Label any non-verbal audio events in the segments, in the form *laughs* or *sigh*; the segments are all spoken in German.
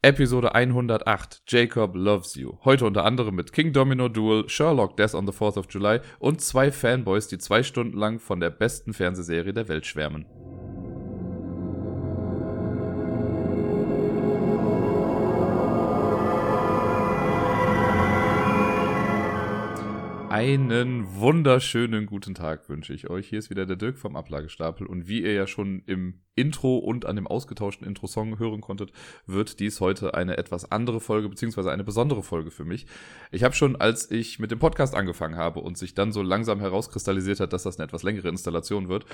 Episode 108, Jacob Loves You. Heute unter anderem mit King Domino Duel, Sherlock Death on the 4th of July und zwei Fanboys, die zwei Stunden lang von der besten Fernsehserie der Welt schwärmen. Einen wunderschönen guten Tag wünsche ich euch. Hier ist wieder der Dirk vom Ablagestapel und wie ihr ja schon im Intro und an dem ausgetauschten Intro-Song hören konntet, wird dies heute eine etwas andere Folge beziehungsweise eine besondere Folge für mich. Ich habe schon, als ich mit dem Podcast angefangen habe und sich dann so langsam herauskristallisiert hat, dass das eine etwas längere Installation wird,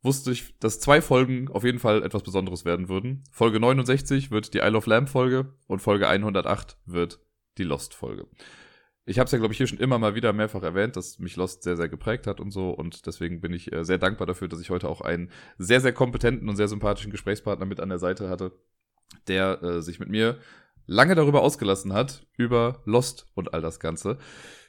wusste ich, dass zwei Folgen auf jeden Fall etwas Besonderes werden würden. Folge 69 wird die Isle of Lamb Folge und Folge 108 wird die Lost Folge ich habe es ja, glaube ich, hier schon immer mal wieder mehrfach erwähnt, dass mich Lost sehr, sehr geprägt hat und so. Und deswegen bin ich äh, sehr dankbar dafür, dass ich heute auch einen sehr, sehr kompetenten und sehr sympathischen Gesprächspartner mit an der Seite hatte, der äh, sich mit mir lange darüber ausgelassen hat, über Lost und all das Ganze.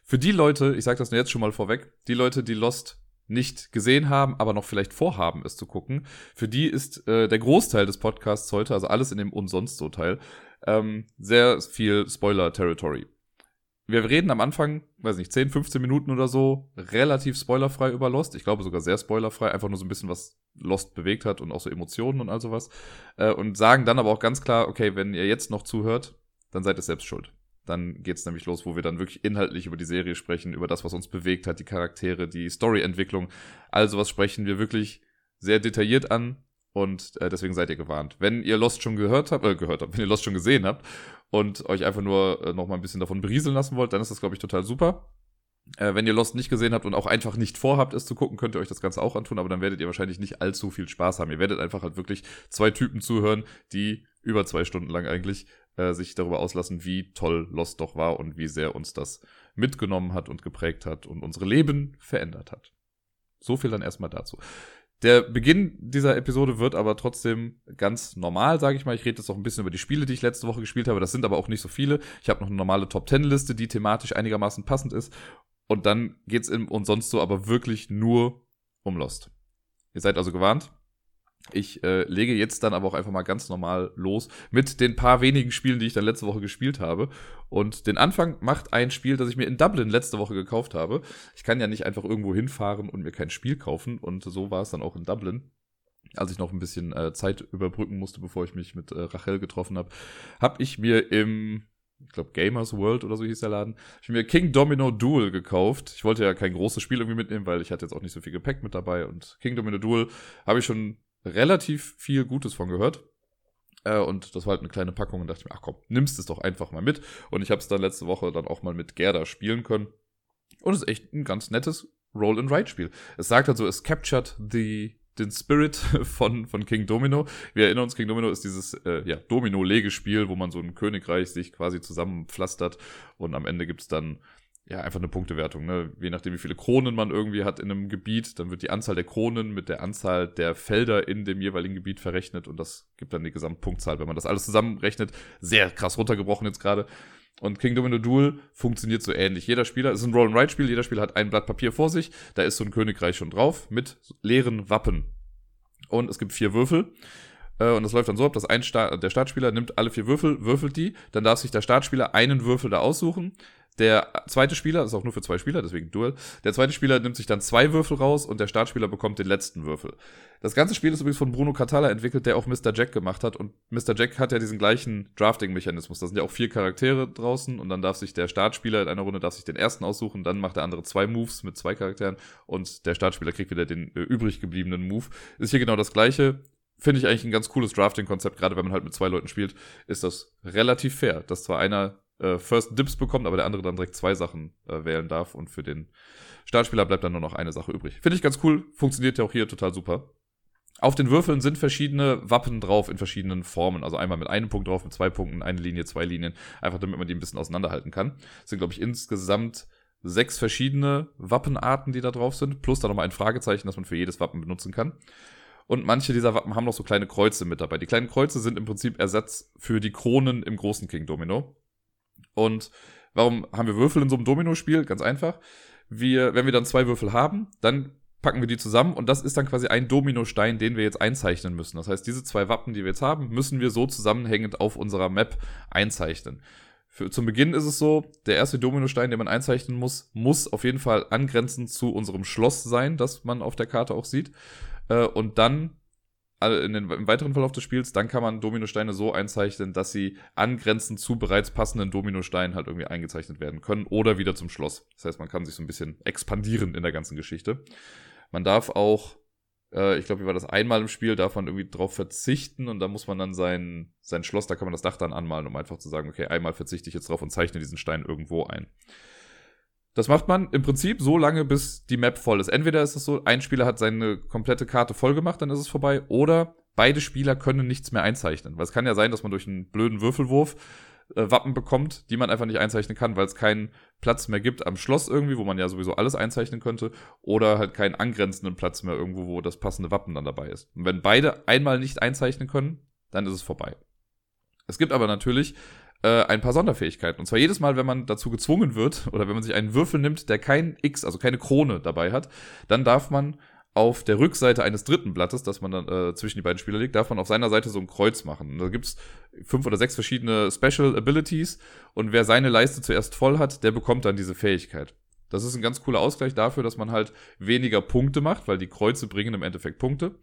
Für die Leute, ich sage das nur jetzt schon mal vorweg, die Leute, die Lost nicht gesehen haben, aber noch vielleicht vorhaben, es zu gucken, für die ist äh, der Großteil des Podcasts heute, also alles in dem und sonst so Teil, ähm, sehr viel Spoiler-Territory wir reden am Anfang, weiß nicht, 10, 15 Minuten oder so, relativ spoilerfrei über Lost. Ich glaube sogar sehr spoilerfrei, einfach nur so ein bisschen, was Lost bewegt hat und auch so Emotionen und all sowas. Äh, und sagen dann aber auch ganz klar, okay, wenn ihr jetzt noch zuhört, dann seid ihr selbst schuld. Dann geht's nämlich los, wo wir dann wirklich inhaltlich über die Serie sprechen, über das, was uns bewegt hat, die Charaktere, die Storyentwicklung. All sowas sprechen wir wirklich sehr detailliert an und äh, deswegen seid ihr gewarnt. Wenn ihr Lost schon gehört habt, äh, gehört habt, wenn ihr Lost schon gesehen habt und euch einfach nur äh, noch mal ein bisschen davon berieseln lassen wollt, dann ist das, glaube ich, total super. Äh, wenn ihr Lost nicht gesehen habt und auch einfach nicht vorhabt, es zu gucken, könnt ihr euch das Ganze auch antun, aber dann werdet ihr wahrscheinlich nicht allzu viel Spaß haben. Ihr werdet einfach halt wirklich zwei Typen zuhören, die über zwei Stunden lang eigentlich äh, sich darüber auslassen, wie toll Lost doch war und wie sehr uns das mitgenommen hat und geprägt hat und unsere Leben verändert hat. So viel dann erstmal dazu. Der Beginn dieser Episode wird aber trotzdem ganz normal, sage ich mal. Ich rede jetzt auch ein bisschen über die Spiele, die ich letzte Woche gespielt habe. Das sind aber auch nicht so viele. Ich habe noch eine normale Top Ten Liste, die thematisch einigermaßen passend ist. Und dann geht's im und sonst so aber wirklich nur um Lost. Ihr seid also gewarnt. Ich äh, lege jetzt dann aber auch einfach mal ganz normal los mit den paar wenigen Spielen, die ich dann letzte Woche gespielt habe. Und den Anfang macht ein Spiel, das ich mir in Dublin letzte Woche gekauft habe. Ich kann ja nicht einfach irgendwo hinfahren und mir kein Spiel kaufen. Und so war es dann auch in Dublin. Als ich noch ein bisschen äh, Zeit überbrücken musste, bevor ich mich mit äh, Rachel getroffen habe, habe ich mir im ich glaube Gamers World oder so hieß der Laden. Ich mir King Domino Duel gekauft. Ich wollte ja kein großes Spiel irgendwie mitnehmen, weil ich hatte jetzt auch nicht so viel Gepäck mit dabei. Und King Domino Duel habe ich schon relativ viel Gutes von gehört. Äh, und das war halt eine kleine Packung und dachte ich mir, ach komm, nimmst es doch einfach mal mit. Und ich habe es dann letzte Woche dann auch mal mit Gerda spielen können. Und es ist echt ein ganz nettes Roll-and-Ride-Spiel. Es sagt halt so, es captured the, den Spirit *laughs* von, von King Domino. Wir erinnern uns, King Domino ist dieses äh, ja, Domino-Legespiel, wo man so ein Königreich sich quasi zusammenpflastert und am Ende gibt's dann ja, einfach eine Punktewertung. Ne? Je nachdem, wie viele Kronen man irgendwie hat in einem Gebiet, dann wird die Anzahl der Kronen mit der Anzahl der Felder in dem jeweiligen Gebiet verrechnet und das gibt dann die Gesamtpunktzahl. Wenn man das alles zusammenrechnet, sehr krass runtergebrochen jetzt gerade. Und King Domino Duel funktioniert so ähnlich. Jeder Spieler, es ist ein Roll-and-Ride-Spiel, jeder Spieler hat ein Blatt Papier vor sich, da ist so ein Königreich schon drauf mit leeren Wappen. Und es gibt vier Würfel. Äh, und das läuft dann so ab, dass ein Start, der Startspieler nimmt alle vier Würfel, würfelt die, dann darf sich der Startspieler einen Würfel da aussuchen. Der zweite Spieler, das ist auch nur für zwei Spieler, deswegen Duel. Der zweite Spieler nimmt sich dann zwei Würfel raus und der Startspieler bekommt den letzten Würfel. Das ganze Spiel ist übrigens von Bruno Catala entwickelt, der auch Mr. Jack gemacht hat. Und Mr. Jack hat ja diesen gleichen Drafting-Mechanismus. Da sind ja auch vier Charaktere draußen und dann darf sich der Startspieler in einer Runde darf sich den ersten aussuchen, dann macht der andere zwei Moves mit zwei Charakteren und der Startspieler kriegt wieder den äh, übrig gebliebenen Move. Ist hier genau das gleiche. Finde ich eigentlich ein ganz cooles Drafting-Konzept, gerade wenn man halt mit zwei Leuten spielt, ist das relativ fair, dass zwar einer äh, First Dips bekommt, aber der andere dann direkt zwei Sachen äh, wählen darf und für den Startspieler bleibt dann nur noch eine Sache übrig. Finde ich ganz cool, funktioniert ja auch hier total super. Auf den Würfeln sind verschiedene Wappen drauf in verschiedenen Formen. Also einmal mit einem Punkt drauf, mit zwei Punkten, eine Linie, zwei Linien. Einfach damit man die ein bisschen auseinanderhalten kann. Es sind, glaube ich, insgesamt sechs verschiedene Wappenarten, die da drauf sind. Plus dann nochmal ein Fragezeichen, das man für jedes Wappen benutzen kann. Und manche dieser Wappen haben noch so kleine Kreuze mit dabei. Die kleinen Kreuze sind im Prinzip Ersatz für die Kronen im großen King Domino. Und warum haben wir Würfel in so einem Domino-Spiel? Ganz einfach. Wir, wenn wir dann zwei Würfel haben, dann packen wir die zusammen und das ist dann quasi ein Dominostein, den wir jetzt einzeichnen müssen. Das heißt, diese zwei Wappen, die wir jetzt haben, müssen wir so zusammenhängend auf unserer Map einzeichnen. Für, zum Beginn ist es so, der erste Dominostein, den man einzeichnen muss, muss auf jeden Fall angrenzend zu unserem Schloss sein, das man auf der Karte auch sieht. Äh, und dann in den, im weiteren Verlauf des Spiels, dann kann man Dominosteine so einzeichnen, dass sie angrenzend zu bereits passenden Dominosteinen halt irgendwie eingezeichnet werden können oder wieder zum Schloss. Das heißt, man kann sich so ein bisschen expandieren in der ganzen Geschichte. Man darf auch, äh, ich glaube, wie war das einmal im Spiel, darf man irgendwie drauf verzichten und da muss man dann sein, sein Schloss, da kann man das Dach dann anmalen, um einfach zu sagen, okay, einmal verzichte ich jetzt drauf und zeichne diesen Stein irgendwo ein. Das macht man im Prinzip so lange, bis die Map voll ist. Entweder ist es so, ein Spieler hat seine komplette Karte voll gemacht, dann ist es vorbei, oder beide Spieler können nichts mehr einzeichnen. Weil es kann ja sein, dass man durch einen blöden Würfelwurf äh, Wappen bekommt, die man einfach nicht einzeichnen kann, weil es keinen Platz mehr gibt am Schloss irgendwie, wo man ja sowieso alles einzeichnen könnte, oder halt keinen angrenzenden Platz mehr irgendwo, wo das passende Wappen dann dabei ist. Und wenn beide einmal nicht einzeichnen können, dann ist es vorbei. Es gibt aber natürlich äh, ein paar Sonderfähigkeiten. Und zwar jedes Mal, wenn man dazu gezwungen wird, *laughs* oder wenn man sich einen Würfel nimmt, der kein X, also keine Krone dabei hat, dann darf man auf der Rückseite eines dritten Blattes, das man dann äh, zwischen die beiden Spieler legt, darf man auf seiner Seite so ein Kreuz machen. Und da gibt's fünf oder sechs verschiedene Special Abilities und wer seine Leiste zuerst voll hat, der bekommt dann diese Fähigkeit. Das ist ein ganz cooler Ausgleich dafür, dass man halt weniger Punkte macht, weil die Kreuze bringen im Endeffekt Punkte.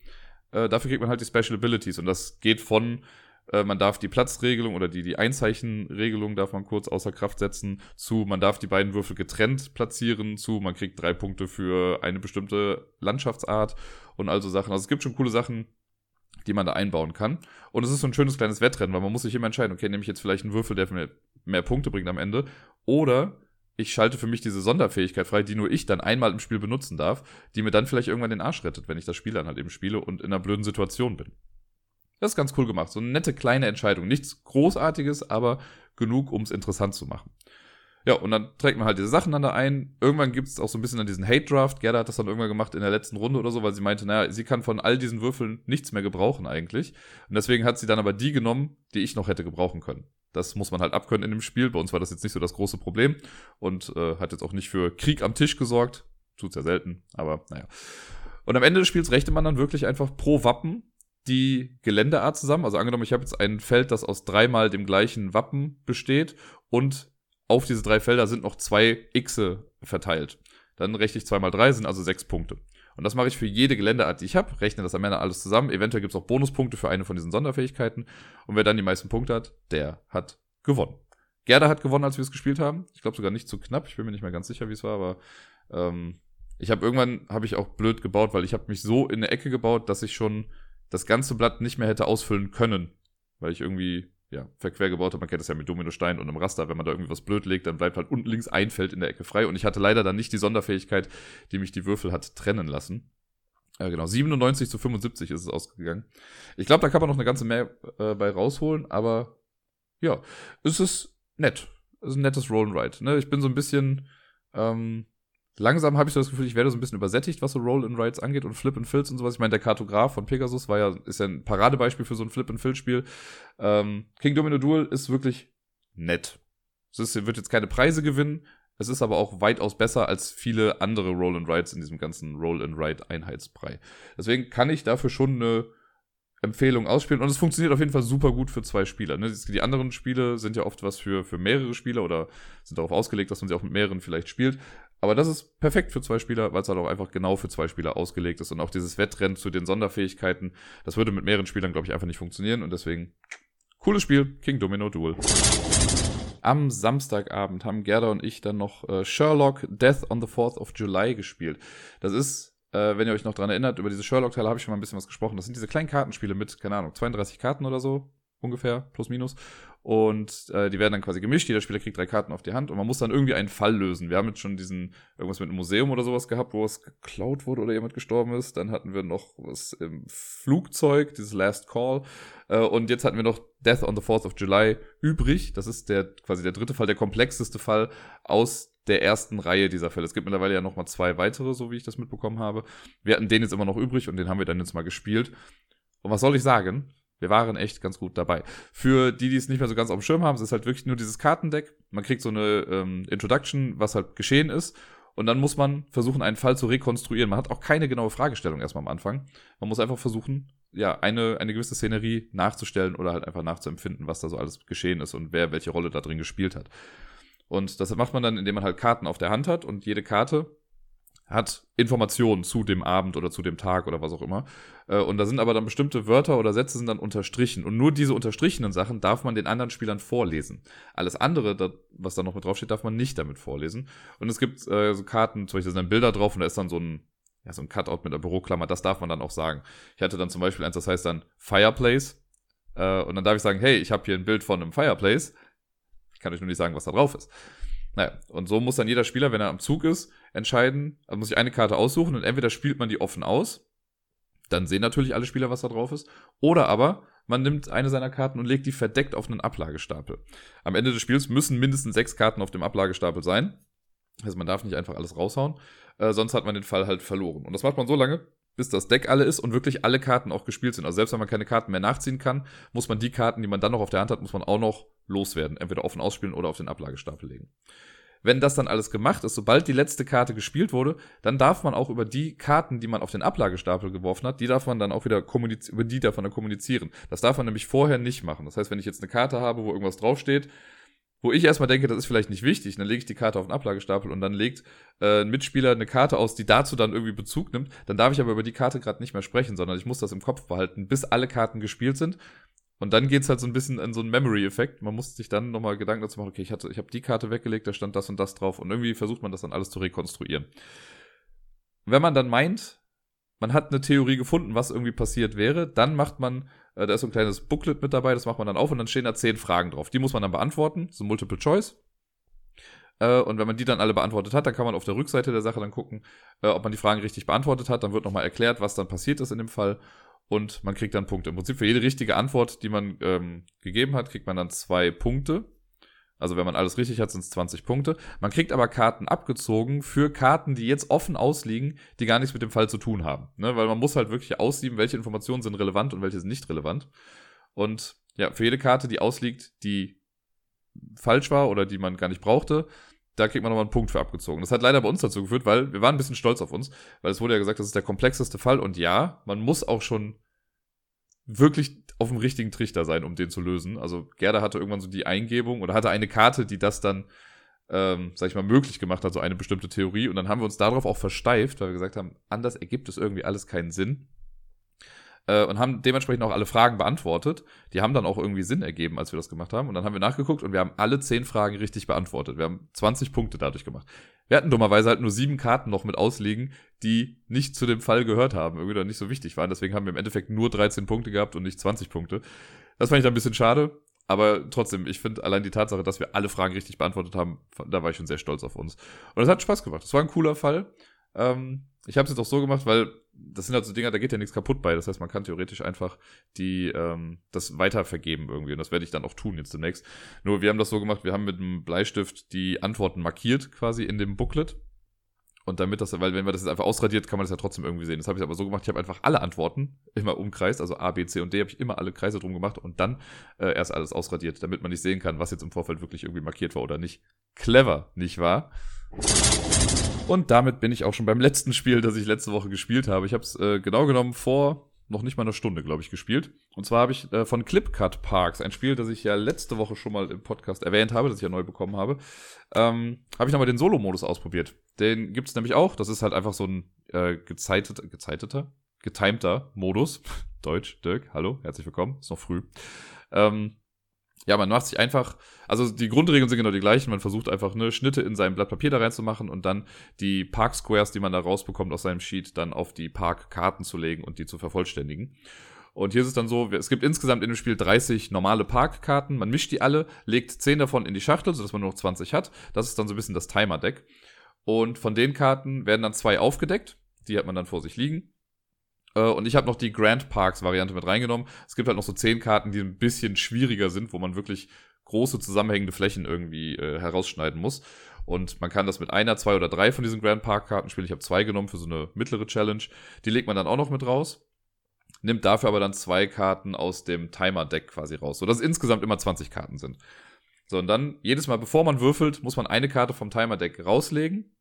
Äh, dafür kriegt man halt die Special Abilities und das geht von äh, man darf die Platzregelung oder die, die Einzeichenregelung darf man kurz außer Kraft setzen, zu man darf die beiden Würfel getrennt platzieren, zu man kriegt drei Punkte für eine bestimmte Landschaftsart und also Sachen. Also es gibt schon coole Sachen, die man da einbauen kann. Und es ist so ein schönes kleines Wettrennen, weil man muss sich immer entscheiden, okay, nehme ich jetzt vielleicht einen Würfel, der mir mehr Punkte bringt am Ende, oder ich schalte für mich diese Sonderfähigkeit frei, die nur ich dann einmal im Spiel benutzen darf, die mir dann vielleicht irgendwann den Arsch rettet, wenn ich das Spiel dann halt eben spiele und in einer blöden Situation bin. Das ist ganz cool gemacht. So eine nette kleine Entscheidung. Nichts Großartiges, aber genug, um es interessant zu machen. Ja, und dann trägt man halt diese Sachen dann da ein. Irgendwann gibt es auch so ein bisschen dann diesen Hate-Draft. Gerda hat das dann irgendwann gemacht in der letzten Runde oder so, weil sie meinte, naja, sie kann von all diesen Würfeln nichts mehr gebrauchen eigentlich. Und deswegen hat sie dann aber die genommen, die ich noch hätte gebrauchen können. Das muss man halt abkönnen in dem Spiel. Bei uns war das jetzt nicht so das große Problem und äh, hat jetzt auch nicht für Krieg am Tisch gesorgt. Tut's ja selten, aber naja. Und am Ende des Spiels rechte man dann wirklich einfach pro Wappen die Geländeart zusammen. Also angenommen, ich habe jetzt ein Feld, das aus dreimal dem gleichen Wappen besteht und auf diese drei Felder sind noch zwei Xe verteilt. Dann rechne ich zwei mal drei, sind also sechs Punkte. Und das mache ich für jede Geländeart, die ich habe, rechne das am Ende alles zusammen. Eventuell gibt es auch Bonuspunkte für eine von diesen Sonderfähigkeiten. Und wer dann die meisten Punkte hat, der hat gewonnen. Gerda hat gewonnen, als wir es gespielt haben. Ich glaube sogar nicht zu knapp. Ich bin mir nicht mehr ganz sicher, wie es war, aber ähm, ich habe irgendwann habe ich auch blöd gebaut, weil ich habe mich so in eine Ecke gebaut, dass ich schon das ganze Blatt nicht mehr hätte ausfüllen können, weil ich irgendwie ja, verquer gebaut habe. Man kennt das ja mit Dominostein und einem Raster. Wenn man da irgendwie was blöd legt, dann bleibt halt unten links ein Feld in der Ecke frei. Und ich hatte leider dann nicht die Sonderfähigkeit, die mich die Würfel hat trennen lassen. Ja, genau. 97 zu 75 ist es ausgegangen. Ich glaube, da kann man noch eine ganze mehr äh, bei rausholen, aber ja, es ist nett. Es ist ein nettes Roll and Ride. Ne? Ich bin so ein bisschen ähm, langsam habe ich so das Gefühl, ich werde so ein bisschen übersättigt, was so Roll-and-Rides angeht und Flip-and-Fills und sowas. Ich meine, der Kartograf von Pegasus war ja, ist ja ein Paradebeispiel für so ein Flip-and-Fill-Spiel. Ähm, King Domino Duel ist wirklich nett. Es ist, wird jetzt keine Preise gewinnen, es ist aber auch weitaus besser als viele andere Roll-and-Rides in diesem ganzen Roll-and-Ride-Einheitsbrei. Deswegen kann ich dafür schon eine Empfehlung ausspielen. Und es funktioniert auf jeden Fall super gut für zwei Spieler. Ne? Die anderen Spiele sind ja oft was für, für mehrere Spieler oder sind darauf ausgelegt, dass man sie auch mit mehreren vielleicht spielt. Aber das ist perfekt für zwei Spieler, weil es halt auch einfach genau für zwei Spieler ausgelegt ist. Und auch dieses Wettrennen zu den Sonderfähigkeiten, das würde mit mehreren Spielern, glaube ich, einfach nicht funktionieren. Und deswegen, cooles Spiel, King Domino Duel. Am Samstagabend haben Gerda und ich dann noch äh, Sherlock Death on the 4th of July gespielt. Das ist, äh, wenn ihr euch noch dran erinnert, über diese Sherlock-Teile habe ich schon mal ein bisschen was gesprochen. Das sind diese kleinen Kartenspiele mit, keine Ahnung, 32 Karten oder so, ungefähr, plus minus. Und äh, die werden dann quasi gemischt. Jeder Spieler kriegt drei Karten auf die Hand und man muss dann irgendwie einen Fall lösen. Wir haben jetzt schon diesen, irgendwas mit einem Museum oder sowas gehabt, wo es geklaut wurde oder jemand gestorben ist. Dann hatten wir noch was im Flugzeug, dieses Last Call. Äh, und jetzt hatten wir noch Death on the 4th of July übrig. Das ist der quasi der dritte Fall, der komplexeste Fall aus der ersten Reihe dieser Fälle. Es gibt mittlerweile ja noch mal zwei weitere, so wie ich das mitbekommen habe. Wir hatten den jetzt immer noch übrig und den haben wir dann jetzt mal gespielt. Und was soll ich sagen? Wir waren echt ganz gut dabei. Für die, die es nicht mehr so ganz auf dem Schirm haben, es ist halt wirklich nur dieses Kartendeck. Man kriegt so eine ähm, Introduction, was halt geschehen ist. Und dann muss man versuchen, einen Fall zu rekonstruieren. Man hat auch keine genaue Fragestellung erstmal am Anfang. Man muss einfach versuchen, ja, eine, eine gewisse Szenerie nachzustellen oder halt einfach nachzuempfinden, was da so alles geschehen ist und wer welche Rolle da drin gespielt hat. Und das macht man dann, indem man halt Karten auf der Hand hat und jede Karte hat Informationen zu dem Abend oder zu dem Tag oder was auch immer. Äh, und da sind aber dann bestimmte Wörter oder Sätze sind dann unterstrichen. Und nur diese unterstrichenen Sachen darf man den anderen Spielern vorlesen. Alles andere, was da noch mit draufsteht, darf man nicht damit vorlesen. Und es gibt äh, so Karten, zum Beispiel sind dann Bilder drauf und da ist dann so ein, ja, so ein Cutout mit einer Büroklammer. Das darf man dann auch sagen. Ich hatte dann zum Beispiel eins, das heißt dann Fireplace. Äh, und dann darf ich sagen, hey, ich habe hier ein Bild von einem Fireplace. Ich kann euch nur nicht sagen, was da drauf ist. Naja, und so muss dann jeder Spieler, wenn er am Zug ist, entscheiden, also muss ich eine Karte aussuchen und entweder spielt man die offen aus, dann sehen natürlich alle Spieler, was da drauf ist, oder aber man nimmt eine seiner Karten und legt die verdeckt auf einen Ablagestapel. Am Ende des Spiels müssen mindestens sechs Karten auf dem Ablagestapel sein. Also man darf nicht einfach alles raushauen, äh, sonst hat man den Fall halt verloren. Und das macht man so lange, bis das Deck alle ist und wirklich alle Karten auch gespielt sind. Also selbst wenn man keine Karten mehr nachziehen kann, muss man die Karten, die man dann noch auf der Hand hat, muss man auch noch loswerden. Entweder offen ausspielen oder auf den Ablagestapel legen. Wenn das dann alles gemacht ist, sobald die letzte Karte gespielt wurde, dann darf man auch über die Karten, die man auf den Ablagestapel geworfen hat, die darf man dann auch wieder kommunizieren, über die darf man dann kommunizieren. Das darf man nämlich vorher nicht machen. Das heißt, wenn ich jetzt eine Karte habe, wo irgendwas draufsteht, wo ich erstmal denke, das ist vielleicht nicht wichtig, dann lege ich die Karte auf den Ablagestapel und dann legt äh, ein Mitspieler eine Karte aus, die dazu dann irgendwie Bezug nimmt, dann darf ich aber über die Karte gerade nicht mehr sprechen, sondern ich muss das im Kopf behalten, bis alle Karten gespielt sind. Und dann geht's halt so ein bisschen in so einen Memory-Effekt. Man muss sich dann nochmal Gedanken dazu machen, okay, ich, hatte, ich habe die Karte weggelegt, da stand das und das drauf. Und irgendwie versucht man das dann alles zu rekonstruieren. Wenn man dann meint, man hat eine Theorie gefunden, was irgendwie passiert wäre, dann macht man äh, da ist so ein kleines Booklet mit dabei, das macht man dann auf und dann stehen da zehn Fragen drauf. Die muss man dann beantworten, so Multiple Choice. Äh, und wenn man die dann alle beantwortet hat, dann kann man auf der Rückseite der Sache dann gucken, äh, ob man die Fragen richtig beantwortet hat. Dann wird nochmal erklärt, was dann passiert ist in dem Fall. Und man kriegt dann Punkte. Im Prinzip für jede richtige Antwort, die man ähm, gegeben hat, kriegt man dann zwei Punkte. Also wenn man alles richtig hat, sind es 20 Punkte. Man kriegt aber Karten abgezogen für Karten, die jetzt offen ausliegen, die gar nichts mit dem Fall zu tun haben. Ne? Weil man muss halt wirklich aussieben, welche Informationen sind relevant und welche sind nicht relevant. Und ja, für jede Karte, die ausliegt, die falsch war oder die man gar nicht brauchte, da kriegt man nochmal einen Punkt für abgezogen. Das hat leider bei uns dazu geführt, weil wir waren ein bisschen stolz auf uns, weil es wurde ja gesagt, das ist der komplexeste Fall und ja, man muss auch schon wirklich auf dem richtigen Trichter sein, um den zu lösen. Also Gerda hatte irgendwann so die Eingebung oder hatte eine Karte, die das dann, ähm, sag ich mal, möglich gemacht hat, so eine bestimmte Theorie. Und dann haben wir uns darauf auch versteift, weil wir gesagt haben, anders ergibt es irgendwie alles keinen Sinn. Äh, und haben dementsprechend auch alle Fragen beantwortet. Die haben dann auch irgendwie Sinn ergeben, als wir das gemacht haben. Und dann haben wir nachgeguckt und wir haben alle zehn Fragen richtig beantwortet. Wir haben 20 Punkte dadurch gemacht. Wir hatten dummerweise halt nur sieben Karten noch mit ausliegen, die nicht zu dem Fall gehört haben, irgendwie dann nicht so wichtig waren. Deswegen haben wir im Endeffekt nur 13 Punkte gehabt und nicht 20 Punkte. Das fand ich dann ein bisschen schade. Aber trotzdem, ich finde allein die Tatsache, dass wir alle Fragen richtig beantwortet haben, da war ich schon sehr stolz auf uns. Und es hat Spaß gemacht. Es war ein cooler Fall. Ähm, ich habe es jetzt auch so gemacht, weil das sind halt so Dinger, da geht ja nichts kaputt bei. Das heißt, man kann theoretisch einfach die ähm, das weitervergeben irgendwie. Und das werde ich dann auch tun jetzt demnächst. Nur wir haben das so gemacht, wir haben mit einem Bleistift die Antworten markiert quasi in dem Booklet. Und damit das, weil wenn man das jetzt einfach ausradiert, kann man das ja trotzdem irgendwie sehen. Das habe ich aber so gemacht, ich habe einfach alle Antworten immer umkreist, also A, B, C und D habe ich immer alle Kreise drum gemacht und dann äh, erst alles ausradiert, damit man nicht sehen kann, was jetzt im Vorfeld wirklich irgendwie markiert war oder nicht. Clever, nicht wahr? Und damit bin ich auch schon beim letzten Spiel, das ich letzte Woche gespielt habe. Ich habe es äh, genau genommen vor noch nicht mal eine Stunde, glaube ich, gespielt. Und zwar habe ich äh, von Clipcut Parks, ein Spiel, das ich ja letzte Woche schon mal im Podcast erwähnt habe, das ich ja neu bekommen habe, ähm, habe ich nochmal den Solo-Modus ausprobiert. Den gibt es nämlich auch. Das ist halt einfach so ein äh, gezeiteter, gezeiteter, getimter Modus. *laughs* Deutsch, Dirk, hallo, herzlich willkommen, ist noch früh. Ähm, ja, man macht sich einfach, also die Grundregeln sind genau die gleichen. Man versucht einfach ne, Schnitte in sein Blatt Papier da reinzumachen und dann die Park Squares, die man da rausbekommt aus seinem Sheet, dann auf die Parkkarten zu legen und die zu vervollständigen. Und hier ist es dann so, es gibt insgesamt in dem Spiel 30 normale Parkkarten. Man mischt die alle, legt 10 davon in die Schachtel, sodass man nur noch 20 hat. Das ist dann so ein bisschen das Timer-Deck. Und von den Karten werden dann zwei aufgedeckt. Die hat man dann vor sich liegen. Äh, und ich habe noch die Grand Parks Variante mit reingenommen. Es gibt halt noch so zehn Karten, die ein bisschen schwieriger sind, wo man wirklich große zusammenhängende Flächen irgendwie äh, herausschneiden muss. Und man kann das mit einer, zwei oder drei von diesen Grand Park Karten spielen. Ich habe zwei genommen für so eine mittlere Challenge. Die legt man dann auch noch mit raus. Nimmt dafür aber dann zwei Karten aus dem Timer-Deck quasi raus, sodass es insgesamt immer 20 Karten sind. So, und dann jedes Mal, bevor man würfelt, muss man eine Karte vom Timer-Deck rauslegen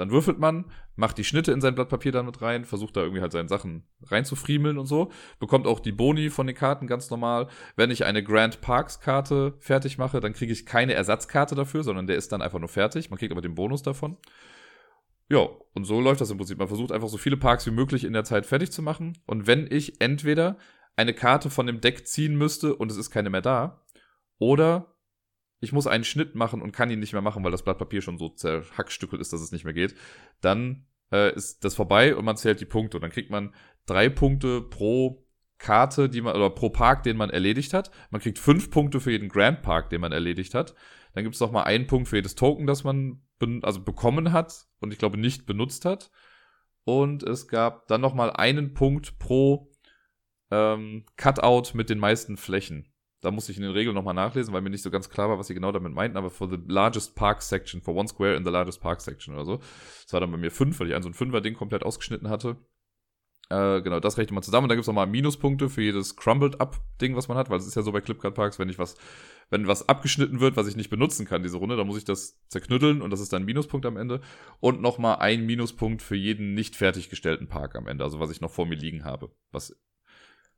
dann würfelt man, macht die Schnitte in sein Blatt Papier dann mit rein, versucht da irgendwie halt seine Sachen reinzufriemeln und so, bekommt auch die Boni von den Karten ganz normal. Wenn ich eine Grand Parks Karte fertig mache, dann kriege ich keine Ersatzkarte dafür, sondern der ist dann einfach nur fertig. Man kriegt aber den Bonus davon. Ja, und so läuft das im Prinzip. Man versucht einfach so viele Parks wie möglich in der Zeit fertig zu machen. Und wenn ich entweder eine Karte von dem Deck ziehen müsste und es ist keine mehr da, oder ich muss einen Schnitt machen und kann ihn nicht mehr machen, weil das Blatt Papier schon so zerhackstückelt ist, dass es nicht mehr geht, dann äh, ist das vorbei und man zählt die Punkte. Und dann kriegt man drei Punkte pro Karte, die man, oder pro Park, den man erledigt hat. Man kriegt fünf Punkte für jeden Grand Park, den man erledigt hat. Dann gibt es noch mal einen Punkt für jedes Token, das man also bekommen hat und ich glaube nicht benutzt hat. Und es gab dann noch mal einen Punkt pro ähm, Cutout mit den meisten Flächen. Da musste ich in den Regeln nochmal nachlesen, weil mir nicht so ganz klar war, was sie genau damit meinten, aber for the largest park section, for one square in the largest park section oder so. Das war dann bei mir fünf, weil ich ein so ein Fünfer-Ding komplett ausgeschnitten hatte. Äh, genau, das rechnet man zusammen. Und dann gibt es nochmal Minuspunkte für jedes Crumbled-Up-Ding, was man hat, weil es ist ja so bei Clipcard-Parks, wenn ich was, wenn was abgeschnitten wird, was ich nicht benutzen kann, diese Runde, dann muss ich das zerknütteln und das ist dann ein Minuspunkt am Ende. Und nochmal ein Minuspunkt für jeden nicht fertiggestellten Park am Ende, also was ich noch vor mir liegen habe. Was,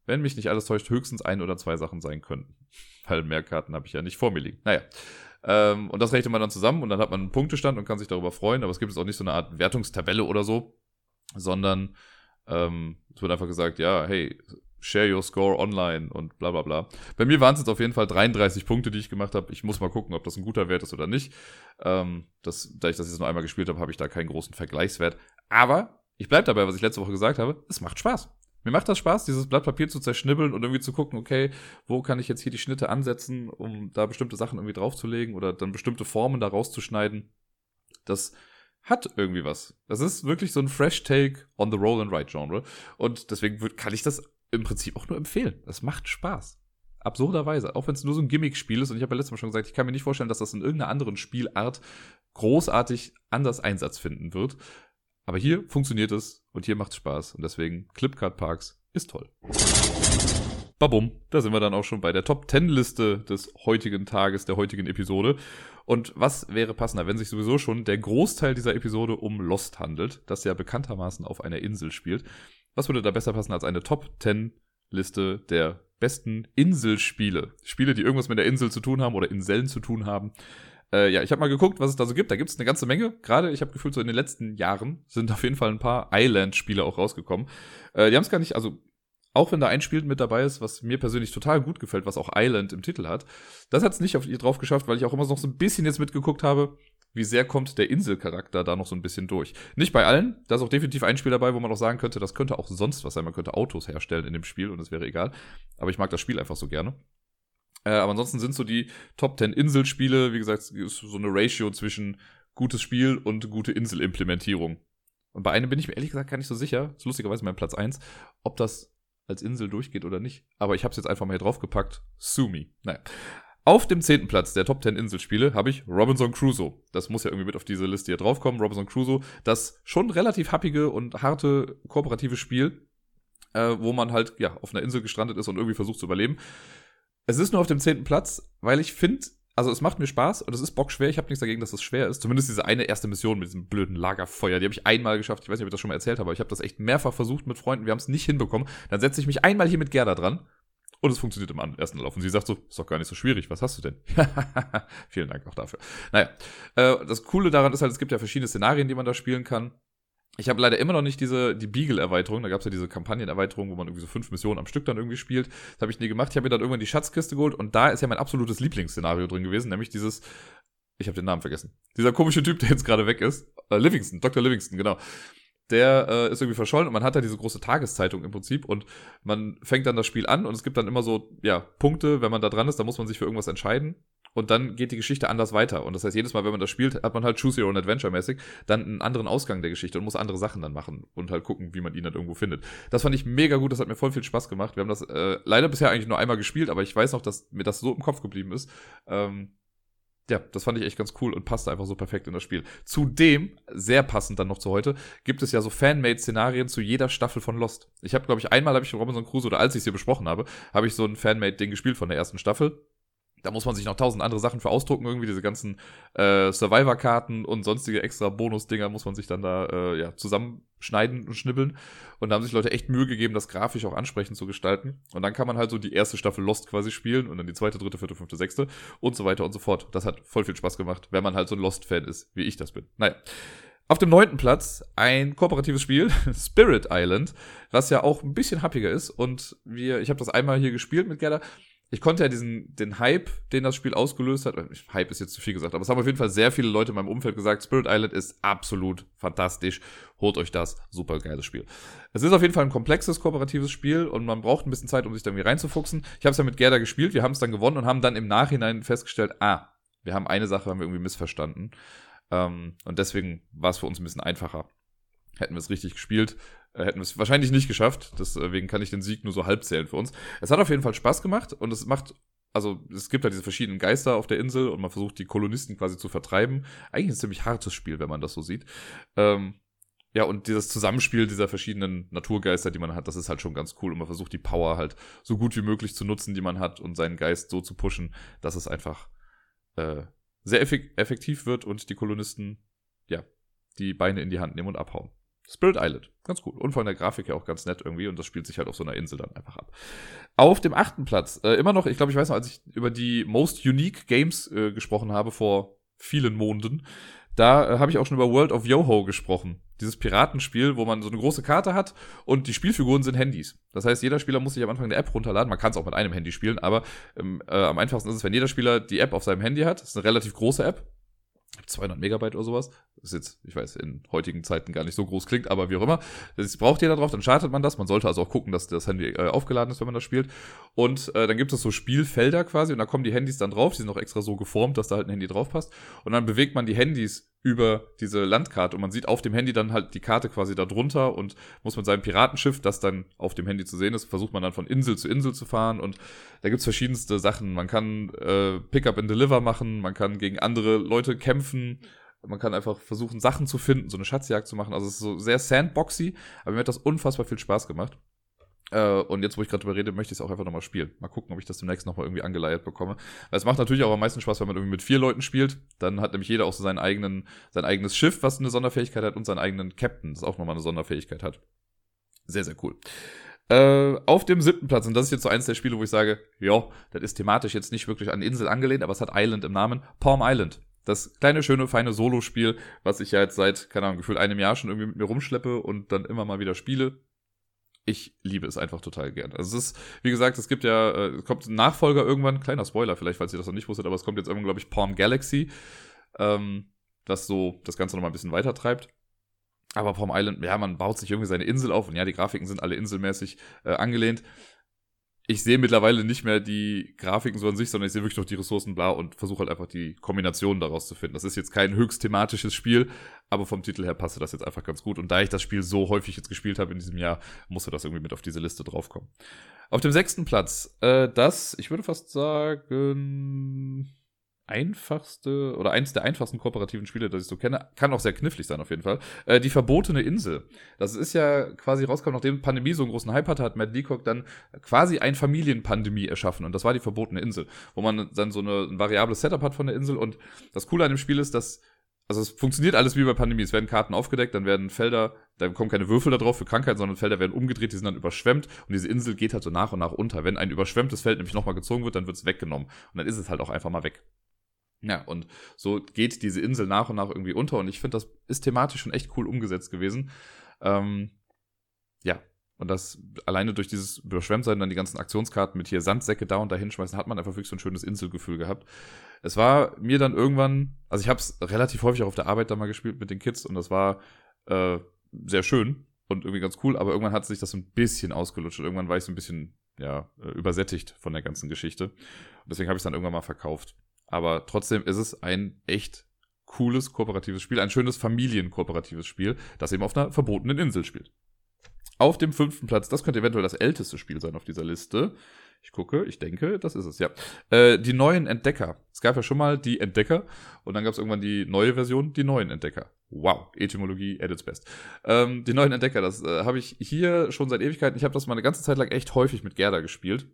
wenn mich nicht alles täuscht, höchstens ein oder zwei Sachen sein könnten. *laughs* Weil mehr Karten habe ich ja nicht vor mir liegen. Naja. Ähm, und das rechnet man dann zusammen und dann hat man einen Punktestand und kann sich darüber freuen, aber es gibt jetzt auch nicht so eine Art Wertungstabelle oder so, sondern ähm, es wird einfach gesagt, ja, hey, share your score online und bla bla bla. Bei mir waren es jetzt auf jeden Fall 33 Punkte, die ich gemacht habe. Ich muss mal gucken, ob das ein guter Wert ist oder nicht. Ähm, das, da ich das jetzt nur einmal gespielt habe, habe ich da keinen großen Vergleichswert. Aber ich bleibe dabei, was ich letzte Woche gesagt habe. Es macht Spaß. Mir macht das Spaß, dieses Blatt Papier zu zerschnibbeln und irgendwie zu gucken, okay, wo kann ich jetzt hier die Schnitte ansetzen, um da bestimmte Sachen irgendwie draufzulegen oder dann bestimmte Formen da rauszuschneiden. Das hat irgendwie was. Das ist wirklich so ein Fresh Take on the Roll and Write Genre. Und deswegen kann ich das im Prinzip auch nur empfehlen. Das macht Spaß. Absurderweise. Auch wenn es nur so ein Gimmick-Spiel ist. Und ich habe ja letztes Mal schon gesagt, ich kann mir nicht vorstellen, dass das in irgendeiner anderen Spielart großartig anders Einsatz finden wird. Aber hier funktioniert es und hier macht es Spaß. Und deswegen Clipcard Parks ist toll. Babum, da sind wir dann auch schon bei der Top 10 Liste des heutigen Tages, der heutigen Episode. Und was wäre passender, wenn sich sowieso schon der Großteil dieser Episode um Lost handelt, das ja bekanntermaßen auf einer Insel spielt. Was würde da besser passen als eine Top 10 Liste der besten Inselspiele? Spiele, die irgendwas mit der Insel zu tun haben oder Inseln zu tun haben. Äh, ja, ich habe mal geguckt, was es da so gibt. Da gibt es eine ganze Menge. Gerade, ich habe gefühlt, so in den letzten Jahren sind auf jeden Fall ein paar Island-Spiele auch rausgekommen. Äh, die haben es gar nicht, also auch wenn da ein Spiel mit dabei ist, was mir persönlich total gut gefällt, was auch Island im Titel hat. Das hat es nicht auf ihr drauf geschafft, weil ich auch immer noch so ein bisschen jetzt mitgeguckt habe, wie sehr kommt der Inselcharakter da noch so ein bisschen durch. Nicht bei allen, da ist auch definitiv ein Spiel dabei, wo man auch sagen könnte, das könnte auch sonst was sein. Man könnte Autos herstellen in dem Spiel und es wäre egal. Aber ich mag das Spiel einfach so gerne. Äh, aber ansonsten sind so die Top 10 Inselspiele, wie gesagt, ist so eine Ratio zwischen gutes Spiel und gute Inselimplementierung. Und bei einem bin ich mir ehrlich gesagt gar nicht so sicher, ist lustigerweise mein Platz 1, ob das als Insel durchgeht oder nicht. Aber ich habe es jetzt einfach mal hier draufgepackt. Sumi. Naja. Auf dem zehnten Platz der Top 10 Inselspiele habe ich Robinson Crusoe. Das muss ja irgendwie mit auf diese Liste hier draufkommen. Robinson Crusoe, das schon relativ happige und harte kooperative Spiel, äh, wo man halt ja auf einer Insel gestrandet ist und irgendwie versucht zu überleben. Es ist nur auf dem zehnten Platz, weil ich finde, also es macht mir Spaß und es ist bockschwer. Ich habe nichts dagegen, dass es schwer ist. Zumindest diese eine erste Mission mit diesem blöden Lagerfeuer, die habe ich einmal geschafft. Ich weiß nicht, ob ich das schon mal erzählt habe, aber ich habe das echt mehrfach versucht mit Freunden. Wir haben es nicht hinbekommen. Dann setze ich mich einmal hier mit Gerda dran und es funktioniert im ersten Lauf. Und sie sagt so, ist doch gar nicht so schwierig. Was hast du denn? *laughs* Vielen Dank auch dafür. Naja, äh, das Coole daran ist halt, es gibt ja verschiedene Szenarien, die man da spielen kann. Ich habe leider immer noch nicht diese die Beagle-Erweiterung. Da gab es ja diese Kampagnenerweiterung, wo man irgendwie so fünf Missionen am Stück dann irgendwie spielt. Das habe ich nie gemacht. Ich habe mir dann irgendwann die Schatzkiste geholt und da ist ja mein absolutes Lieblingsszenario drin gewesen, nämlich dieses. Ich habe den Namen vergessen. Dieser komische Typ, der jetzt gerade weg ist. Äh, Livingston, Dr. Livingston, genau. Der äh, ist irgendwie verschollen und man hat da diese große Tageszeitung im Prinzip und man fängt dann das Spiel an und es gibt dann immer so, ja, Punkte, wenn man da dran ist, da muss man sich für irgendwas entscheiden und dann geht die Geschichte anders weiter. Und das heißt, jedes Mal, wenn man das spielt, hat man halt Choose Your Own Adventure mäßig dann einen anderen Ausgang der Geschichte und muss andere Sachen dann machen und halt gucken, wie man ihn dann irgendwo findet. Das fand ich mega gut, das hat mir voll viel Spaß gemacht. Wir haben das äh, leider bisher eigentlich nur einmal gespielt, aber ich weiß noch, dass mir das so im Kopf geblieben ist. Ähm, ja, das fand ich echt ganz cool und passte einfach so perfekt in das Spiel. Zudem, sehr passend dann noch zu heute, gibt es ja so Fanmade-Szenarien zu jeder Staffel von Lost. Ich habe, glaube ich, einmal habe ich Robinson Crusoe, oder als ich es hier besprochen habe, habe ich so ein Fanmade-Ding gespielt von der ersten Staffel Da muss man sich noch tausend andere Sachen für ausdrucken, irgendwie diese ganzen äh, Survivor-Karten und sonstige extra Bonus-Dinger muss man sich dann da äh, ja, zusammenschneiden und schnibbeln. Und da haben sich Leute echt Mühe gegeben, das grafisch auch ansprechend zu gestalten. Und dann kann man halt so die erste Staffel Lost quasi spielen und dann die zweite, dritte, vierte, fünfte, sechste und so weiter und so fort. Das hat voll viel Spaß gemacht, wenn man halt so ein Lost-Fan ist, wie ich das bin. Naja. Auf dem neunten Platz ein kooperatives Spiel, *laughs* Spirit Island, was ja auch ein bisschen happiger ist. Und wir, ich habe das einmal hier gespielt mit Gerda ich konnte ja diesen, den Hype, den das Spiel ausgelöst hat, Hype ist jetzt zu viel gesagt, aber es haben auf jeden Fall sehr viele Leute in meinem Umfeld gesagt, Spirit Island ist absolut fantastisch. Holt euch das. Super geiles Spiel. Es ist auf jeden Fall ein komplexes, kooperatives Spiel und man braucht ein bisschen Zeit, um sich da irgendwie reinzufuchsen. Ich habe es ja mit Gerda gespielt, wir haben es dann gewonnen und haben dann im Nachhinein festgestellt, ah, wir haben eine Sache haben wir irgendwie missverstanden. Ähm, und deswegen war es für uns ein bisschen einfacher. Hätten wir es richtig gespielt, äh, hätten wir es wahrscheinlich nicht geschafft. Deswegen kann ich den Sieg nur so halb zählen für uns. Es hat auf jeden Fall Spaß gemacht und es macht also es gibt halt diese verschiedenen Geister auf der Insel und man versucht die Kolonisten quasi zu vertreiben. Eigentlich ein ziemlich hartes Spiel, wenn man das so sieht. Ähm, ja, und dieses Zusammenspiel dieser verschiedenen Naturgeister, die man hat, das ist halt schon ganz cool. Und man versucht die Power halt so gut wie möglich zu nutzen, die man hat und seinen Geist so zu pushen, dass es einfach äh, sehr effektiv wird und die Kolonisten, ja, die Beine in die Hand nehmen und abhauen. Spirit Island. Ganz cool. Und von der Grafik her auch ganz nett irgendwie. Und das spielt sich halt auf so einer Insel dann einfach ab. Auf dem achten Platz, äh, immer noch, ich glaube, ich weiß noch, als ich über die Most Unique Games äh, gesprochen habe vor vielen Monden, da äh, habe ich auch schon über World of Yoho gesprochen. Dieses Piratenspiel, wo man so eine große Karte hat und die Spielfiguren sind Handys. Das heißt, jeder Spieler muss sich am Anfang eine App runterladen. Man kann es auch mit einem Handy spielen, aber ähm, äh, am einfachsten ist es, wenn jeder Spieler die App auf seinem Handy hat. Das ist eine relativ große App. 200 Megabyte oder sowas. Das ist jetzt, ich weiß, in heutigen Zeiten gar nicht so groß klingt, aber wie auch immer. Das braucht jeder drauf, dann startet man das. Man sollte also auch gucken, dass das Handy äh, aufgeladen ist, wenn man das spielt. Und äh, dann gibt es so Spielfelder quasi und da kommen die Handys dann drauf. Die sind auch extra so geformt, dass da halt ein Handy drauf passt. Und dann bewegt man die Handys über diese Landkarte und man sieht auf dem Handy dann halt die Karte quasi da drunter und muss mit seinem Piratenschiff, das dann auf dem Handy zu sehen ist, versucht man dann von Insel zu Insel zu fahren und da gibt's verschiedenste Sachen. Man kann äh, Pickup and Deliver machen, man kann gegen andere Leute kämpfen, man kann einfach versuchen, Sachen zu finden, so eine Schatzjagd zu machen. Also es ist so sehr sandboxy, aber mir hat das unfassbar viel Spaß gemacht. Äh, und jetzt, wo ich gerade drüber rede, möchte ich es auch einfach nochmal spielen. Mal gucken, ob ich das demnächst nochmal irgendwie angeleiert bekomme. Weil es macht natürlich auch am meisten Spaß, wenn man irgendwie mit vier Leuten spielt. Dann hat nämlich jeder auch so seinen eigenen, sein eigenes Schiff, was eine Sonderfähigkeit hat, und seinen eigenen Captain, das auch nochmal eine Sonderfähigkeit hat. Sehr, sehr cool. Äh, auf dem siebten Platz, und das ist jetzt so eins der Spiele, wo ich sage, ja, das ist thematisch jetzt nicht wirklich an Insel angelehnt, aber es hat Island im Namen. Palm Island. Das kleine, schöne, feine Solo-Spiel, was ich ja jetzt seit, keine Ahnung, gefühlt einem Jahr schon irgendwie mit mir rumschleppe und dann immer mal wieder spiele ich liebe es einfach total gern. Also es ist, wie gesagt, es gibt ja, äh, es kommt ein Nachfolger irgendwann, kleiner Spoiler vielleicht, falls ihr das noch nicht wusstet, aber es kommt jetzt irgendwann, glaube ich, Palm Galaxy, ähm, das so das Ganze nochmal ein bisschen weiter treibt. Aber Palm Island, ja, man baut sich irgendwie seine Insel auf und ja, die Grafiken sind alle inselmäßig äh, angelehnt ich sehe mittlerweile nicht mehr die Grafiken so an sich, sondern ich sehe wirklich noch die Ressourcen bla und versuche halt einfach die Kombination daraus zu finden. Das ist jetzt kein höchst thematisches Spiel, aber vom Titel her passte das jetzt einfach ganz gut. Und da ich das Spiel so häufig jetzt gespielt habe in diesem Jahr, musste das irgendwie mit auf diese Liste draufkommen. Auf dem sechsten Platz, äh, das, ich würde fast sagen, einfachste oder eins der einfachsten kooperativen Spiele, das ich so kenne. Kann auch sehr knifflig sein, auf jeden Fall. Äh, die verbotene Insel. Das ist ja quasi rausgekommen, nachdem Pandemie so einen großen Hype hatte, hat Matt Leacock dann quasi ein Familienpandemie erschaffen. Und das war die verbotene Insel, wo man dann so eine, ein variables Setup hat von der Insel. Und das Coole an dem Spiel ist, dass also es funktioniert alles wie bei Pandemie. Es werden Karten aufgedeckt, dann werden Felder, da kommen keine Würfel da drauf für Krankheiten, sondern Felder werden umgedreht, die sind dann überschwemmt und diese Insel geht halt so nach und nach unter. Wenn ein überschwemmtes Feld nämlich nochmal gezogen wird, dann wird es weggenommen. Und dann ist es halt auch einfach mal weg. Ja, und so geht diese Insel nach und nach irgendwie unter und ich finde, das ist thematisch schon echt cool umgesetzt gewesen. Ähm, ja, und das alleine durch dieses Überschwemmtsein, dann die ganzen Aktionskarten mit hier Sandsäcke da und da hinschmeißen, hat man einfach wirklich so ein schönes Inselgefühl gehabt. Es war mir dann irgendwann, also ich habe es relativ häufig auch auf der Arbeit da mal gespielt mit den Kids und das war äh, sehr schön und irgendwie ganz cool, aber irgendwann hat sich das so ein bisschen ausgelutscht und irgendwann war ich so ein bisschen ja, äh, übersättigt von der ganzen Geschichte. Und deswegen habe ich es dann irgendwann mal verkauft. Aber trotzdem ist es ein echt cooles kooperatives Spiel, ein schönes Familienkooperatives Spiel, das eben auf einer verbotenen Insel spielt. Auf dem fünften Platz, das könnte eventuell das älteste Spiel sein auf dieser Liste. Ich gucke, ich denke, das ist es, ja. Äh, die neuen Entdecker. Es gab ja schon mal die Entdecker und dann gab es irgendwann die neue Version, die neuen Entdecker. Wow, Etymologie at its best. Ähm, die neuen Entdecker, das äh, habe ich hier schon seit Ewigkeiten. Ich habe das mal eine ganze Zeit lang echt häufig mit Gerda gespielt.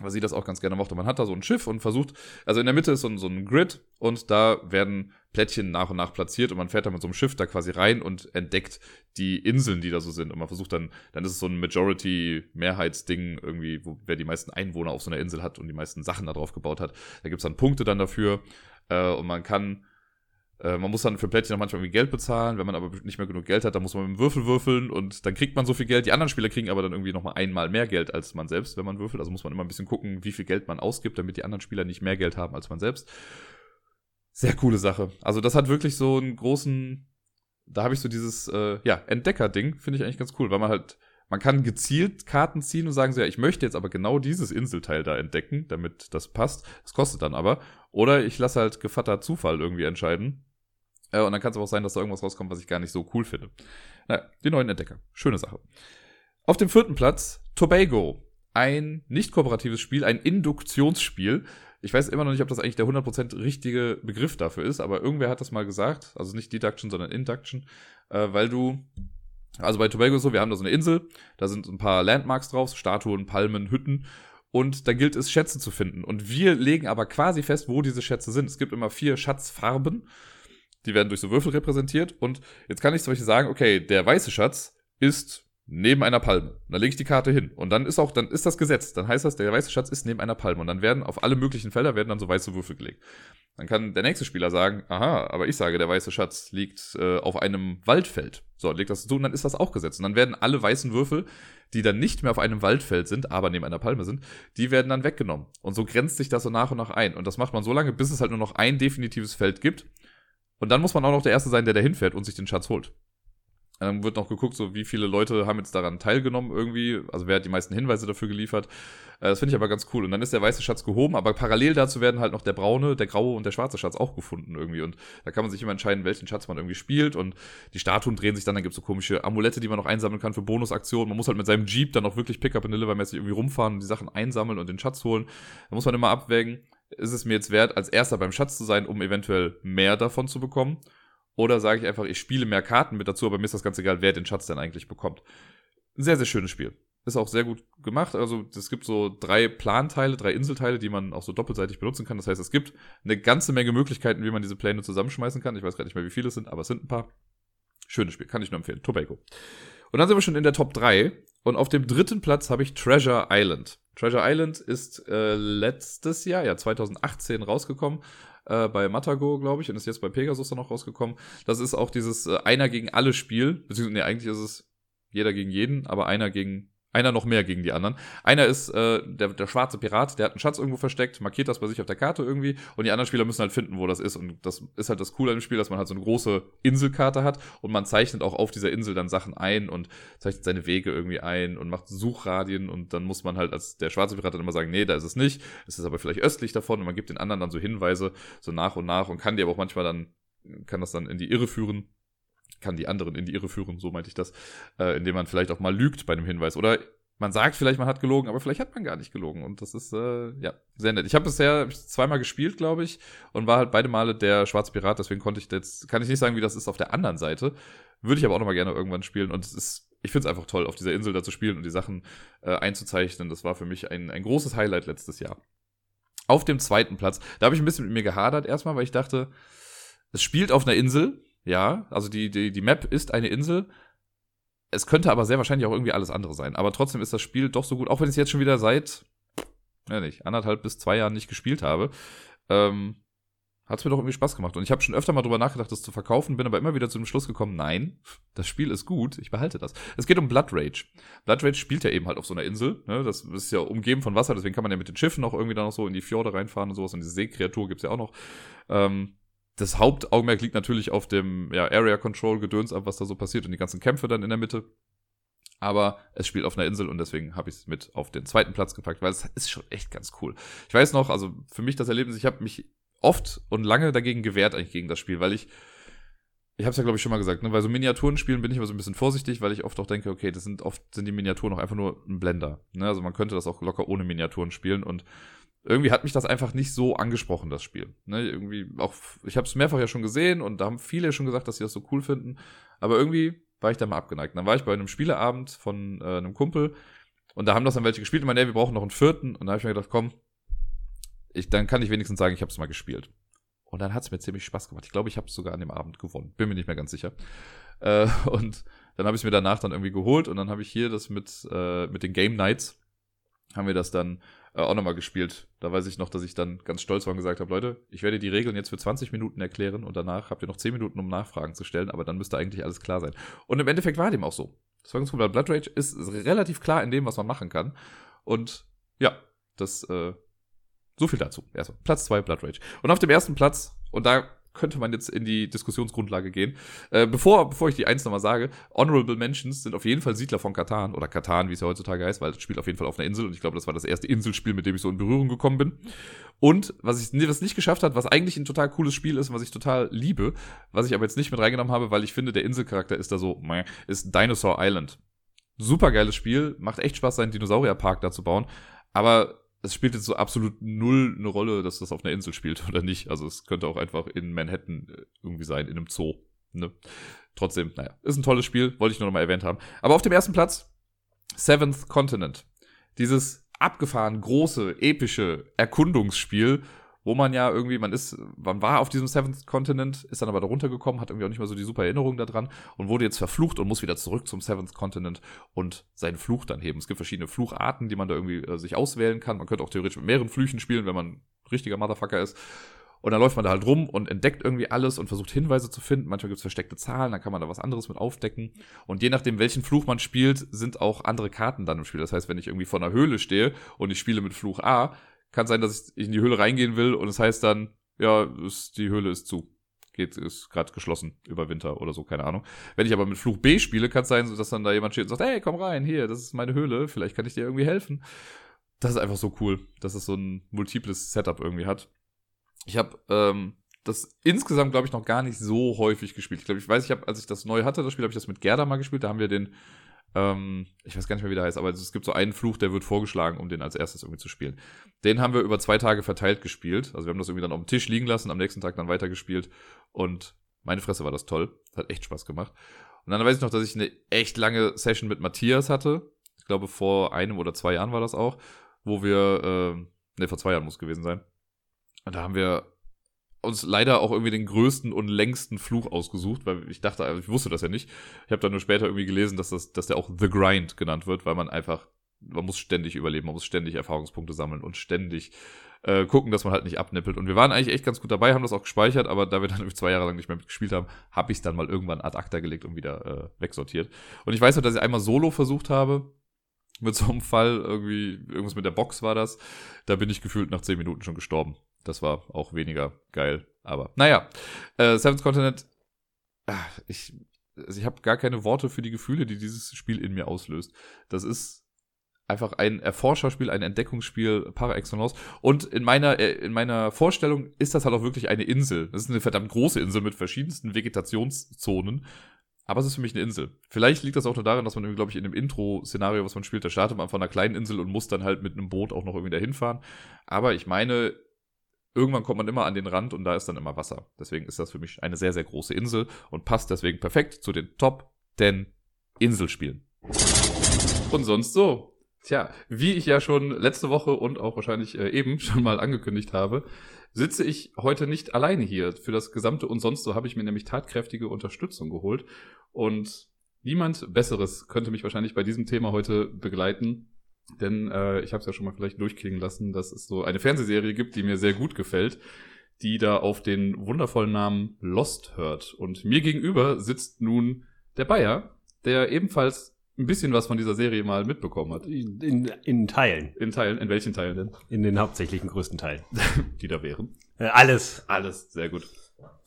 Weil sie das auch ganz gerne mochte. Man hat da so ein Schiff und versucht, also in der Mitte ist so ein, so ein Grid und da werden Plättchen nach und nach platziert und man fährt da mit so einem Schiff da quasi rein und entdeckt die Inseln, die da so sind. Und man versucht dann, dann ist es so ein Majority-Mehrheitsding irgendwie, wo wer die meisten Einwohner auf so einer Insel hat und die meisten Sachen da drauf gebaut hat. Da gibt's dann Punkte dann dafür äh, und man kann äh, man muss dann für Plättchen auch manchmal irgendwie Geld bezahlen. Wenn man aber nicht mehr genug Geld hat, dann muss man mit dem Würfel würfeln und dann kriegt man so viel Geld. Die anderen Spieler kriegen aber dann irgendwie nochmal einmal mehr Geld als man selbst, wenn man würfelt. Also muss man immer ein bisschen gucken, wie viel Geld man ausgibt, damit die anderen Spieler nicht mehr Geld haben als man selbst. Sehr coole Sache. Also das hat wirklich so einen großen, da habe ich so dieses, äh, ja, Entdecker-Ding, finde ich eigentlich ganz cool, weil man halt, man kann gezielt Karten ziehen und sagen so, ja, ich möchte jetzt aber genau dieses Inselteil da entdecken, damit das passt. Das kostet dann aber. Oder ich lasse halt Gevatter Zufall irgendwie entscheiden. Äh, und dann kann es aber auch sein, dass da irgendwas rauskommt, was ich gar nicht so cool finde. Naja, die neuen Entdecker. Schöne Sache. Auf dem vierten Platz Tobago. Ein nicht kooperatives Spiel, ein Induktionsspiel. Ich weiß immer noch nicht, ob das eigentlich der 100% richtige Begriff dafür ist, aber irgendwer hat das mal gesagt. Also nicht Deduction, sondern Induction. Äh, weil du also bei Tobago ist so, wir haben da so eine Insel, da sind ein paar Landmarks drauf, Statuen, Palmen, Hütten und da gilt es, Schätze zu finden. Und wir legen aber quasi fest, wo diese Schätze sind. Es gibt immer vier Schatzfarben die werden durch so Würfel repräsentiert. Und jetzt kann ich zum Beispiel sagen, okay, der weiße Schatz ist neben einer Palme. dann lege ich die Karte hin. Und dann ist auch, dann ist das Gesetz. Dann heißt das, der weiße Schatz ist neben einer Palme. Und dann werden auf alle möglichen Felder werden dann so weiße Würfel gelegt. Dann kann der nächste Spieler sagen, aha, aber ich sage, der weiße Schatz liegt äh, auf einem Waldfeld. So, legt das so und dann ist das auch gesetzt. Und dann werden alle weißen Würfel, die dann nicht mehr auf einem Waldfeld sind, aber neben einer Palme sind, die werden dann weggenommen. Und so grenzt sich das so nach und nach ein. Und das macht man so lange, bis es halt nur noch ein definitives Feld gibt. Und dann muss man auch noch der Erste sein, der da hinfährt und sich den Schatz holt. Dann wird noch geguckt, so wie viele Leute haben jetzt daran teilgenommen irgendwie, also wer hat die meisten Hinweise dafür geliefert. Äh, das finde ich aber ganz cool. Und dann ist der weiße Schatz gehoben, aber parallel dazu werden halt noch der braune, der graue und der schwarze Schatz auch gefunden irgendwie. Und da kann man sich immer entscheiden, welchen Schatz man irgendwie spielt. Und die Statuen drehen sich dann, dann gibt es so komische Amulette, die man noch einsammeln kann für Bonusaktionen. Man muss halt mit seinem Jeep dann auch wirklich Pickup and Deliver mäßig irgendwie rumfahren und die Sachen einsammeln und den Schatz holen. Da muss man immer abwägen, ist es mir jetzt wert, als erster beim Schatz zu sein, um eventuell mehr davon zu bekommen? Oder sage ich einfach, ich spiele mehr Karten mit dazu, aber mir ist das ganz egal, wer den Schatz denn eigentlich bekommt. Ein sehr, sehr schönes Spiel. Ist auch sehr gut gemacht. Also es gibt so drei Planteile, drei Inselteile, die man auch so doppelseitig benutzen kann. Das heißt, es gibt eine ganze Menge Möglichkeiten, wie man diese Pläne zusammenschmeißen kann. Ich weiß gerade nicht mehr, wie viele es sind, aber es sind ein paar. Schönes Spiel, kann ich nur empfehlen. Tobago. Und dann sind wir schon in der Top 3. Und auf dem dritten Platz habe ich Treasure Island. Treasure Island ist äh, letztes Jahr, ja 2018 rausgekommen äh, bei Matago, glaube ich, und ist jetzt bei Pegasus dann noch rausgekommen. Das ist auch dieses äh, Einer gegen alle Spiel, beziehungsweise nee, eigentlich ist es jeder gegen jeden, aber einer gegen einer noch mehr gegen die anderen. Einer ist äh, der, der schwarze Pirat, der hat einen Schatz irgendwo versteckt, markiert das bei sich auf der Karte irgendwie und die anderen Spieler müssen halt finden, wo das ist. Und das ist halt das Coole an dem Spiel, dass man halt so eine große Inselkarte hat und man zeichnet auch auf dieser Insel dann Sachen ein und zeichnet seine Wege irgendwie ein und macht Suchradien und dann muss man halt als der schwarze Pirat dann immer sagen, nee, da ist es nicht. Es ist aber vielleicht östlich davon und man gibt den anderen dann so Hinweise so nach und nach und kann die aber auch manchmal dann, kann das dann in die Irre führen kann die anderen in die Irre führen, so meinte ich das, äh, indem man vielleicht auch mal lügt bei einem Hinweis. Oder man sagt vielleicht, man hat gelogen, aber vielleicht hat man gar nicht gelogen. Und das ist, äh, ja, sehr nett. Ich habe bisher zweimal gespielt, glaube ich, und war halt beide Male der schwarze Pirat, deswegen konnte ich jetzt, kann ich nicht sagen, wie das ist auf der anderen Seite. Würde ich aber auch noch mal gerne irgendwann spielen. Und es ist, ich finde es einfach toll, auf dieser Insel da zu spielen und die Sachen äh, einzuzeichnen. Das war für mich ein, ein großes Highlight letztes Jahr. Auf dem zweiten Platz, da habe ich ein bisschen mit mir gehadert erstmal, weil ich dachte, es spielt auf einer Insel, ja, also die, die, die Map ist eine Insel. Es könnte aber sehr wahrscheinlich auch irgendwie alles andere sein. Aber trotzdem ist das Spiel doch so gut, auch wenn ich es jetzt schon wieder seit, ja nicht, anderthalb bis zwei Jahren nicht gespielt habe. Ähm, hat es mir doch irgendwie Spaß gemacht. Und ich habe schon öfter mal drüber nachgedacht, das zu verkaufen, bin aber immer wieder zu dem Schluss gekommen, nein, das Spiel ist gut, ich behalte das. Es geht um Blood Rage. Blood Rage spielt ja eben halt auf so einer Insel. Ne? Das ist ja umgeben von Wasser, deswegen kann man ja mit den Schiffen auch irgendwie dann noch so in die Fjorde reinfahren und sowas. Und diese Seekreatur gibt's ja auch noch. Ähm, das Hauptaugenmerk liegt natürlich auf dem ja, Area Control Gedöns ab, was da so passiert und die ganzen Kämpfe dann in der Mitte. Aber es spielt auf einer Insel und deswegen habe ich es mit auf den zweiten Platz gepackt, weil es ist schon echt ganz cool. Ich weiß noch, also für mich das Erlebnis, ich habe mich oft und lange dagegen gewehrt eigentlich gegen das Spiel, weil ich ich habe es ja glaube ich schon mal gesagt, ne, bei so Miniaturenspielen bin ich immer so ein bisschen vorsichtig, weil ich oft auch denke, okay, das sind oft sind die Miniaturen auch einfach nur ein Blender, ne? Also man könnte das auch locker ohne Miniaturen spielen und irgendwie hat mich das einfach nicht so angesprochen, das Spiel. Ne, irgendwie auch, ich habe es mehrfach ja schon gesehen und da haben viele schon gesagt, dass sie das so cool finden. Aber irgendwie war ich da mal abgeneigt. dann war ich bei einem Spieleabend von äh, einem Kumpel Und da haben das dann welche gespielt und meinen, nee, wir brauchen noch einen vierten. Und da habe ich mir gedacht, komm, ich, dann kann ich wenigstens sagen, ich habe es mal gespielt. Und dann hat es mir ziemlich Spaß gemacht. Ich glaube, ich habe es sogar an dem Abend gewonnen. Bin mir nicht mehr ganz sicher. Äh, *laughs* und dann habe ich es mir danach dann irgendwie geholt und dann habe ich hier das mit, äh, mit den Game Nights, haben wir das dann äh, auch nochmal gespielt. Da weiß ich noch, dass ich dann ganz stolz war und gesagt habe, Leute, ich werde die Regeln jetzt für 20 Minuten erklären und danach habt ihr noch 10 Minuten, um Nachfragen zu stellen, aber dann müsste eigentlich alles klar sein. Und im Endeffekt war dem auch so. Das Folgungsproblem Blood Rage ist relativ klar in dem, was man machen kann. Und ja, das äh, so viel dazu. Erstmal Platz zwei Blood Rage. Und auf dem ersten Platz, und da könnte man jetzt in die Diskussionsgrundlage gehen. Äh, bevor, bevor ich die eins nochmal sage, Honorable Mentions sind auf jeden Fall Siedler von Katan oder Katan, wie es ja heutzutage heißt, weil es spielt auf jeden Fall auf einer Insel und ich glaube, das war das erste Inselspiel, mit dem ich so in Berührung gekommen bin. Und was ich was nicht geschafft hat, was eigentlich ein total cooles Spiel ist, was ich total liebe, was ich aber jetzt nicht mit reingenommen habe, weil ich finde, der Inselcharakter ist da so, ist Dinosaur Island. Super geiles Spiel, macht echt Spaß, seinen Dinosaurierpark da zu bauen, aber es spielt jetzt so absolut null eine Rolle, dass das auf einer Insel spielt oder nicht. Also es könnte auch einfach in Manhattan äh, irgendwie sein, in einem Zoo. Ne? Trotzdem, naja, ist ein tolles Spiel, wollte ich nur noch mal erwähnt haben. Aber auf dem ersten Platz, Seventh Continent. Dieses abgefahren große, epische Erkundungsspiel, wo man ja irgendwie, man ist, man war auf diesem Seventh Continent, ist dann aber da runtergekommen, hat irgendwie auch nicht mehr so die super Erinnerung daran und wurde jetzt verflucht und muss wieder zurück zum Seventh Continent und seinen Fluch dann heben. Es gibt verschiedene Flucharten, die man da irgendwie äh, sich auswählen kann. Man könnte auch theoretisch mit mehreren Flüchen spielen, wenn man richtiger Motherfucker ist. Und dann läuft man da halt rum und entdeckt irgendwie alles und versucht Hinweise zu finden. Manchmal gibt es versteckte Zahlen, dann kann man da was anderes mit aufdecken. Und je nachdem, welchen Fluch man spielt, sind auch andere Karten dann im Spiel. Das heißt, wenn ich irgendwie vor einer Höhle stehe und ich spiele mit Fluch A, kann sein, dass ich in die Höhle reingehen will und es heißt dann, ja, ist, die Höhle ist zu. Geht, ist gerade geschlossen über Winter oder so, keine Ahnung. Wenn ich aber mit Fluch B spiele, kann es sein, dass dann da jemand steht und sagt, hey, komm rein, hier, das ist meine Höhle, vielleicht kann ich dir irgendwie helfen. Das ist einfach so cool, dass es so ein multiples Setup irgendwie hat. Ich habe ähm, das insgesamt, glaube ich, noch gar nicht so häufig gespielt. Ich glaube, ich weiß, ich habe, als ich das neu hatte, das Spiel, habe ich das mit Gerda mal gespielt. Da haben wir den ähm, ich weiß gar nicht mehr, wie der heißt, aber es gibt so einen Fluch, der wird vorgeschlagen, um den als erstes irgendwie zu spielen. Den haben wir über zwei Tage verteilt gespielt. Also wir haben das irgendwie dann auf dem Tisch liegen lassen, am nächsten Tag dann weitergespielt. Und meine Fresse war das toll. Hat echt Spaß gemacht. Und dann weiß ich noch, dass ich eine echt lange Session mit Matthias hatte. Ich glaube, vor einem oder zwei Jahren war das auch, wo wir, äh, ne, vor zwei Jahren muss gewesen sein. Und da haben wir uns leider auch irgendwie den größten und längsten Fluch ausgesucht, weil ich dachte, also ich wusste das ja nicht. Ich habe dann nur später irgendwie gelesen, dass das, dass der auch The Grind genannt wird, weil man einfach, man muss ständig überleben, man muss ständig Erfahrungspunkte sammeln und ständig äh, gucken, dass man halt nicht abnippelt. Und wir waren eigentlich echt ganz gut dabei, haben das auch gespeichert, aber da wir dann *laughs* zwei Jahre lang nicht mehr mitgespielt haben, habe ich es dann mal irgendwann ad acta gelegt und wieder äh, wegsortiert. Und ich weiß noch, dass ich einmal Solo versucht habe, mit so einem Fall, irgendwie, irgendwas mit der Box war das. Da bin ich gefühlt nach zehn Minuten schon gestorben. Das war auch weniger geil. Aber naja, äh, Seventh Continent, ach, ich, also ich habe gar keine Worte für die Gefühle, die dieses Spiel in mir auslöst. Das ist einfach ein Erforscherspiel, ein Entdeckungsspiel par excellence. Und in meiner, äh, in meiner Vorstellung ist das halt auch wirklich eine Insel. Das ist eine verdammt große Insel mit verschiedensten Vegetationszonen. Aber es ist für mich eine Insel. Vielleicht liegt das auch nur daran, dass man, glaube ich, in dem Intro-Szenario, was man spielt, da startet man von einer kleinen Insel und muss dann halt mit einem Boot auch noch irgendwie dahin fahren. Aber ich meine, irgendwann kommt man immer an den Rand und da ist dann immer Wasser. Deswegen ist das für mich eine sehr, sehr große Insel und passt deswegen perfekt zu den Top 10 Inselspielen. Und sonst so. Tja, wie ich ja schon letzte Woche und auch wahrscheinlich äh, eben *laughs* schon mal angekündigt habe, sitze ich heute nicht alleine hier. Für das gesamte und sonst so habe ich mir nämlich tatkräftige Unterstützung geholt. Und niemand Besseres könnte mich wahrscheinlich bei diesem Thema heute begleiten denn äh, ich habe es ja schon mal vielleicht durchklingen lassen, dass es so eine Fernsehserie gibt, die mir sehr gut gefällt, die da auf den wundervollen Namen Lost hört. Und mir gegenüber sitzt nun der Bayer, der ebenfalls ein bisschen was von dieser Serie mal mitbekommen hat. In, in Teilen. In Teilen. In welchen Teilen denn? In den hauptsächlichen größten Teilen. *laughs* die da wären. Äh, alles. Alles, sehr gut.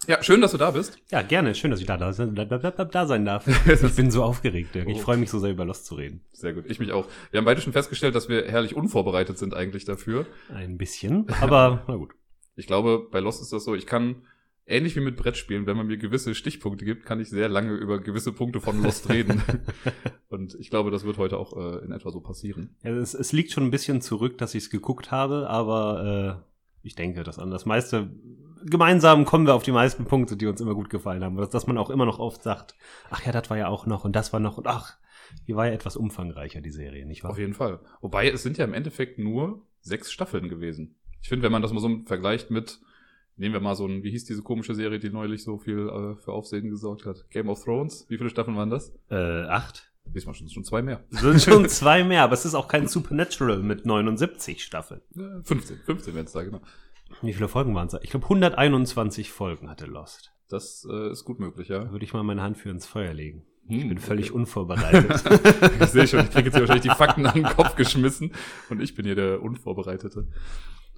Ja, schön, dass du da bist. Ja, gerne. Schön, dass ich da, da, da, da, da sein darf. *laughs* ich bin so aufgeregt. Ich oh. freue mich so sehr, über Lost zu reden. Sehr gut. Ich mich auch. Wir haben beide schon festgestellt, dass wir herrlich unvorbereitet sind eigentlich dafür. Ein bisschen, aber *laughs* na gut. Ich glaube, bei Lost ist das so, ich kann, ähnlich wie mit Brettspielen, wenn man mir gewisse Stichpunkte gibt, kann ich sehr lange über gewisse Punkte von Lost *laughs* reden. Und ich glaube, das wird heute auch äh, in etwa so passieren. Ja, es, es liegt schon ein bisschen zurück, dass ich es geguckt habe, aber äh, ich denke, dass an das meiste gemeinsam kommen wir auf die meisten Punkte, die uns immer gut gefallen haben. Dass, dass man auch immer noch oft sagt, ach ja, das war ja auch noch und das war noch und ach, die war ja etwas umfangreicher, die Serie, nicht wahr? Auf jeden Fall. Wobei es sind ja im Endeffekt nur sechs Staffeln gewesen. Ich finde, wenn man das mal so vergleicht mit, nehmen wir mal so ein, wie hieß diese komische Serie, die neulich so viel äh, für Aufsehen gesorgt hat? Game of Thrones. Wie viele Staffeln waren das? Äh, acht. Diesmal schon, schon zwei mehr. Sind schon *laughs* zwei mehr, aber es ist auch kein Supernatural mit 79 Staffeln. Ja, 15, 15 werden es da, genau. Wie viele Folgen waren es? Ich glaube 121 Folgen hatte Lost. Das äh, ist gut möglich, ja. Da würde ich mal meine Hand für ins Feuer legen. Hm, Ich bin völlig okay. unvorbereitet. *laughs* Ich sehe schon, ich kriege jetzt hier wahrscheinlich die Fakten an den Kopf geschmissen und ich bin hier der Unvorbereitete.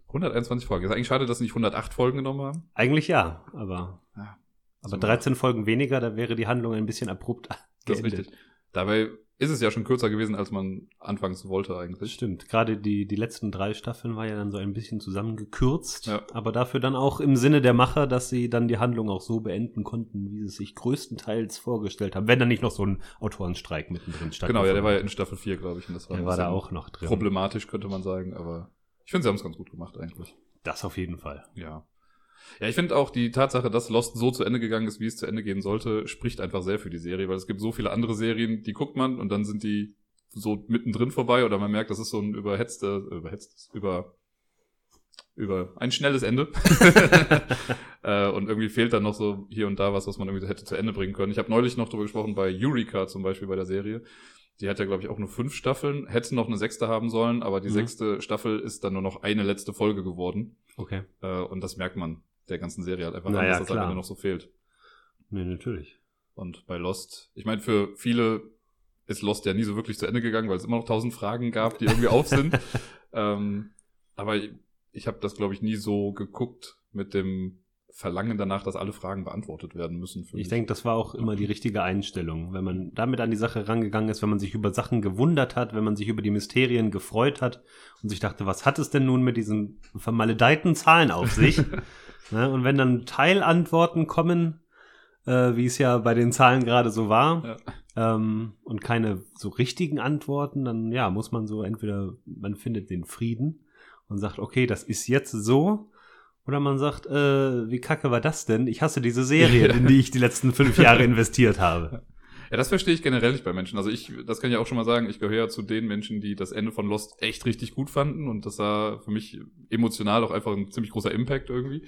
121 Folgen. Ist eigentlich schade, dass sie nicht 108 Folgen genommen haben. Eigentlich ja, aber, Ja, aber 13 Folgen weniger, da wäre die Handlung ein bisschen abrupt Das ist geendet. richtig. Dabei ist es ja schon kürzer gewesen, als man anfangs wollte eigentlich. stimmt. Gerade die, die letzten drei Staffeln war ja dann so ein bisschen zusammengekürzt, Ja. aber dafür dann auch im Sinne der Macher, dass sie dann die Handlung auch so beenden konnten, wie sie es sich größtenteils vorgestellt haben. Wenn dann nicht noch so ein Autorenstreik mittendrin stattfindet. Genau, ja, der war ja in Staffel 4, glaube ich. Und das war, der war da auch noch drin. problematisch, könnte man sagen. Aber ich finde, sie haben es ganz gut gemacht eigentlich. Das auf jeden Fall. Ja. Ja, ich finde auch die Tatsache, dass Lost so zu Ende gegangen ist, wie es zu Ende gehen sollte, spricht einfach sehr für die Serie, weil es gibt so viele andere Serien, die guckt man und dann sind die so mittendrin vorbei oder man merkt, das ist so ein überhetzter, überhetztes, über, über ein schnelles Ende. *laughs* *laughs* äh, und irgendwie fehlt dann noch so hier und da was, was man irgendwie hätte zu Ende bringen können. Ich habe neulich noch drüber gesprochen bei Eureka zum Beispiel bei der Serie. Die hat ja, glaube ich, auch nur fünf Staffeln, hätte noch eine sechste haben sollen, aber die Mhm. sechste Staffel ist dann nur noch eine letzte Folge geworden. Okay. Äh, und das merkt man der ganzen Serie halt einfach, Na an, ja, dass das klar. Ende noch so fehlt. Nee, natürlich. Und bei Lost, ich meine, für viele ist Lost ja nie so wirklich zu Ende gegangen, weil es immer noch tausend Fragen gab, die irgendwie auf sind. *laughs* ähm, aber ich, ich habe das, glaube ich, nie so geguckt mit dem Verlangen danach, dass alle Fragen beantwortet werden müssen. Ich denke, das war auch immer die richtige Einstellung. Wenn man damit an die Sache rangegangen ist, wenn man sich über Sachen gewundert hat, wenn man sich über die Mysterien gefreut hat und sich dachte, was hat es denn nun mit diesen vermaledeiten Zahlen auf sich? *laughs* ne? Und wenn dann Teilantworten kommen, äh, wie es ja bei den Zahlen gerade so war, ähm, und keine so richtigen Antworten, dann ja, muss man so entweder, man findet den Frieden und sagt, okay, das ist jetzt so. Oder man sagt, äh, wie kacke war das denn? Ich hasse diese Serie, *laughs* in die ich die letzten fünf Jahre investiert habe. Ja, das verstehe ich generell nicht bei Menschen. Also ich, das kann ich auch schon mal sagen, ich gehöre ja zu den Menschen, die das Ende von Lost echt richtig gut fanden und das war für mich emotional auch einfach ein ziemlich großer Impact irgendwie.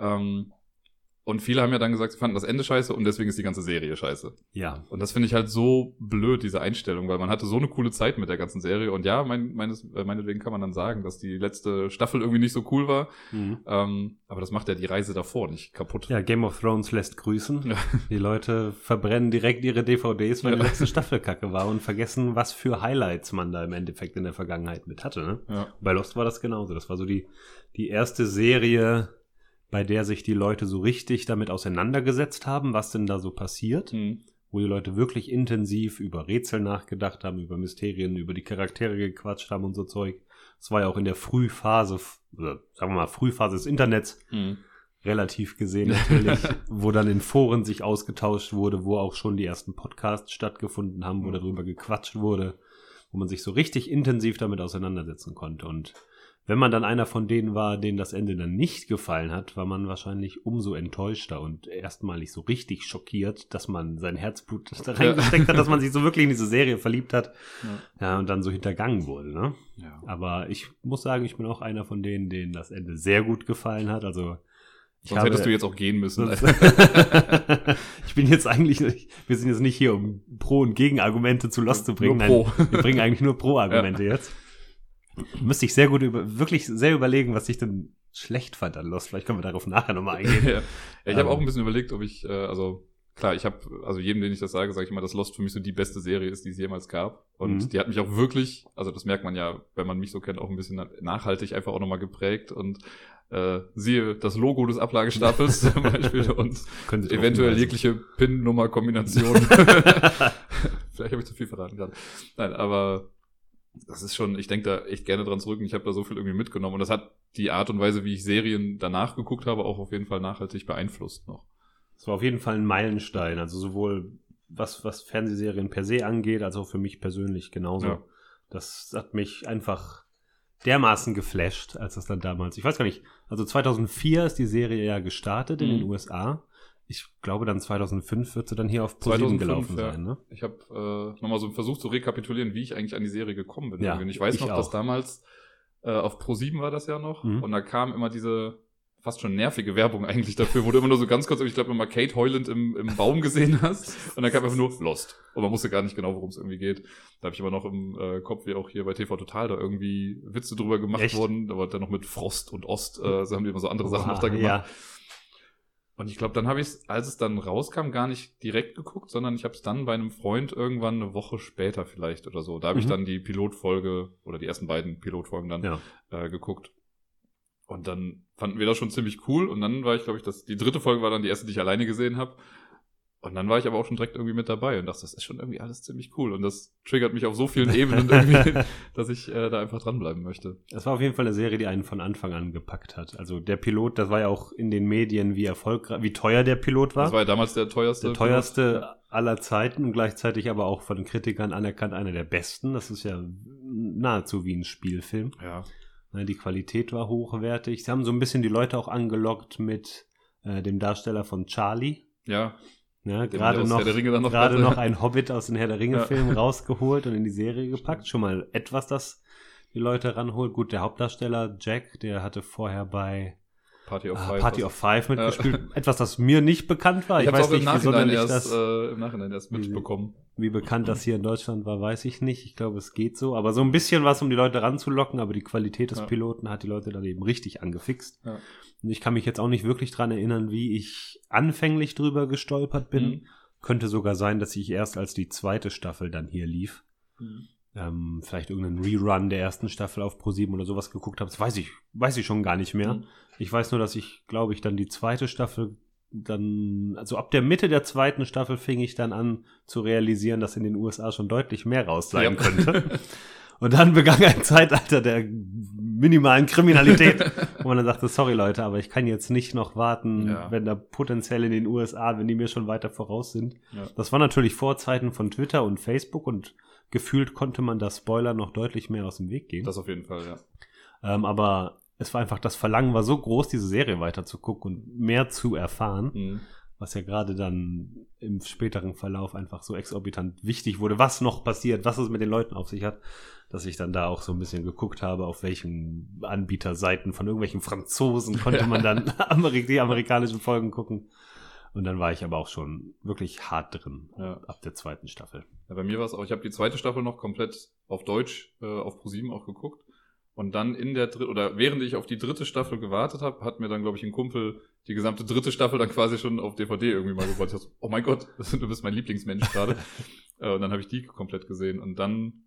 Ähm, und viele haben ja dann gesagt, sie fanden das Ende scheiße und deswegen ist die ganze Serie scheiße. Ja. Und das finde ich halt so blöd, diese Einstellung, weil man hatte so eine coole Zeit mit der ganzen Serie. Und ja, mein, meines, äh, meinetwegen kann man dann sagen, dass die letzte Staffel irgendwie nicht so cool war. Mhm. Ähm, aber das macht ja die Reise davor nicht kaputt. Ja, Game of Thrones lässt grüßen. Ja. *laughs* Die Leute verbrennen direkt ihre DVDs, weil Ja. die letzte Staffel *laughs* kacke war und vergessen, was für Highlights man da im Endeffekt in der Vergangenheit mit hatte. Ne? Ja. Bei Lost war das genauso. Das war so die, die erste Serie, bei der sich die Leute so richtig damit auseinandergesetzt haben, was denn da so passiert. Hm. Wo die Leute wirklich intensiv über Rätsel nachgedacht haben, über Mysterien, über die Charaktere gequatscht haben und so Zeug. Es war ja auch in der Frühphase, oder sagen wir mal, Frühphase des Internets, Hm. relativ gesehen *laughs* natürlich, wo dann in Foren sich ausgetauscht wurde, wo auch schon die ersten Podcasts stattgefunden haben, wo Mhm. darüber gequatscht wurde, wo man sich so richtig intensiv damit auseinandersetzen konnte. Und wenn man dann einer von denen war, denen das Ende dann nicht gefallen hat, war man wahrscheinlich umso enttäuschter und erstmalig so richtig schockiert, dass man sein Herzblut *laughs* da reingesteckt hat, dass man sich so wirklich in diese Serie verliebt hat, Ja. ja, und dann so hintergangen wurde, ne? Ja. Aber ich muss sagen, ich bin auch einer von denen, denen das Ende sehr gut gefallen hat. Also ich Sonst hättest du jetzt auch gehen müssen. *laughs* Ich bin jetzt eigentlich, wir sind jetzt nicht hier, um Pro- und Gegenargumente zu Lost zu bringen. Nein, wir bringen eigentlich nur *laughs* Pro-Argumente jetzt. Müsste ich sehr gut über, wirklich sehr überlegen, was ich denn schlecht fand an Lost. Vielleicht können wir darauf nachher nochmal eingehen. *laughs* ja. ich habe Ähm. auch ein bisschen überlegt, ob ich, äh, also klar, ich habe, also jedem, den ich das sage, sage ich immer, dass Lost für mich so die beste Serie ist, die es jemals gab. Und Mhm. die hat mich auch wirklich, also das merkt man ja, wenn man mich so kennt, auch ein bisschen nachhaltig einfach auch nochmal geprägt. Und äh, siehe das Logo des Ablagestapels *laughs* zum Beispiel und eventuell jegliche PIN-Nummer-Kombination. *laughs* Vielleicht habe ich zu viel verraten gerade. Nein, aber das ist schon, ich denke da echt gerne dran zurück und ich habe da so viel irgendwie mitgenommen. Und das hat die Art und Weise, wie ich Serien danach geguckt habe, auch auf jeden Fall nachhaltig beeinflusst noch. Es war auf jeden Fall ein Meilenstein. Also sowohl was, was Fernsehserien per se angeht, als auch für mich persönlich genauso. Ja. Das hat mich einfach dermaßen geflasht, als das dann damals, ich weiß gar nicht, also 2004 ist die Serie ja gestartet in Mhm. den USA. Ich glaube, dann 2005 wird sie dann hier auf ProSieben 2005, gelaufen ja. sein, ne? Ich habe äh, nochmal so versucht zu rekapitulieren, wie ich eigentlich an die Serie gekommen bin. Ja, ich weiß ich noch, dass auch. damals äh, auf Pro7 war das ja noch Mhm. und da kam immer diese fast schon nervige Werbung eigentlich dafür, wo du immer nur so ganz kurz, ich glaube, immer Kate heulend im, im Baum gesehen hast und dann kam einfach nur Lost. Und man wusste gar nicht genau, worum es irgendwie geht. Da habe ich aber noch im äh, Kopf, wie auch hier bei TV Total, da irgendwie Witze drüber gemacht Echt? wurden. Da war dann noch mit Frost und Ost, äh, so haben die immer so andere Sachen noch da Oha, gemacht. Ja. Und ich glaube, dann habe ich es, als es dann rauskam, gar nicht direkt geguckt, sondern ich habe es dann bei einem Freund irgendwann eine Woche später vielleicht oder so. Da habe ich Mhm. dann die Pilotfolge oder die ersten beiden Pilotfolgen dann Ja. äh, geguckt. Und dann fanden wir das schon ziemlich cool. Und dann war ich, glaube ich, das, die dritte Folge war dann die erste, die ich alleine gesehen habe. Und dann war ich aber auch schon direkt irgendwie mit dabei und dachte, das ist schon irgendwie alles ziemlich cool. Und das triggert mich auf so vielen Ebenen irgendwie, *laughs* dass ich äh, da einfach dranbleiben möchte. Das war auf jeden Fall eine Serie, die einen von Anfang an gepackt hat. Also der Pilot, das war ja auch in den Medien, wie erfolgreich, wie teuer der Pilot war. Das war ja damals der teuerste. der teuerste aller Zeiten und gleichzeitig aber auch von den Kritikern anerkannt einer der besten. Das ist ja nahezu wie ein Spielfilm. Ja. Ne, Die Qualität war hochwertig. Sie haben so ein bisschen die Leute auch angelockt mit äh, dem Darsteller von Charlie. Ja. Ja, Den gerade noch, noch gerade hatte. noch ein Hobbit aus den Herr der Ringe-Filmen *laughs* rausgeholt und in die Serie gepackt. Schon mal etwas, das die Leute ranholt. Gut, der Hauptdarsteller Jack, der hatte vorher bei Party of ah, Five. Party of Five mitgespielt. *laughs* Etwas, das mir nicht bekannt war. Ich, Ich, weiß nicht, wie Nachhinein, sonderlich erst, das, äh, im Nachhinein erst Wie- mitbekommen. wie bekannt das hier in Deutschland war, weiß ich nicht. Ich glaube, es geht so. Aber so ein bisschen was, um die Leute ranzulocken. Aber die Qualität des Ja. Piloten hat die Leute dann eben richtig angefixt. Ja. Und ich kann mich jetzt auch nicht wirklich dran erinnern, wie ich anfänglich drüber gestolpert bin. Mhm. Könnte sogar sein, dass ich erst als die zweite Staffel dann hier lief, Mhm. Ähm, vielleicht irgendeinen Rerun der ersten Staffel auf Pro7 oder sowas geguckt habe. Das weiß ich, weiß ich schon gar nicht mehr. Mhm. Ich weiß nur, dass ich, glaube ich, dann die zweite Staffel dann, also ab der Mitte der zweiten Staffel fing ich dann an zu realisieren, dass in den USA schon deutlich mehr raus sein Ja. könnte. *laughs* Und dann begann ein Zeitalter der minimalen Kriminalität, wo man dann sagte, sorry Leute, aber ich kann jetzt nicht noch warten, Ja. wenn da potenziell in den USA, wenn die mir schon weiter voraus sind. Ja. Das war natürlich vor Zeiten von Twitter und Facebook und gefühlt konnte man das Spoiler noch deutlich mehr aus dem Weg gehen. Das auf jeden Fall, ja. Ähm, aber es war einfach, das Verlangen war so groß, diese Serie weiter zu gucken und mehr zu erfahren, Mhm. was ja gerade dann im späteren Verlauf einfach so exorbitant wichtig wurde, was noch passiert, was es mit den Leuten auf sich hat, dass ich dann da auch so ein bisschen geguckt habe, auf welchen Anbieterseiten von irgendwelchen Franzosen konnte man *laughs* dann *laughs* Amerik die amerikanischen Folgen gucken. Und dann war ich aber auch schon wirklich hart drin Ja. ab der zweiten Staffel. Ja, bei mir war es auch, ich habe die zweite Staffel noch komplett auf Deutsch äh, auf ProSieben auch geguckt. Und dann in der dritten, oder während ich auf die dritte Staffel gewartet habe, hat mir dann, glaube ich, ein Kumpel die gesamte dritte Staffel dann quasi schon auf DVD irgendwie mal gebracht. Ich dachte oh mein Gott, *laughs* du bist mein Lieblingsmensch gerade. *laughs* Äh, und dann habe ich die komplett gesehen. Und dann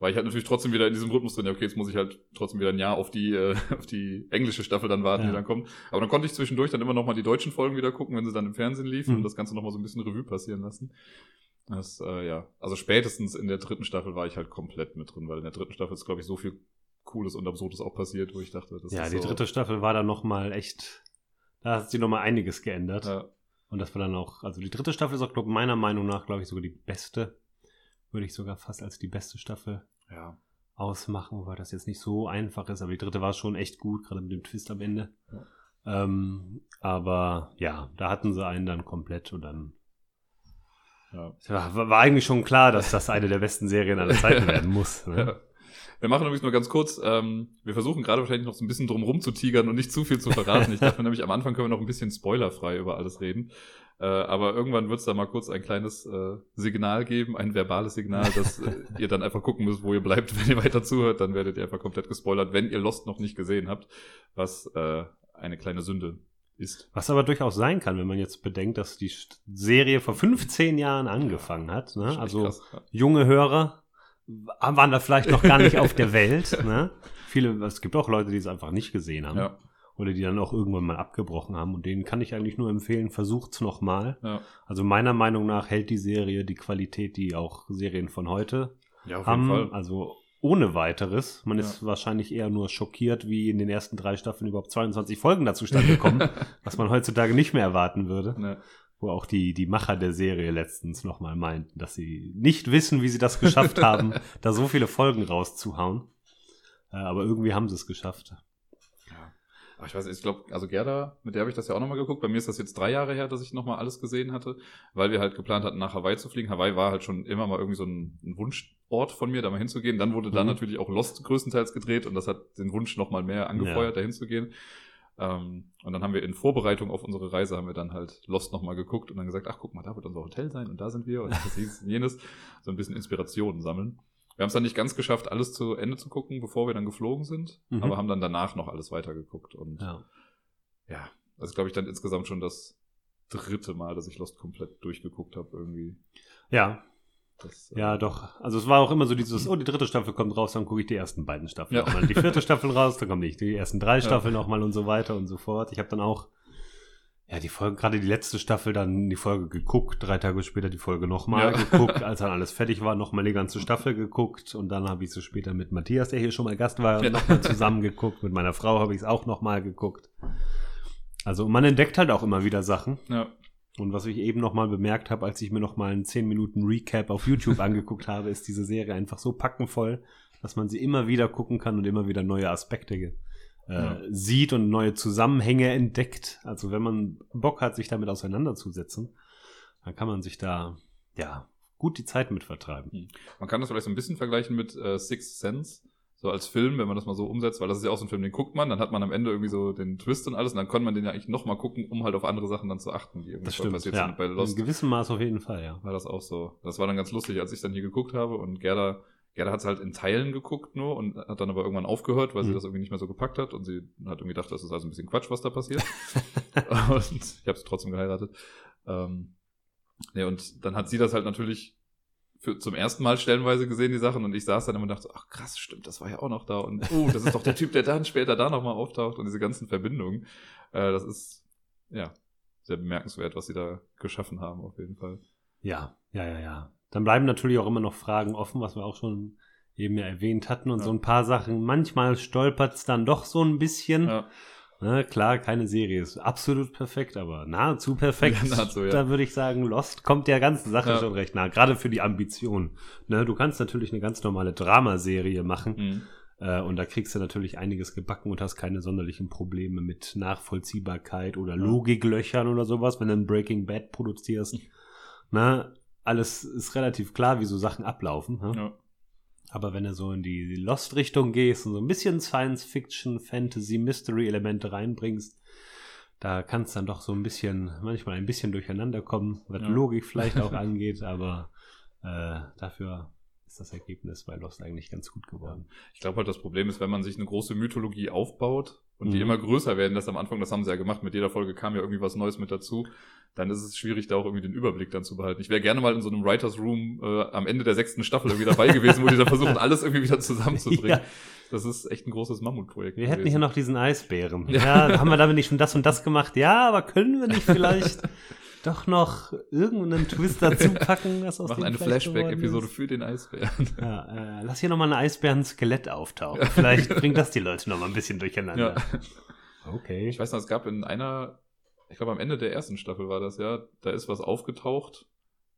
war ich halt natürlich trotzdem wieder in diesem Rhythmus drin. Ja, okay, jetzt muss ich halt trotzdem wieder ein Jahr auf die, äh, *laughs* auf die englische Staffel dann warten, Ja. die dann kommt. Aber dann konnte ich zwischendurch dann immer noch mal die deutschen Folgen wieder gucken, wenn sie dann im Fernsehen liefen Mhm. und das Ganze noch mal so ein bisschen Revue passieren lassen. Das, äh, ja, also spätestens in der dritten Staffel war ich halt komplett mit drin, weil in der dritten Staffel ist, glaube ich, so viel Cooles und Absurdes auch passiert, wo ich dachte, das ja, ist die so, dritte Staffel war dann noch mal echt, da hat sich noch mal einiges geändert. Ja, Und das war dann auch, also die dritte Staffel ist auch, glaube meiner Meinung nach, glaube ich, sogar die beste. Würde ich sogar fast als die beste Staffel ja, ausmachen, weil das jetzt nicht so einfach ist. Aber die dritte war schon echt gut, gerade mit dem Twist am Ende. Ähm, aber ja, da hatten sie einen dann komplett und dann ja. ja, war, war eigentlich schon klar, dass das eine der besten Serien aller Zeiten werden muss. Ne? *laughs* Ja. Wir machen übrigens nur ganz kurz, ähm, wir versuchen gerade wahrscheinlich noch so ein bisschen drum tigern und nicht zu viel zu verraten. Ich dachte nämlich, am Anfang können wir noch ein bisschen spoilerfrei über alles reden. Äh, aber irgendwann wird es da mal kurz ein kleines äh, Signal geben, ein verbales Signal, dass äh, *laughs* ihr dann einfach gucken müsst, wo ihr bleibt, wenn ihr weiter zuhört. Dann werdet ihr einfach komplett gespoilert, wenn ihr Lost noch nicht gesehen habt, was äh, eine kleine Sünde ist. Was aber durchaus sein kann, wenn man jetzt bedenkt, dass die Serie vor 15 Jahren angefangen hat. Ne? Also krass, ja. junge Hörer waren da vielleicht noch gar nicht auf der *laughs* Welt. Ne? Viele, es gibt auch Leute, die es einfach nicht gesehen haben. Ja, Oder die dann auch irgendwann mal abgebrochen haben. Und denen kann ich eigentlich nur empfehlen, versucht's nochmal. ja. Also meiner Meinung nach hält die Serie die Qualität, die auch Serien von heute ja haben. Fall. Also ohne weiteres. Man Ja. ist wahrscheinlich eher nur schockiert, wie in den ersten drei Staffeln überhaupt 22 Folgen dazu stande kommen, *laughs* was man heutzutage nicht mehr erwarten würde. Ne. Wo auch die, die Macher der Serie letztens nochmal meinten, dass sie nicht wissen, wie sie das geschafft haben, *laughs* da so viele Folgen rauszuhauen. Äh, aber irgendwie haben sie es geschafft. Aber ich weiß, ich glaube, also Gerda, mit der habe ich das ja auch nochmal geguckt. Bei mir ist das jetzt drei Jahre her, dass ich nochmal alles gesehen hatte, weil wir halt geplant hatten, nach Hawaii zu fliegen. Hawaii war halt schon immer mal irgendwie so ein, ein Wunschort von mir, da mal hinzugehen. Dann wurde mhm. da natürlich auch Lost größtenteils gedreht und das hat den Wunsch nochmal mehr angefeuert, ja. da hinzugehen. Ähm, und dann haben wir in Vorbereitung auf unsere Reise haben wir dann halt Lost nochmal geguckt und dann gesagt, ach guck mal, da wird unser Hotel sein und da sind wir und das ist jenes. So ein bisschen Inspirationen sammeln. Wir haben es dann nicht ganz geschafft, alles zu Ende zu gucken, bevor wir dann geflogen sind, mhm. aber haben dann danach noch alles weitergeguckt. Und ja, ja das ist, glaube ich, dann insgesamt schon das dritte Mal, dass ich Lost komplett durchgeguckt habe, irgendwie. Ja. Das, äh, ja, doch. Also es war auch immer so dieses, oh, die dritte Staffel kommt raus, dann gucke ich die ersten beiden Staffeln ja. nochmal. Die vierte Staffel raus, dann kommen nicht die ersten drei Staffeln ja. nochmal und so weiter und so fort. Ich habe dann auch ja, die Folge, gerade die letzte Staffel, dann die Folge geguckt, drei Tage später die Folge nochmal ja. geguckt, als dann *laughs* alles fertig war, nochmal die ganze Staffel geguckt und dann habe ich so später mit Matthias, der hier schon mal Gast war, ja. nochmal *laughs* zusammen geguckt, mit meiner Frau habe ich es auch nochmal geguckt. Also man entdeckt halt auch immer wieder Sachen. Ja. Und was ich eben nochmal bemerkt habe, als ich mir nochmal einen 10 Minuten Recap auf YouTube *laughs* angeguckt habe, ist diese Serie einfach so packenvoll, dass man sie immer wieder gucken kann und immer wieder neue Aspekte äh, ja. sieht und neue Zusammenhänge entdeckt. Also wenn man Bock hat, sich damit auseinanderzusetzen, dann kann man sich da ja gut die Zeit mit vertreiben. Hm. Man kann das vielleicht so ein bisschen vergleichen mit äh, Sixth Sense. So als Film, wenn man das mal so umsetzt, weil das ist ja auch so ein Film, den guckt man, dann hat man am Ende irgendwie so den Twist und alles und dann kann man den ja eigentlich nochmal gucken, um halt auf andere Sachen dann zu achten, die irgendwie das stimmt, passiert ja. sind bei Lost. In gewissem Maß auf jeden Fall, ja. War das auch so. Das war dann ganz lustig, als ich dann hier geguckt habe und Gerda Gerda hat es halt in Teilen geguckt nur und hat dann aber irgendwann aufgehört, weil mhm. sie das irgendwie nicht mehr so gepackt hat und sie hat irgendwie gedacht, das ist also ein bisschen Quatsch, was da passiert. *laughs* und ich habe sie trotzdem geheiratet. Ähm, ja, und dann hat sie das halt natürlich für, zum ersten Mal stellenweise gesehen, die Sachen, und ich saß dann immer und dachte, ach krass, stimmt, das war ja auch noch da und oh, das ist doch der Typ, der dann später da nochmal auftaucht und diese ganzen Verbindungen. Äh, das ist, ja, sehr bemerkenswert, was sie da geschaffen haben, auf jeden Fall. Ja, ja, ja, ja. Dann bleiben natürlich auch immer noch Fragen offen, was wir auch schon eben ja erwähnt hatten und ja. so ein paar Sachen. Manchmal stolpert es dann doch so ein bisschen. Ja. Na, klar, keine Serie ist absolut perfekt, aber nahezu perfekt. Ja, *laughs* nahezu, ja. Da würde ich sagen, Lost kommt der ganzen Sache ja. schon recht nah, gerade für die Ambition. Ne, du kannst natürlich eine ganz normale Dramaserie machen. Mhm. Äh, und da kriegst du natürlich einiges gebacken und hast keine sonderlichen Probleme mit Nachvollziehbarkeit oder Logiklöchern oder sowas, wenn du ein Breaking Bad produzierst. *laughs* Na, alles ist relativ klar, wie so Sachen ablaufen. Ne? Ja. Aber wenn du so in die Lost-Richtung gehst und so ein bisschen Science-Fiction, Fantasy, Mystery-Elemente reinbringst, da kann es dann doch so ein bisschen, manchmal ein bisschen durcheinander kommen, was ja. Logik vielleicht auch *laughs* angeht, aber äh, dafür ist das Ergebnis bei Lost eigentlich ganz gut geworden. Ich glaube halt, das Problem ist, wenn man sich eine große Mythologie aufbaut und mhm. die immer größer werden, das am Anfang, das haben sie ja gemacht, mit jeder Folge kam ja irgendwie was Neues mit dazu, dann ist es schwierig, da auch irgendwie den Überblick dann zu behalten. Ich wäre gerne mal in so einem Writers Room äh, am Ende der sechsten Staffel irgendwie dabei gewesen, wo die da versuchen, *laughs* alles irgendwie wieder zusammenzubringen. Ja. Das ist echt ein großes Mammutprojekt. Wir gewesen. hätten hier noch diesen Eisbären. Ja, ja haben wir damit nicht schon das und das gemacht? Ja, aber können wir nicht vielleicht *laughs* doch noch irgendeinen Twist dazu *laughs* packen, was aus Machen eine Flashback-Episode für den Eisbären. Ja, äh, lass hier nochmal ein Eisbären-Skelett auftauchen. Vielleicht *laughs* bringt das die Leute nochmal ein bisschen durcheinander. Ja. Okay. Ich weiß noch, es gab in einer ich glaube am Ende der ersten Staffel war das ja, da ist was aufgetaucht,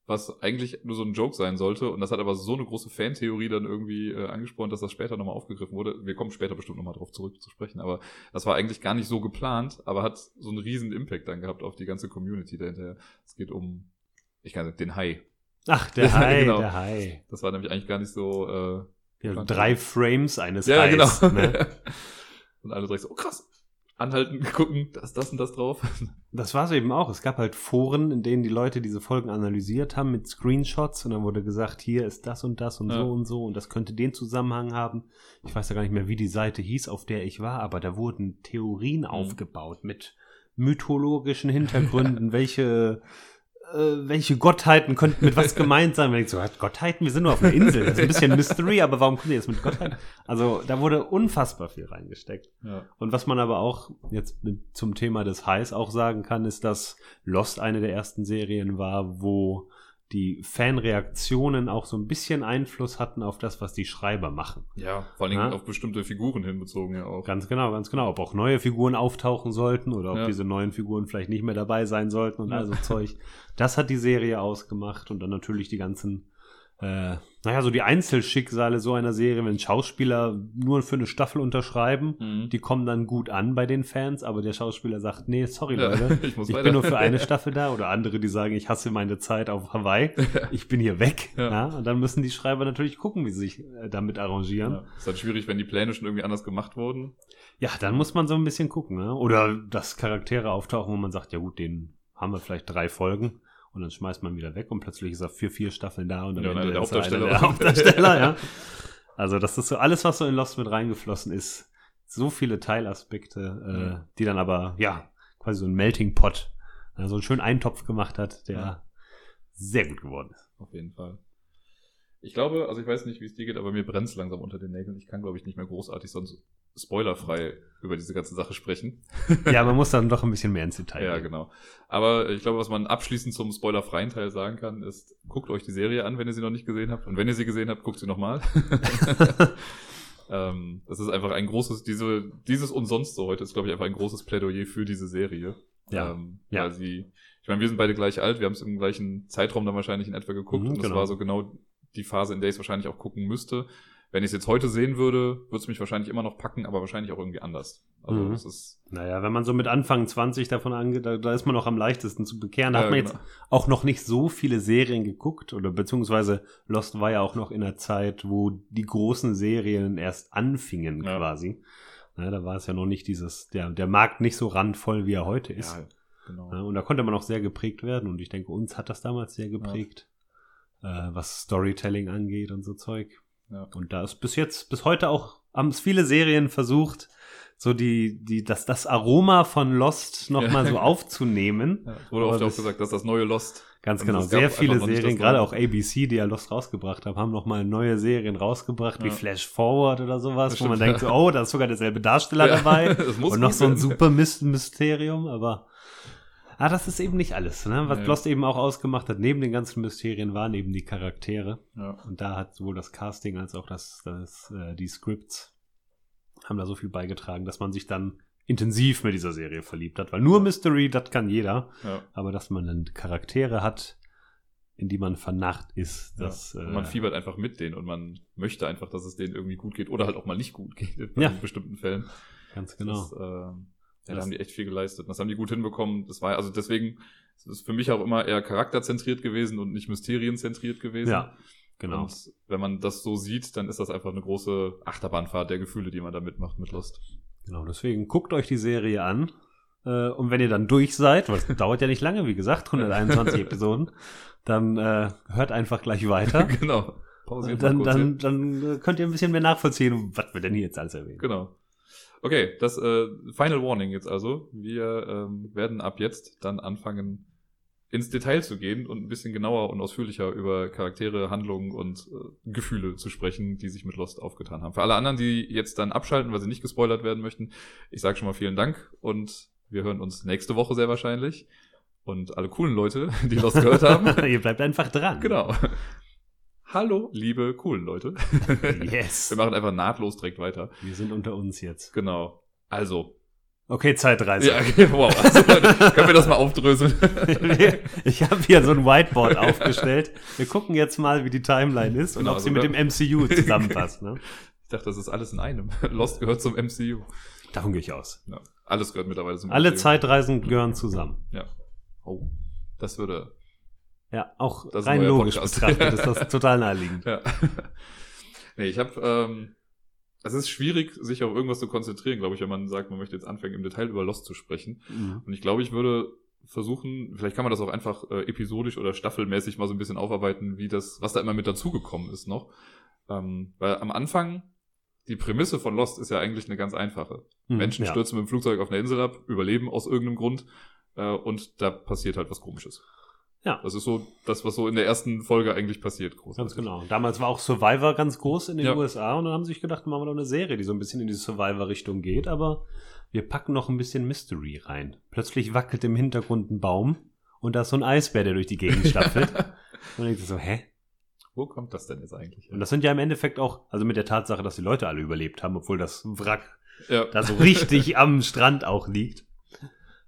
was eigentlich nur so ein Joke sein sollte. Und das hat aber so eine große Fantheorie dann irgendwie äh, angespornt, dass das später nochmal aufgegriffen wurde. Wir kommen später bestimmt nochmal drauf zurück zu sprechen, aber das war eigentlich gar nicht so geplant, aber hat so einen riesen Impact dann gehabt auf die ganze Community dahinter. Es geht um, ich kann sagen, den Hai. Ach, der *laughs* Hai, genau. der Hai. Das war nämlich eigentlich gar nicht so. Äh, ja, drei Frames eines ja, Hais. Genau. Ne? *laughs* und alle direkt so, oh krass, anhalten, *laughs* gucken, da ist das und das drauf. *laughs* Das war es eben auch. Es gab halt Foren, in denen die Leute diese Folgen analysiert haben mit Screenshots und dann wurde gesagt, hier ist das und das und ja. so und so und das könnte den Zusammenhang haben. Ich weiß ja gar nicht mehr, wie die Seite hieß, auf der ich war, aber da wurden Theorien mhm. aufgebaut mit mythologischen Hintergründen, *laughs* welche äh, welche Gottheiten könnten mit was *laughs* gemeint sein? Wenn ich so, Gottheiten, wir sind nur auf einer Insel. Das ist ein bisschen Mystery, aber warum können die jetzt mit Gottheiten? Also da wurde unfassbar viel reingesteckt. Ja. Und was man aber auch jetzt mit, zum Thema des Highs auch sagen kann, ist, dass Lost eine der ersten Serien war, wo die Fanreaktionen auch so ein bisschen Einfluss hatten auf das, was die Schreiber machen. Ja, vor allem ja? auf bestimmte Figuren hinbezogen ja auch. Ganz genau, ganz genau. Ob auch neue Figuren auftauchen sollten oder ob ja. diese neuen Figuren vielleicht nicht mehr dabei sein sollten und ja. also Zeug. *laughs* Das hat die Serie ausgemacht und dann natürlich die ganzen äh, naja, so die Einzelschicksale so einer Serie, wenn Schauspieler nur für eine Staffel unterschreiben, Mhm. die kommen dann gut an bei den Fans, aber der Schauspieler sagt, nee, sorry Ja, Leute, *laughs* ich ich bin nur für eine *laughs* Staffel da oder andere, die sagen, ich hasse meine Zeit auf Hawaii, *laughs* ich bin hier weg. Ja. Ja. und dann müssen die Schreiber natürlich gucken, wie sie sich äh, damit arrangieren. Ist halt schwierig, wenn die Pläne schon irgendwie anders gemacht wurden. Ja, dann muss man so ein bisschen gucken. Ne? Oder dass Charaktere auftauchen, wo man sagt, ja gut, den haben wir vielleicht drei Folgen und dann schmeißt man wieder weg und plötzlich ist er für vier Staffeln da und am Ja, Ende der ist er Hauptdarsteller. einer der Hauptdarsteller. ja. Also das ist so alles, was so in Lost mit reingeflossen ist. So viele Teilaspekte, äh, die dann aber, ja, quasi so ein Melting Pot, so einen schönen Eintopf gemacht hat, der Ja. sehr gut geworden ist. Auf jeden Fall. Ich glaube, also ich weiß nicht, wie es dir geht, aber mir brennt es langsam unter den Nägeln. Ich kann, glaube ich, nicht mehr großartig sonst spoilerfrei über diese ganze Sache sprechen. *laughs* ja, man muss dann doch ein bisschen mehr ins Detail Ja, gehen. genau. Aber ich glaube, was man abschließend zum spoilerfreien Teil sagen kann, ist, guckt euch die Serie an, wenn ihr sie noch nicht gesehen habt. Und wenn ihr sie gesehen habt, guckt sie nochmal. *laughs* ähm, das ist einfach ein großes, diese, dieses und sonst so heute ist, glaube ich, einfach ein großes Plädoyer für diese Serie. Ja. Ähm, Ja. Weil sie, ich meine, wir sind beide gleich alt, wir haben es im gleichen Zeitraum dann wahrscheinlich in etwa geguckt. Mhm, und das genau. war so genau die Phase, in der ich es wahrscheinlich auch gucken müsste. Wenn ich es jetzt heute sehen würde, würde es mich wahrscheinlich immer noch packen, aber wahrscheinlich auch irgendwie anders. Also Mhm. das ist Naja, wenn man so mit Anfang 20 davon angeht, da, da ist man noch am leichtesten zu bekehren. Da Ja, hat man genau. jetzt auch noch nicht so viele Serien geguckt oder beziehungsweise Lost war ja auch noch in einer Zeit, wo die großen Serien erst anfingen Ja. quasi. Na, da war es ja noch nicht dieses, der, der Markt nicht so randvoll, wie er heute ist. ja, genau. Und da konnte man auch sehr geprägt werden und ich denke, uns hat das damals sehr geprägt, äh, was Storytelling angeht und so Zeug. Ja. Und da ist bis jetzt, bis heute auch, haben es viele Serien versucht, so die, die, das, das Aroma von Lost nochmal Ja. so *laughs* aufzunehmen. Ja, wurde oft auch gesagt, dass das neue Lost. Ganz Und genau. Sehr viele Serien, gerade auch ABC, die ja Lost rausgebracht haben, haben nochmal neue Serien rausgebracht, wie Ja. Flash Forward oder sowas, Das wo man stimmt, denkt, ja. so, oh, da ist sogar derselbe Darsteller dabei. *laughs* und noch so ein werden. super Myst- Mysterium, aber ah, das ist eben nicht alles. Ne? Was Nee. Lost eben auch ausgemacht hat, neben den ganzen Mysterien, waren eben die Charaktere. Ja. Und da hat sowohl das Casting als auch das, das, äh, die Scripts haben da so viel beigetragen, dass man sich dann intensiv mit dieser Serie verliebt hat. Weil nur Mystery, das kann jeder. Ja. Aber dass man dann Charaktere hat, in die man vernarrt ist, Ja. das Und man äh, fiebert einfach mit denen und man möchte einfach, dass es denen irgendwie gut geht oder halt auch mal nicht gut geht *laughs* in Ja. bestimmten Fällen. ganz genau. Das, äh, ja, da haben die echt viel geleistet. Das haben die gut hinbekommen. Das war also deswegen es ist für mich auch immer eher charakterzentriert gewesen und nicht mysterienzentriert gewesen. ja, genau. Und wenn man das so sieht, dann ist das einfach eine große Achterbahnfahrt der Gefühle, die man da mitmacht mit Lost. Genau, deswegen guckt euch die Serie an. Äh, und wenn ihr dann durch seid, weil es *laughs* dauert ja nicht lange, wie gesagt, 121 *laughs* Episoden, dann äh, hört einfach gleich weiter. *laughs* genau. Pausiert dann, dann, dann äh, könnt ihr ein bisschen mehr nachvollziehen, was wir denn hier jetzt alles erwähnen. Genau. Okay, das äh, Final Warning jetzt also. Wir ähm, werden ab jetzt dann anfangen, ins Detail zu gehen und ein bisschen genauer und ausführlicher über Charaktere, Handlungen und äh, Gefühle zu sprechen, die sich mit Lost aufgetan haben. Für alle anderen, die jetzt dann abschalten, weil sie nicht gespoilert werden möchten, ich sage schon mal vielen Dank und wir hören uns nächste Woche sehr wahrscheinlich. Und alle coolen Leute, *laughs* die Lost gehört haben. *laughs* ihr bleibt einfach dran. genau. Hallo, liebe coolen Leute. Yes. *laughs* Wir machen einfach nahtlos direkt weiter. Wir sind unter uns jetzt. Genau. Also, Okay, Zeitreise. Ja, okay, wow. Also, können wir das mal aufdröseln? *laughs* ich habe hier so ein Whiteboard aufgestellt. Wir gucken jetzt mal, wie die Timeline ist und Genau, ob sie also mit dem MCU *laughs* zusammenpasst. Ne? Ich dachte, das ist alles in einem. Lost gehört zum MCU. Davon gehe ich aus. Ja, alles gehört mittlerweile zum Alle MCU. Zeitreisen gehören zusammen. Ja. Oh, das würde. Ja, auch Das rein logisch Podcast. betrachtet ist das *laughs* total naheliegend. Ja. *laughs* nee, ich habe. Ähm, es ist schwierig, sich auf irgendwas zu konzentrieren, glaube ich, wenn man sagt, man möchte jetzt anfangen, im Detail über Lost zu sprechen. Mhm. Und ich glaube, ich würde versuchen, vielleicht kann man das auch einfach äh, episodisch oder staffelmäßig mal so ein bisschen aufarbeiten, wie das, was da immer mit dazugekommen ist noch. Ähm, weil am Anfang, die Prämisse von Lost ist ja eigentlich eine ganz einfache. Mhm, Menschen ja. stürzen mit dem Flugzeug auf eine Insel ab, überleben aus irgendeinem Grund äh, und da passiert halt was Komisches. Ja. Das ist so das, was so in der ersten Folge eigentlich passiert. Großartig. Ganz genau. Damals war auch Survivor ganz groß in den Ja. USA und dann haben sie sich gedacht, machen wir doch eine Serie, die so ein bisschen in die Survivor-Richtung geht, aber wir packen noch ein bisschen Mystery rein. Plötzlich wackelt im Hintergrund ein Baum und da ist so ein Eisbär, der durch die Gegend *laughs* staffelt. und dann denkst du so, hä? Wo kommt das denn jetzt eigentlich? Und das sind ja im Endeffekt auch, also mit der Tatsache, dass die Leute alle überlebt haben, obwohl das Wrack ja. da so richtig am Strand auch liegt.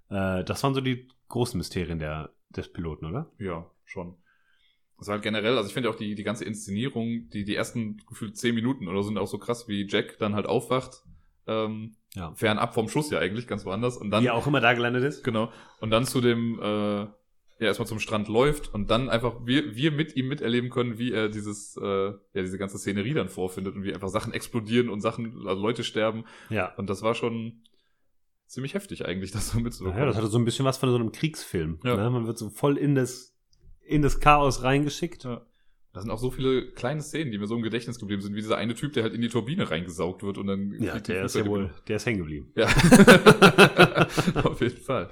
Äh, das waren so die großen Mysterien der, des Piloten, oder? Ja, schon. das war halt generell, also ich finde auch die, die ganze Inszenierung, die, die ersten gefühlt zehn Minuten oder sind auch so krass, wie Jack dann halt aufwacht, ähm, Ja. fernab vom Schuss ja eigentlich, ganz woanders. Und dann, Wie er auch immer da gelandet ist. genau, und dann zu dem, äh, ja, erstmal zum Strand läuft und dann einfach wir, wir mit ihm miterleben können, wie er dieses, äh, ja, diese ganze Szenerie dann vorfindet und wie einfach Sachen explodieren und Sachen, also Leute sterben. Ja. Und das war schon ziemlich heftig eigentlich, *laughs* das so mitzubekommen. Ja, das hatte so ein bisschen was von so einem Kriegsfilm. Ja. Ne? Man wird so voll in das, in das Chaos reingeschickt. Ja. Da sind auch so viele kleine Szenen, die mir so im Gedächtnis geblieben sind, wie dieser eine Typ, der halt in die Turbine reingesaugt wird und dann. Ja, der ist ja wohl, der ist hängen geblieben. Ja. *laughs* Auf jeden Fall.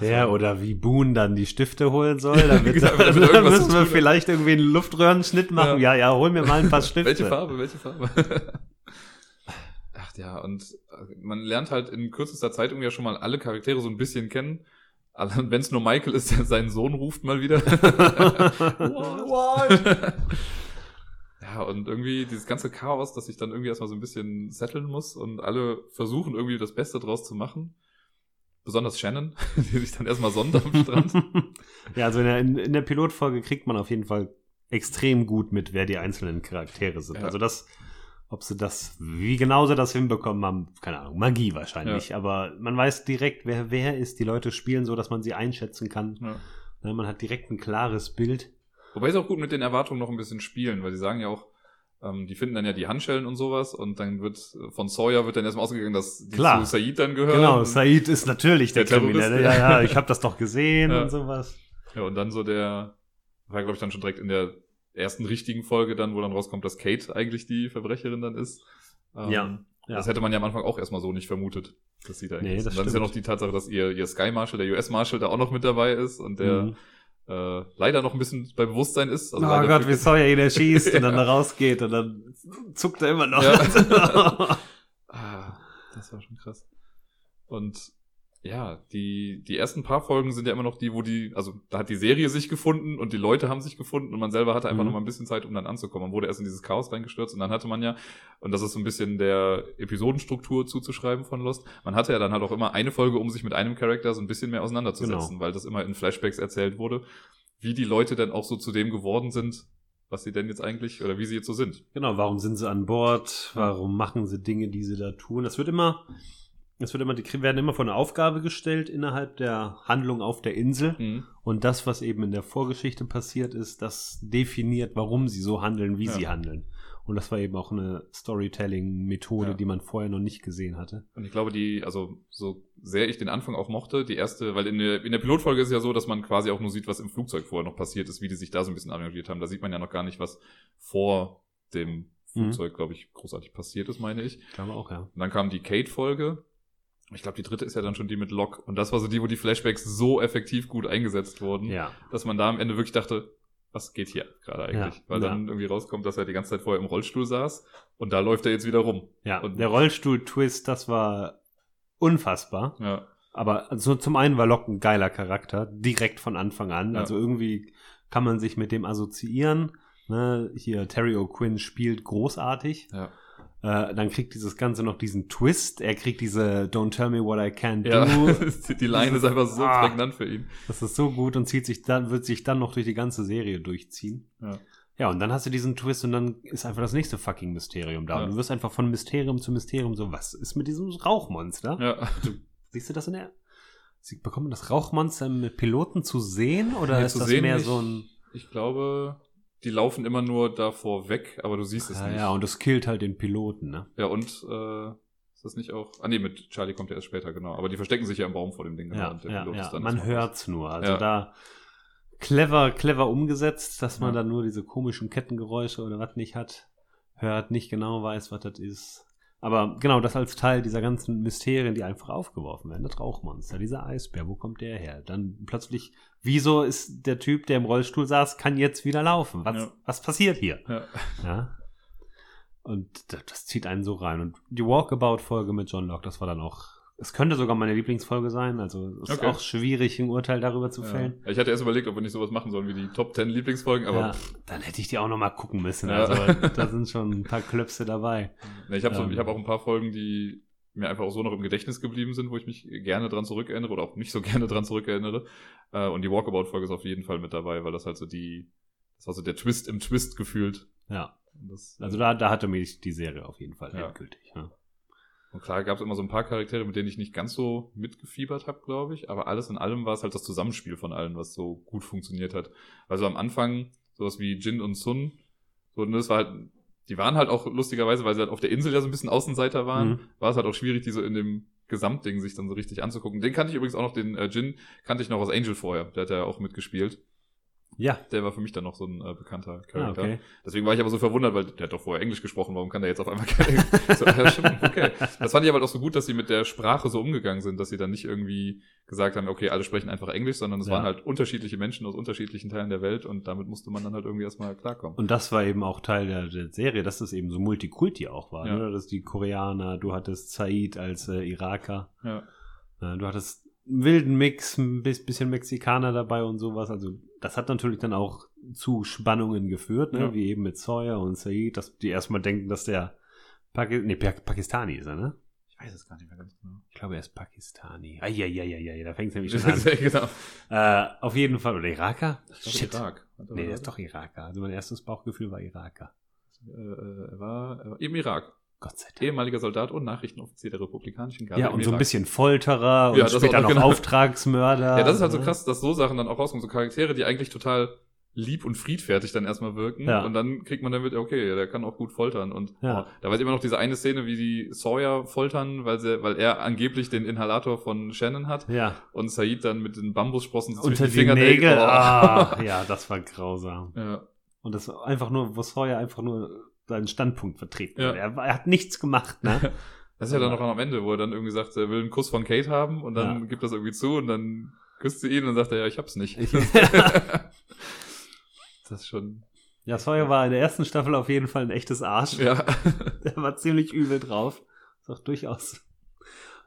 Der oder wie Boone dann die Stifte holen soll, damit, *laughs* Genau, damit dann müssen wir vielleicht irgendwie einen Luftröhrenschnitt machen. Ja, ja, hol mir mal ein paar Stifte. Welche Farbe, welche Farbe? Ja, und äh, man lernt halt in kürzester Zeit irgendwie ja schon mal alle Charaktere so ein bisschen kennen. *laughs* Wenn es nur Michael ist, der seinen Sohn ruft mal wieder. *laughs* What? *laughs* Ja, und irgendwie dieses ganze Chaos, das sich dann irgendwie erstmal so ein bisschen setteln muss und alle versuchen irgendwie das Beste draus zu machen. Besonders Shannon, die sich dann erstmal sonnt am Strand. ja, also in der, in der Pilotfolge kriegt man auf jeden Fall extrem gut mit, wer die einzelnen Charaktere sind. Ja. Also das, ob sie das, wie genau sie das hinbekommen haben, keine Ahnung, Magie wahrscheinlich. Aber man weiß direkt, wer wer ist. Die Leute spielen so, dass man sie einschätzen kann. Ja. Ne, Man hat direkt ein klares Bild. Wobei sie auch gut mit den Erwartungen noch ein bisschen spielen, weil sie sagen ja auch, ähm, die finden dann ja die Handschellen und sowas und dann wird äh, von Sawyer wird dann erstmal ausgegangen, dass die Klar. zu Said dann gehören. Genau, Said ist natürlich der, Der Kriminelle. ja. Ja, ja, ich habe das doch gesehen *laughs* Ja. und sowas. Ja, und dann so der, war glaube ich dann schon direkt in der ersten richtigen Folge dann, wo dann rauskommt, dass Kate eigentlich die Verbrecherin dann ist. Ähm, Ja, ja. Das hätte man ja am Anfang auch erstmal so nicht vermutet, dass sie da Nee, ist. das und dann ist ja stimmt. noch die Tatsache, dass ihr, ihr Sky Marshal, der US Marshal, da auch noch mit dabei ist und der Mhm. äh, leider noch ein bisschen bei Bewusstsein ist. Also oh Gott, wie Sawyer ihn erschießt und dann *laughs* Ja. da rausgeht und dann zuckt er immer noch. Ja. *laughs* Ah, das war schon krass. Und ja, die, die ersten paar Folgen sind ja immer noch die, wo die, also da hat die Serie sich gefunden und die Leute haben sich gefunden und man selber hatte einfach Mhm. noch mal ein bisschen Zeit, um dann anzukommen. Man wurde erst in dieses Chaos reingestürzt und dann hatte man ja, und das ist so ein bisschen der Episodenstruktur zuzuschreiben von Lost, man hatte ja dann halt auch immer eine Folge, um sich mit einem Charakter so ein bisschen mehr auseinanderzusetzen, Genau. weil das immer in Flashbacks erzählt wurde, wie die Leute dann auch so zu dem geworden sind, was sie denn jetzt eigentlich, oder wie sie jetzt so sind. Genau, warum sind sie an Bord? Warum machen sie Dinge, die sie da tun? Das wird immer, es wird immer, die werden immer vor eine Aufgabe gestellt innerhalb der Handlung auf der Insel. Mhm. Und das, was eben in der Vorgeschichte passiert ist, das definiert, warum sie so handeln, wie Ja. sie handeln. Und das war eben auch eine Storytelling-Methode, Ja. die man vorher noch nicht gesehen hatte. Und ich glaube, die, also so sehr ich den Anfang auch mochte, die erste, weil in der, in der Pilotfolge ist ja so, dass man quasi auch nur sieht, was im Flugzeug vorher noch passiert ist, wie die sich da so ein bisschen arrangiert haben. Da sieht man ja noch gar nicht, was vor dem Flugzeug, glaube ich, großartig passiert ist, meine ich. Ich glaube auch, ja. Und dann kam die Kate-Folge. Ich glaube, die dritte ist ja dann schon die mit Locke. Und das war so die, wo die Flashbacks so effektiv gut eingesetzt wurden, Ja. dass man da am Ende wirklich dachte, was geht hier gerade eigentlich? Ja, Weil ja. dann irgendwie rauskommt, dass er die ganze Zeit vorher im Rollstuhl saß und da läuft er jetzt wieder rum. Ja, Und- der Rollstuhl-Twist, das war unfassbar. Ja. Aber also zum einen war Locke ein geiler Charakter, direkt von Anfang an. Ja. Also irgendwie kann man sich mit dem assoziieren. Ne? Hier, Terry O'Quinn spielt großartig. Ja. Äh, dann kriegt dieses Ganze noch diesen Twist. Er kriegt diese Don't tell me what I can't Ja, do. *laughs* die Line ist einfach so Ah. prägnant für ihn. Das ist so gut und zieht sich dann, wird sich dann noch durch die ganze Serie durchziehen. Ja. Ja, und dann hast du diesen Twist und dann ist einfach das nächste fucking Mysterium da. Ja. Und du wirst einfach von Mysterium zu Mysterium so, was ist mit diesem Rauchmonster? Ja. Siehst du das in der. Sie bekommen das Rauchmonster mit Piloten zu sehen oder Nee, ist das sehen mehr nicht. so ein. Ich glaube, die laufen immer nur davor weg, aber du siehst es Ja, nicht. ja, und das killt halt den Piloten, ne? Ja, und äh, ist das nicht auch. Ah nee, mit Charlie kommt ja erst später, genau. Aber die verstecken sich ja im Baum vor dem Ding, genau. Ja, und der ja, Pilot ja. ist dann man hört's nur. Also Ja. da clever, clever umgesetzt, dass man Ja. dann nur diese komischen Kettengeräusche oder was nicht hat, hört, nicht genau weiß, was das ist. Aber genau, das als Teil dieser ganzen Mysterien, die einfach aufgeworfen werden. Das Rauchmonster, dieser Eisbär, wo kommt der her? Dann plötzlich, wieso ist der Typ, der im Rollstuhl saß, kann jetzt wieder laufen? Was, Ja. was passiert hier? Ja. Ja. Und das, das zieht einen so rein. Und die Walkabout-Folge mit John Locke, das war dann auch. Es könnte sogar meine Lieblingsfolge sein. Also es ist Okay. auch schwierig, ein Urteil darüber zu Ja. fällen. Ich hatte erst überlegt, ob wir nicht sowas machen sollen wie die Top 10 Lieblingsfolgen, aber ja, dann hätte ich die auch noch mal gucken müssen. Ja. Also *laughs* da sind schon ein paar Klöpse dabei. Ich habe so, Ähm. ich hab auch ein paar Folgen, die mir einfach auch so noch im Gedächtnis geblieben sind, wo ich mich gerne dran zurückerinnere oder auch nicht so *laughs* gerne dran zurückerinnere. Äh, Und die Walkabout-Folge ist auf jeden Fall mit dabei, weil das halt so die, Das war so der Twist im Twist gefühlt. Ja. Das, Also da, da hatte mich die Serie auf jeden Fall Ja. endgültig. Ja. Und klar gab es immer so ein paar Charaktere, mit denen ich nicht ganz so mitgefiebert habe, glaube ich. Aber alles in allem war es halt das Zusammenspiel von allen, was so gut funktioniert hat. Also am Anfang sowas wie Jin und Sun, so, und das war halt, die waren halt auch lustigerweise, weil sie halt auf der Insel ja so ein bisschen Außenseiter waren, Mhm. war es halt auch schwierig, die so in dem Gesamtding sich dann so richtig anzugucken. Den kannte ich übrigens auch noch, den äh, Jin kannte ich noch aus Angel vorher. Der hat ja auch mitgespielt. Ja. Der war für mich dann noch so ein äh, bekannter Ah, Charakter. okay. Deswegen war ich aber so verwundert, weil der hat doch vorher Englisch gesprochen, warum kann der jetzt auf einmal kein Englisch? so, ja, stimmt, okay. Das fand ich aber auch so gut, dass sie mit der Sprache so umgegangen sind, dass sie dann nicht irgendwie gesagt haben, okay, alle sprechen einfach Englisch, sondern es Ja. waren halt unterschiedliche Menschen aus unterschiedlichen Teilen der Welt und damit musste man dann halt irgendwie erstmal klarkommen. Und das war eben auch Teil der, der Serie, dass das eben so Multikulti auch war. Ja. Ne? Dass die Koreaner, du hattest Said als äh, Iraker, Ja. du hattest wilden Mix, ein bis- bisschen Mexikaner dabei und sowas. Also das hat natürlich dann auch zu Spannungen geführt, ne? Ja. wie eben mit Sawyer und Said, dass die erstmal denken, dass der Paki nee, Pa- Pakistani ist er, ne? Ich weiß es gar nicht mehr ganz genau. Ich glaube, er ist Pakistani. Eieieiei, da fängt es nämlich schon an. *laughs* genau. äh, auf jeden Fall. Oder Iraker? Ich glaub, Shit. Irak. Warte, Nee, der ist doch Iraker. Also mein erstes Bauchgefühl war Iraker. Äh, er, war, er war im Irak. Gott sei Dank. Ehemaliger Soldat und Nachrichtenoffizier der Republikanischen Garde Ja, und so ein bisschen Folterer und Ja, das später auch noch genau. Auftragsmörder. Ja, das ist halt so ne? krass, dass so Sachen dann auch rauskommen. So Charaktere, die eigentlich total lieb und friedfertig dann erstmal wirken. Ja. Und dann kriegt man dann mit, okay, der kann auch gut foltern. Und Ja. da ich immer noch diese eine Szene, wie die Sawyer foltern, weil, sie, weil er angeblich den Inhalator von Shannon hat. Ja, Und Said dann mit den Bambussprossen unter die, Fingernägel- Nägel. Oh. Ah, ja, das war grausam. *laughs* Ja. Und das war einfach nur, wo Sawyer einfach nur seinen Standpunkt vertreten Ja. Er, er hat nichts gemacht, ne? *laughs* Das ist ja dann noch am Ende, wo er dann irgendwie sagt, er will einen Kuss von Kate haben und dann Ja. gibt das irgendwie zu und dann küsst sie ihn und dann sagt er, ja, ich hab's nicht. Ich- *laughs* das ist schon, ja, Sawyer war in der ersten Staffel auf jeden Fall ein echtes Arsch. ja. *laughs* Der war ziemlich übel drauf. Ist auch durchaus.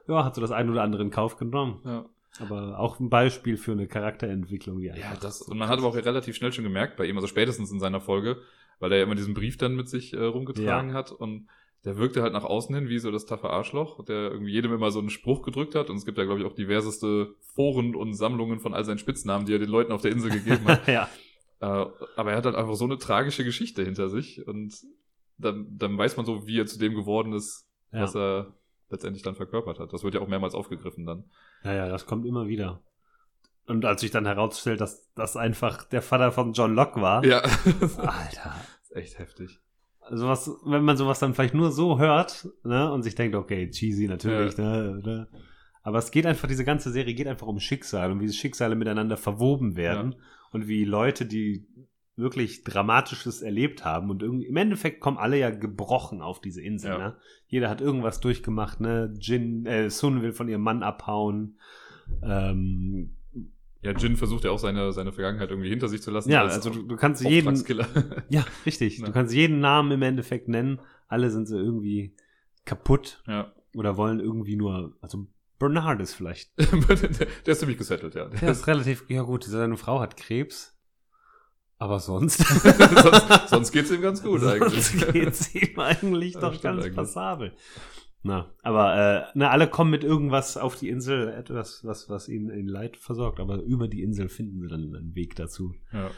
Ja, hat so das ein oder andere in Kauf genommen. ja. Aber auch ein Beispiel für eine Charakterentwicklung, die Ja, das, und man hat aber auch relativ schnell schon gemerkt bei ihm, also spätestens in seiner Folge, weil er ja immer diesen Brief dann mit sich äh, rumgetragen hat und der wirkte halt nach außen hin wie so das taffe Arschloch, der irgendwie jedem immer so einen Spruch gedrückt hat und es gibt ja, glaube ich, auch diverseste Foren und Sammlungen von all seinen Spitznamen, die er den Leuten auf der Insel gegeben hat. *laughs* ja. äh, aber er hat halt einfach so eine tragische Geschichte hinter sich und dann, dann weiß man so, wie er zu dem geworden ist, Ja. was er letztendlich dann verkörpert hat. Das wird ja auch mehrmals aufgegriffen dann. ja, ja, das kommt immer wieder. Und als sich dann herausstellt, dass das einfach der Vater von John Locke war. Ja, das *laughs* Alter. ist echt heftig. Sowas, wenn man sowas dann vielleicht nur so hört, ne, und sich denkt, okay, cheesy natürlich, ne, ne. Aber es geht einfach, diese ganze Serie geht einfach um Schicksal und wie Schicksale miteinander verwoben werden und wie Leute, die wirklich Dramatisches erlebt haben und irgendwie, im Endeffekt kommen alle ja gebrochen auf diese Insel, Ja. ne? Jeder hat irgendwas durchgemacht, ne? Jin, äh, Sun will von ihrem Mann abhauen. Ähm, Ja, Jin versucht ja auch seine, seine Vergangenheit irgendwie hinter sich zu lassen. ja, als also du, du kannst jeden, *laughs* ja, *laughs* richtig. Ja. Du kannst jeden Namen im Endeffekt nennen. Alle sind so irgendwie kaputt ja. oder wollen irgendwie nur, also Bernard ist vielleicht. der, *laughs* der ist ziemlich gesettelt, ja. Der ist relativ, ja gut, seine Frau hat Krebs. Aber sonst. sonst, sonst geht's ihm ganz gut sonst eigentlich. geht's ihm eigentlich doch ganz eigentlich. passabel. Na, aber äh, na, alle kommen mit irgendwas auf die Insel, etwas, was, was ihnen in Leid versorgt. Aber über die Insel finden sie dann einen Weg dazu. Ja.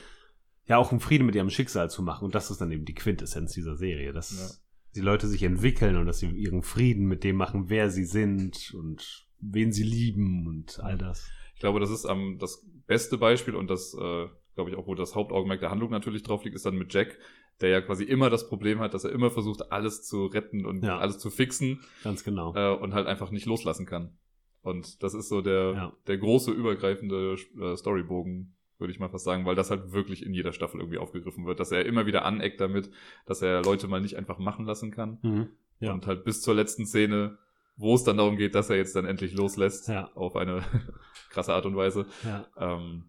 Ja, auch um Frieden mit ihrem Schicksal zu machen. Und das ist dann eben die Quintessenz dieser Serie, dass Ja. die Leute sich entwickeln und dass sie ihren Frieden mit dem machen, wer sie sind und wen sie lieben und all das. Ich glaube, das ist am das beste Beispiel und das, äh, glaube ich, auch, wo das Hauptaugenmerk der Handlung natürlich drauf liegt, ist dann mit Jack, der ja quasi immer das Problem hat, dass er immer versucht, alles zu retten und Ja. alles zu fixen Ganz genau. äh, und halt einfach nicht loslassen kann. Und das ist so der, Ja. der große, übergreifende äh, Storybogen, würde ich mal fast sagen, weil das halt wirklich in jeder Staffel irgendwie aufgegriffen wird, dass er immer wieder aneckt damit, dass er Leute mal nicht einfach machen lassen kann. Mhm. Ja. Und halt bis zur letzten Szene, wo es dann darum geht, dass er jetzt dann endlich loslässt, Ja. auf eine *laughs* krasse Art und Weise. Ja. Ähm,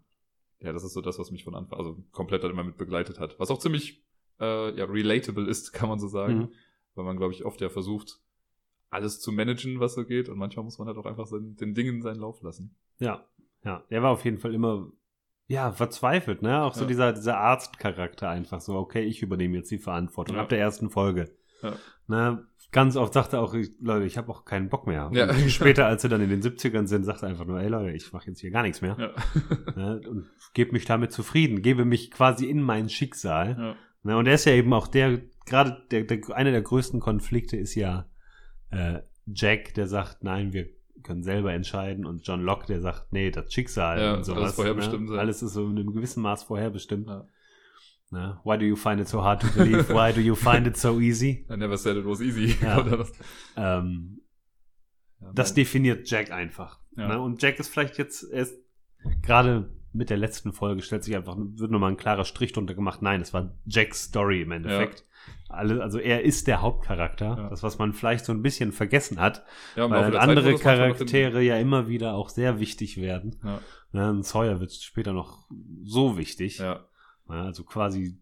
ja, das ist so das, was mich von Anfang, also komplett dann immer mit begleitet hat. Was auch ziemlich äh, ja, relatable ist, *laughs* kann man so sagen. Mhm. Weil man, glaube ich, oft ja versucht, alles zu managen, was so geht. Und manchmal muss man halt auch einfach sein, den Dingen seinen Lauf lassen. Ja, ja. Der war auf jeden Fall immer, ja, verzweifelt, ne? Auch so Ja. dieser, dieser Arztcharakter einfach so, okay, ich übernehme jetzt die Verantwortung Ja. ab der ersten Folge. Ja. Ne, ganz oft sagt er auch, ich, Leute, ich habe auch keinen Bock mehr. Ja. Und *laughs* später, als sie dann in den 70ern sind, sagt er einfach nur, ey Leute, ich mache jetzt hier gar nichts mehr. Ja. Ne, und gebe mich damit zufrieden, gebe mich quasi in mein Schicksal. Ne, und er ist ja eben auch der, gerade der, der, einer der größten Konflikte ist ja äh, Jack, der sagt, nein, wir können selber entscheiden und John Locke, der sagt, nee, das Schicksal Ja, und sowas. alles vorherbestimmt Ne? Alles ist so in einem gewissen Maß vorherbestimmt. Ja. Ne? Why do you find it so hard to believe? Why do you find it so easy? *laughs* I never said it was easy. Ja. *laughs* Ähm, das definiert Jack einfach. Ja. Ne? Und Jack ist vielleicht jetzt, er ist gerade mit der letzten Folge stellt sich einfach, wird nochmal ein klarer Strich drunter gemacht. Nein, es war Jacks Story im Endeffekt. Alle, also er ist der Hauptcharakter. Ja. Das, was man vielleicht so ein bisschen vergessen hat, ja, weil der Zeit andere noch Charaktere ja immer wieder auch sehr wichtig werden. Ja, Ne? Und Sawyer wird später noch so wichtig. ja, Ja, also quasi,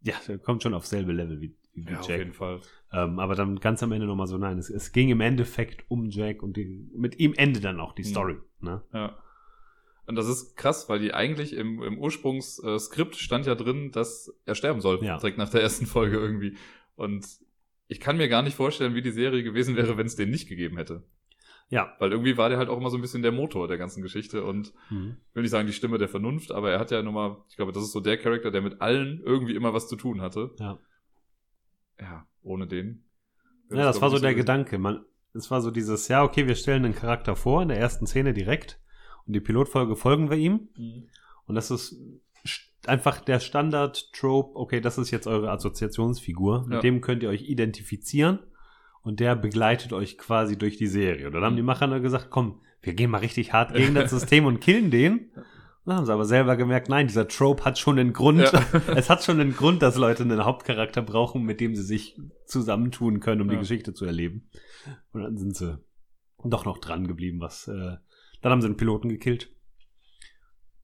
ja, der kommt schon auf selbe Level wie, wie ja auf Jack. jeden Fall. Ähm, aber dann ganz am Ende nochmal so, nein, es, es ging im Endeffekt um Jack und die, mit ihm endet dann auch die Mhm. Story. Ne? Ja. Und das ist krass, weil die eigentlich im, im Ursprungsskript stand ja drin, dass er sterben soll, Ja. direkt nach der ersten Folge irgendwie. Und ich kann mir gar nicht vorstellen, wie die Serie gewesen wäre, wenn es den nicht gegeben hätte. Ja. Weil irgendwie war der halt auch immer so ein bisschen der Motor der ganzen Geschichte und Mhm. will nicht sagen die Stimme der Vernunft, aber er hat ja nochmal, ich glaube, das ist so der Charakter, der mit allen irgendwie immer was zu tun hatte. Ja. Ja, ohne den. Ja, das war so der gewesen. Gedanke. Man, es war so dieses, ja, okay, wir stellen einen Charakter vor in der ersten Szene direkt und die Pilotfolge folgen wir ihm. Mhm. Und das ist st- einfach der Standard-Trope, okay, das ist jetzt eure Assoziationsfigur, mit Ja. dem könnt ihr euch identifizieren und der begleitet euch quasi durch die Serie. Und dann haben die Macher dann gesagt, komm, wir gehen mal richtig hart gegen *laughs* das System und killen den. Dann haben sie aber selber gemerkt, nein, dieser Trope hat schon einen Grund. Ja. *laughs* Es hat schon einen Grund, dass Leute einen Hauptcharakter brauchen, mit dem sie sich zusammentun können, um die Ja. Geschichte zu erleben. Und dann sind sie doch noch dran geblieben, was, äh, dann haben sie einen Piloten gekillt.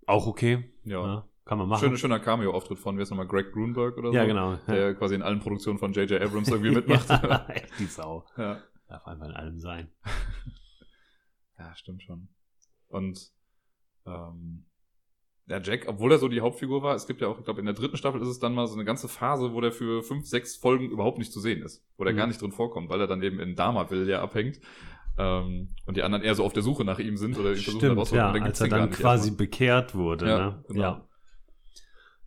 Auch okay. Ja. Ja, kann man machen. Schöner, schöner Cameo-Auftritt von, wie ist nochmal, Greg Grunberg oder so? ja, genau. Der quasi in allen Produktionen von J.J. Abrams *laughs* irgendwie mitmacht. ja, echt die Sau. ja. Darf einfach in allem sein. *laughs* Ja, stimmt schon. Und ähm, ja, Jack, obwohl er so die Hauptfigur war, es gibt ja auch, ich glaube, in der dritten Staffel ist es dann mal so eine ganze Phase, wo der für fünf, sechs Folgen überhaupt nicht zu sehen ist, wo der Mhm. gar nicht drin vorkommt, weil er dann eben in Dharmaville ja abhängt ähm, und die anderen eher so auf der Suche nach ihm sind oder ihn versuchen Stimmt, ja, und dann als er dann quasi erstmal. bekehrt wurde. Ja, ne? genau. ja.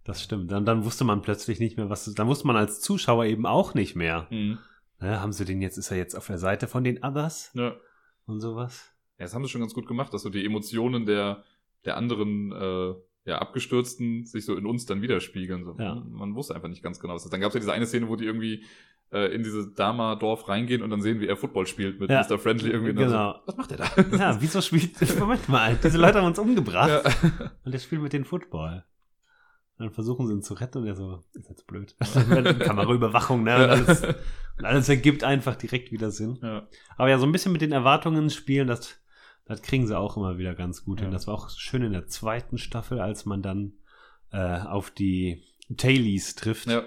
Das stimmt. Dann, dann wusste man plötzlich nicht mehr, was. Dann wusste man als Zuschauer eben auch nicht mehr. Mhm. Ne, haben sie den jetzt, ist er jetzt auf der Seite von den Others Ja. und sowas? Ja, das haben sie schon ganz gut gemacht, dass so die Emotionen der, der anderen äh, ja, Abgestürzten sich so in uns dann widerspiegeln. So. Ja. Man wusste einfach nicht ganz genau, was das ist. Dann gab es ja diese eine Szene, wo die irgendwie äh, in dieses Dama-Dorf reingehen und dann sehen, wie er Football spielt mit Ja. Mr. Friendly irgendwie. Genau. So, was macht der da? Ja, wieso spielt. *laughs* Moment mal, diese Leute haben uns umgebracht. ja. Und der spielt mit den Football. Dann versuchen sie ihn zu retten und er so, ist jetzt blöd. *laughs* Kameraüberwachung, ne? Und alles, und alles ergibt einfach direkt wieder Sinn. ja. Aber ja, so ein bisschen mit den Erwartungen spielen, das, das kriegen sie auch immer wieder ganz gut Ja. hin. Das war auch schön in der zweiten Staffel, als man dann äh, auf die Tailies trifft. ja.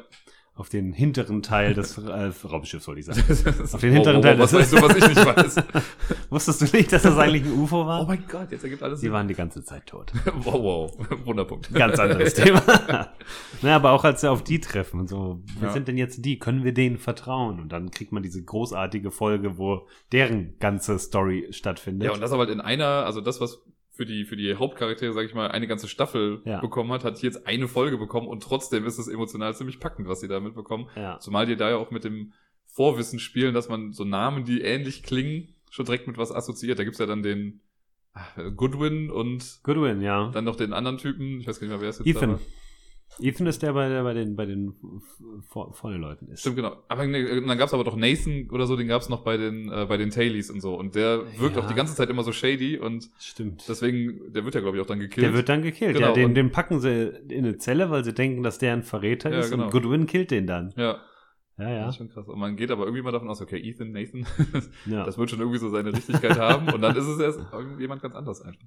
Auf den hinteren Teil des *laughs* äh, Raumschiffs, soll ich sagen. *laughs* Auf den Oh, hinteren oh, Teil oh, Was des- weißt du, was ich nicht weiß? *laughs* Wusstest du nicht, dass das eigentlich ein UFO war? Oh mein Gott, jetzt ergibt alles Die waren die ganze Zeit tot. Wow, wow. Wunderpunkt. Ganz anderes Thema. Na, aber auch als sie auf die treffen und so, wer Ja. sind denn jetzt die? Können wir denen vertrauen? Und dann kriegt man diese großartige Folge, wo deren ganze Story stattfindet. Ja, und das aber halt in einer, also das, was für die, für die Hauptcharaktere, sag ich mal, eine ganze Staffel Ja. bekommen hat, hat hier jetzt eine Folge bekommen und trotzdem ist es emotional ziemlich packend, was sie da mitbekommen. ja. Zumal die da ja auch mit dem Vorwissen spielen, dass man so Namen, die ähnlich klingen, schon direkt mit was assoziiert. Da gibt's ja dann den ah, Goodwin und Goodwin, ja. dann noch den anderen Typen, ich weiß gar nicht mehr, wer es jetzt Ethan. da war. Ethan ist der, bei, der bei den, bei den vor, vorne Leuten ist. Stimmt, genau. Aber ne, dann gab's aber doch Nathan oder so, den gab's noch bei den, äh, bei den Tailies und so. Und der wirkt Ja. auch die ganze Zeit immer so shady und Stimmt. deswegen, der wird ja, glaube ich, auch dann gekillt. der wird dann gekillt. Genau, ja, den, den packen sie in eine Zelle, weil sie denken, dass der ein Verräter Ja, ist. genau. Und Goodwin killt den dann. ja, Ja, das ja. ist schon krass. Und man geht aber irgendwie mal davon aus, okay, Ethan, Nathan, Ja, *laughs* das wird schon irgendwie so seine Richtigkeit haben. Und dann ist es erst irgendjemand ganz anders einfach.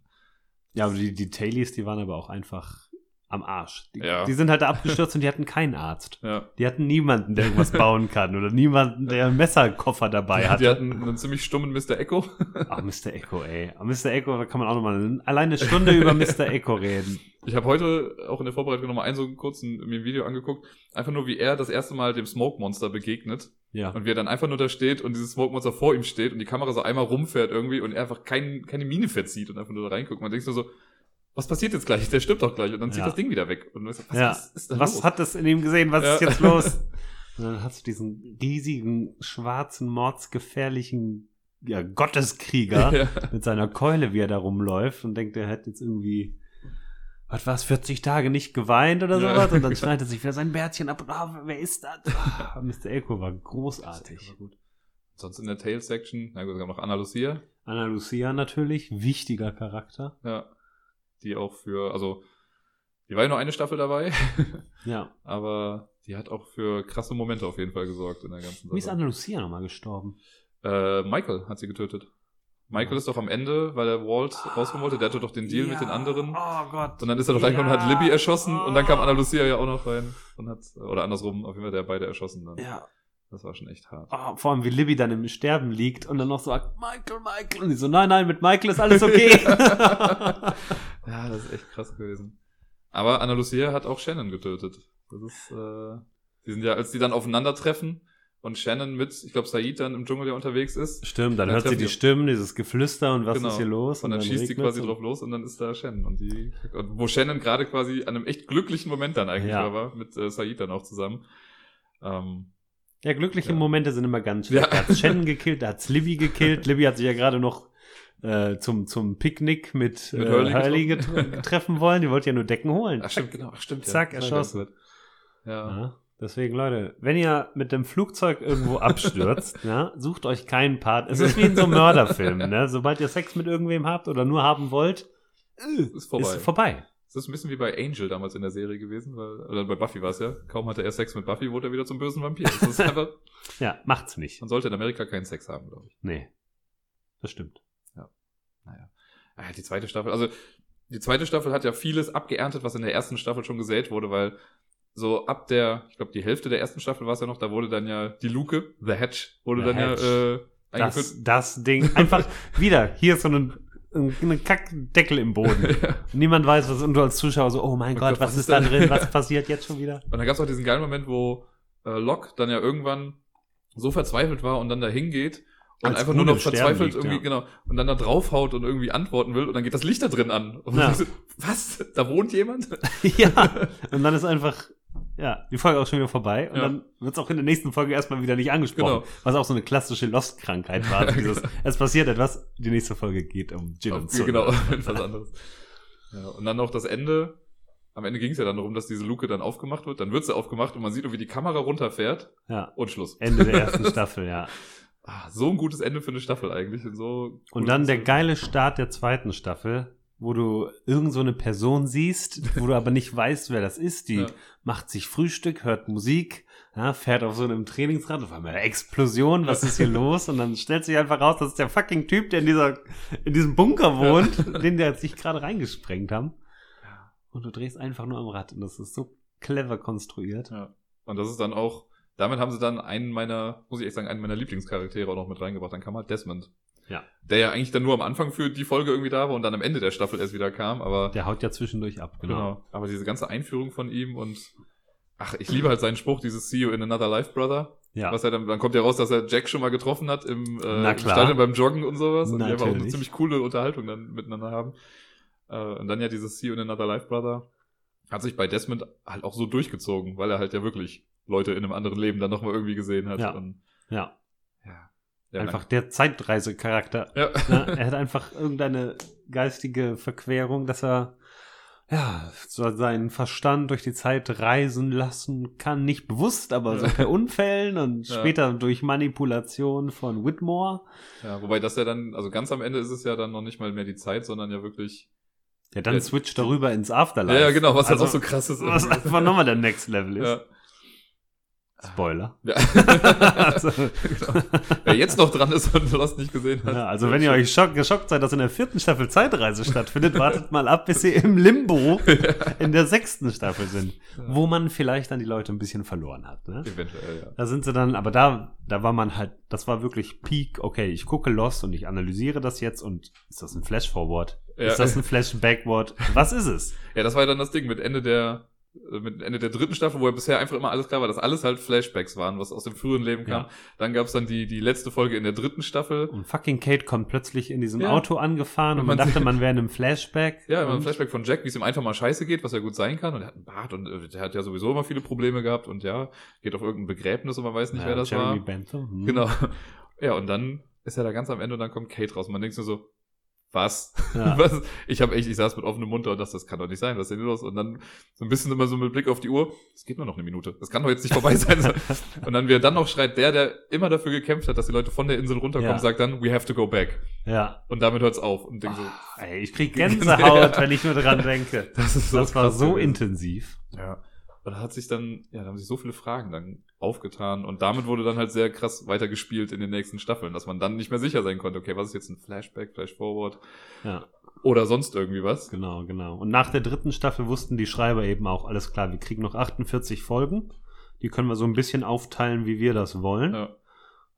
ja aber die, die Tailies, die waren aber auch einfach am Arsch. Die, Ja. die sind halt da abgestürzt und die hatten keinen Arzt. Ja. Die hatten niemanden, der irgendwas bauen kann oder niemanden, der einen Messerkoffer dabei Die hatte. hatten einen ziemlich stummen Mr. Echo. *laughs* Ach, Mr. Echo, ey. Ah, Mr. Echo, da kann man auch nochmal alleine eine Stunde über *laughs* Mr. Echo reden. Ich habe heute auch in der Vorbereitung nochmal einen so einen kurzen mir ein Video angeguckt. Einfach nur, wie er das erste Mal dem Smoke Monster begegnet. Ja. Und wie er dann einfach nur da steht und dieses Smoke Monster vor ihm steht und die Kamera so einmal rumfährt irgendwie und er einfach kein, keine Miene verzieht und einfach nur da reinguckt. Man denkt nur so, was passiert jetzt gleich? Der stirbt doch gleich. Und dann zieht Ja. das Ding wieder weg. Und sagt, was, ja. was ist da Was los? hat es in ihm gesehen? Was Ja. ist jetzt los? *laughs* Und dann hast du diesen riesigen, schwarzen, mordsgefährlichen ja, Gotteskrieger ja. mit seiner Keule, wie er da rumläuft und denkt, er hätte jetzt irgendwie, was war's, 40 Tage nicht geweint oder Ja. sowas und dann *laughs* schneidet er sich wieder sein Bärtchen ab und ah, wer ist das? Ah, Mr. Echo war großartig. war. Sonst in der Tail-Section, na gut, es gab noch Anna Lucia, Anna Lucia natürlich, wichtiger Charakter. ja, die auch für, also, die war ja nur eine Staffel dabei, *laughs* Ja. aber die hat auch für krasse Momente auf jeden Fall gesorgt in der ganzen Wie ist Sache. Anna Lucia nochmal gestorben? Äh, Michael hat sie getötet. Michael ist doch am Ende, weil er Walt rauskommen wollte, der hatte doch den Deal mit den anderen. Oh Gott. Und dann ist er doch reingekommen und hat Libby erschossen und dann kam Anna Oh. Lucia ja auch noch rein und hat, oder andersrum, auf jeden Fall der beide erschossen dann. Ja. Das war schon echt hart. Oh, vor allem, wie Libby dann im Sterben liegt und dann noch so sagt, Michael, Michael. Und die so, nein, nein, mit Michael ist alles okay. *laughs* *laughs* Ja, das ist echt krass gewesen. Aber Anna Lucia hat auch Shannon getötet. Das ist, äh, die sind ja, als die dann aufeinandertreffen und Shannon mit, ich glaube, Said dann im Dschungel ja unterwegs ist, Stimmt, dann Dann hört sie die Stimmen, dieses Geflüster und was Genau. ist hier los? und dann dann schießt sie quasi und- drauf los und dann ist da Shannon und die, und wo Shannon gerade quasi an einem echt glücklichen Moment dann eigentlich Ja. war, mit äh, Said dann auch zusammen. Ähm, Ja, glückliche Ja. Momente sind immer ganz schlecht. Ja. Da hat Shannon gekillt, da hat's Libby gekillt. *laughs* Libby hat sich ja gerade noch äh, zum, zum Picknick mit, Mit äh, Hurley getroffen. get treffen wollen. Die wollte ja nur Decken holen. ach stimmt, genau, ach stimmt. Zack, war erschossen. Ja. Ja, deswegen, Leute, wenn ihr mit dem Flugzeug irgendwo abstürzt, *laughs* ja, sucht euch keinen Part. Es ist wie in so einem Mörderfilm, ne? Sobald ihr Sex mit irgendwem habt oder nur haben wollt, äh, Ist vorbei. ist vorbei. Das ist ein bisschen wie bei Angel damals in der Serie gewesen, weil, oder bei Buffy war es ja. Kaum hatte er Sex mit Buffy, wurde er wieder zum bösen Vampir. Das ist *laughs* einfach, Ja, macht's nicht. man sollte in Amerika keinen Sex haben, glaube ich. Nee. Das stimmt. Naja. Ah, die zweite Staffel, also die zweite Staffel hat ja vieles abgeerntet, was in der ersten Staffel schon gesät wurde, weil so ab der, ich glaube, die Hälfte der ersten Staffel war es ja noch, da wurde dann ja die Luke, The Hatch, wurde The dann Hatch. ja äh, eingeführt. Das, das Ding. Einfach wieder, hier ist so ein, ein, ein Kackdeckel im Boden. *laughs* Niemand weiß, was, und du als Zuschauer so, oh mein Oh Gott, Gott, was, was ist da drin? Was *laughs* passiert jetzt schon wieder? Und dann gab es auch diesen geilen Moment, wo äh, Locke dann ja irgendwann so verzweifelt war und dann da hingeht und einfach nur noch verzweifelt liegt, irgendwie, ja. genau, und dann da draufhaut und irgendwie antworten will und dann geht das Licht da drin an. Und Ja. so, was? Da wohnt jemand? *laughs* ja. Und dann ist einfach, ja, die Folge auch schon wieder vorbei. Und Ja. dann wird's auch in der nächsten Folge erstmal wieder nicht angesprochen. Genau. Was auch so eine klassische Lost-Krankheit war. *laughs* Also dieses, es passiert etwas, die nächste Folge geht um Gin und Zunder. genau, *laughs* was anderes. Ja, und dann noch das Ende. Am Ende ging es ja dann darum, dass diese Luke dann aufgemacht wird. Dann wird sie aufgemacht und man sieht, wie die Kamera runterfährt Ja. und Schluss. Ende der ersten Staffel, ja. Ah, so ein gutes Ende für eine Staffel eigentlich. Und, so Und dann der geile Start der zweiten Staffel, wo du irgend so eine Person siehst, wo du aber nicht *laughs* weißt, wer das ist. Die Ja. macht sich Frühstück, hört Musik, ja, fährt auf so einem Trainingsrad, auf einmal eine Explosion, was ist hier *laughs* los? Und dann stellt sich einfach raus, das ist der fucking Typ, der in dieser, in diesem Bunker wohnt, *laughs* den der sich gerade reingesprengt haben. Und du drehst einfach nur am Rad und das ist so clever konstruiert. Ja. Und das ist dann auch, damit haben sie dann einen meiner, muss ich echt sagen, einen meiner Lieblingscharaktere auch noch mit reingebracht. Dann kam halt Desmond. Ja. Der ja eigentlich dann nur am Anfang für die Folge irgendwie da war und dann am Ende der Staffel erst wieder kam, aber Der haut ja zwischendurch ab, genau. genau. Aber diese ganze Einführung von ihm und ach, ich liebe halt seinen Spruch, dieses See you in another life, brother. Ja. Was er dann, dann kommt ja raus, dass er Jack schon mal getroffen hat im, äh, im. Stadion beim Joggen und sowas. Und die einfach auch eine Natürlich. ziemlich coole Unterhaltung dann miteinander haben. Äh, und dann ja dieses See you in another life, brother. Hat sich bei Desmond halt auch so durchgezogen, weil er halt ja wirklich Leute in einem anderen Leben dann nochmal irgendwie gesehen hat. Ja. Und, ja. ja. ja einfach der Zeitreisecharakter. Ja. Ja, er hat einfach irgendeine geistige Verquerung, dass er ja, so seinen Verstand durch die Zeit reisen lassen kann. Nicht bewusst, aber so per Unfällen und Ja. später durch Manipulation von Whitmore. ja, wobei das ja dann, also ganz am Ende ist es ja dann noch nicht mal mehr die Zeit, sondern ja wirklich. Ja, dann Ja. switcht er rüber ins Afterlife. Ja, ja, genau, was halt Also, auch so krass ist. Was einfach nochmal der Next Level ist. ja. Spoiler. *laughs* Ja. also, genau. *laughs* Wer jetzt noch dran ist und Lost nicht gesehen hat. ja, also wenn ihr euch schock, geschockt seid, dass in der vierten Staffel Zeitreise stattfindet, wartet mal ab, bis sie im Limbo *laughs* in der sechsten Staffel sind, wo man vielleicht dann die Leute ein bisschen verloren hat. Ne? Eventuell, ja. Da sind sie dann, aber da, da war man halt, das war wirklich Peak, okay, ich gucke Lost und ich analysiere das jetzt und ist das ein Flash-Forward? Ja. Ist das ein Flash-Backward? Was ist es? Ja, das war ja dann das Ding mit Ende der mit Ende der dritten Staffel, wo ja bisher einfach immer alles klar war, dass alles halt Flashbacks waren, was aus dem früheren Leben kam. Ja. Dann gab's dann die, die letzte Folge in der dritten Staffel. Und fucking Kate kommt plötzlich in diesem Ja. Auto angefahren und man man dachte, man wäre in einem Flashback. Ja, ein Flashback von Jack, wie es ihm einfach mal scheiße geht, was ja gut sein kann. Und er hat einen Bart und äh, der hat ja sowieso immer viele Probleme gehabt und ja, geht auf irgendein Begräbnis und man weiß nicht, ja, wer das Jeremy war. Bentham. hm. Genau. *laughs* Ja, und dann ist er da ganz am Ende und dann kommt Kate raus. Und man denkt nur so, was? Ja. *laughs* was? Ich habe echt, ich saß mit offenem Mund da und dachte, das kann doch nicht sein, was ist denn los? Und dann so ein bisschen immer so mit Blick auf die Uhr, es geht nur noch eine Minute, das kann doch jetzt nicht vorbei sein. *laughs* und dann, wie er dann noch schreit, der, der immer dafür gekämpft hat, dass die Leute von der Insel runterkommen, Ja. sagt dann, we have to go back. Ja. Und damit hört's auf. Und denk so, Ey, ich krieg *laughs* Gänsehaut, wenn ich nur dran denke. das ist Das war so gewesen. intensiv. Ja. Und da hat sich dann, ja, da haben sich so viele Fragen dann aufgetan und damit wurde dann halt sehr krass weitergespielt in den nächsten Staffeln, dass man dann nicht mehr sicher sein konnte, okay, was ist jetzt ein Flashback, Flashforward Ja, oder sonst irgendwie was. genau, genau. Und nach der dritten Staffel wussten die Schreiber eben auch, alles klar, wir kriegen noch 48 Folgen. Die können wir so ein bisschen aufteilen, wie wir das wollen. Ja.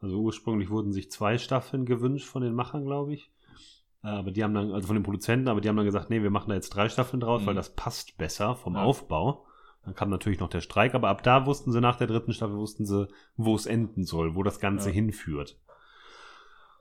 Also ursprünglich wurden sich zwei Staffeln gewünscht von den Machern, glaube ich. Äh, Aber die haben dann, also von den Produzenten, aber die haben dann gesagt, nee, wir machen da jetzt drei Staffeln draus, Mhm. weil das passt besser vom Ja. Aufbau. Dann kam natürlich noch der Streik, aber ab da wussten sie, nach der dritten Staffel wussten sie, wo es enden soll, wo das Ganze Ja. hinführt.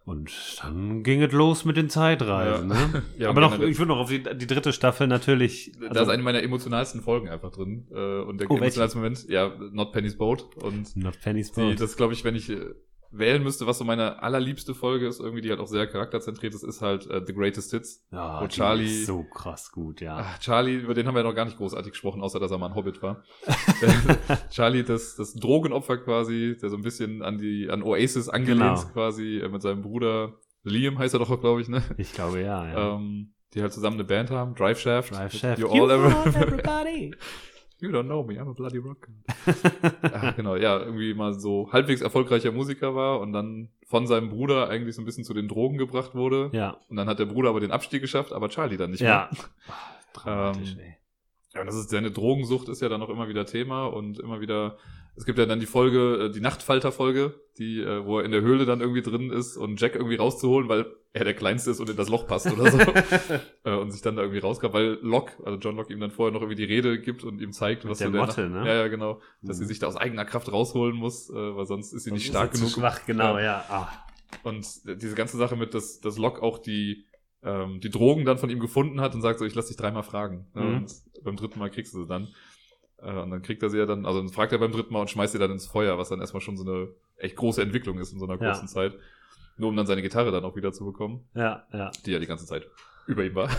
Und dann ging es los mit den Zeitreisen. Ja. Ne? *laughs* Ja, aber noch, ich würde noch auf die, die dritte Staffel natürlich. da also ist eine meiner emotionalsten Folgen einfach drin. Äh, und der Oh, welche? emotionalste Moment, ja, Not Penny's Boat. Und Not Penny's die, Boat. das glaube ich, wenn ich äh, wählen müsste, was so meine allerliebste Folge ist, irgendwie, die halt auch sehr charakterzentriert ist, ist halt äh, The Greatest Hits. ja, wo Charlie- ist so krass gut, ja. Ah, Charlie, über den haben wir ja noch gar nicht großartig gesprochen, außer dass er mal ein Hobbit war. *laughs* *laughs* Charlie, das, das Drogenopfer quasi, der so ein bisschen an die, an Oasis angelehnt Genau. quasi, äh, mit seinem Bruder Liam heißt er doch, glaube ich, ne? Ich glaube, ja. ja. Ähm, die halt zusammen eine Band haben, Drive Shaft. Drive Shaft. You all ever, *laughs* everybody. You don't know me, I'm a bloody rock. ah, *laughs* genau, ja, irgendwie mal so halbwegs erfolgreicher Musiker war und dann von seinem Bruder eigentlich so ein bisschen zu den Drogen gebracht wurde. ja, Und dann hat der Bruder aber den Abstieg geschafft, aber Charlie dann nicht mehr. ja. Ah, Dramatisch, Ähm, ey. Ja, und das ist seine Drogensucht ist ja dann auch immer wieder Thema und immer wieder. Es gibt ja dann die Folge, äh, die Nachtfalter-Folge, die, äh, wo er in der Höhle dann irgendwie drin ist und Jack irgendwie rauszuholen, weil er der Kleinste ist und in das Loch passt oder so. *laughs* äh, und sich dann da irgendwie rauskam, weil Locke, also John Locke ihm dann vorher noch irgendwie die Rede gibt und ihm zeigt, Mit was der so der Motte, ne? Ja, ja, genau. Dass Mhm. sie sich da aus eigener Kraft rausholen muss, weil sonst ist sie nicht Sonst stark ist er genug. zu Schwach, genau, ja. Ah. Und diese ganze Sache mit, dass, dass Locke auch die, ähm, die Drogen dann von ihm gefunden hat und sagt so, ich lass dich dreimal fragen. Ne? Mhm. Und beim dritten Mal kriegst du sie dann. Äh, und dann kriegt er sie ja dann, also dann fragt er beim dritten Mal und schmeißt sie dann ins Feuer, was dann erstmal schon so eine echt große Entwicklung ist in so einer Ja. kurzen Zeit. Nur um dann seine Gitarre dann auch wieder zu bekommen, Ja, ja. die ja die ganze Zeit über ihm war. *laughs*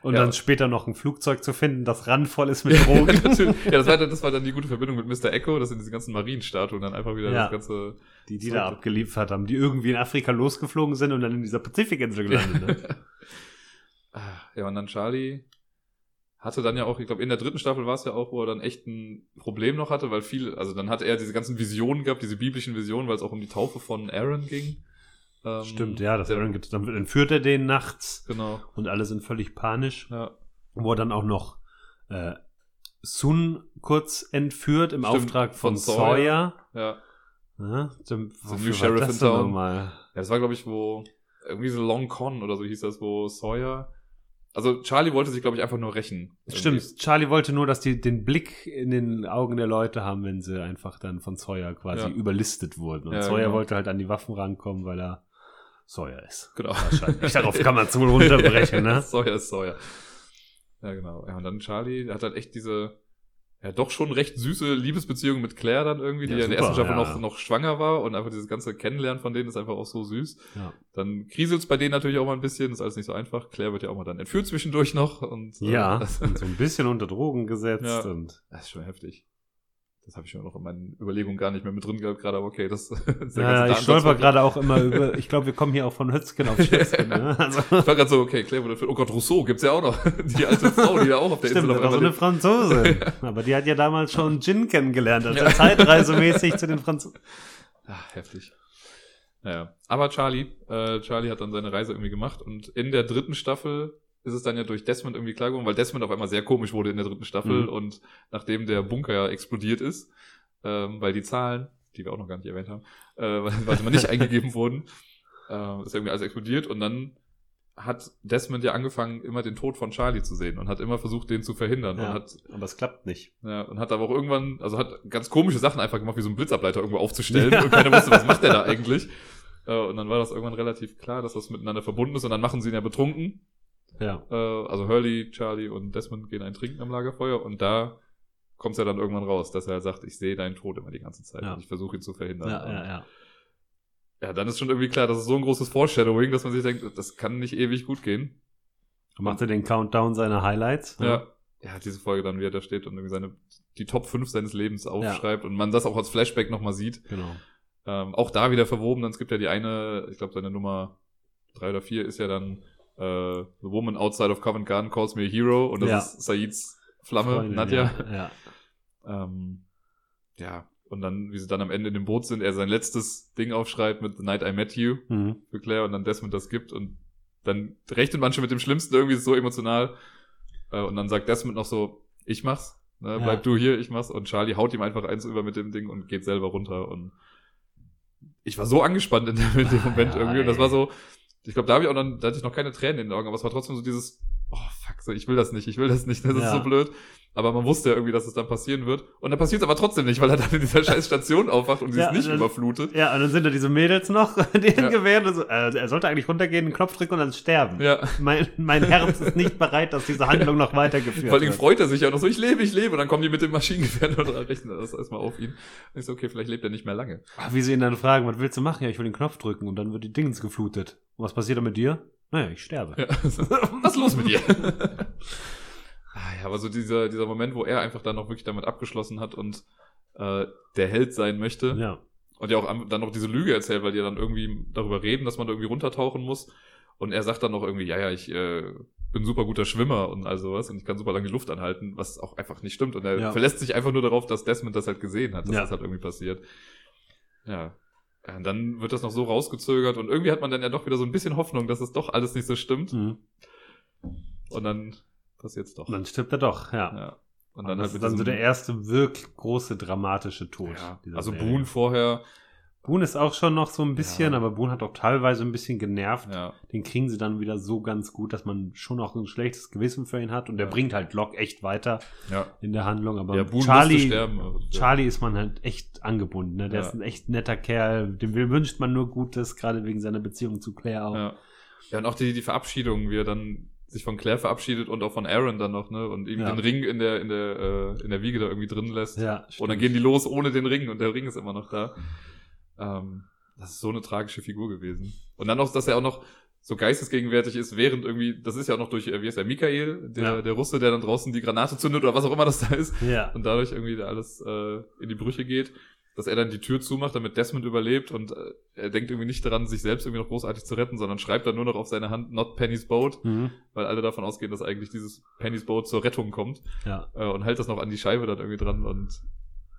Und Ja. dann später noch ein Flugzeug zu finden, das randvoll ist mit *laughs* Drogen. Ja, das war, dann- das war dann die gute Verbindung mit Mr. Echo, dass in diese ganzen Marienstatuen dann einfach wieder Ja. das ganze die die da abgeliefert haben, die irgendwie in Afrika losgeflogen sind und dann in dieser Pazifikinsel gelandet. Ne? *laughs* Ah, Ja, und dann Charlie hatte dann ja auch, ich glaube, in der dritten Staffel war es ja auch, wo er dann echt ein Problem noch hatte, weil viel, also dann hat er diese ganzen Visionen gehabt, diese biblischen Visionen, weil es auch um die Taufe von Aaron ging. Ähm, Stimmt, ja, das Aaron gibt, dann entführt er den nachts Genau, und alle sind völlig panisch. ja. Wo er dann auch noch äh, Sun kurz entführt im Stimmt, Auftrag von, von Sawyer. Ja, Ja, dem, wofür new sheriff in town. ja das war, glaube ich, wo, irgendwie so Long Con oder so hieß das, wo Sawyer, also Charlie wollte sich, glaube ich, einfach nur rächen. Stimmt, Charlie wollte nur, dass die den Blick in den Augen der Leute haben, wenn sie einfach dann von Sawyer quasi Ja. überlistet wurden. Und Ja, Sawyer genau. wollte halt an die Waffen rankommen, weil er Sawyer ist. Genau. Wahrscheinlich. *laughs* Darauf kann man es wohl runterbrechen, ne? *laughs* Sawyer ist Sawyer. Ja, genau. Ja, und dann Charlie, der hat halt echt diese, ja, doch schon recht süße Liebesbeziehung mit Claire dann irgendwie, die Ja, ja, in der ersten Staffel ja. noch, noch schwanger war und einfach dieses ganze Kennenlernen von denen ist einfach auch so süß. Ja. Dann kriselt's bei denen natürlich auch mal ein bisschen, ist alles nicht so einfach. Claire wird ja auch mal dann entführt zwischendurch noch und äh, Ja, *laughs* und so ein bisschen unter Drogen gesetzt Ja. und das ist schon heftig. Das habe ich schon noch in meinen Überlegungen gar nicht mehr mit drin gehabt, gerade, aber okay, das, *laughs* ist der ja, ganze ich stolper gerade auch immer *laughs* über, ich glaube, wir kommen hier auch von Hötzken auf *laughs* Schötzken. Ne? Also, Ich war gerade so, okay, Claire wurde. Oh Gott, Rousseau gibt's ja auch noch. Die alte Frau, die da auch auf der stimmt, Insel war so eine lebt. Franzosin. Aber die hat ja damals schon Gin kennengelernt, also Ja. zeitreisemäßig zu den Franzosen. Ah, heftig. Naja. Aber Charlie, äh, Charlie hat dann seine Reise irgendwie gemacht und in der dritten Staffel ist es dann ja durch Desmond irgendwie klar geworden, weil Desmond auf einmal sehr komisch wurde in der dritten Staffel Mhm. und nachdem der Bunker ja explodiert ist, ähm, weil die Zahlen, die wir auch noch gar nicht erwähnt haben, äh, weil, sie mal nicht *laughs* eingegeben wurden, äh, ist irgendwie alles explodiert und dann hat Desmond ja angefangen, immer den Tod von Charlie zu sehen und hat immer versucht, den zu verhindern. Ja, Und hat, aber es klappt nicht. ja, und hat aber auch irgendwann, also hat ganz komische Sachen einfach gemacht, wie so einen Blitzableiter irgendwo aufzustellen. *laughs* Und keiner wusste, was macht der da eigentlich. Äh, Und dann war das irgendwann relativ klar, dass das miteinander verbunden ist. Und dann machen sie ihn ja betrunken. Ja. Äh, Also Hurley, Charlie und Desmond gehen ein Trinken am Lagerfeuer. Und da kommt es ja dann irgendwann raus, dass er sagt, ich sehe deinen Tod immer die ganze Zeit. Ja. Und ich versuche ihn zu verhindern. Ja, ja, ja. ja, dann ist schon irgendwie klar, das ist so ein großes Foreshadowing, dass man sich denkt, das kann nicht ewig gut gehen. Macht er den Countdown seiner Highlights? Ja. Ja, diese Folge dann, wie er da steht und irgendwie seine, die Top 5 seines Lebens aufschreibt und man das auch als Flashback nochmal sieht. Genau. Ähm, auch da wieder verwoben, dann es gibt ja die eine, ich glaube seine Nummer drei oder vier ist ja dann äh, The Woman Outside of Covent Garden Calls Me a Hero und das Ja. ist Saids Flamme, Freundin, Nadja. Ja, ja. Ähm, ja, und dann, wie sie dann am Ende in dem Boot sind, er sein letztes Ding aufschreibt mit The Night I Met You Mhm. für Claire und dann Desmond das gibt und dann rechnet man schon mit dem Schlimmsten, irgendwie so emotional. Äh, und dann sagt Desmond noch so, ich mach's, ne, Ja. bleib du hier, ich mach's. Und Charlie haut ihm einfach eins über mit dem Ding und geht selber runter. Und ich war so angespannt in dem, in dem Ah, Moment ja, irgendwie. Und das war so, ich glaube, da habe ich auch noch, da hatte ich noch keine Tränen in den Augen, aber es war trotzdem so dieses, oh fuck, so, ich will das nicht, ich will das nicht, das ist Ja. so blöd. Aber man wusste ja irgendwie, dass es dann passieren wird. Und dann passiert es aber trotzdem nicht, weil er dann in dieser scheiß Station aufwacht und sie Ja, ist nicht das- überflutet. Ja, und dann sind da diese Mädels noch, *laughs* die Ja. gewähren. und So, äh, er sollte eigentlich runtergehen, einen Knopf drücken und dann sterben. Ja. Mein, mein Herz ist nicht bereit, dass diese Handlung noch weitergeführt Vor allem wird. freut er sich ja noch so, ich lebe, ich lebe. Und dann kommen die mit dem Maschinengewehr *laughs* und rechnen das erstmal auf ihn. Und ich so, okay, vielleicht lebt er nicht mehr lange. Ach, Wie sie ihn dann fragen, was willst du machen? Ja, ich will den Knopf drücken und dann wird die Dingens geflutet. Und was passiert dann mit dir? Naja, ich sterbe. Ja. *laughs* Was ist los mit dir? Ja, aber so dieser, dieser Moment, wo er einfach dann noch wirklich damit abgeschlossen hat und äh, der Held sein möchte. Ja. Und ja auch dann noch diese Lüge erzählt, weil die ja dann irgendwie darüber reden, dass man da irgendwie runtertauchen muss. Und er sagt dann noch irgendwie, ja, ja, ich äh, bin super guter Schwimmer und all sowas und ich kann super lange die Luft anhalten, was auch einfach nicht stimmt. Und er Ja. verlässt sich einfach nur darauf, dass Desmond das halt gesehen hat, dass Ja. das halt irgendwie passiert. Ja. Ja, Und dann wird das noch so rausgezögert und irgendwie hat man dann ja doch wieder so ein bisschen Hoffnung, dass es doch alles nicht so stimmt. Mhm. Und dann passiert's doch. Und dann stirbt er doch, ja. Ja. Und dann das halt ist dann so der erste wirklich große dramatische Tod. ja. Also Serie. Boone vorher, Boone ist auch schon noch so ein bisschen, Ja. aber Boone hat auch teilweise ein bisschen genervt. ja. Den kriegen sie dann wieder so ganz gut, dass man schon auch ein schlechtes Gewissen für ihn hat. Und der bringt halt Locke echt weiter Ja. in der Handlung. Aber ja, Boone musste Charlie, sterben. aber- Charlie ist man halt echt angebunden. Ne? Der Ja. ist ein echt netter Kerl. Dem wünscht man nur Gutes, gerade wegen seiner Beziehung zu Claire auch. Ja. ja, und auch die, die Verabschiedung, wie er dann sich von Claire verabschiedet und auch von Aaron dann noch, ne? Und ihm Ja. den Ring in der, in der, äh, in der Wiege da irgendwie drin lässt. Ja, und dann gehen die los ohne den Ring und der Ring ist immer noch da. Ähm, das ist so eine tragische Figur gewesen. Und dann auch, dass er auch noch so geistesgegenwärtig ist, während irgendwie, das ist ja auch noch durch, äh, wie ist der, Michael, der, Ja. der Russe, der dann draußen die Granate zündet oder was auch immer das da ist. Ja. und dadurch irgendwie da alles äh, in die Brüche geht, dass er dann die Tür zumacht, damit Desmond überlebt und äh, er denkt irgendwie nicht daran, sich selbst irgendwie noch großartig zu retten, sondern schreibt dann nur noch auf seine Hand Not Penny's Boat, Mhm. weil alle davon ausgehen, dass eigentlich dieses Penny's Boat zur Rettung kommt Ja. äh, und hält das noch an die Scheibe dann irgendwie dran und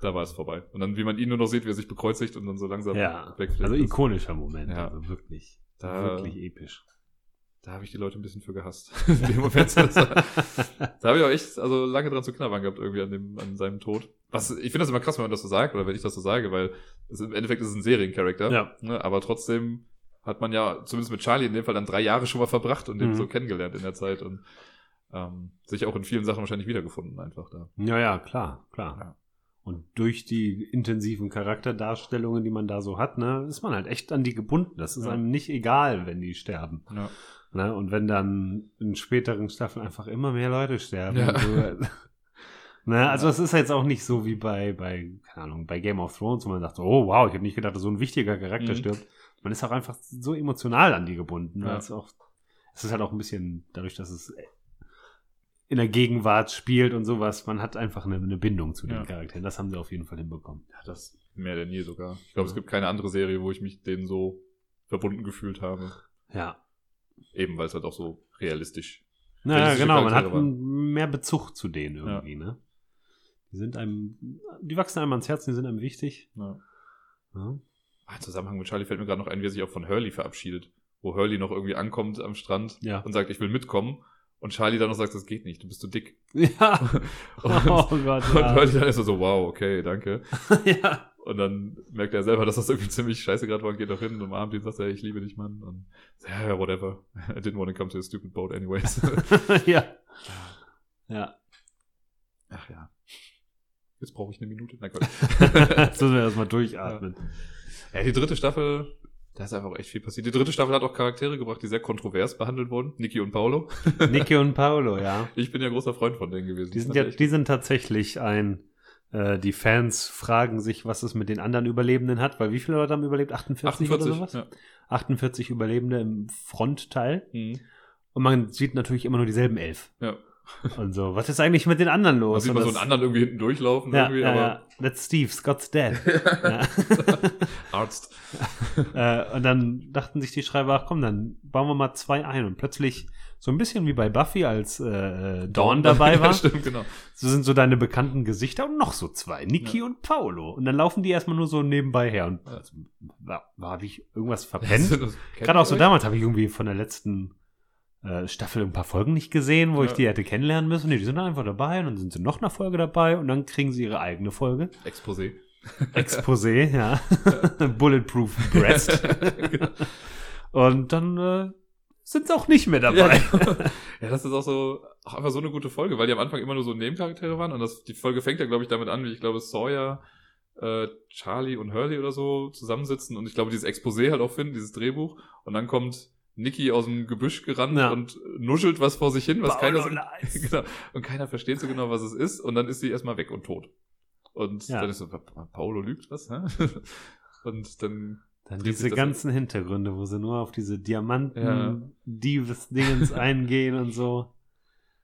da war es vorbei. Und dann, wie man ihn nur noch sieht, wie er sich bekreuzigt und dann so langsam Ja. wegfliegt. Also ikonischer Moment. Ja. Also wirklich. Da- wirklich episch. Da habe ich die Leute ein bisschen für gehasst. *laughs* da habe ich auch echt also lange dran zu knabbern gehabt, irgendwie an, dem, an seinem Tod. Was, ich finde das immer krass, wenn man das so sagt, oder wenn ich das so sage, weil es, im Endeffekt ist es ein Seriencharakter. Ja. Ne, aber trotzdem hat man ja, zumindest mit Charlie in dem Fall, dann drei Jahre schon mal verbracht und den Mhm. so kennengelernt in der Zeit und ähm, sich auch in vielen Sachen wahrscheinlich wiedergefunden einfach da. Ja, ja, klar, klar. Ja. Und durch die intensiven Charakterdarstellungen, die man da so hat, ne, ist man halt echt an die gebunden. Das ist Ja. einem nicht egal, wenn die sterben. Ja. Ne? Und wenn dann in späteren Staffeln einfach immer mehr Leute sterben. Ja. So, *laughs* ne? Also Ja. es ist jetzt auch nicht so wie bei, bei, keine Ahnung, bei Game of Thrones, wo man sagt, oh wow, ich habe nicht gedacht, dass so ein wichtiger Charakter Mhm. stirbt. Man ist auch einfach so emotional an die gebunden. Ja. weil Es, auch, es ist halt auch ein bisschen, dadurch, dass es in der Gegenwart spielt und sowas, man hat einfach eine, eine Bindung zu den Ja. Charakteren. Das haben sie auf jeden Fall hinbekommen. ja, das mehr denn je sogar. Ich glaube, Ja. es gibt keine andere Serie, wo ich mich denen so verbunden gefühlt habe. Ja. Eben, weil es halt auch so realistisch Naja, genau, man hat mehr Bezug zu denen irgendwie, ne? Die sind einem, die wachsen einem ans Herz, die sind einem wichtig. ja. Ja. Ah, Im Zusammenhang mit Charlie fällt mir gerade noch ein, wie er sich auch von Hurley verabschiedet. Wo Hurley noch irgendwie ankommt am Strand Ja. und sagt, ich will mitkommen. Und Charlie dann noch sagt, das geht nicht, du bist zu dick. *laughs* Ja. *laughs* Und, oh Gott, und ja. Hurley dann ist so, wow, okay, danke. *laughs* ja. Und dann merkt er selber, dass das irgendwie ziemlich scheiße gerade war und geht auch hin und umarmt ihn und sagt, ja, ich liebe dich, Mann. Und ja, ja, whatever. *laughs* I didn't want to come to a stupid boat anyways. *laughs* ja. Ja. Ach ja. Jetzt brauche ich eine Minute. Na Gott. *laughs* Jetzt müssen wir erstmal durchatmen. Ja, die dritte Staffel, da ist einfach echt viel passiert. Die dritte Staffel hat auch Charaktere gebracht, die sehr kontrovers behandelt wurden. Niki und Paolo. Niki und Paolo, ja. Ich bin ja großer Freund von denen gewesen. Die sind, ja, die sind tatsächlich ein, äh, die Fans fragen sich, was es mit den anderen Überlebenden hat, weil wie viele Leute haben überlebt? 48, 48 oder sowas? Ja. 48 Überlebende im Frontteil. Mhm. Und man sieht natürlich immer nur dieselben elf. ja. *laughs* Und so, was ist eigentlich mit den anderen Man los? sieht Und mal so einen anderen irgendwie hinten durchlaufen. ja, irgendwie, ja, aber ja. That's Steve, Scott's dead. Arzt. *laughs* äh, und dann dachten sich die Schreiber, ach komm, dann bauen wir mal zwei ein. Und plötzlich, so ein bisschen wie bei Buffy, als äh, Dawn dabei war, ja, stimmt, genau. so sind so deine bekannten Gesichter und noch so zwei, Niki und Paolo. Und dann laufen die erstmal nur so nebenbei her. Und also, war, war habe ich irgendwas *laughs* verpennt? Gerade auch so euch? damals habe ich irgendwie von der letzten äh, Staffel ein paar Folgen nicht gesehen, wo ich Ja. die hätte kennenlernen müssen. Nee, die sind dann einfach dabei und dann sind sie noch eine Folge dabei und dann kriegen sie ihre eigene Folge. Exposé. Exposé, *laughs* ja. *laughs* Bulletproof Breast. Genau. und dann äh, sind sie auch nicht mehr dabei. Ja, *laughs* ja, das ist auch so, auch einfach so eine gute Folge, weil die am Anfang immer nur so Nebencharaktere waren und das, die Folge fängt ja, glaube ich, damit an, wie ich glaube, Sawyer, äh, Charlie und Hurley oder so zusammensitzen und ich glaube, dieses Exposé halt auch finden, dieses Drehbuch und dann kommt Nicky aus dem Gebüsch gerannt Ja. und nuschelt was vor sich hin, was Paolo keiner so, Lies. *laughs* genau, und keiner versteht so genau, was es ist und dann ist sie erstmal weg und tot. Und Ja. dann ist so, Pa- Pa- Paolo lügt was, hä? *laughs* Und dann Dann diese ganzen Hintergründe, wo sie nur auf diese Ja. Diamanten-Diebes-Dingens *laughs* eingehen und so.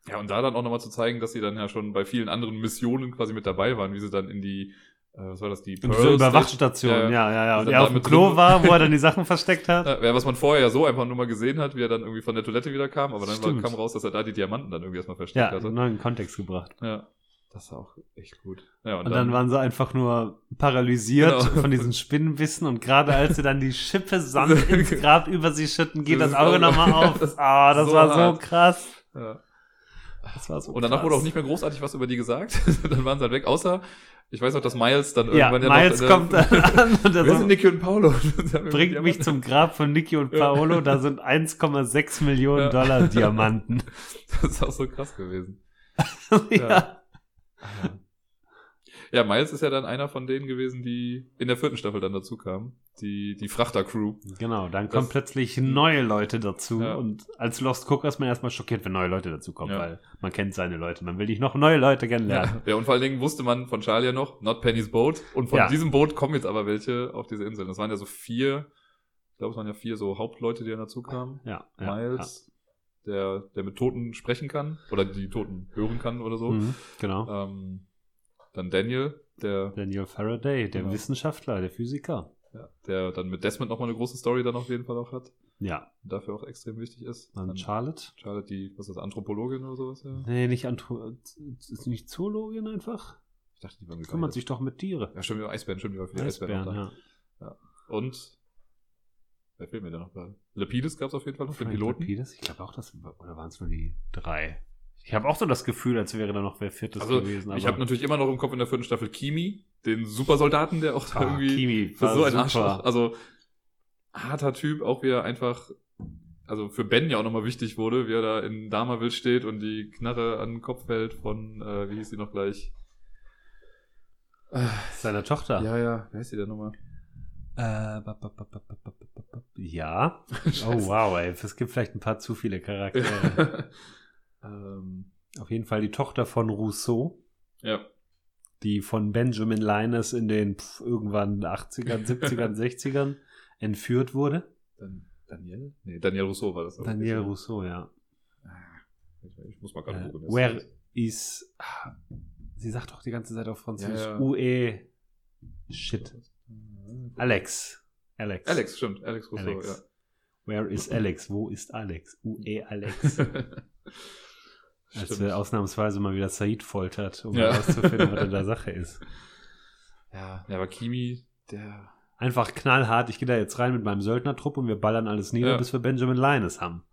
Ja, und da dann auch nochmal zu zeigen, dass sie dann ja schon bei vielen anderen Missionen quasi mit dabei waren, wie sie dann in die, äh, was war das, die Pearl diese Überwachstation, Station- ja, ja, ja. Und er auf dem mit Klo war, wo er dann die *laughs* Sachen versteckt hat. Ja, ja, was man vorher ja so einfach nur mal gesehen hat, wie er dann irgendwie von der Toilette wieder kam, aber dann war, kam raus, dass er da die Diamanten dann irgendwie erstmal versteckt Ja, in einen neuen Kontext gebracht. Ja, das war auch echt gut. Ja, Und dann waren sie einfach nur paralysiert Genau. von diesen Spinnenbissen und gerade als sie dann die Schippe Sand *laughs* ins Grab über sie schütten, geht Das das Auge auch- nochmal auf. *laughs* Ah, das So war so hart. krass. ja. Das war so Und danach krass. wurde auch nicht mehr großartig was über die gesagt. *laughs* dann waren sie halt weg, außer, ich weiß noch, dass Miles dann Ja, irgendwann ja Miles noch, äh, kommt dann an und er so, sind Nicky und Paolo? bringt mich zum Grab von Niki und Ja. Paolo, da sind 1,6 Millionen Ja. Dollar Diamanten. Das ist auch so krass gewesen. ja. Ja, Miles ist ja dann einer von denen gewesen, die in der vierten Staffel dann dazu kamen. Die, die Frachter-Crew. Genau, dann Das- kommen plötzlich neue Leute dazu Ja. und als Lost Cook ist man erstmal schockiert, wenn neue Leute dazukommen, Ja. weil man kennt seine Leute. Man will nicht noch neue Leute kennenlernen. Ja. ja, und vor allen Dingen wusste man von Charlie ja noch, not Penny's Boat. Und von Ja. diesem Boot kommen jetzt aber welche auf diese Insel. Das waren ja so vier, ich glaube, es waren ja vier so Hauptleute, die dann dazu kamen. Ja, ja, Miles, der, der mit Toten sprechen kann oder die Toten hören kann oder ja. so. Mhm, genau. Ähm, dann Daniel, der, Daniel Faraday, der Genau. Wissenschaftler, der Physiker. ja, der dann mit Desmond nochmal eine große Story dann auf jeden Fall auch hat. Ja, dafür auch extrem wichtig ist. dann Dann Charlotte. Charlotte, die, was ist das, Anthropologin oder sowas? Ja? Nee, nicht Antro ist nicht Zoologin einfach? Ich dachte, die waren Kümmert sich doch mit Tiere. Ja, stimmt, Eisbären, stimmt, die war für die Eisbären, Eisbären, da. ja. Und, wer fehlt mir da noch gerade? Lapidus gab es auf jeden Fall noch, den Piloten. Lapidus? Ich glaube auch, das oder waren es nur die drei? Ich habe auch so das Gefühl, als wäre da noch wer viertes Also, gewesen. ich habe natürlich immer noch im Kopf in der vierten Staffel Kimi, den Supersoldaten, der auch da ah, irgendwie Kimi war so ein super. Arschloch. Also, harter Typ, auch wie er einfach, also für Ben ja auch nochmal wichtig wurde, wie er da in Damaville steht und die Knarre an den Kopf hält von, äh, wie hieß sie noch gleich? Seiner Tochter. Ja, ja, wie heißt sie denn nochmal? Ja. oh wow, ey. Es gibt vielleicht ein paar zu viele Charaktere. *laughs* ähm, auf jeden Fall die Tochter von Rousseau. Ja. Die von Benjamin Linus in den pf, irgendwann 80ern, 70ern, 60ern entführt wurde. Dan Daniel? Nee, Daniel Rousseau war das. Daniel nicht. Ne? Rousseau, ja. Ah, ich muss mal gerade gucken. Äh, where is. Ah, sie sagt doch die ganze Zeit auf Französisch. Ja, ja. UE. Shit. Alex. Alex. Alex, stimmt. Alex Rousseau, Alex. Where is Alex? Wo ist Alex? UE Alex. *laughs* ja. Als wir ausnahmsweise mal wieder Said foltert, um Ja. herauszufinden, was in der *laughs* Sache ist. ja, ja, aber Kimi, der. Einfach knallhart, ich gehe da jetzt rein mit meinem Söldnertrupp und wir ballern alles nieder, Ja. bis wir Benjamin Linus haben.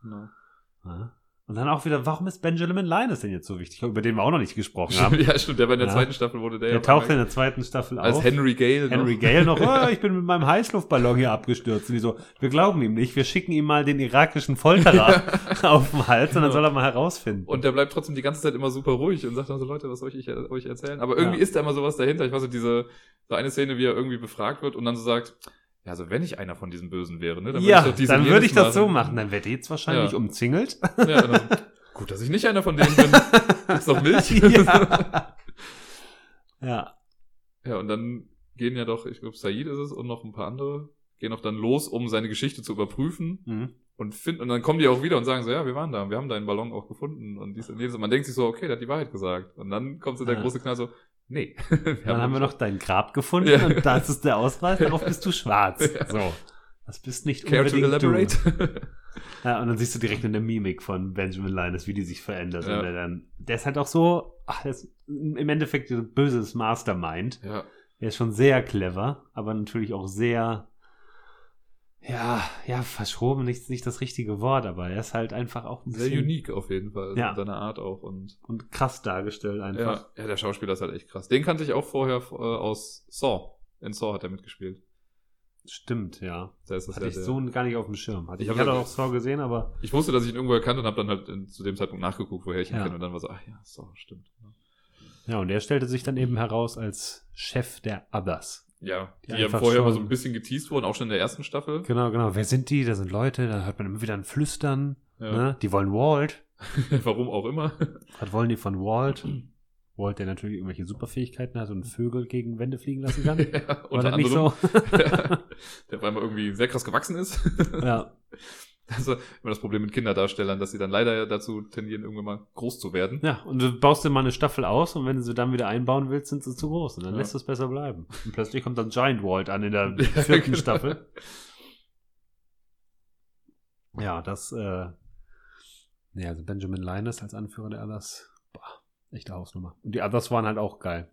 Ja. Und dann auch wieder, warum ist Benjamin Linus denn jetzt so wichtig? Über den wir auch noch nicht gesprochen haben. *laughs* ja, stimmt, der war in der Ja. zweiten Staffel, wurde der, Der ja taucht in der zweiten Staffel als auf. Henry Gale. Henry noch. Gale noch, *laughs* oh, ich bin mit meinem Heißluftballon hier abgestürzt. Und die so, wir glauben ihm nicht, wir schicken ihm mal den irakischen Folterer *laughs* auf den Hals und dann soll er mal herausfinden. Und der bleibt trotzdem die ganze Zeit immer super ruhig und sagt dann so, Leute, was soll ich euch erzählen? Aber irgendwie Ja. ist da immer sowas dahinter. Ich weiß so, diese, so eine Szene, wie er irgendwie befragt wird und dann so sagt, ja, also wenn ich einer von diesen Bösen wäre, ne, dann ja, würde ich dann würde ich das so machen. Dann ich jetzt wahrscheinlich Ja. umzingelt. Ja, dann so, *laughs* gut, dass ich nicht einer von denen bin. ist doch Milch. *laughs* ja. *laughs* ja. Ja, und dann gehen ja doch, ich glaube, Said ist es und noch ein paar andere, gehen auch dann los, um seine Geschichte zu überprüfen Mhm. und finden, und dann kommen die auch wieder und sagen so, ja, wir waren da, wir haben deinen Ballon auch gefunden und dies und jenes. Und man denkt sich so, okay, der hat die Wahrheit gesagt. Und dann kommt so der Ja. große Knall so, nee. *laughs* Dann haben wir noch dein Grab gefunden Ja. und das ist der Ausweis, darauf bist du *laughs* schwarz. Ja. So. Das bist nicht Care to unbedingt du. elaborate? *laughs* Ja, und dann siehst du direkt in der Mimik von Benjamin Linus, wie die sich verändert. Ja. Und der, dann, der ist halt auch so, ach, ist im Endeffekt ein böses Mastermind. ja, Er ist schon sehr clever, aber natürlich auch sehr, ja, ja, verschoben, nicht, nicht das richtige Wort, aber er ist halt einfach auch ein sehr bisschen unique auf jeden Fall. Ja. In seiner Art auch und und krass dargestellt einfach. ja, ja, der Schauspieler ist halt echt krass. Den kannte ich auch vorher äh, aus Saw. In Saw hat er mitgespielt. Stimmt, ja. Da ist das Hatte ja ich der- so gar nicht auf dem Schirm. Hatte Ich ich, hatte ja- auch Saw gesehen, aber Ich wusste, dass ich ihn irgendwo erkannt und habe dann halt in, zu dem Zeitpunkt nachgeguckt, woher ich ihn Ja. kenne. Und dann war so, ach ja, Saw, stimmt. ja, und er stellte sich dann eben heraus als Chef der Others. Ja, Die die, ja vorher schon- mal so ein bisschen geteased wurden, auch schon in der ersten Staffel. Genau, genau. Wer sind die? Da sind Leute, da hört man immer wieder ein Flüstern. Ja. Ne? Die wollen Walt. *laughs* Warum auch immer. Was wollen die von Walt? Walt, der natürlich irgendwelche Superfähigkeiten hat und Vögel gegen Wände fliegen lassen kann. *laughs* ja, War unter das nicht anderem. so? *laughs* der auf einmal irgendwie sehr krass gewachsen ist. ja. Also immer das Problem mit Kinderdarstellern, dass sie dann leider dazu tendieren, irgendwann mal groß zu werden. ja, und du baust dir mal eine Staffel aus und wenn du sie dann wieder einbauen willst, sind sie zu groß und dann Ja. lässt es besser bleiben. Und plötzlich kommt dann Giant Walt an in der *laughs* Ja, vierten genau. Staffel. Ja, das, äh, ja, also Benjamin Linus als Anführer der Others, boah, echte Hausnummer. Und die Others waren halt auch geil.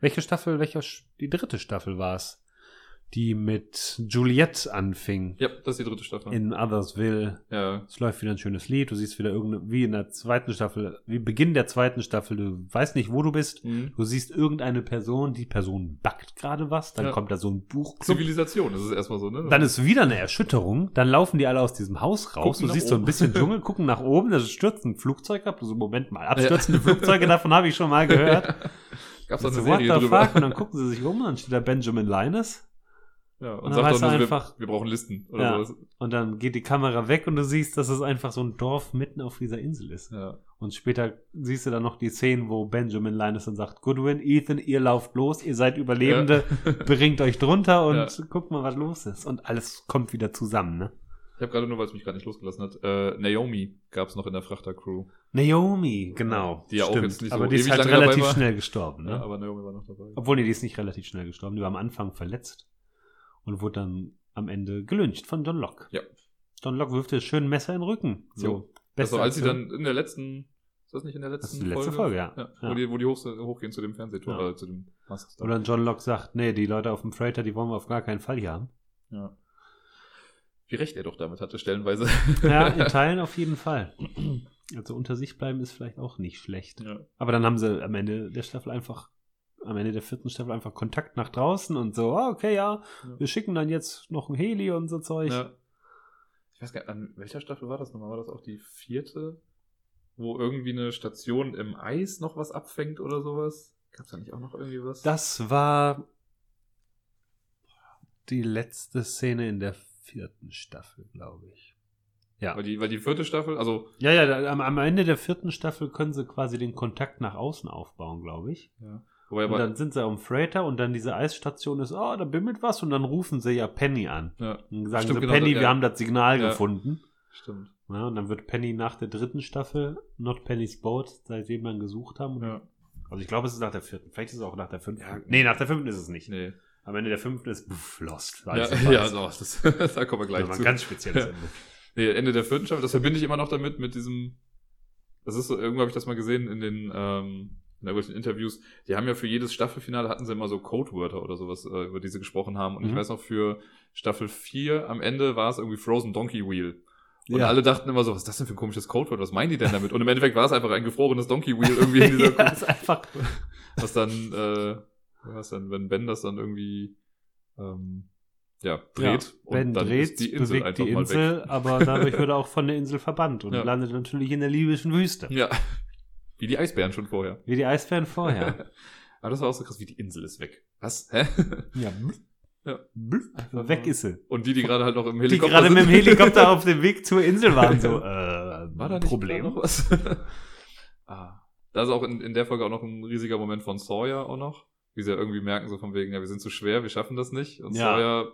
Welche Staffel, welcher, Sch- die dritte Staffel war es, die mit Juliette anfing Ja, das ist die dritte Staffel. in Othersville. ja, Es läuft wieder ein schönes Lied, du siehst wieder irgendeine, wie in der zweiten Staffel, wie Beginn der zweiten Staffel, du weißt nicht, wo du bist, Mhm. du siehst irgendeine Person, die Person backt gerade was, dann Ja. kommt da so ein Buch. Zivilisation, das ist erstmal so, ne? Dann ist wieder eine Erschütterung, dann laufen die alle aus diesem Haus raus, Gucken du siehst so ein oben. bisschen *laughs* Dschungel, gucken nach oben, da stürzt ein Flugzeug ab, so Moment mal, abstürzende *laughs* Flugzeuge, davon habe ich schon mal gehört. Gab's da So, eine Serie drüber? fuck? Und dann gucken sie sich um, dann steht da Benjamin Linus Ja, Und und, dann sagt so, einfach- wir, wir brauchen Listen oder Ja. sowas. und dann geht die Kamera weg und du siehst, dass es einfach so ein Dorf mitten auf dieser Insel ist. Ja. Und später siehst du dann noch die Szenen, wo Benjamin Linus dann sagt, Goodwin, Ethan, ihr lauft los, ihr seid Überlebende, *laughs* bringt euch drunter und Ja. guckt mal, was los ist. Und alles kommt wieder zusammen, ne? Ich habe gerade nur, weil es mich gerade nicht losgelassen hat, äh, Naomi gab's noch in der Frachtercrew. Naomi, genau. Die ja auch jetzt nicht so Aber die ist halt relativ schnell gestorben, ne? Ja, aber Naomi war noch dabei. Obwohl, nee, die ist nicht relativ schnell gestorben. Die war am Anfang verletzt und wurde dann am Ende gelyncht von John Locke. Ja. John Locke wirft ihr schön ein Messer in den Rücken. So. Beste Also als sie dann in der letzten, ist das nicht in der letzten Das die letzte Folge, ja. ja. Ja. Wo die, wo die hoch, hochgehen zu dem Fernsehtor, Ja. äh, zu dem Mast. Oder John Locke sagt, nee, die Leute auf dem Freighter, die wollen wir auf gar keinen Fall hier haben. Ja. Wie recht er doch damit hatte, stellenweise. Ja, *laughs* in Teilen auf jeden Fall. Also unter sich bleiben ist vielleicht auch nicht schlecht. ja. Aber dann haben sie am Ende der Staffel einfach, am Ende der vierten Staffel einfach Kontakt nach draußen und so, ah, okay, ja, Ja. wir schicken dann jetzt noch ein Heli und so Zeug. ja. Ich weiß gar nicht, an welcher Staffel war das nochmal? War das auch die vierte? Wo irgendwie eine Station im Eis noch was abfängt oder sowas? Gab's da nicht auch noch irgendwie was? Das war die letzte Szene in der vierten Staffel, glaube ich. Ja. Weil die, weil die vierte Staffel, also Ja, ja, da, am, am Ende der vierten Staffel können sie quasi den Kontakt nach außen aufbauen, glaube ich. ja. Wobei Und dann sind sie am Freighter und dann diese Eisstation ist, oh, da bimmelt was und dann rufen sie ja Penny an. ja, Und sagen Stimmt, sie, genau, Penny, ja. wir haben das Signal Ja. gefunden. stimmt. Ja, und dann wird Penny nach der dritten Staffel Not Penny's Boat, seitdem wir ihn gesucht haben. Ja. Also ich glaube, es ist nach der vierten. Vielleicht ist es auch nach der fünften. Ja. nee, nach der fünften ist es nicht. Nee. Am Ende der fünften ist pff, Lost. Ja, *laughs* ja, also, das, *laughs* da kommen wir gleich Das zu. ein ganz spezielles Ende. Nee, Ende der vierten Staffel, das verbinde ich immer noch damit, mit diesem, das ist so, irgendwo habe ich das mal gesehen in den, ähm, in irgendwelchen Interviews, die haben ja für jedes Staffelfinale hatten sie immer so Codewörter oder sowas, äh, über die sie gesprochen haben. Und ich Mhm. weiß noch, für Staffel 4 am Ende war es irgendwie Frozen Donkey Wheel. Und Ja. alle dachten immer so, was ist das denn für ein komisches Codewort? Was meinen die denn damit? Und im Endeffekt war es einfach ein gefrorenes Donkey Wheel irgendwie in dieser *laughs* ja, ist einfach. *laughs* was dann, äh, was dann, wenn Ben das dann irgendwie ähm, ja, dreht Ja, Ben dann dreht, ist die Insel bewegt einfach die mal Insel, aber dadurch *laughs* wird er auch von der Insel verbannt und Ja. landet natürlich in der libyschen Wüste. Ja. Wie die Eisbären schon vorher. Wie die Eisbären vorher. *laughs* Aber das war auch so krass, wie die Insel ist weg. Was? Hä? *laughs* ja. Ja. Einfach weg ist sie. Und die, die *laughs* gerade halt noch im Die Helikopter gerade sind. mit dem Helikopter auf dem Weg zur Insel waren, so, äh, War da nicht Problem. gerade noch was? ah. Da ist auch in, in der Folge auch noch ein riesiger Moment von Sawyer auch noch. Wie sie ja irgendwie merken, so von wegen, ja, wir sind zu schwer, wir schaffen das nicht. Und Ja. Sawyer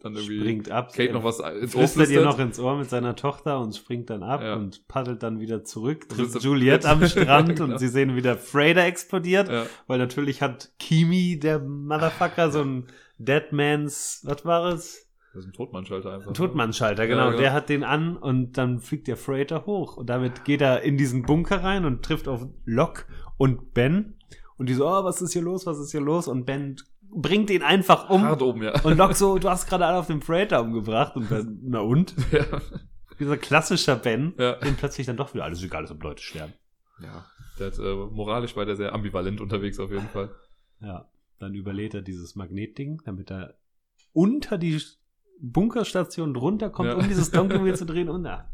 dann irgendwie Springt ab. Kate er noch was ins Ohr flüstert ihr noch ins Ohr mit seiner Tochter und springt dann ab Ja. und paddelt dann wieder zurück, trifft Juliette am Strand *laughs* und sie sehen wieder Freighter explodiert, Ja. weil natürlich hat Kimi, der Motherfucker, so ein Deadmans, was war es? Das ist ein Totmannschalter einfach. Ein Totmannschalter, Ja, genau. genau. Der hat den an und dann fliegt der Freighter hoch. Und damit geht er in diesen Bunker rein und trifft auf Locke und Ben. Und die so, oh, was ist hier los, was ist hier los? Und Ben bringt ihn einfach um. Hart oben, ja. Und Locke so, du hast gerade alle auf dem Freighter umgebracht. Und Ben, na und? *laughs* ja. Dieser klassischer Ben, Ja. dem plötzlich dann doch wieder alles egal ist, ob Leute sterben. ja. Der hat, äh, moralisch war der sehr ambivalent unterwegs auf jeden Fall. Ja. Dann überlädt er dieses Magnetding, damit er unter die Bunkerstation drunter kommt, Ja. um dieses *laughs* Donkey zu drehen. Und na,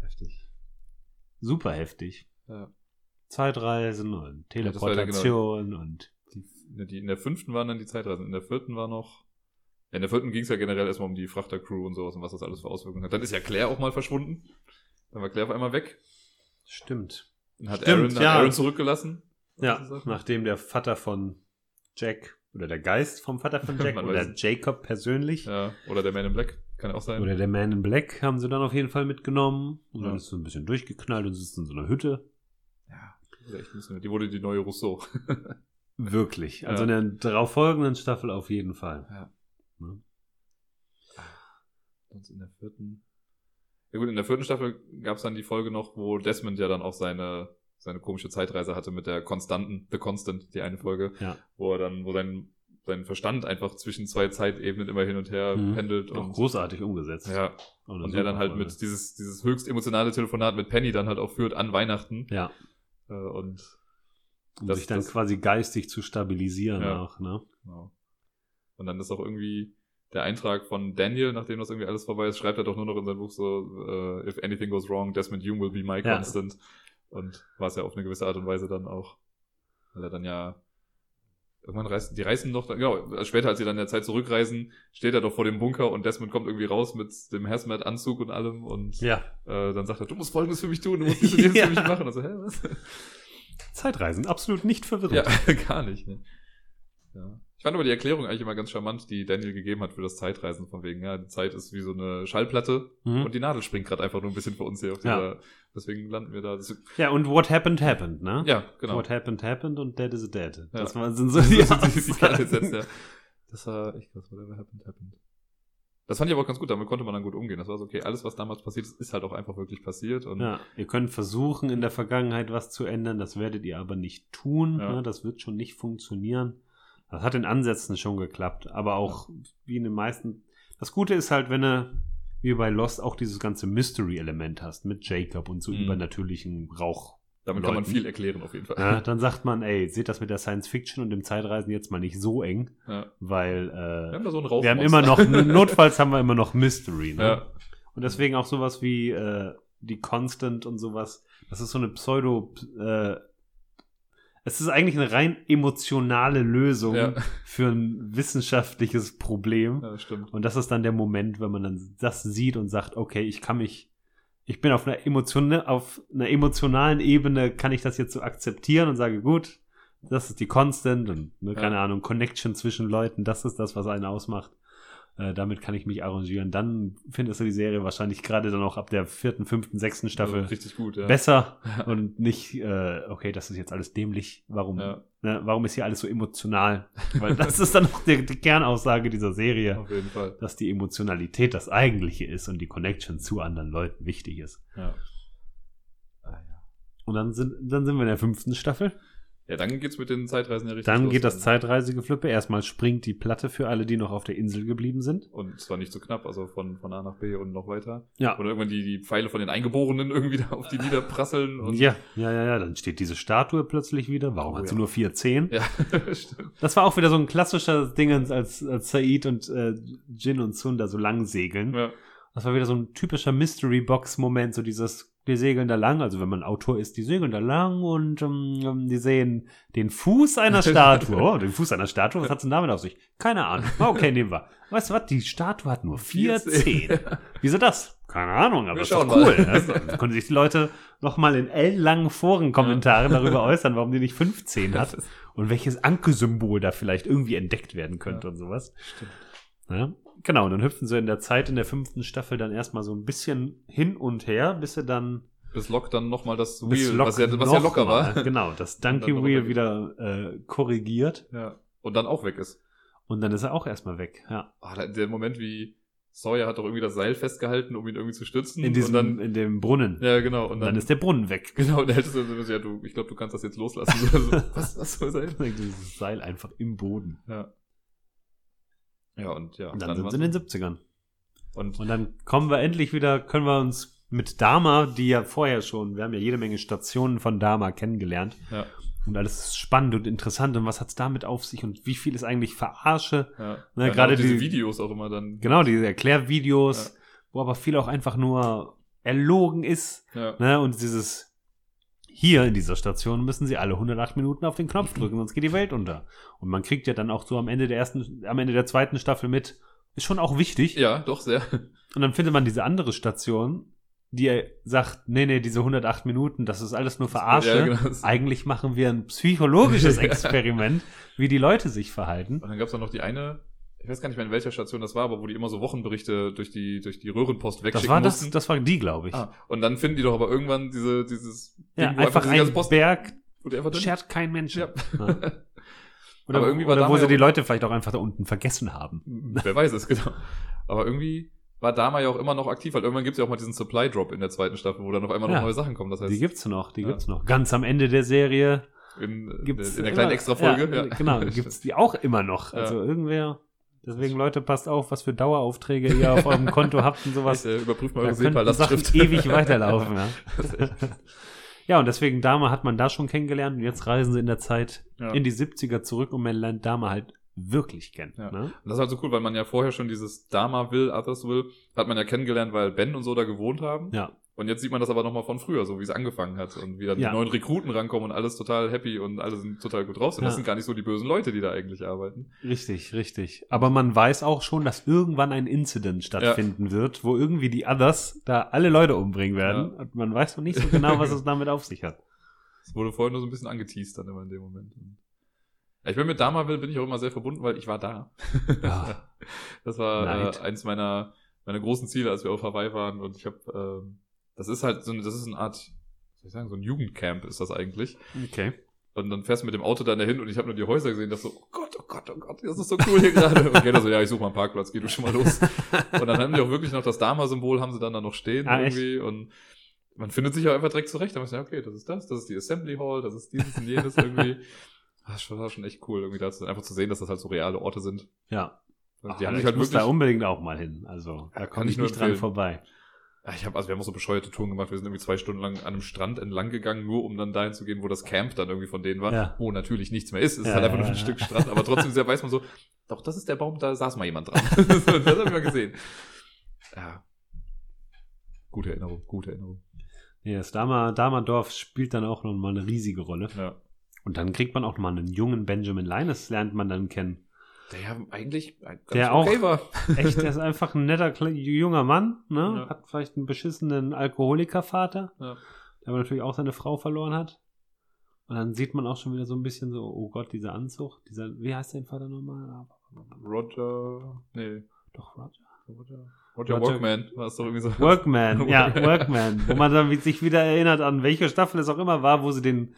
Heftig. super heftig. Ja. Zeitreisen und das war ja Teleportation und Die, ne, die, in der fünften waren dann die Zeitreisen. In der vierten war noch. In der vierten ging es ja generell erstmal um die Frachtercrew und sowas und was das alles für Auswirkungen hat. Dann ist ja Claire auch mal verschwunden. Dann war Claire auf einmal weg. stimmt. Dann hat Stimmt, Aaron, hat ja. Aaron zurückgelassen. Ja, nachdem der Vater von Jack oder der Geist vom Vater von *laughs* Jack oder. Jacob persönlich Ja, oder der Man in Black. Kann ja auch sein. oder der Man in Black haben sie dann auf jeden Fall mitgenommen und Ja. dann ist so ein bisschen durchgeknallt und sitzt in so einer Hütte. ja, die ist echt ein bisschen- die wurde die neue Rousseau. *laughs* Wirklich. Also Ja. in der darauffolgenden Staffel auf jeden Fall. Ja. Ne? Sonst in der vierten. Ja gut, in der vierten Staffel gab es dann die Folge noch, wo Desmond ja dann auch seine, seine komische Zeitreise hatte mit der Konstanten, The Constant, die eine Folge, Ja. wo er dann, wo sein, sein Verstand einfach zwischen zwei Zeitebenen immer hin und her Mhm. pendelt Auch und großartig umgesetzt. ja, Auch eine und er dann halt mit dieses, dieses höchst emotionale Telefonat mit Penny dann halt auch führt an Weihnachten. Ja, Äh, und um Das- sich dann das- quasi geistig zu stabilisieren Ja. auch, ne? Genau. Und dann ist auch irgendwie der Eintrag von Daniel, nachdem das irgendwie alles vorbei ist, schreibt er doch nur noch in sein Buch so, äh, if anything goes wrong, Desmond Hume will be my Ja. constant. Und war es ja auf eine gewisse Art und Weise dann auch. Weil er dann ja irgendwann reisen, die reisen noch, dann, genau, also später, als sie dann in der Zeit zurückreisen, steht er doch vor dem Bunker und Desmond kommt irgendwie raus mit dem Hazmat-Anzug und allem und Ja. äh, dann sagt er, du musst Folgendes für mich tun, du musst *laughs* dies und jenes Ja. für mich machen. Also, hä, was? Zeitreisen, absolut nicht verwirrend. Ja, *laughs* gar nicht. Ne? Ja. Ich fand aber die Erklärung eigentlich immer ganz charmant, die Daniel gegeben hat für das Zeitreisen, von wegen, ja, die Zeit ist wie so eine Schallplatte Mhm. und die Nadel springt gerade einfach nur ein bisschen für uns hier auf Ja. deswegen landen wir da. Das, Ja, und what happened, happened, ne? ja, genau. What happened, happened und dead is dead. Ja. Das war, sind so Das die, ist so die, die. Kernessenz, ja. Das war echt krass, whatever happened, happened. Das fand ich aber auch ganz gut, damit konnte man dann gut umgehen. Das war so, okay, alles, was damals passiert ist, ist halt auch einfach wirklich passiert. Und Ja, ihr könnt versuchen, in der Vergangenheit was zu ändern, das werdet ihr aber nicht tun. Ja. Ne? Das wird schon nicht funktionieren. Das hat in Ansätzen schon geklappt, aber auch wie in den meisten. Das Gute ist halt, wenn du wie bei Lost auch dieses ganze Mystery-Element hast mit Jacob und so Mhm. übernatürlichen Rauch. Damit kann man Leuten. viel erklären auf jeden Fall. Ja, *laughs* dann sagt man, ey, seht das mit der Science Fiction und dem Zeitreisen jetzt mal nicht so eng, Ja. weil Wir äh, haben da so einen Rauch. wir haben immer noch, *laughs* notfalls haben wir immer noch Mystery. Ne? Ja. Und deswegen auch sowas wie äh, die Constant und sowas. Das ist so eine Pseudo. Äh, es ist eigentlich eine rein emotionale Lösung Ja. für ein wissenschaftliches Problem. ja, stimmt. Und das ist dann der Moment, wenn man dann das sieht und sagt, okay, ich kann mich, ich bin auf einer Emotion, auf einer emotionalen Ebene, kann ich das jetzt so akzeptieren und sage, gut, das ist die Constant und ne, Ja. keine Ahnung, Connection zwischen Leuten, das ist das, was einen ausmacht. Äh, damit kann ich mich arrangieren. Dann findest du die Serie wahrscheinlich gerade dann auch ab der vierten, fünften, sechsten Staffel Also gut, ja. besser *laughs* und nicht, äh, okay, das ist jetzt alles dämlich. Warum, Ja. ne, warum ist hier alles so emotional? Weil das ist dann auch die, die Kernaussage dieser Serie Auf jeden Fall. dass die Emotionalität das eigentliche ist und die Connection zu anderen Leuten wichtig ist. Ja. Ah, ja. Und dann sind, dann sind wir in der fünften Staffel. Ja, dann geht's mit den Zeitreisen ja richtig Dann los. geht das Zeitreisegeflippe. Erstmal springt die Platte für alle, die noch auf der Insel geblieben sind. Und zwar nicht so knapp, also von, von A nach B und noch weiter. Ja. Oder irgendwann die, die Pfeile von den Eingeborenen *laughs* irgendwie da auf die niederprasseln. Und Ja, ja, ja, ja. Dann steht diese Statue plötzlich wieder. Warum Oh, hat sie ja. nur vier Zehen? Ja, *laughs* stimmt. Das war auch wieder so ein klassischer Dingens, als, als Said und äh, Jin und Sun da so lang segeln. Ja. Das war wieder so ein typischer Mystery-Box-Moment, so dieses, die segeln da lang, also wenn man Autor ist, die segeln da lang und ähm, die sehen den Fuß einer *laughs* Statue. Oh, den Fuß einer Statue, was hat's denn damit auf sich? Keine Ahnung. Okay, nehmen wir. Weißt du was, die Statue hat nur vier Zehen. Wieso das? Keine Ahnung, aber Wir ist doch cool. mal. Also, da können sich die Leute nochmal in ellenlangen Forenkommentaren *laughs* darüber äußern, warum die nicht fünf Zehen hat und welches Ankersymbol da vielleicht irgendwie entdeckt werden könnte Ja. und sowas. Ja, genau, und dann hüpfen sie in der Zeit in der fünften Staffel dann erstmal so ein bisschen hin und her, bis sie dann Bis Lock dann nochmal das Wheel, was ja, was ja locker mal, war. Genau, das *laughs* dann Donkey Wheel wieder äh, korrigiert Ja. Und dann auch weg ist. und dann ist er auch erstmal weg. Ja. Da- der Moment, wie Sawyer hat doch irgendwie das Seil festgehalten, um ihn irgendwie zu stützen. In diesem, und dann, in dem Brunnen. ja, genau. Und dann, dann ist der Brunnen weg. *laughs* genau, und der hättest du so, ja, du, ich glaube, du kannst das jetzt loslassen. *laughs* was, was soll sein? Dieses Seil einfach im Boden. Ja. Ja, und ja. Und dann, sind sie in den 70ern. und Und dann kommen wir endlich wieder, können wir uns mit Dama, die ja vorher schon, wir haben ja jede Menge Stationen von Dama kennengelernt. ja, Und alles ist spannend und interessant. Und was hat's damit auf sich? Und wie viel ist eigentlich Verarsche? ja. Ne, ja, gerade diese die- Videos auch immer dann. Genau, diese Erklärvideos, Ja. wo aber viel auch einfach nur erlogen ist. Ja. Ne? Und dieses hier in dieser Station müssen sie alle 108 Minuten auf den Knopf *clears throat* drücken, sonst geht die Welt unter. Und man kriegt ja dann auch so am Ende der ersten, am Ende der zweiten Staffel mit, ist schon auch wichtig. ja, doch, sehr. Und dann findet man diese andere Station, die sagt, nee, nee, diese 108 Minuten, das ist alles nur Verarsche. Ja, genau. Eigentlich machen wir ein psychologisches. *laughs* Experiment, wie die Leute sich verhalten. Und dann gab es noch die eine, ich weiß gar nicht mehr, in welcher Station das war, aber wo die immer so Wochenberichte durch die, durch die Röhrenpost Das wegschicken war das, mussten. das war die, glaube ich. ah, und dann finden die doch aber irgendwann diese, dieses ja, Ding, einfach diese ein Berg, einfach schert kein Mensch. Ja. Ja. *laughs* Oder, Aber irgendwie war oder wo sie die Leute vielleicht auch einfach da unten vergessen haben. Wer weiß es, *laughs* genau. Aber irgendwie war Dama ja auch immer noch aktiv, weil irgendwann gibt es ja auch mal diesen Supply Drop in der zweiten Staffel, wo dann auf einmal Ja. noch neue Sachen kommen. Das heißt, Die gibt's noch, die Ja. gibt's noch. Ganz am Ende der Serie in, in, gibt's in der kleinen immer- Extra-Folge. Ja, Genau, gibt's *laughs* die auch immer noch. Ja. Also irgendwer. Deswegen, Leute, passt auf, was für Daueraufträge ihr auf eurem Konto habt und sowas. *laughs* Äh, überprüft mal eure SEPA-Lastschrift. ewig weiterlaufen. Ja. *laughs* Ja, und deswegen Dama hat man da schon kennengelernt und jetzt reisen sie in der Zeit Ja. in die 70er zurück und man lernt Dama halt wirklich kennen. Ja. Ne? Das ist halt so cool, weil man ja vorher schon dieses Dama will, Others will, hat man ja kennengelernt, weil Ben und so da gewohnt haben. Ja, Und jetzt sieht man das aber nochmal von früher, so wie es angefangen hat und wie dann Ja. die neuen Rekruten rankommen und alles total happy und alle sind total gut drauf. Das Ja. sind gar nicht so die bösen Leute, die da eigentlich arbeiten. richtig, richtig. Aber man weiß auch schon, dass irgendwann ein Incident stattfinden wird, wo irgendwie die Others da alle Leute umbringen werden. Ja. Und man weiß noch nicht so genau, was *laughs* es damit auf sich hat. Es wurde vorhin nur so ein bisschen angeteased dann immer in dem Moment. Ja, ich bin mit Dama will, bin ich auch immer sehr verbunden, weil ich war da. Ja. *laughs* Das war äh, eins meiner, meiner großen Ziele, als wir auf Hawaii waren. Und ich habe, ähm, das ist halt so eine, das ist eine Art, was soll ich sagen, so ein Jugendcamp ist das eigentlich. Okay. Und dann fährst du mit dem Auto dann dahin und ich habe nur die Häuser gesehen, das so, oh Gott, oh Gott, oh Gott, das ist so cool hier gerade. Und Gator so, ja, ich suche mal einen Parkplatz, geh du schon mal los. *laughs* Und dann haben die auch wirklich noch das Dama-Symbol, haben sie dann da noch stehen Ah, echt? irgendwie. Und man findet sich ja einfach direkt zurecht. Dann man ja, okay, das ist das, das ist die Assembly Hall, das ist dieses und jenes irgendwie. *laughs* Das war schon echt cool, irgendwie dazu, einfach zu sehen, dass das halt so reale Orte sind. Ja. Und Ach, die haben ich halt muss wirklich. da unbedingt auch mal hin. Also, da komme ich ich nicht dran empfehlen. vorbei. Ja, ich habe, also wir haben auch so bescheuerte Touren gemacht. Wir sind irgendwie zwei Stunden lang an einem Strand entlang gegangen, nur um dann dahin zu gehen, wo das Camp dann irgendwie von denen war. Ja. Wo natürlich nichts mehr ist. Es ist Ja, halt einfach nur ein. Stück Strand. Aber trotzdem sehr weiß man so, doch, das ist der Baum, da saß mal jemand dran. *laughs* *laughs* das habe ich mal gesehen. Ja. Gute Erinnerung, gute Erinnerung. Nee, das Dama, Damerdorf spielt dann auch noch mal eine riesige Rolle. Ja. Und dann kriegt man auch noch mal einen jungen Benjamin Linus, lernt man dann kennen. Der ja eigentlich ganz Der okay auch- war. *laughs* Echt, der ist *laughs* einfach ein netter, junger Mann, ne? Ja. Hat vielleicht einen beschissenen Alkoholikervater, Ja. der aber natürlich auch seine Frau verloren hat. Und dann sieht man auch schon wieder so ein bisschen so, oh Gott, dieser Anzug, dieser, wie heißt dein Vater nochmal? Roger, nee, Doch, Roger. Roger, Roger, Roger- Workman war es doch irgendwie so. Workman, *laughs* ja, Workman. Wo man dann sich wieder erinnert an welche Staffel es auch immer war, wo sie den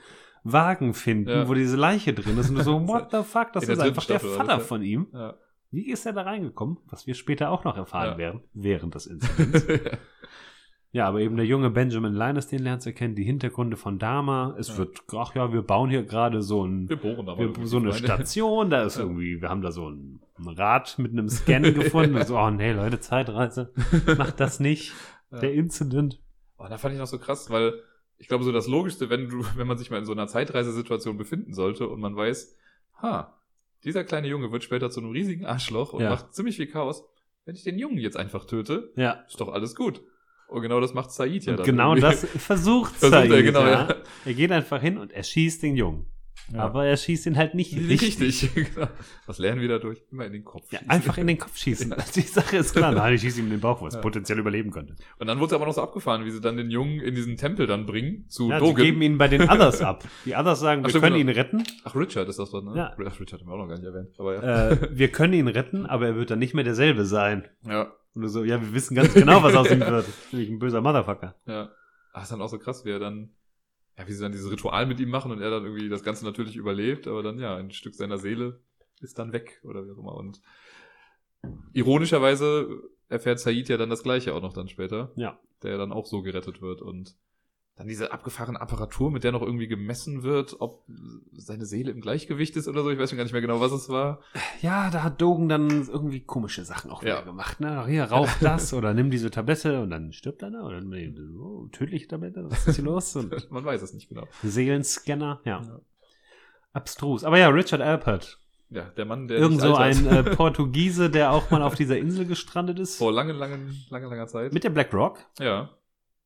Wagen finden, Ja. wo diese Leiche drin ist. Und du so, *laughs* what the fuck, das der ist einfach der Staffel war Vater von ihm. Ja. Wie ist er da reingekommen? Was wir später auch noch erfahren Ja. werden, während des *laughs* Incidents. Ja, aber eben der junge Benjamin Linus, den lernst du kennen, die Hintergründe von Dama. Es Ja. wird, ach ja, wir bauen hier gerade so ein, Wir bohren wir, so eine Freunde. Station, da ist Ja. irgendwie, wir haben da so ein, ein Rad mit einem Scan gefunden. Und so, oh nee, Leute, Zeitreise, macht das nicht. *laughs* Der Incident. Oh, da fand ich noch so krass, weil ich glaube, so das Logischste, wenn du, *laughs* wenn man sich mal in so einer Zeitreisesituation befinden sollte und man weiß, ha, dieser kleine Junge wird später zu einem riesigen Arschloch und Ja. macht ziemlich viel Chaos. Wenn ich den Jungen jetzt einfach töte, Ja. ist doch alles gut. Und genau das macht Said ja Und dann. genau irgendwie. das versucht *laughs* Versucht er, Said, genau, ja. Er geht einfach hin und er schießt den Jungen. Ja. Aber er schießt ihn halt nicht richtig. richtig. *laughs* genau. Was lernen wir dadurch? Immer in den Kopf. Ja, schießen. einfach in den Kopf schießen. *laughs* Die Sache ist klar. *laughs* Nein, ich schieße ihm in den Bauch, wo es Ja. potenziell überleben könnte. Und dann wurde es aber noch so abgefahren, wie sie dann den Jungen in diesen Tempel dann bringen, zu Ja, sie Dogen. geben ihn bei den Others ab. Die Others sagen, Ach, wir stimmt, können genau. ihn retten. Ach, Richard ist das dort, ne? Ja. Ach, Richard haben wir auch noch gar nicht erwähnt. Aber ja. Äh, wir können ihn retten, aber er wird dann nicht mehr derselbe sein. ja. Und du so, ja, wir wissen ganz genau, was aus ihm wird. Nämlich ein böser Motherfucker. Ja. Ach, ist dann auch so krass, wie er dann, ja, wie sie dann dieses Ritual mit ihm machen und er dann irgendwie das Ganze natürlich überlebt, aber dann, ja, ein Stück seiner Seele ist dann weg oder wie auch immer. Und ironischerweise erfährt Said ja dann das Gleiche auch noch dann später. Ja. Der dann auch so gerettet wird und dann diese abgefahrene Apparatur, mit der noch irgendwie gemessen wird, ob seine Seele im Gleichgewicht ist oder so. Ich weiß schon gar nicht mehr genau, was es war. Ja, da hat Dogen dann irgendwie komische Sachen auch wieder Ja. gemacht. Ne? Hier, rauch *laughs* das oder nimm diese Tablette und dann stirbt einer. Oder nee, oh, tödliche Tablette, was ist hier los? Und *laughs* Man weiß es nicht genau. Seelenscanner, ja. Ja. Abstrus. Aber ja, Richard Alpert. Ja, der Mann, der Irgend so ein äh, *laughs* Portugiese, der auch mal auf dieser Insel gestrandet ist. vor langen, langen, langer, langer Zeit. Mit der Black Rock, ja.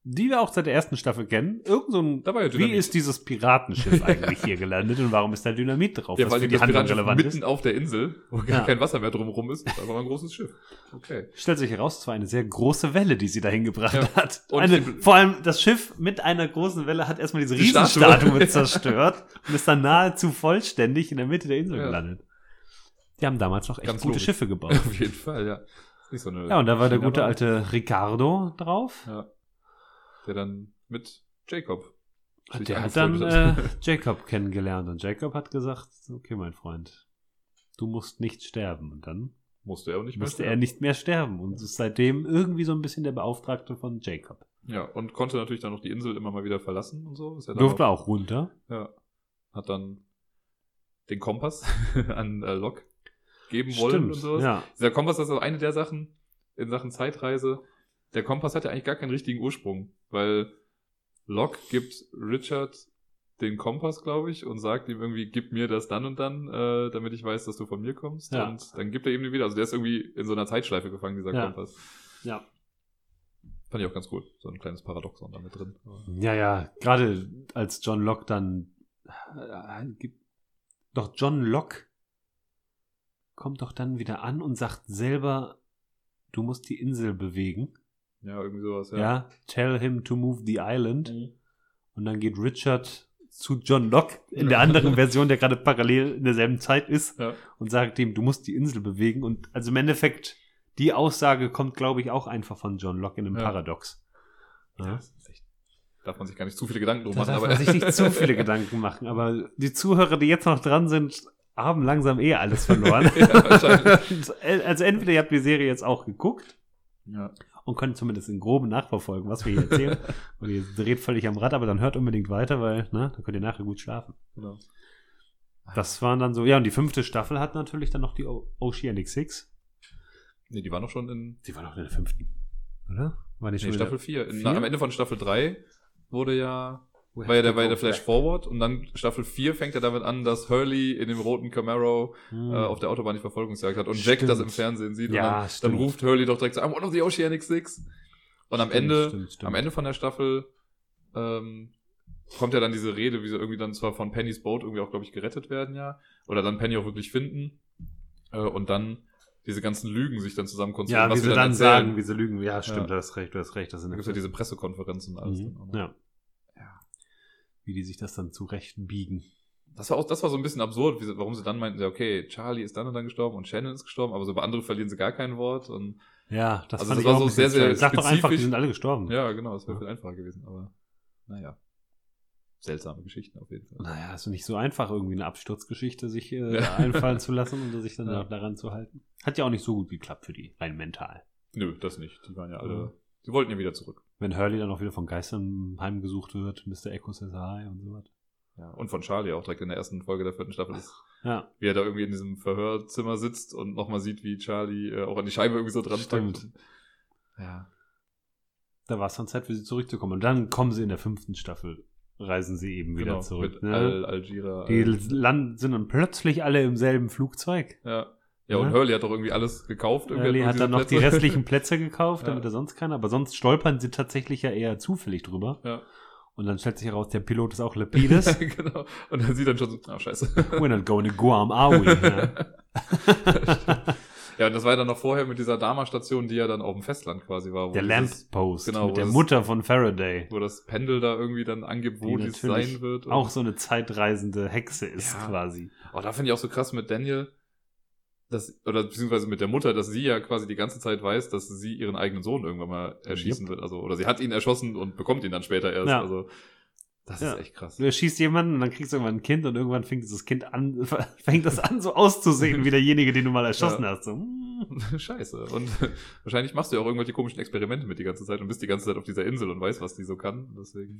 Die wir auch seit der ersten Staffel kennen. Irgend so ein, ja wie ist dieses Piratenschiff eigentlich hier gelandet und warum ist da Dynamit drauf, Ja, weil die die Handlung relevant mitten ist? auf der Insel, wo gar Ja. kein Wasser mehr drumherum ist, ist einfach ein großes Schiff. Okay. Stellt sich heraus, es war eine sehr große Welle, die sie dahin gebracht Ja. hat. Und Eine, vor allem das Schiff mit einer großen Welle hat erstmal diese Die Statue. Riesenstatue *laughs* zerstört und ist dann nahezu vollständig in der Mitte der Insel gelandet. Die haben damals noch echt Ganz gute logisch. Schiffe *laughs* gebaut. Auf jeden Fall, ja. So ja, und da war der gute alte Ricardo drauf. Ja. Der dann mit Jacob. Der hat dann äh. *laughs* Jacob kennengelernt und Jacob hat gesagt, okay, mein Freund, du musst nicht sterben. Und dann musste er auch nicht mehr. musste er nicht mehr sterben und ist seitdem irgendwie so ein bisschen der Beauftragte von Jacob. Ja, und konnte natürlich dann noch die Insel immer mal wieder verlassen und so. Durfte auch runter. Ja. Hat dann den Kompass *laughs* an äh, Locke geben wollen und sowas. ja. Dieser Kompass ist auch eine der Sachen in Sachen Zeitreise. Der Kompass hat ja eigentlich gar keinen richtigen Ursprung, weil Locke gibt Richard den Kompass, glaube ich, und sagt ihm irgendwie, gib mir das dann und dann, äh, damit ich weiß, dass du von mir kommst. Ja. Und dann gibt er ihm den wieder. Also der ist irgendwie in so einer Zeitschleife gefangen, dieser Ja. Kompass. Ja. Fand ich auch ganz cool. So ein kleines Paradoxon damit drin. Ja, ja, gerade als John Locke dann äh, gibt- doch John Locke kommt doch dann wieder an und sagt selber, du musst die Insel bewegen. Ja, irgendwie sowas, Ja. ja. tell him to move the island. Mhm. Und dann geht Richard zu John Locke in der anderen *laughs* Version, der gerade parallel in derselben Zeit ist, Ja. und sagt ihm, du musst die Insel bewegen. Und also im Endeffekt, die Aussage kommt, glaube ich, auch einfach von John Locke in einem Ja. Paradox. Ja, echt, darf man sich gar nicht zu viele Gedanken drum Da machen. darf Aber man sich nicht zu viele *laughs* Gedanken machen. Aber die Zuhörer, die jetzt noch dran sind, haben langsam eh alles verloren. *laughs* Ja, wahrscheinlich. also entweder ihr habt die Serie jetzt auch geguckt ja. Und könnt zumindest in groben nachverfolgen, was wir hier erzählen. *laughs* und ihr dreht völlig am Rad, aber dann hört unbedingt weiter, weil ne, dann könnt ihr nachher gut schlafen. Genau. Das waren dann so, ja, und die fünfte Staffel hat natürlich dann noch die O- Oceanic Six. Nee, die war noch schon in Die war noch in der fünften, oder? War nicht nee, schon Staffel in 4. Vier? Na, am Ende von Staffel 3 wurde ja, war ja der, war der Flash Forward und dann Staffel 4 fängt ja damit an, dass Hurley in dem roten Camaro Hm. äh, auf der Autobahn die Verfolgungsjagd hat und Jack Stimmt. das im Fernsehen sieht Ja, und dann, dann ruft Hurley doch direkt so, I'm one of the Oceanic Six. Und am Stimmt, Ende, am Ende von der Staffel ähm, kommt ja dann diese Rede, wie sie irgendwie dann zwar von Pennys Boot irgendwie auch, glaube ich, gerettet werden, ja. Oder dann Penny auch wirklich finden. Äh, und dann diese ganzen Lügen sich dann zusammen konstruieren. ja, wie sie dann, erzählen. sagen, wie sie lügen. Ja, stimmt, Ja. du hast recht, du hast recht. Das sind Da gibt ja diese Pressekonferenzen und alles. Mhm. dann. Ja. Wie die sich das dann zurecht biegen. Das war auch, das war so ein bisschen absurd, wie warum sie dann meinten, ja, okay, Charlie ist dann und dann gestorben und Shannon ist gestorben, aber so bei anderen verlieren sie gar kein Wort und Ja, das Also das war so sehr, sehr strange. Sag doch einfach, die spezifisch. sind alle gestorben. ja, genau, das wäre viel einfacher gewesen, aber naja. Seltsame Geschichten auf jeden Fall. Naja, ist nicht so einfach, irgendwie eine Absturzgeschichte sich äh, Ja. einfallen zu lassen und sich dann Ja. auch daran zu halten. Hat ja auch nicht so gut geklappt für die, rein mental. Nö, das nicht. Die waren ja alle, Ja. sie wollten ja wieder zurück. Wenn Hurley dann auch wieder von Geistern heimgesucht wird, Mr. Echo says hi und so was. Ja, und von Charlie auch direkt in der ersten Folge der vierten Staffel ist, Ja, wie er da irgendwie in diesem Verhörzimmer sitzt und nochmal sieht, wie Charlie äh, auch an die Scheibe irgendwie so dran Stimmt. packt. Ja. da war es dann Zeit für sie zurückzukommen. Und dann kommen sie in der fünften Staffel, reisen sie eben wieder Genau, zurück. mit Ne? Al Algira. Die Al- landen, sind dann plötzlich alle im selben Flugzeug. ja. Ja, und Ja. Hurley hat doch irgendwie alles gekauft. Irgendwie Hurley hat diese dann noch die Plätze. restlichen Plätze gekauft, *laughs* damit Ja. er sonst keiner. Aber sonst stolpern sie tatsächlich ja eher zufällig drüber. ja. Und dann stellt sich heraus, der Pilot ist auch Lepides. *laughs* genau. Und dann sieht dann schon so, ah, scheiße. We're not going to Guam, are we? *laughs* Ja. ja, und das war ja dann noch vorher mit dieser Dama-Station, die ja dann auf dem Festland quasi war. Der dieses- Lamppost genau, mit der das- Mutter von Faraday. Wo das Pendel da irgendwie dann angibt, wo die dies sein wird. Auch so eine zeitreisende Hexe ist Ja. quasi. Oh, da finde ich auch so krass mit Daniel, dass, oder beziehungsweise mit der Mutter, dass sie ja quasi die ganze Zeit weiß, dass sie ihren eigenen Sohn irgendwann mal erschießen wird. Also, oder sie hat ihn erschossen und bekommt ihn dann später erst. Ja. Also, das Ja. ist echt krass. Du erschießt jemanden und dann kriegst du irgendwann ein Kind und irgendwann fängt dieses Kind an, *laughs* fängt das an so auszusehen wie derjenige, den du mal erschossen hast. So, mm. *laughs* Scheiße. Und *laughs* wahrscheinlich machst du ja auch irgendwelche komischen Experimente mit die ganze Zeit und bist die ganze Zeit auf dieser Insel und weißt, was die so kann. Deswegen,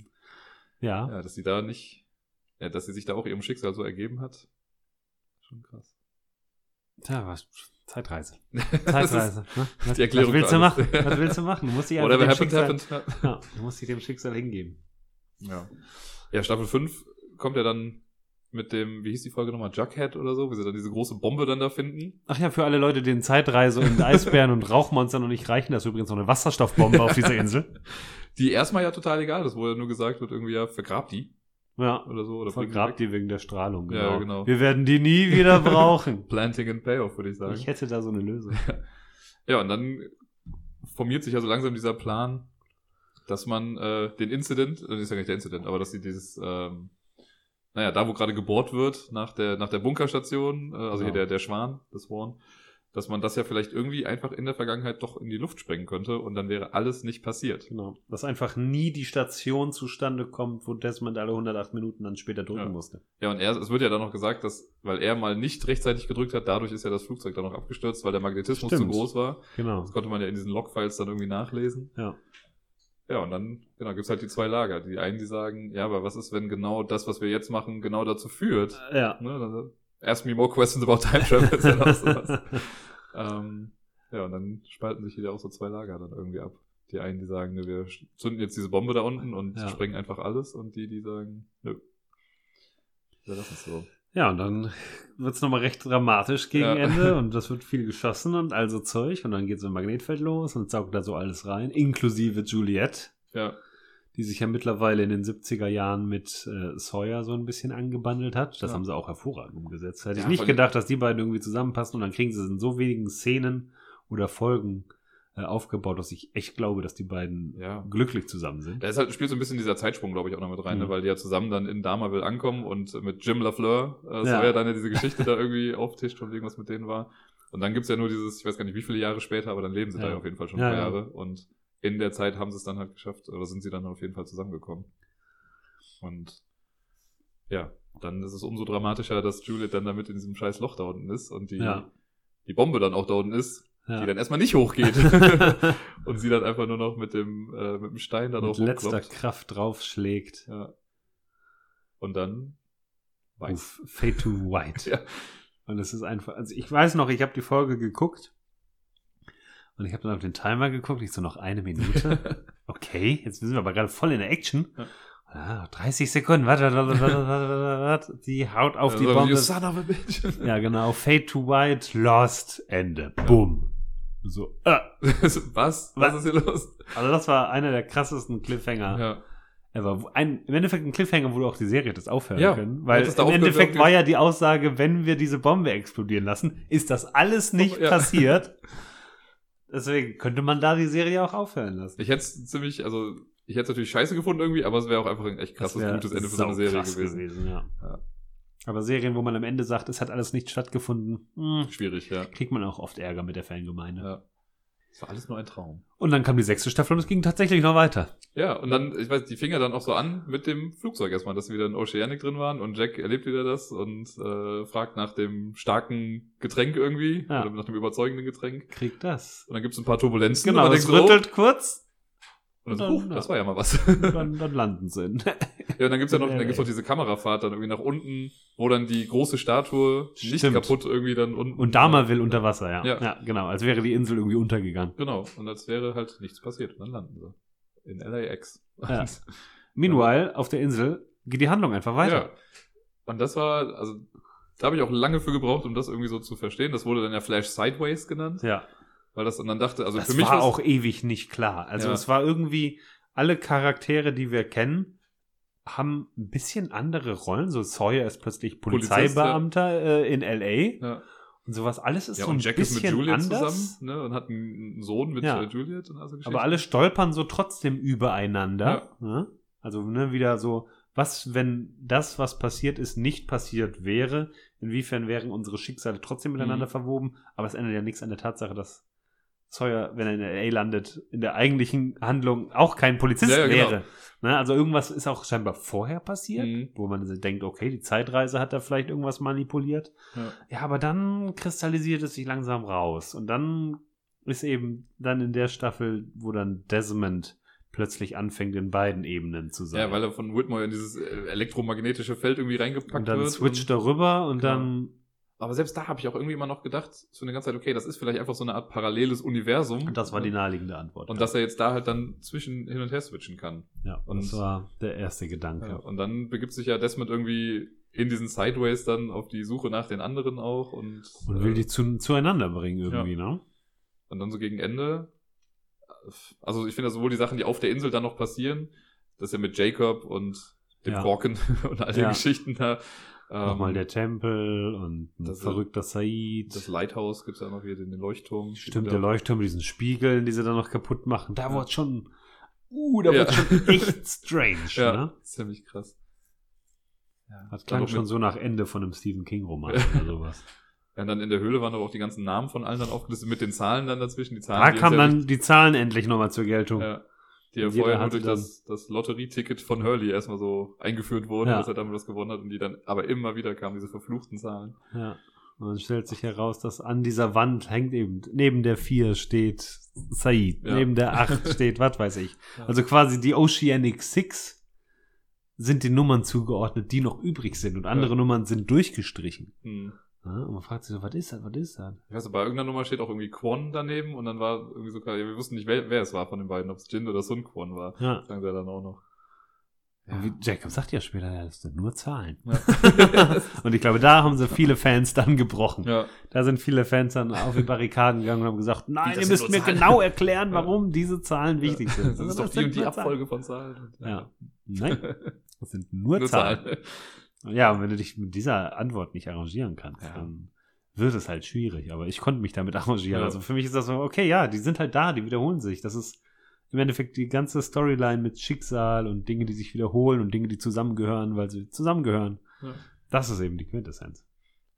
Ja. ja, dass sie da nicht, ja, dass sie sich da auch ihrem Schicksal so ergeben hat. Schon krass. Tja, was? Zeitreise. *laughs* Das Zeitreise. ne? Was, die Erklärung was willst du machen? Was willst du machen? Du musst dich *laughs* einfach whatever dem happened, Schicksal, happened. Ja, du musst dich dem Schicksal hingeben. Ja. Ja, Staffel 5 kommt ja dann mit dem, wie hieß die Folge nochmal, Jughead oder so, wie sie dann diese große Bombe dann da finden. Ach ja, für alle Leute, denen Zeitreise und *laughs* Eisbären und Rauchmonster noch nicht reichen, da ist übrigens noch eine Wasserstoffbombe auf dieser Insel. Die erstmal ja total egal ist, wo ja nur gesagt wird, irgendwie ja, vergrabt die Ja, oder so. Oder vergrabt die wegen der Strahlung. Genau. Ja, genau. Wir werden die nie wieder *laughs* brauchen. Planting and Payoff, würde ich sagen. Ich hätte da so eine Lösung. *laughs* Ja, und dann formiert sich ja so langsam dieser Plan, dass man äh, den Incident, äh, ist ja gar nicht der Incident, aber dass sie dieses, ähm, naja, da wo gerade gebohrt wird, nach der, nach der Bunkerstation, äh, also Genau. hier der, der Schwan, das Swan, dass man das ja vielleicht irgendwie einfach in der Vergangenheit doch in die Luft sprengen könnte und dann wäre alles nicht passiert. Genau. Dass einfach nie die Station zustande kommt, wo Desmond alle 108 Minuten dann später drücken Ja. musste. Ja, und er, es wird ja dann noch gesagt, dass, weil er mal nicht rechtzeitig gedrückt hat, dadurch ist ja das Flugzeug dann noch abgestürzt, weil der Magnetismus Stimmt. zu groß war. Genau. Das konnte man ja in diesen Logfiles dann irgendwie nachlesen. Ja. Ja, und dann, genau, gibt's halt die zwei Lager. Die einen, die sagen, ja, aber was ist, wenn genau das, was wir jetzt machen, genau dazu führt? Ja. Ne? Ask me more questions about time travel. ist dann auch *laughs* sowas. ähm, ja, und dann spalten sich hier auch so zwei Lager dann irgendwie ab. Die einen, die sagen, ne, wir zünden jetzt diese Bombe da unten und Ja. sprengen einfach alles. Und die, die sagen, nö. Wir lassen es so. Ja, und dann wird's noch nochmal recht dramatisch gegen Ja. Ende *laughs* und das wird viel geschossen und also Zeug und dann geht so ein Magnetfeld los und saugt da so alles rein, inklusive Juliette, Ja, die sich ja mittlerweile in den 70er Jahren mit äh, Sawyer so ein bisschen angebandelt hat. Das Ja. haben sie auch hervorragend umgesetzt. Hätte Ja, ich nicht gedacht, dass die beiden irgendwie zusammenpassen und dann kriegen sie es in so wenigen Szenen oder Folgen äh, aufgebaut, dass ich echt glaube, dass die beiden ja. glücklich zusammen sind. Da ist halt, spielt so ein bisschen dieser Zeitsprung, glaube ich, auch noch mit rein, Mhm. ne? weil die ja zusammen dann in Damaville ankommen und mit Jim LaFleur, äh, so Ja. dann ja diese Geschichte da irgendwie *laughs* auftischt und irgendwas mit denen war. Und dann gibt's ja nur dieses, ich weiß gar nicht wie viele Jahre später, aber dann leben sie da Ja. ja auf jeden Fall schon ein paar ja. Jahre. Und in der Zeit haben sie es dann halt geschafft, oder sind sie dann auf jeden Fall zusammengekommen. Und ja, dann ist es umso dramatischer, dass Juliet dann damit in diesem scheiß Loch da unten ist und die, Ja. die Bombe dann auch da unten ist, Ja. die dann erstmal nicht hochgeht. *laughs* *laughs* und sie dann einfach nur noch mit dem, äh, mit dem Stein da mit drauf letzter rumkloppt. Kraft draufschlägt. Ja. Und dann weiß. Uff, Fade to White. *laughs* Ja. Und es ist einfach, also ich weiß noch, ich habe die Folge geguckt und ich habe dann auf den Timer geguckt, ich so noch eine Minute. *laughs* Okay, jetzt sind wir aber gerade voll in der Action. Ja. Ah, 30 Sekunden, warte, warte, warte, warte. Die haut auf die Also, Bombe. You son of a bitch. *laughs* Ja, genau. Fade to White, Lost, Ende. Bumm. So, äh. *laughs* Was? Was Was? ist hier los? Also das war einer der krassesten Cliffhanger Ja. ever. Ein, Im Endeffekt ein Cliffhanger, wo du auch die Serie das aufhören Ja, können. Weil im Endeffekt war ja die Aussage, wenn wir diese Bombe explodieren lassen, ist das alles nicht Ja. passiert. Deswegen könnte man da die Serie auch aufhören lassen. Ich hätte es ziemlich, also, ich hätte es natürlich scheiße gefunden irgendwie, aber es wäre auch einfach ein echt krasses, gutes Ende für so eine Serie saukrass gewesen. ja. Ja. Aber Serien, wo man am Ende sagt, es hat alles nicht stattgefunden, hm, Schwierig, ja. kriegt man auch oft Ärger mit der Fangemeinde. Ja. Es war alles nur ein Traum. Und dann kam die sechste Staffel und es ging tatsächlich noch weiter. Ja, und dann, ich weiß, die fing ja dann auch so an mit dem Flugzeug erstmal, dass sie wieder in Oceanic drin waren und Jack erlebt wieder das und äh, fragt nach dem starken Getränk irgendwie, Ja. oder nach dem überzeugenden Getränk. Kriegt das. Und dann gibt's ein paar Turbulenzen. Genau, und man es denkt so, rüttelt kurz Und dann so, Dann, ja. das war ja mal was. dann, *laughs* dann landen sie. in- Ja, und dann gibt's ja noch, dann gibt's noch diese Kamerafahrt dann irgendwie nach unten, wo dann die große Statue nicht Stimmt. kaputt irgendwie dann unten. Und Dama will unter Wasser, ja. Ja. ja. genau. Als wäre die Insel irgendwie untergegangen. Genau. Und als wäre halt nichts passiert. Und dann landen sie. In LAX. *laughs* Ja. Meanwhile, auf der Insel geht die Handlung einfach weiter. Ja. Und das war, also, da habe ich auch lange für gebraucht, um das irgendwie so zu verstehen. Das wurde dann ja Flash Sideways genannt. Ja. Weil das, dann dachte, also das für mich war auch ewig nicht klar. Also Ja. es war irgendwie, alle Charaktere, die wir kennen, haben ein bisschen andere Rollen. So Sawyer ist plötzlich Polizeibeamter äh, in L.A. Ja. und sowas. Alles ist ja, so ein und Jack ist bisschen mit Juliet anders. zusammen, ne, und hat einen Sohn mit Ja. äh, Juliet und also. Aber alle stolpern so trotzdem übereinander. Ne? Also ne, wieder so, was, wenn das, was passiert ist, nicht passiert wäre, inwiefern wären unsere Schicksale trotzdem miteinander Mhm. verwoben, aber es ändert ja nichts an der Tatsache, dass Sawyer, wenn er in L.A. landet, in der eigentlichen Handlung auch kein Polizist Ja, ja, genau. wäre. Ne? Also irgendwas ist auch scheinbar vorher passiert, Mhm. wo man denkt, okay, die Zeitreise hat da vielleicht irgendwas manipuliert. Ja. Ja, aber dann kristallisiert es sich langsam raus. Und dann ist eben dann in der Staffel, wo dann Desmond plötzlich anfängt, in beiden Ebenen zu sein. Ja, weil er von Whitmore in dieses äh, elektromagnetische Feld irgendwie reingepackt und dann wird. switcht und, er rüber und Genau. dann, aber selbst da habe ich auch irgendwie immer noch gedacht, so eine ganze Zeit, okay, das ist vielleicht einfach so eine Art paralleles Universum. und das war die naheliegende Antwort. Und ja. dass er jetzt da halt dann zwischen hin und her switchen kann. ja, und- das war der erste Gedanke. Ja, und dann begibt sich ja Desmond irgendwie in diesen Sideways dann auf die Suche nach den anderen auch und, Und will äh, die zu, zueinander bringen irgendwie, ne? und dann so gegen Ende. Also ich finde sowohl die Sachen, die auf der Insel dann noch passieren, das ist ja mit Jacob und dem Ja. Korken *laughs* und all den Ja. Geschichten da. Ähm, Nochmal der Tempel und ein das- verrückter Said. Das Lighthouse gibt's ja noch hier, den Leuchtturm. Stimmt, Ja. der Leuchtturm mit diesen Spiegeln, die sie dann noch kaputt machen. Da wurde schon, uh, da Ja. wurde schon echt strange, *laughs* Ja, ne? ziemlich krass. Ja. Das klang schon so nach Ende von einem Stephen King-Roman *laughs* oder sowas. Ja, und dann in der Höhle waren aber auch die ganzen Namen von allen dann aufgelistet mit den Zahlen dann dazwischen. Die Zahlen, Da kamen ja dann die Zahlen endlich nochmal zur Geltung. Ja. Die ja vorher nur durch das, das Lotterieticket von Hurley erstmal so eingeführt wurden, Ja. dass er damit was gewonnen hat und die dann aber immer wieder kamen, diese verfluchten Zahlen. Ja. Und dann stellt sich heraus, dass an dieser Wand hängt eben, neben der 4 steht Said, Ja. neben der 8 *laughs* steht, was weiß ich. Ja. Also quasi die Oceanic Six sind den Nummern zugeordnet, die noch übrig sind und andere Ja. Nummern sind durchgestrichen. Hm. Ja, und man fragt sich so, was ist das, was ist das? Ich weiß nicht, bei irgendeiner Nummer steht auch irgendwie Quan daneben und dann war irgendwie so klar, ja, wir wussten nicht, wer, wer es war von den beiden, ob es Jin oder Sun Quan war. Ja. Sagen sie ja dann auch noch. Und wie Jacob sagt ja später, ja, das sind nur Zahlen. Ja. *laughs* Und ich glaube, da haben sie viele Fans dann gebrochen. ja. Da sind viele Fans dann auf die Barrikaden gegangen und haben gesagt, nein, das ihr müsst mir Zahlen. genau erklären, Ja. warum diese Zahlen wichtig sind. Das ist Also, doch die sind und die nur Zahlen. Abfolge von Zahlen. Ja. Nein, das sind nur, Nur Zahlen. Zahlen. Ja, und wenn du dich mit dieser Antwort nicht arrangieren kannst, Ja. dann wird es halt schwierig. Aber ich konnte mich damit *laughs* arrangieren. Ja. Also für mich ist das so, okay, ja, die sind halt da, die wiederholen sich. Das ist im Endeffekt die ganze Storyline mit Schicksal und Dinge, die sich wiederholen und Dinge, die zusammengehören, weil sie zusammengehören. Ja. Das ist eben die Quintessenz.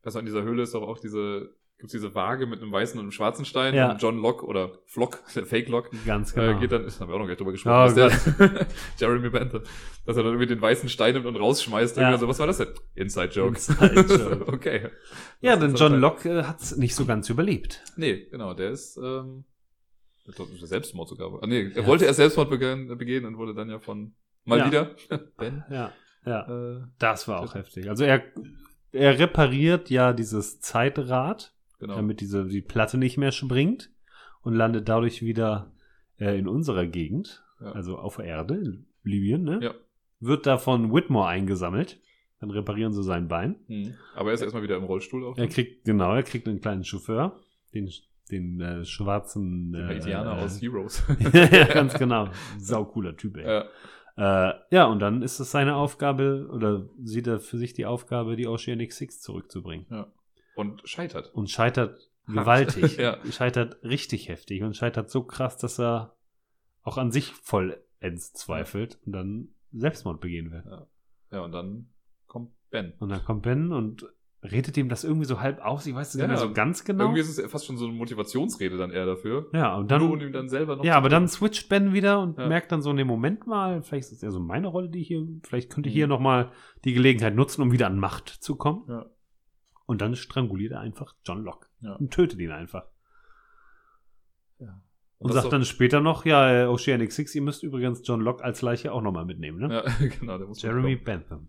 Also in dieser Höhle ist doch auch diese, gibt's diese Waage mit einem weißen und einem schwarzen Stein Ja. und John Locke oder Flock, *laughs* der Fake Lock, Ganz genau. äh, geht dann, *laughs* das haben wir auch noch gleich drüber gesprochen, Oh dass der, *laughs* Jeremy Bentham, dass er dann irgendwie den weißen Stein nimmt und rausschmeißt. Ja. Irgendwie so, was war das denn? Inside Joke. Inside Joke. okay. ja, denn John Locke äh, hat es nicht so ganz überlebt. Nee, genau, der ist, ähm, ich glaub, Selbstmord sogar. Ah, nee, er Ja. wollte erst Selbstmord begehen, begehen und wurde dann ja von, mal Ja. wieder, Ben, Ja, ja. äh, Das war auch heftig. Also er, er repariert ja dieses Zeitrad, genau. damit diese die Platte nicht mehr springt und landet dadurch wieder äh, in unserer Gegend, Ja. also auf der Erde, in Libyen, ne? Ja. Wird da von Whitmore eingesammelt. Dann reparieren sie sein Bein. Hm. Aber er ist erstmal wieder im Rollstuhl auch. Er kriegt, genau, er kriegt einen kleinen Chauffeur, den, den äh, schwarzen Den äh, Haitianer äh, aus Heroes. *laughs* ja, ganz genau. *laughs* Sau cooler Typ, ey. ja. Äh, ja, und dann ist es seine Aufgabe, oder sieht er für sich die Aufgabe, die Oceanic Six zurückzubringen. Und scheitert. Und scheitert *laughs* Hart. gewaltig. Ja. Scheitert richtig heftig und scheitert so krass, dass er auch an sich vollends zweifelt und dann Selbstmord begehen will. Ja, und dann kommt Ben. Und dann kommt Ben und redet ihm das irgendwie so halb aus. Ich weiß es Ja, nicht mehr so ganz genau. Irgendwie ist es fast schon so eine Motivationsrede dann eher dafür. ja, und Nur um dann, ihm dann selber noch ja, aber dann switcht Ben wieder und Ja. merkt dann so, ne, Moment mal, vielleicht ist es ja so meine Rolle, die ich hier, vielleicht könnte ich Mhm. hier nochmal die Gelegenheit nutzen, um wieder an Macht zu kommen. Ja. Und dann stranguliert er einfach John Locke Ja. und tötet ihn einfach. Und Und, ist sagt dann später noch, ja, äh, Oceanic Six, ihr müsst übrigens John Locke als Leiche auch nochmal mitnehmen, ne? Ja, *laughs* genau, der muss Jeremy. Bentham.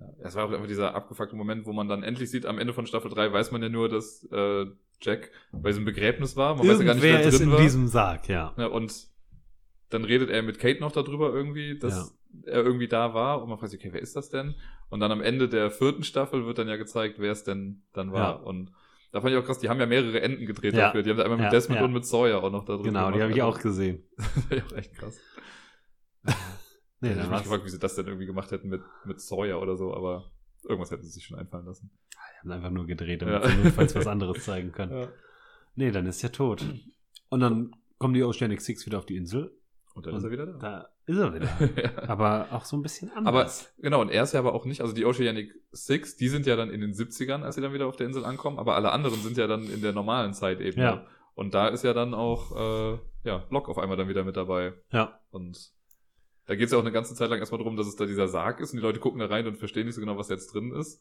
Ja, es war auch einfach dieser abgefuckte Moment, wo man dann endlich sieht, am Ende von Staffel 3 weiß man ja nur, dass äh, Jack bei diesem Begräbnis war. Man weiß ja gar nicht, Irgendwer wer ist drin in war. diesem Sarg, ja. Ja, und dann redet er mit Kate noch darüber irgendwie, dass er irgendwie da war. Und man fragt sich, okay, wer ist das denn? Und dann am Ende der vierten Staffel wird dann ja gezeigt, wer es denn dann war. Ja. Und da fand ich auch krass, die haben ja mehrere Enden gedreht Ja. dafür. Die haben da einmal mit Ja, Desmond ja. und mit Sawyer auch noch da drin Genau, die gemacht. habe ich Also, auch gesehen. *laughs* Das fand ich auch echt krass. *laughs* Nee, ich habe mich gefragt, wie sie das denn irgendwie gemacht hätten mit, mit Sawyer oder so, aber irgendwas hätten sie sich schon einfallen lassen. Die haben einfach nur gedreht, Ja. damit sie notfalls was *laughs* anderes zeigen können. Ja. Nee, dann ist er tot. Und dann kommen die Oceanic Six wieder auf die Insel. Und dann ist er wieder da. Da ist er wieder. *laughs* ja. Aber auch so ein bisschen Aber anders. genau, und er ist ja aber auch nicht, also die Oceanic Six, die sind ja dann in den 70ern, als sie dann wieder auf der Insel ankommen, aber alle anderen sind ja dann in der normalen Zeit eben. Ja. Und da ist ja dann auch, äh, ja, Locke auf einmal dann wieder mit dabei. ja. Und da geht es ja auch eine ganze Zeit lang erstmal darum, dass es da dieser Sarg ist und die Leute gucken da rein und verstehen nicht so genau, was jetzt drin ist.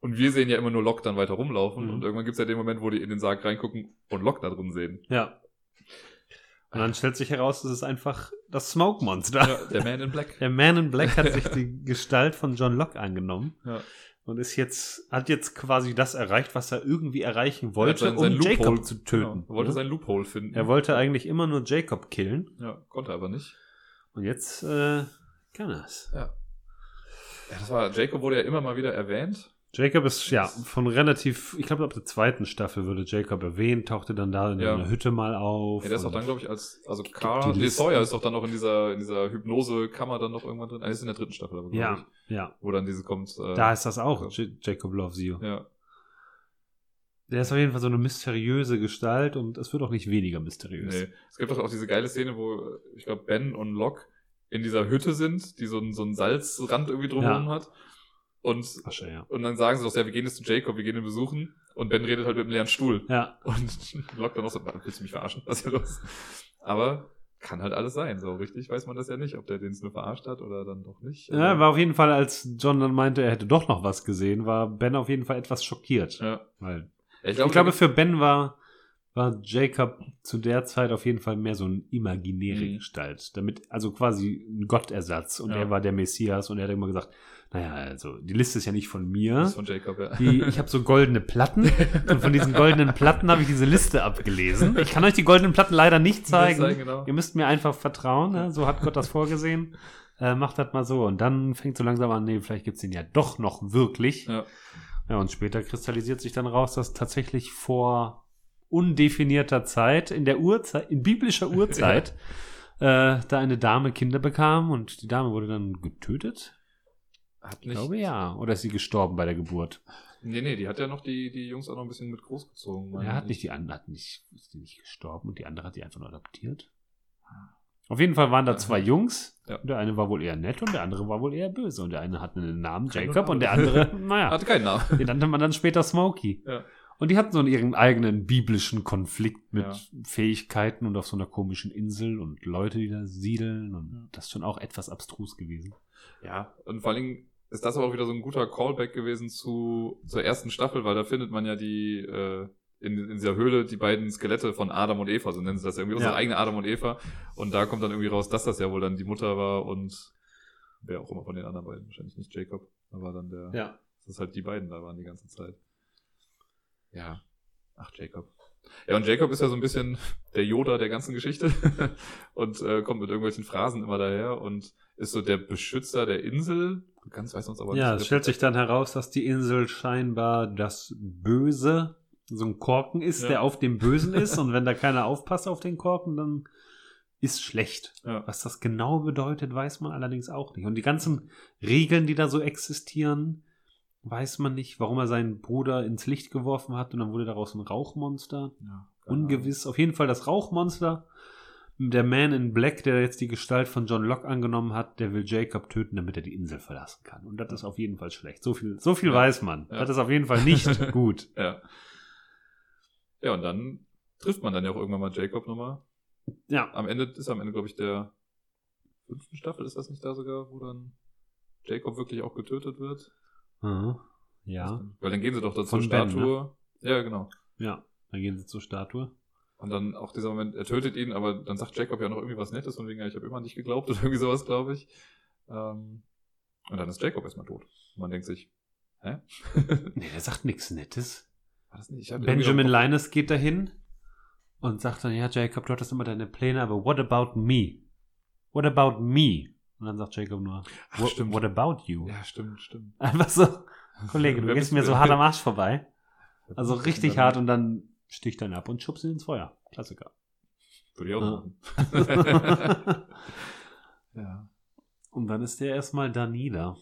Und wir sehen ja immer nur Locke dann weiter rumlaufen Mhm. und irgendwann gibt's ja den Moment, wo die in den Sarg reingucken und Locke da drin sehen. Ja. Und dann stellt sich heraus, das ist einfach das Smoke Monster. Ja, der Man in Black. *laughs* Der Man in Black hat *laughs* sich die Gestalt von John Locke angenommen Ja. und ist jetzt, hat jetzt quasi das erreicht, was er irgendwie erreichen Er wollte, sein- sein um Loophole- Jacob zu töten. Genau, er wollte Ja? sein Loophole finden. er wollte eigentlich immer nur Jacob killen ja, konnte aber nicht. und jetzt äh, kann er es. Ja. Ja, das war, Jacob wurde ja immer mal wieder erwähnt. Jacob ist ja von relativ, ich glaube ab der zweiten Staffel würde Jacob erwähnt, tauchte dann da in Ja. einer Hütte mal auf. Ja, der ist auch dann, glaube ich, als, also Carl, nee. Sawyer ist doch dann noch in dieser, in dieser Hypnose-Kammer dann noch irgendwann drin. Ah, das ist in der dritten Staffel, aber, glaube ja, ich. ja. Wo dann diese kommt. Äh, Da ist das auch, so. J Jacob Loves You. Ja. Der ist auf jeden Fall so eine mysteriöse Gestalt und es wird auch nicht weniger mysteriös. Nee. Es gibt doch auch diese geile Szene, wo, äh, ich glaube, Ben und Locke in dieser Hütte sind, die so einen, so einen Salzrand irgendwie drumherum Ja. hat. Und, Asche, ja. und dann sagen sie doch, ja, wir gehen jetzt zu Jacob, wir gehen ihn besuchen. Und Ben redet halt mit einem leeren Stuhl. Ja, Und *laughs* Locke dann auch so, willst du mich verarschen? Was ist hier los? Aber kann halt alles sein. So richtig weiß man das ja nicht, ob der den nur verarscht hat oder dann doch nicht. ja, war auf jeden Fall, als John dann meinte, er hätte doch noch was gesehen, war Ben auf jeden Fall etwas schockiert. ja. Weil Ja, ich glaube, für Ben war, war Jacob zu der Zeit auf jeden Fall mehr so eine imaginäre Mhm. Gestalt. Damit, also quasi ein Gottersatz. Und Ja. er war der Messias und er hat immer gesagt, naja, also die Liste ist ja nicht von mir. das ist von Jacob, ja. Die, ich habe so goldene Platten *laughs* und von diesen goldenen Platten habe ich diese Liste abgelesen. Ich kann euch die goldenen Platten leider nicht zeigen. zeigen, genau. Ihr müsst mir einfach vertrauen. Ne? So hat Gott das vorgesehen. *laughs* Äh, macht das mal so. Und dann fängt so langsam an, nee, vielleicht gibt's den ja doch noch wirklich. Ja. Ja, und später kristallisiert sich dann raus, dass tatsächlich vor undefinierter Zeit, in der Urzeit, in biblischer *laughs* Urzeit, äh, da eine Dame Kinder bekam und die Dame wurde dann getötet. Hat Ich nicht, glaube ja. Oder ist sie gestorben bei der Geburt? Nee, nee, die hat ja noch die, die Jungs auch noch ein bisschen mit großgezogen. Er hat ich. nicht die andere, hat nicht, ist die nicht gestorben und die andere hat die einfach nur adoptiert. Auf jeden Fall waren da zwei *laughs* Jungs. Ja. Der eine war wohl eher nett und der andere war wohl eher böse. Und der eine hatte einen Namen Jacob und der andere, *laughs* naja, Hatte keinen Namen. den nannte man dann später Smokey. Ja. Und die hatten so ihren eigenen biblischen Konflikt mit Ja. Fähigkeiten und auf so einer komischen Insel und Leute, die da siedeln. Und das ist schon auch etwas abstrus gewesen. Ja, und vor allen Dingen ist das aber auch wieder so ein guter Callback gewesen zu, zur ersten Staffel, weil da findet man ja die, äh, in, in dieser Höhle die beiden Skelette von Adam und Eva, so nennen sie das ja irgendwie, unsere Ja. eigene Adam und Eva. Und da kommt dann irgendwie raus, dass das ja wohl dann die Mutter war und wer auch immer von den anderen beiden, wahrscheinlich nicht Jacob, aber dann der, Ja. dass halt die beiden da waren die ganze Zeit. Ja. Ach, Jacob. Ja, und Jacob ist ja so ein bisschen der Yoda der ganzen Geschichte *laughs* und äh, kommt mit irgendwelchen Phrasen immer daher und ist so der Beschützer der Insel. Ganz weiß uns aber Ja, nicht. es stellt sich dann heraus, dass die Insel scheinbar das Böse, so ein Korken ist, Ja. der auf dem Bösen ist. Und wenn da keiner aufpasst auf den Korken, dann ist schlecht. Ja. Was das genau bedeutet, weiß man allerdings auch nicht. Und die ganzen Regeln, die da so existieren, weiß man nicht, warum er seinen Bruder ins Licht geworfen hat und dann wurde daraus ein Rauchmonster. Ja, Ungewiss. Auf jeden Fall das Rauchmonster. Der Man in Black, der jetzt die Gestalt von John Locke angenommen hat, der will Jacob töten, damit er die Insel verlassen kann. Und das ist auf jeden Fall schlecht. So viel, so viel Ja. weiß man. Ja. Das ist auf jeden Fall nicht *laughs* gut. Ja. Ja, und dann trifft man dann ja auch irgendwann mal Jacob nochmal. Ja. Am Ende ist am Ende, glaube ich, der fünften Staffel, ist das nicht da sogar, wo dann Jacob wirklich auch getötet wird? Mhm. Ja. Weil dann gehen sie doch da zur Ben, ne? Statue. Ja, genau. Ja. Dann gehen sie zur Statue. Und dann auch dieser Moment, er tötet ihn, aber dann sagt Jacob ja noch irgendwie was Nettes, von wegen, ja, ich habe immer nicht geglaubt oder *laughs* irgendwie sowas, glaube ich. Ähm, und dann ist Jacob erstmal tot. Und man denkt sich, hä? *laughs* Nee, der sagt nichts Nettes. Benjamin Linus geht dahin und sagt dann, ja, Jacob, du hattest immer deine Pläne, aber what about me? What about me? Und dann sagt Jacob nur, Ach, what, stimmt. what about you? Ja, stimmt, stimmt. Einfach so, *laughs* Kollege, du gehst mir so hart am Arsch vorbei. Also richtig hart und dann sticht dann ab und schubst ihn ins Feuer. Klassiker. Würde ich auch Ja. machen. *laughs* *laughs* ja. Und dann ist der erstmal da nieder.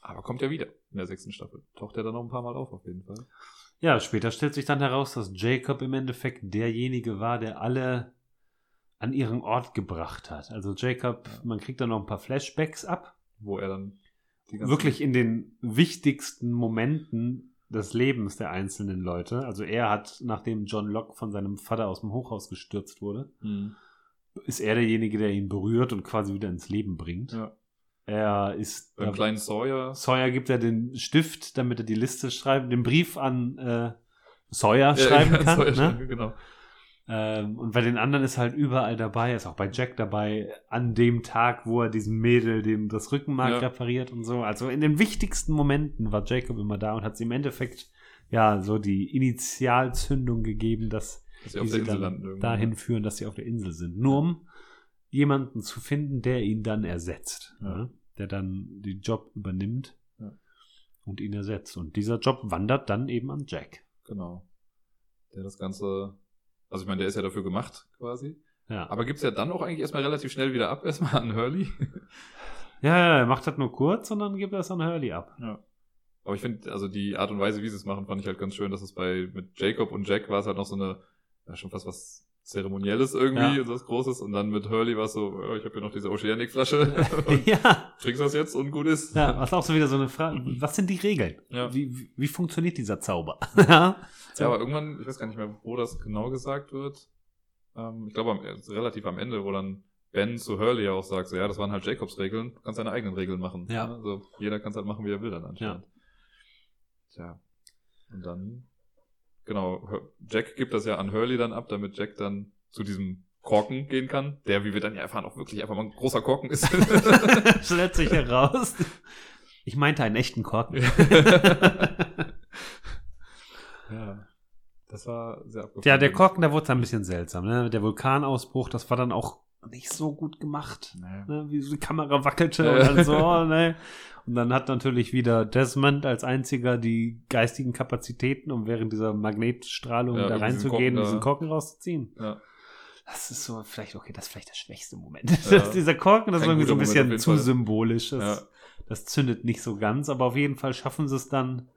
Aber kommt ja wieder in der sechsten Staffel. Taucht er dann noch ein paar Mal auf, auf jeden Fall. Ja, später stellt sich dann heraus, dass Jacob im Endeffekt derjenige war, der alle an ihren Ort gebracht hat. Also Jacob, man kriegt dann noch ein paar Flashbacks ab. Wo er dann Wirklich in den wichtigsten Momenten des Lebens der einzelnen Leute. Also er hat, nachdem John Locke von seinem Vater aus dem Hochhaus gestürzt wurde, Mhm. ist er derjenige, der ihn berührt und quasi wieder ins Leben bringt. Ja. Er ist Beim kleinen Sawyer. Sawyer gibt er den Stift, damit er die Liste schreibt, den Brief an äh, Sawyer *laughs* schreiben Ja, kann. Sawyer ne? schreiben, Genau. Ähm, und bei den anderen ist halt überall dabei, ist auch bei Jack dabei, an dem Tag, wo er diesem Mädel dem das Rückenmark Ja. repariert und so. Also in den wichtigsten Momenten war Jacob immer da und hat sie im Endeffekt ja so die Initialzündung gegeben, dass Dass sie sie der Insel dann dahin führen, dass sie auf der Insel sind. Nur um jemanden zu finden, der ihn dann ersetzt. Ja. Ne? Der dann den Job übernimmt Ja. und ihn ersetzt. Und dieser Job wandert dann eben an Jack. Genau. Der das Ganze. Also ich meine, der ist ja dafür gemacht, quasi. Ja, Aber gibt's ja dann auch eigentlich erstmal relativ schnell wieder ab, *laughs* erstmal an Hurley. ja, ja er macht das nur kurz und dann gibt er es an Hurley ab. Ja. Aber ich finde, also die Art und Weise, wie sie es machen, fand ich halt ganz schön, dass es bei mit Jacob und Jack war es halt noch so eine, ja, schon fast was Zeremonielles irgendwie Ja. was Großes. Und dann mit Hurley war es so, ja, ich habe hier noch diese Oceanic-Flasche. *laughs* *laughs* ja, Trinkst das jetzt und gut ist. ja, was auch so wieder so eine Frage. Was sind die Regeln? Ja. Wie, wie, wie funktioniert dieser Zauber? *laughs* ja, Ja, aber irgendwann, ich weiß gar nicht mehr, wo das genau gesagt wird. Ähm, ich glaube, am, äh, relativ am Ende, wo dann Ben zu Hurley ja auch sagt, so, ja, das waren halt Jacobs Regeln, du kannst deine eigenen Regeln machen. Ja. Also jeder kann es halt machen, wie er will dann anscheinend. Tja. Und dann, genau, Jack gibt das ja an Hurley dann ab, damit Jack dann zu diesem Korken gehen kann, der, wie wir dann ja erfahren, auch wirklich einfach mal ein großer Korken ist. *laughs* *laughs* stellt sich heraus. Ich meinte einen echten Korken. ja. *laughs* Das war sehr abgefahren. Ja, der Korken, da wurde es ein bisschen seltsam. Ne? Der Vulkanausbruch, das war dann auch nicht so gut gemacht. Nee. Ne? Wie so die Kamera wackelte Ja. und dann so. *laughs* Ne? Und dann hat natürlich wieder Desmond als einziger die geistigen Kapazitäten, um während dieser Magnetstrahlung Ja, da irgendwie diesen reinzugehen, Korken diesen Korken rauszuziehen. Ja. Das ist so, vielleicht, okay, das ist vielleicht der schwächste Moment. *laughs* Das, dieser Korken, das ist Kein irgendwie so ein bisschen Moment zu Fall. symbolisch. Das, das zündet nicht so ganz, aber auf jeden Fall schaffen sie es dann.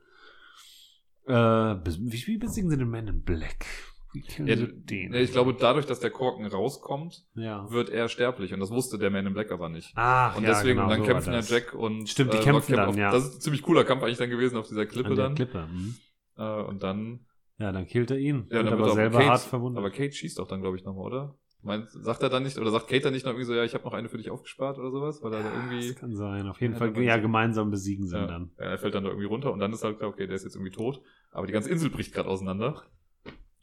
Äh, wie, wie besiegen sie den Man in Black? Ja, den? ja, ich glaube, dadurch, dass der Korken rauskommt, ja. wird er sterblich. Und das wusste der Man in Black aber nicht. Ach, Und ja, deswegen, genau, und dann so kämpfen ja. Jack und. Stimmt, die äh, kämpfen dann, auf, ja. Das ist ein ziemlich cooler Kampf eigentlich dann gewesen auf dieser Klippe dann. Klippe. hm. Äh, und dann. Ja, dann killt er ihn. Ja, wird dann aber wird auch selber Kate, hart verwundet. Aber Kate schießt doch dann, glaube ich, nochmal, oder? Meint, sagt er dann nicht, oder sagt Kate dann nicht noch irgendwie so, ja, ich habe noch eine für dich aufgespart oder sowas? Weil er da irgendwie. das kann sein. Auf jeden Ja, Fall, ja, gemeinsam besiegen sie ihn Ja, dann. ja, er fällt dann da irgendwie runter und dann ist halt klar, okay, der ist jetzt irgendwie tot. Aber die ganze Insel bricht gerade auseinander.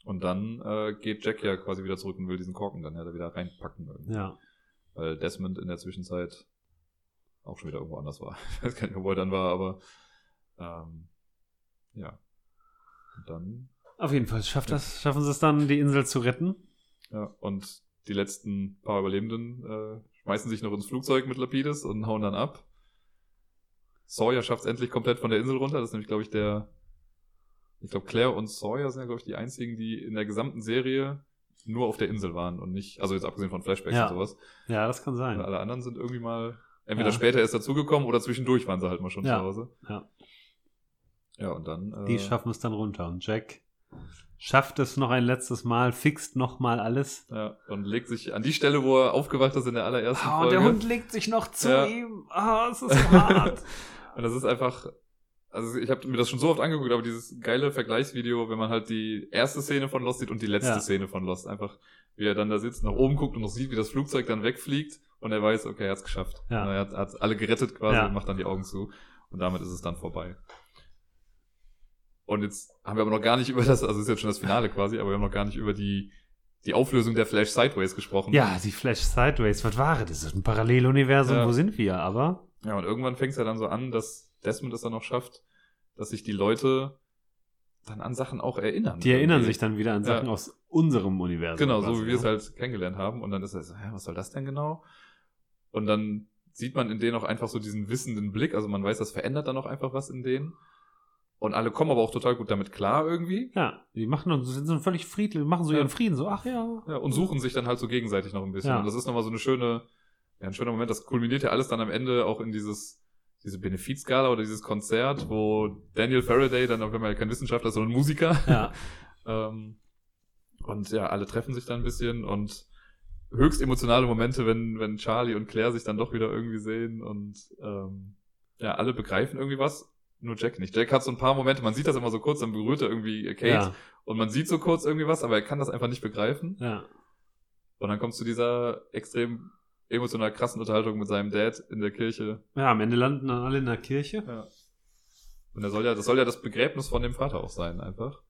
Und dann äh, geht Jack ja quasi wieder zurück und will diesen Korken dann ja da wieder reinpacken. Irgendwie. Ja. Weil Desmond in der Zwischenzeit auch schon wieder irgendwo anders war. *laughs* Ich weiß gar nicht mehr, wo er dann war, aber ähm, ja. Und dann, Auf jeden Fall schafft das, schaffen sie es dann, die Insel zu retten. ja, und die letzten paar Überlebenden äh, schmeißen sich noch ins Flugzeug mit Lapidus und hauen dann ab. Sawyer schafft es endlich komplett von der Insel runter. Das ist nämlich, glaube ich, der. Ich glaube, Claire und Sawyer sind ja, glaube ich, die einzigen, die in der gesamten Serie nur auf der Insel waren und nicht, also jetzt abgesehen von Flashbacks Ja. und sowas. Ja, das kann sein. Weil alle anderen sind irgendwie mal entweder Ja. später erst dazugekommen oder zwischendurch waren sie halt mal schon Ja. zu Hause. Ja. Ja, und dann. Äh, Die schaffen es dann runter. Und Jack schafft es noch ein letztes Mal, fixt noch mal alles. Ja, und legt sich an die Stelle, wo er aufgewacht ist in der allerersten Ah, und Folge. der Hund legt sich noch zu ihm. Ah, es ist hart. *laughs* Und das ist einfach. Also ich habe mir das schon so oft angeguckt, aber dieses geile Vergleichsvideo, wenn man halt die erste Szene von Lost sieht und die letzte Ja. Szene von Lost, einfach wie er dann da sitzt, nach oben guckt und noch sieht, wie das Flugzeug dann wegfliegt und er weiß, okay, er hat's geschafft. Ja. Und er hat, hat alle gerettet quasi Ja. und macht dann die Augen zu und damit ist es dann vorbei. Und jetzt haben wir aber noch gar nicht über das, also ist jetzt schon das Finale quasi, aber wir haben noch gar nicht über die die Auflösung der Flash Sideways gesprochen. Ja, die Flash Sideways, was war das? Das ist ein Paralleluniversum, Ja. wo sind wir? Aber Ja, und irgendwann fängt es ja dann so an, dass Desmond es dann noch schafft, dass sich die Leute dann an Sachen auch erinnern. die erinnern sich dann wieder an Ja. Sachen aus unserem Universum. Genau, so wie wir es ja. halt kennengelernt haben. Und dann ist er so, hä, was soll das denn genau? Und dann sieht man in denen auch einfach so diesen wissenden Blick. Also man weiß, das verändert dann auch einfach was in denen. Und alle kommen aber auch total gut damit klar irgendwie. Ja, die machen und sind so völlig friedlich, machen so Ja. ihren Frieden, so, ach ja. Ja, und suchen sich dann halt so gegenseitig noch ein bisschen. Ja. Und das ist nochmal so eine schöne, ja, ein schöner Moment. Das kulminiert ja alles dann am Ende auch in dieses, diese Benefizgala oder dieses Konzert, wo Daniel Faraday, dann auch wenn man ja kein Wissenschaftler, ist, sondern Musiker, Ja, *laughs* Ähm, und ja, alle treffen sich dann ein bisschen und höchst emotionale Momente, wenn, wenn Charlie und Claire sich dann doch wieder irgendwie sehen und ähm, ja, alle begreifen irgendwie was, nur Jack nicht. Jack hat so ein paar Momente, man sieht das immer so kurz, dann berührt er irgendwie Kate ja, und man sieht so kurz irgendwie was, aber er kann das einfach nicht begreifen. ja. Und dann kommt zu dieser extrem emotional krassen Unterhaltung mit seinem Dad in der Kirche. Ja, am Ende landen dann alle in der Kirche. Ja. Und er soll ja, das soll ja das Begräbnis von dem Vater auch sein, einfach.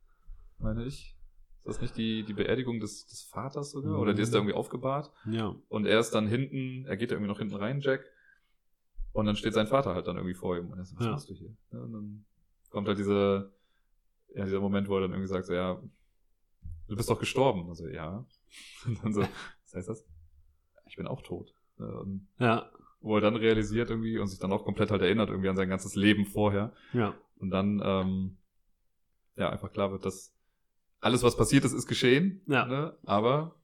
Meine ich. Ist das nicht die, die Beerdigung des, des Vaters sogar? Oder die ist da irgendwie aufgebahrt? Ja. Und er ist dann hinten, er geht da irgendwie noch hinten rein, Jack. Und dann steht sein Vater halt dann irgendwie vor ihm. Und er so, was Ja. machst du hier? Ja, und dann kommt halt diese, ja, dieser Moment, wo er dann irgendwie sagt, so, ja, du bist doch gestorben. Also, ja. *laughs* Und dann so, was heißt das? Ich bin auch tot. Ja, Und Ja, wo er dann realisiert irgendwie und sich dann auch komplett halt erinnert irgendwie an sein ganzes Leben vorher. ja. Und dann, ähm, ja, einfach klar wird, dass alles, was passiert ist, ist geschehen. Ja. Ne? Aber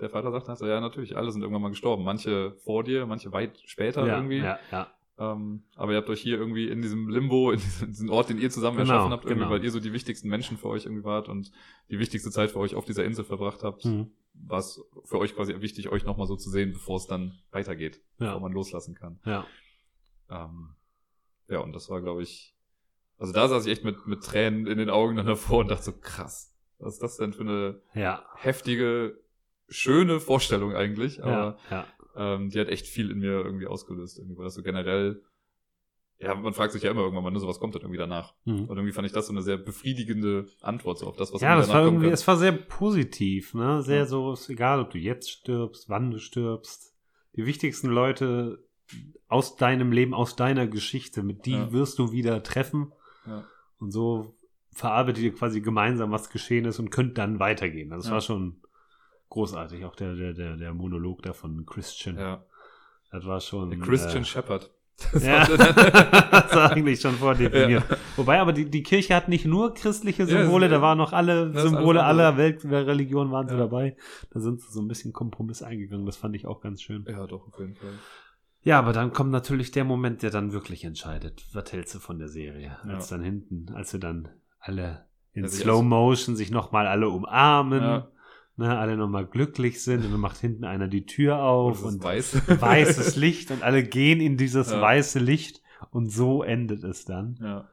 der Vater sagt dann so, ja, natürlich, alle sind irgendwann mal gestorben. Manche vor dir, manche weit später ja, irgendwie. Ja, ja. Ähm, aber ihr habt euch hier irgendwie in diesem Limbo, in diesem, Ort, den ihr zusammen Genau, erschaffen habt, irgendwie, genau. weil ihr so die wichtigsten Menschen für euch irgendwie wart und die wichtigste Zeit für euch auf dieser Insel verbracht habt, Mhm. war es für euch quasi wichtig, euch nochmal so zu sehen, bevor es dann weitergeht, Ja. bevor man loslassen kann. Ja. Ähm, ja, und das war, glaube ich, also da saß ich echt mit, mit Tränen in den Augen dann davor und dachte so, krass, was ist das denn für eine Ja. heftige, schöne Vorstellung eigentlich, Ja. aber Ja. Ähm, die hat echt viel in mir irgendwie ausgelöst, irgendwie, weil das so generell, ja, man fragt sich ja immer irgendwann mal, ne, so was kommt dann irgendwie danach. Mhm. Und irgendwie fand ich das so eine sehr befriedigende Antwort so auf das, was Ja, das war irgendwie, kann. es war sehr positiv, ne? Sehr Ja. so, ist egal, ob du jetzt stirbst, wann du stirbst. Die wichtigsten Leute aus deinem Leben, aus deiner Geschichte, mit die Ja. wirst du wieder treffen. Ja. Und so verarbeitet ihr quasi gemeinsam, was geschehen ist und könnt dann weitergehen. Also Das Ja. war schon großartig. Auch der, der, der, der Monolog da von Christian. Ja, Das war schon. der Christian äh, Shepherd. *laughs* ja, *laughs* das war eigentlich schon vordefiniert. Ja. Wobei aber die, die Kirche hat nicht nur christliche Ja, Symbole, es- da waren noch alle das Symbole alles andere. aller Weltreligionen waren sie Ja. dabei. Da sind sie so ein bisschen Kompromiss eingegangen. Das fand ich auch ganz schön. Ja, doch, auf jeden Fall. Ja, aber dann kommt natürlich der Moment, der dann wirklich entscheidet. Was hältst du von der Serie? Ja. Als dann hinten, als sie dann alle in Ja, Slow Motion sich nochmal alle umarmen, Ja. Ne, alle nochmal glücklich sind und dann macht hinten einer die Tür auf Und und, es weiß. *laughs* weißes Licht und alle gehen in dieses Ja. weiße Licht und so endet es dann. ja.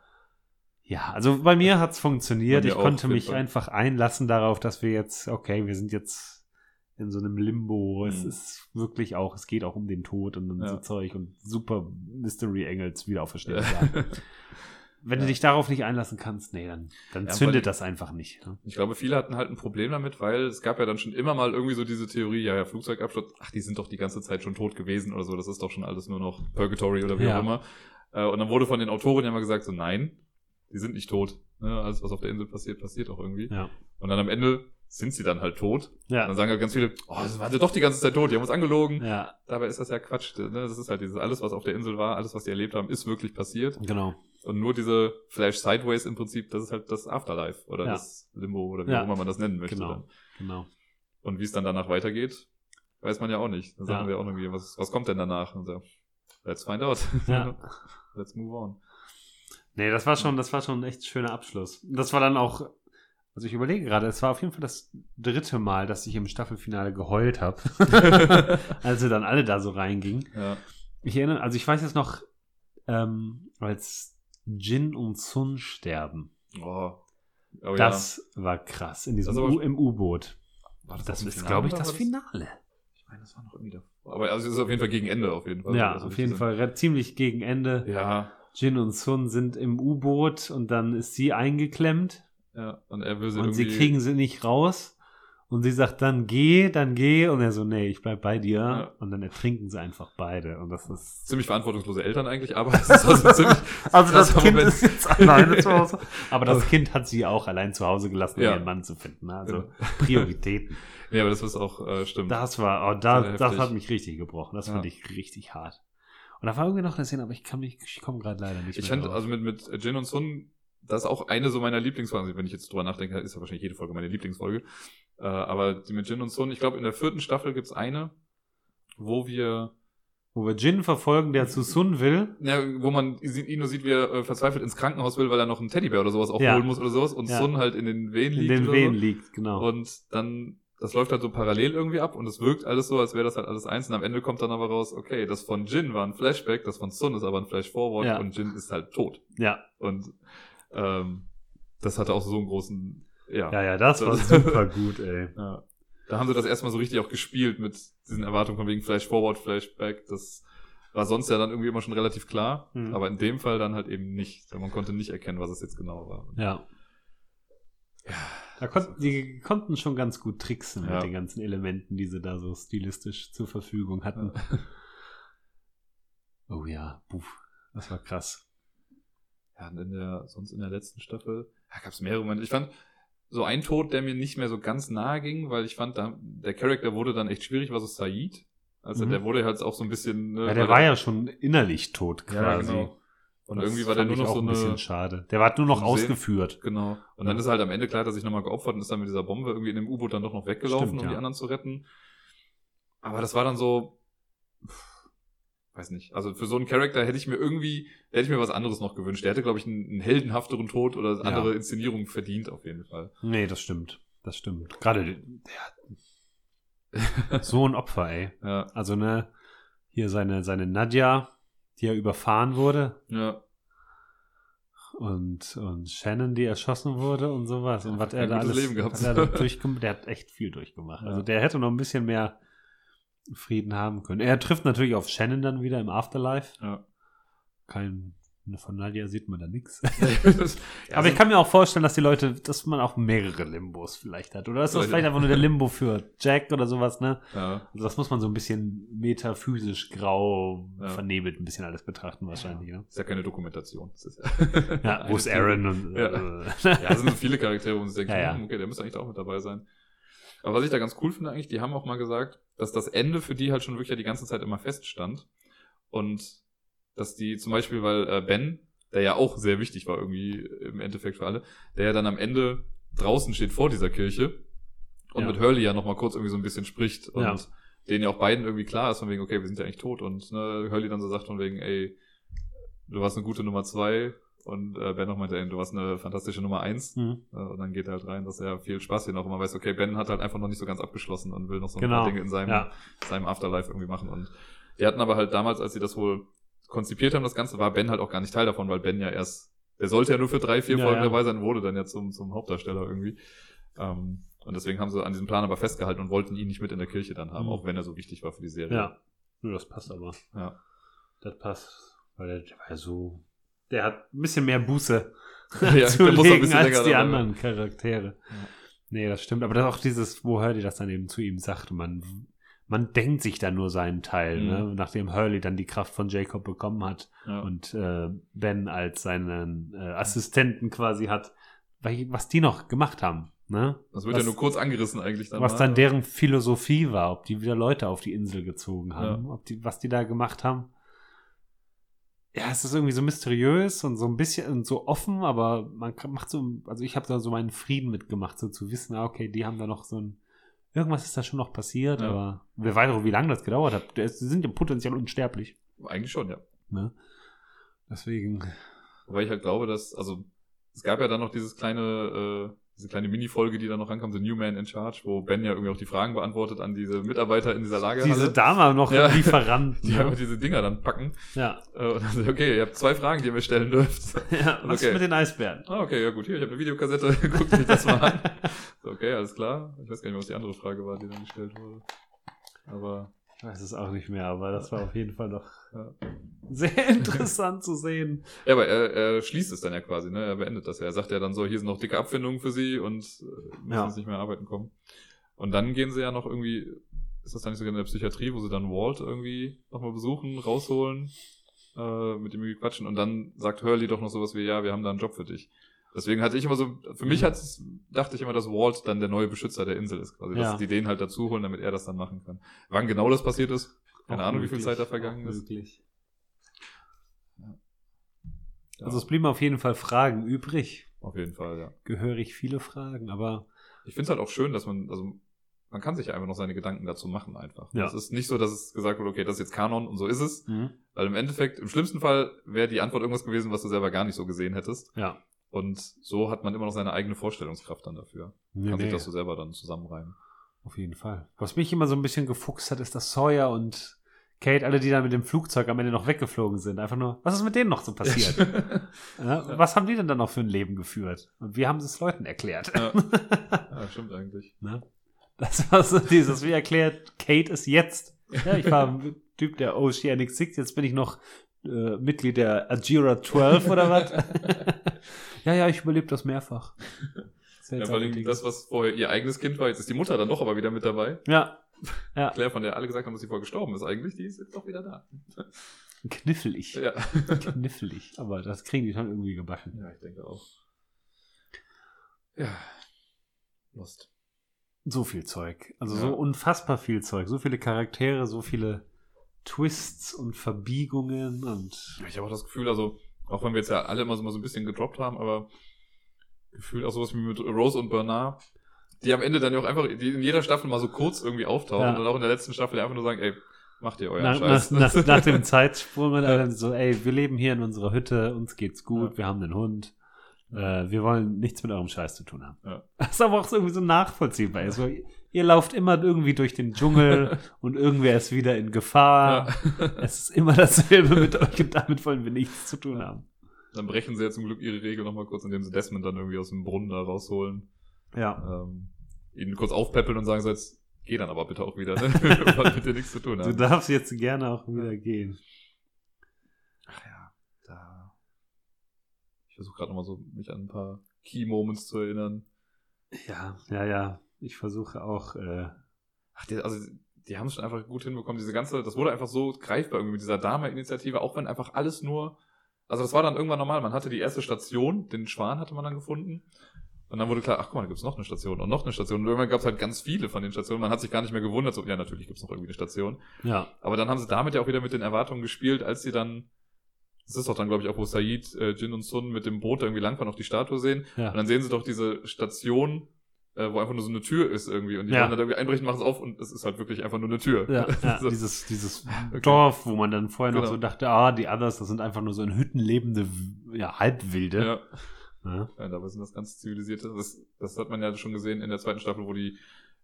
Ja, also bei mir hat's funktioniert. Bei mir Ich konnte mich Fall. einfach einlassen darauf, dass wir jetzt, okay, wir sind jetzt in so einem Limbo. Es Mhm. ist wirklich auch, es geht auch um den Tod und so Ja. Zeug und super Mystery Engels wieder auferstehen. *laughs* Ja. Wenn du Ja. dich darauf nicht einlassen kannst, nee, dann, dann Ja, zündet das einfach nicht. Ne? Ich glaube, viele hatten halt ein Problem damit, weil es gab ja dann schon immer mal irgendwie so diese Theorie, ja, ja, Flugzeugabsturz, ach, die sind doch die ganze Zeit schon tot gewesen oder so, das ist doch schon alles nur noch Purgatory oder wie Ja. auch immer. Äh, Und dann wurde von den Autoren ja mal gesagt, so nein, die sind nicht tot. Ne? Alles, was auf der Insel passiert, passiert auch irgendwie. Ja. Und dann am Ende sind sie dann halt tot. Und dann Ja. sagen halt ganz viele, oh, das waren sie doch die ganze Zeit tot, die haben uns angelogen. Ja, Dabei ist das ja Quatsch. Ne? Das ist halt dieses, alles, was auf der Insel war, alles, was die erlebt haben, ist wirklich passiert. genau. Und nur diese Flash Sideways im Prinzip, das ist halt das Afterlife oder Ja. das Limbo oder wie Ja. auch immer man das nennen möchte. Genau. Dann. Genau. Und wie es dann danach weitergeht, weiß man ja auch nicht. Dann sagen Ja. wir auch irgendwie, was, was kommt denn danach? Und so, let's find out. Ja. *laughs* let's move on. Nee, das war schon, das war schon ein echt schöner Abschluss. Das war dann auch, also ich überlege gerade, es war auf jeden Fall das dritte Mal, dass ich im Staffelfinale geheult habe, als sie dann alle da so reingingen. Ja. Ich erinnere, also ich weiß jetzt noch, ähm, als Jin und Sun sterben. Oh. Aber das war krass in diesem U im U-Boot. ja, das, Das ist, glaube ich, das Finale. Ich meine, das war noch irgendwie davor. Aber also es ist auf jeden Fall gegen Ende auf jeden Fall. Ja, Also auf jeden Fall re- ziemlich gegen Ende. Ja, Jin und Sun sind im U-Boot und dann ist sie eingeklemmt ja. Und er will sie und sie irgendwie. kriegen sie nicht raus. Und sie sagt dann, geh, dann geh. Und er so, nee, ich bleib bei dir. Ja. Und dann ertrinken sie einfach beide. Und das ist. Ziemlich verantwortungslose Eltern eigentlich, aber es ist also *laughs* ziemlich. Also das krasser *laughs* Kind Moment. ist jetzt alleine zu Hause. *laughs* Aber das Kind hat sie auch allein zu Hause gelassen, um Ja. ihren Mann zu finden. ne? Also. Prioritäten. Ja, aber das ist auch, äh, stimmt. Das war, oh, da, das heftig. hat mich richtig gebrochen. Das Ja. fand ich richtig hart. Und da war irgendwie noch eine Szene, aber ich kann mich, ich komme gerade leider nicht Ich mehr fand, drauf. also mit, mit Jin und Sun, das ist auch eine so meiner Lieblingsfolgen. Wenn ich jetzt drüber nachdenke, ist ja wahrscheinlich jede Folge meine Lieblingsfolge. Äh, aber die mit Jin und Sun, ich glaube, in der vierten Staffel gibt's eine, wo wir, Wo wir Jin verfolgen, der zu Sun will. ja, wo man ihn nur sieht, wie er äh, verzweifelt ins Krankenhaus will, weil er noch einen Teddybär oder sowas auch Ja. holen muss oder sowas und Ja. Sun halt in den Wehen In liegt. den oder Wehen so. liegt, genau. Und dann, das läuft halt so parallel irgendwie ab und es wirkt alles so, als wäre das halt alles eins. Und am Ende kommt dann aber raus, okay, das von Jin war ein Flashback, das von Sun ist aber ein Flash-Forward Ja. und Jin ist halt tot. ja, Und ähm, das hatte auch so einen großen, ja. ja, ja, das war super gut, ey. *laughs* ja. Da haben sie das erstmal so richtig auch gespielt mit diesen Erwartungen von wegen Flash-Forward, Flashback. Das war sonst ja dann irgendwie immer schon relativ klar, Mhm. aber in dem Fall dann halt eben nicht. Man konnte nicht erkennen, was es jetzt genau war. Ja. Da konnten, die konnten schon ganz gut tricksen Ja. mit den ganzen Elementen, die sie da so stilistisch zur Verfügung hatten. Oh ja, buff, das war krass. Ja, und in der, sonst in der letzten Staffel, ja, gab es mehrere Momente. Ich fand so ein Tod, der mir nicht mehr so ganz nahe ging, weil ich fand, da, der Charakter wurde dann echt schwierig, war so Said. Also Mhm. der wurde halt auch so ein bisschen. ne, Ja, der war ja schon innerlich tot Ja, quasi. genau. Und Das irgendwie war der nur ich noch auch so ein eine. bisschen schade. Der war nur noch ausgeführt. Genau. Und dann ist halt am Ende klar, dass sich nochmal geopfert und ist dann mit dieser Bombe irgendwie in dem U-Boot dann doch noch weggelaufen, Stimmt, um die ja. anderen zu retten. Aber das war dann so. Weiß nicht. Also für so einen Charakter hätte ich mir irgendwie, hätte ich mir was anderes noch gewünscht. Der hätte, glaube ich, einen, einen heldenhafteren Tod oder Ja. andere Inszenierungen verdient, auf jeden Fall. Nee, das stimmt. Das stimmt. Gerade der, der *laughs* so ein Opfer, ey. Ja, Also ne, hier seine, seine Nadja, die ja überfahren wurde ja. und, und Shannon, die erschossen wurde und sowas. Und Ja, was er da alles Leben gehabt. was er *laughs* durchgemacht, der hat echt viel durchgemacht. Ja. Also der hätte noch ein bisschen mehr Frieden haben können. Er trifft natürlich auf Shannon dann wieder im Afterlife. Ja. Kein, von Nadja sieht man da nichts. *laughs* ja, *laughs* Aber ich kann mir auch vorstellen, dass die Leute, dass man auch mehrere Limbos vielleicht hat. Oder ist das Vielleicht- einfach nur der Limbo für Jack oder sowas, ne? Ja. Also das muss man so ein bisschen metaphysisch grau Ja. vernebelt ein bisschen alles betrachten wahrscheinlich, ne? Ist ja keine Dokumentation. Ist ja, Ja, *laughs* wo ist Aaron und Ja. äh, Ja, sind so viele Charaktere, wo man sich denkt, Ja, ja. hm, okay, der müsste eigentlich auch mit dabei sein. Aber was ich da ganz cool finde eigentlich, die haben auch mal gesagt, dass das Ende für die halt schon wirklich ja die ganze Zeit immer feststand. Und dass die zum Beispiel, weil äh, Ben, der ja auch sehr wichtig war irgendwie im Endeffekt für alle, der ja dann am Ende draußen steht vor dieser Kirche und Ja. mit Hurley ja nochmal kurz irgendwie so ein bisschen spricht und Ja. denen ja auch beiden irgendwie klar ist von wegen, okay, wir sind ja eigentlich tot und ne, Hurley dann so sagt von wegen, ey, du warst eine gute Nummer zwei und äh, Ben noch meinte, ey, du warst eine fantastische Nummer eins hm. äh, Und dann geht er halt rein, dass er viel Spaß hier noch immer weiß, okay, Ben hat halt einfach noch nicht so ganz abgeschlossen und will noch so ein Genau. paar Dinge in seinem, Ja. seinem Afterlife irgendwie machen. Und die hatten aber halt damals, als sie das wohl konzipiert haben, das Ganze, war Ben halt auch gar nicht Teil davon, weil Ben ja erst, der sollte ja nur für drei, vier Ja, Folgen ja. dabei sein, wurde dann ja zum, zum Hauptdarsteller irgendwie. Ähm, und deswegen haben sie an diesem Plan aber festgehalten und wollten ihn nicht mit in der Kirche dann haben, Mhm. auch wenn er so wichtig war für die Serie. Ja. das passt aber. Ja. Das passt. Weil der war ja so. Der hat ein bisschen mehr Buße *laughs* Ja, *laughs* zu legen als die dabei anderen Charaktere. Nee, das stimmt. Aber das auch dieses, wo Hurley das dann eben zu ihm sagt, man, man denkt sich dann nur seinen Teil, Mhm. ne? nachdem Hurley dann die Kraft von Jacob bekommen hat Ja. und äh, Ben als seinen äh, Assistenten quasi hat, was die noch gemacht haben. Ne? das wird was, ja nur kurz angerissen eigentlich dann. was mal. dann deren Philosophie war, ob die wieder Leute auf die Insel gezogen haben, ob die, was die da gemacht haben. Ja, es ist irgendwie so mysteriös und so ein bisschen und so offen, aber man macht so, also ich habe da so meinen Frieden mitgemacht, so zu wissen, ah, okay, die haben da noch so ein, irgendwas ist da schon noch passiert, Ja. aber wer weiß auch, wie lange das gedauert hat. Die sind ja potenziell unsterblich. Eigentlich schon, ja. Ne? Deswegen, Wobei ich halt glaube, dass, also, es gab ja dann noch dieses kleine, äh, diese kleine Mini-Folge, die dann noch rankam, The New Man in Charge, wo Ben ja irgendwie auch die Fragen beantwortet an diese Mitarbeiter in dieser Lagerhalle. diese Dame noch Ja. Lieferant. *laughs* die ne? einfach diese Dinger dann packen. Ja. Äh, Und dann so, okay, ihr habt zwei Fragen, die ihr mir stellen dürft. *laughs* ja. Was Okay. ist mit den Eisbären? Ah, okay, ja gut, hier, ich habe eine Videokassette, *laughs* guckt euch das mal an. So, okay, alles klar. Ich weiß gar nicht mehr, was die andere Frage war, die dann gestellt wurde. Aber, Ich weiß es auch nicht mehr, aber das war auf jeden Fall noch ja. sehr *laughs* interessant zu sehen. Ja, aber er, er schließt es dann ja quasi, ne? Er beendet das ja. Er sagt ja dann so, hier sind noch dicke Abfindungen für sie und äh, müssen Ja. jetzt nicht mehr arbeiten kommen. Und dann gehen sie ja noch irgendwie, ist das dann nicht sogar in der Psychiatrie, wo sie dann Walt irgendwie nochmal besuchen, rausholen, äh, mit ihm irgendwie quatschen und dann sagt Hurley doch noch sowas wie, ja, wir haben da einen Job für dich. Deswegen hatte ich immer so, für mich hat's, dachte ich immer, dass Walt dann der neue Beschützer der Insel ist, quasi, dass Ja. die den halt dazu holen, damit er das dann machen kann. Wann genau das passiert ist, keine Ahnung, wie viel Zeit da vergangen ist. möglich. Ja, Also es blieben auf jeden Fall Fragen übrig. auf jeden Fall, ja. Gehörig viele Fragen, aber Ich finde es halt auch schön, dass man, also man kann sich einfach noch seine Gedanken dazu machen einfach. Ja. Es ist nicht so, dass es gesagt wird, okay, das ist jetzt Kanon und so ist es. mhm. Weil im Endeffekt, im schlimmsten Fall wäre die Antwort irgendwas gewesen, was du selber gar nicht so gesehen hättest. ja. Und so hat man immer noch seine eigene Vorstellungskraft dann dafür. Nee, Kann sich nee, das so selber dann zusammenreimen. auf jeden Fall. Was mich immer so ein bisschen gefuchst hat, ist, dass Sawyer und Kate, alle, die dann mit dem Flugzeug am Ende noch weggeflogen sind, einfach nur, was ist mit denen noch so passiert? *laughs* ja, was haben die denn dann noch für ein Leben geführt? Und wie haben sie es Leuten erklärt? ja. *laughs* ja, stimmt eigentlich. Ne? Das war so dieses, wie erklärt, Kate ist jetzt. Ja, ich war ein Typ der Oceanic Six, jetzt bin ich noch äh, Mitglied der Ajira 12 oder was? *laughs* ja, ja, ich überlebe das mehrfach. Ja, Seltsame vor allem das, was vorher ihr eigenes Kind war, jetzt ist die Mutter dann doch aber wieder mit dabei. ja, ja, Claire, von der alle gesagt haben, dass sie vorher gestorben ist, eigentlich, die ist jetzt doch wieder da. knifflig. *laughs* Ja. Knifflig. Aber das kriegen die schon irgendwie gebacken. Ja, ich denke auch. Ja. Lost. So viel Zeug. Also Ja. so unfassbar viel Zeug. So viele Charaktere, so viele Twists und Verbiegungen und Ich habe auch das Gefühl, also, auch wenn wir jetzt ja alle immer so, mal so ein bisschen gedroppt haben, aber gefühlt auch sowas wie mit Rose und Bernard, die am Ende dann ja auch einfach, die in jeder Staffel mal so kurz irgendwie auftauchen Ja. und auch in der letzten Staffel einfach nur sagen, ey, macht ihr euren nach, Scheiß. nach, nach, nach dem *laughs* Zeitsprung und dann so, ey, wir leben hier in unserer Hütte, uns geht's gut, Ja. wir haben einen Hund, äh, wir wollen nichts mit eurem Scheiß zu tun haben. Ja. Das aber auch so irgendwie so nachvollziehbar ist. So, ihr lauft immer irgendwie durch den Dschungel *laughs* und irgendwer ist wieder in Gefahr. ja. *laughs* Es ist immer dasselbe mit euch und damit wollen wir nichts zu tun haben. Dann brechen sie ja zum Glück ihre Regel nochmal kurz, indem sie Desmond dann irgendwie aus dem Brunnen da rausholen, Ja. ähm, ihn kurz aufpäppeln und sagen so jetzt, geh dann aber bitte auch wieder, ne? *laughs* *laughs* Wollen mit dir nichts zu tun Du haben. darfst jetzt gerne auch wieder gehen. Ach ja, da. Ich versuche gerade nochmal so, mich an ein paar Key Moments zu erinnern. Ja, ja, ja. Ich versuche auch, äh, Ach, die, also die haben es schon einfach gut hinbekommen. Diese ganze, das wurde einfach so greifbar irgendwie mit dieser Dama-Initiative, auch wenn einfach alles nur, also das war dann irgendwann normal. Man hatte die erste Station, den Schwan hatte man dann gefunden. Und dann wurde klar, ach guck mal, da gibt's noch eine Station und noch eine Station. Und irgendwann gab's halt ganz viele von den Stationen. Man hat sich gar nicht mehr gewundert, so, ja, natürlich gibt's noch irgendwie eine Station. ja, Aber dann haben sie damit ja auch wieder mit den Erwartungen gespielt, als sie dann, das ist doch dann, glaube ich, auch, wo Said, äh, Jin und Sun mit dem Boot irgendwie langfahren, auf die Statue sehen. ja. Und dann sehen sie doch diese Station, äh, wo einfach nur so eine Tür ist irgendwie. Und die Ja. wollen dann irgendwie einbrechen, machen es auf und es ist halt wirklich einfach nur eine Tür. Ja, *laughs* ja so, dieses, dieses *laughs* Okay. Dorf, wo man dann vorher noch Genau. so dachte, ah, die Others, das sind einfach nur so in Hütten lebende ja, Halbwilde. ja. Ja. ja, dabei sind das ganz zivilisierte. Das, das hat man ja schon gesehen in der zweiten Staffel, wo die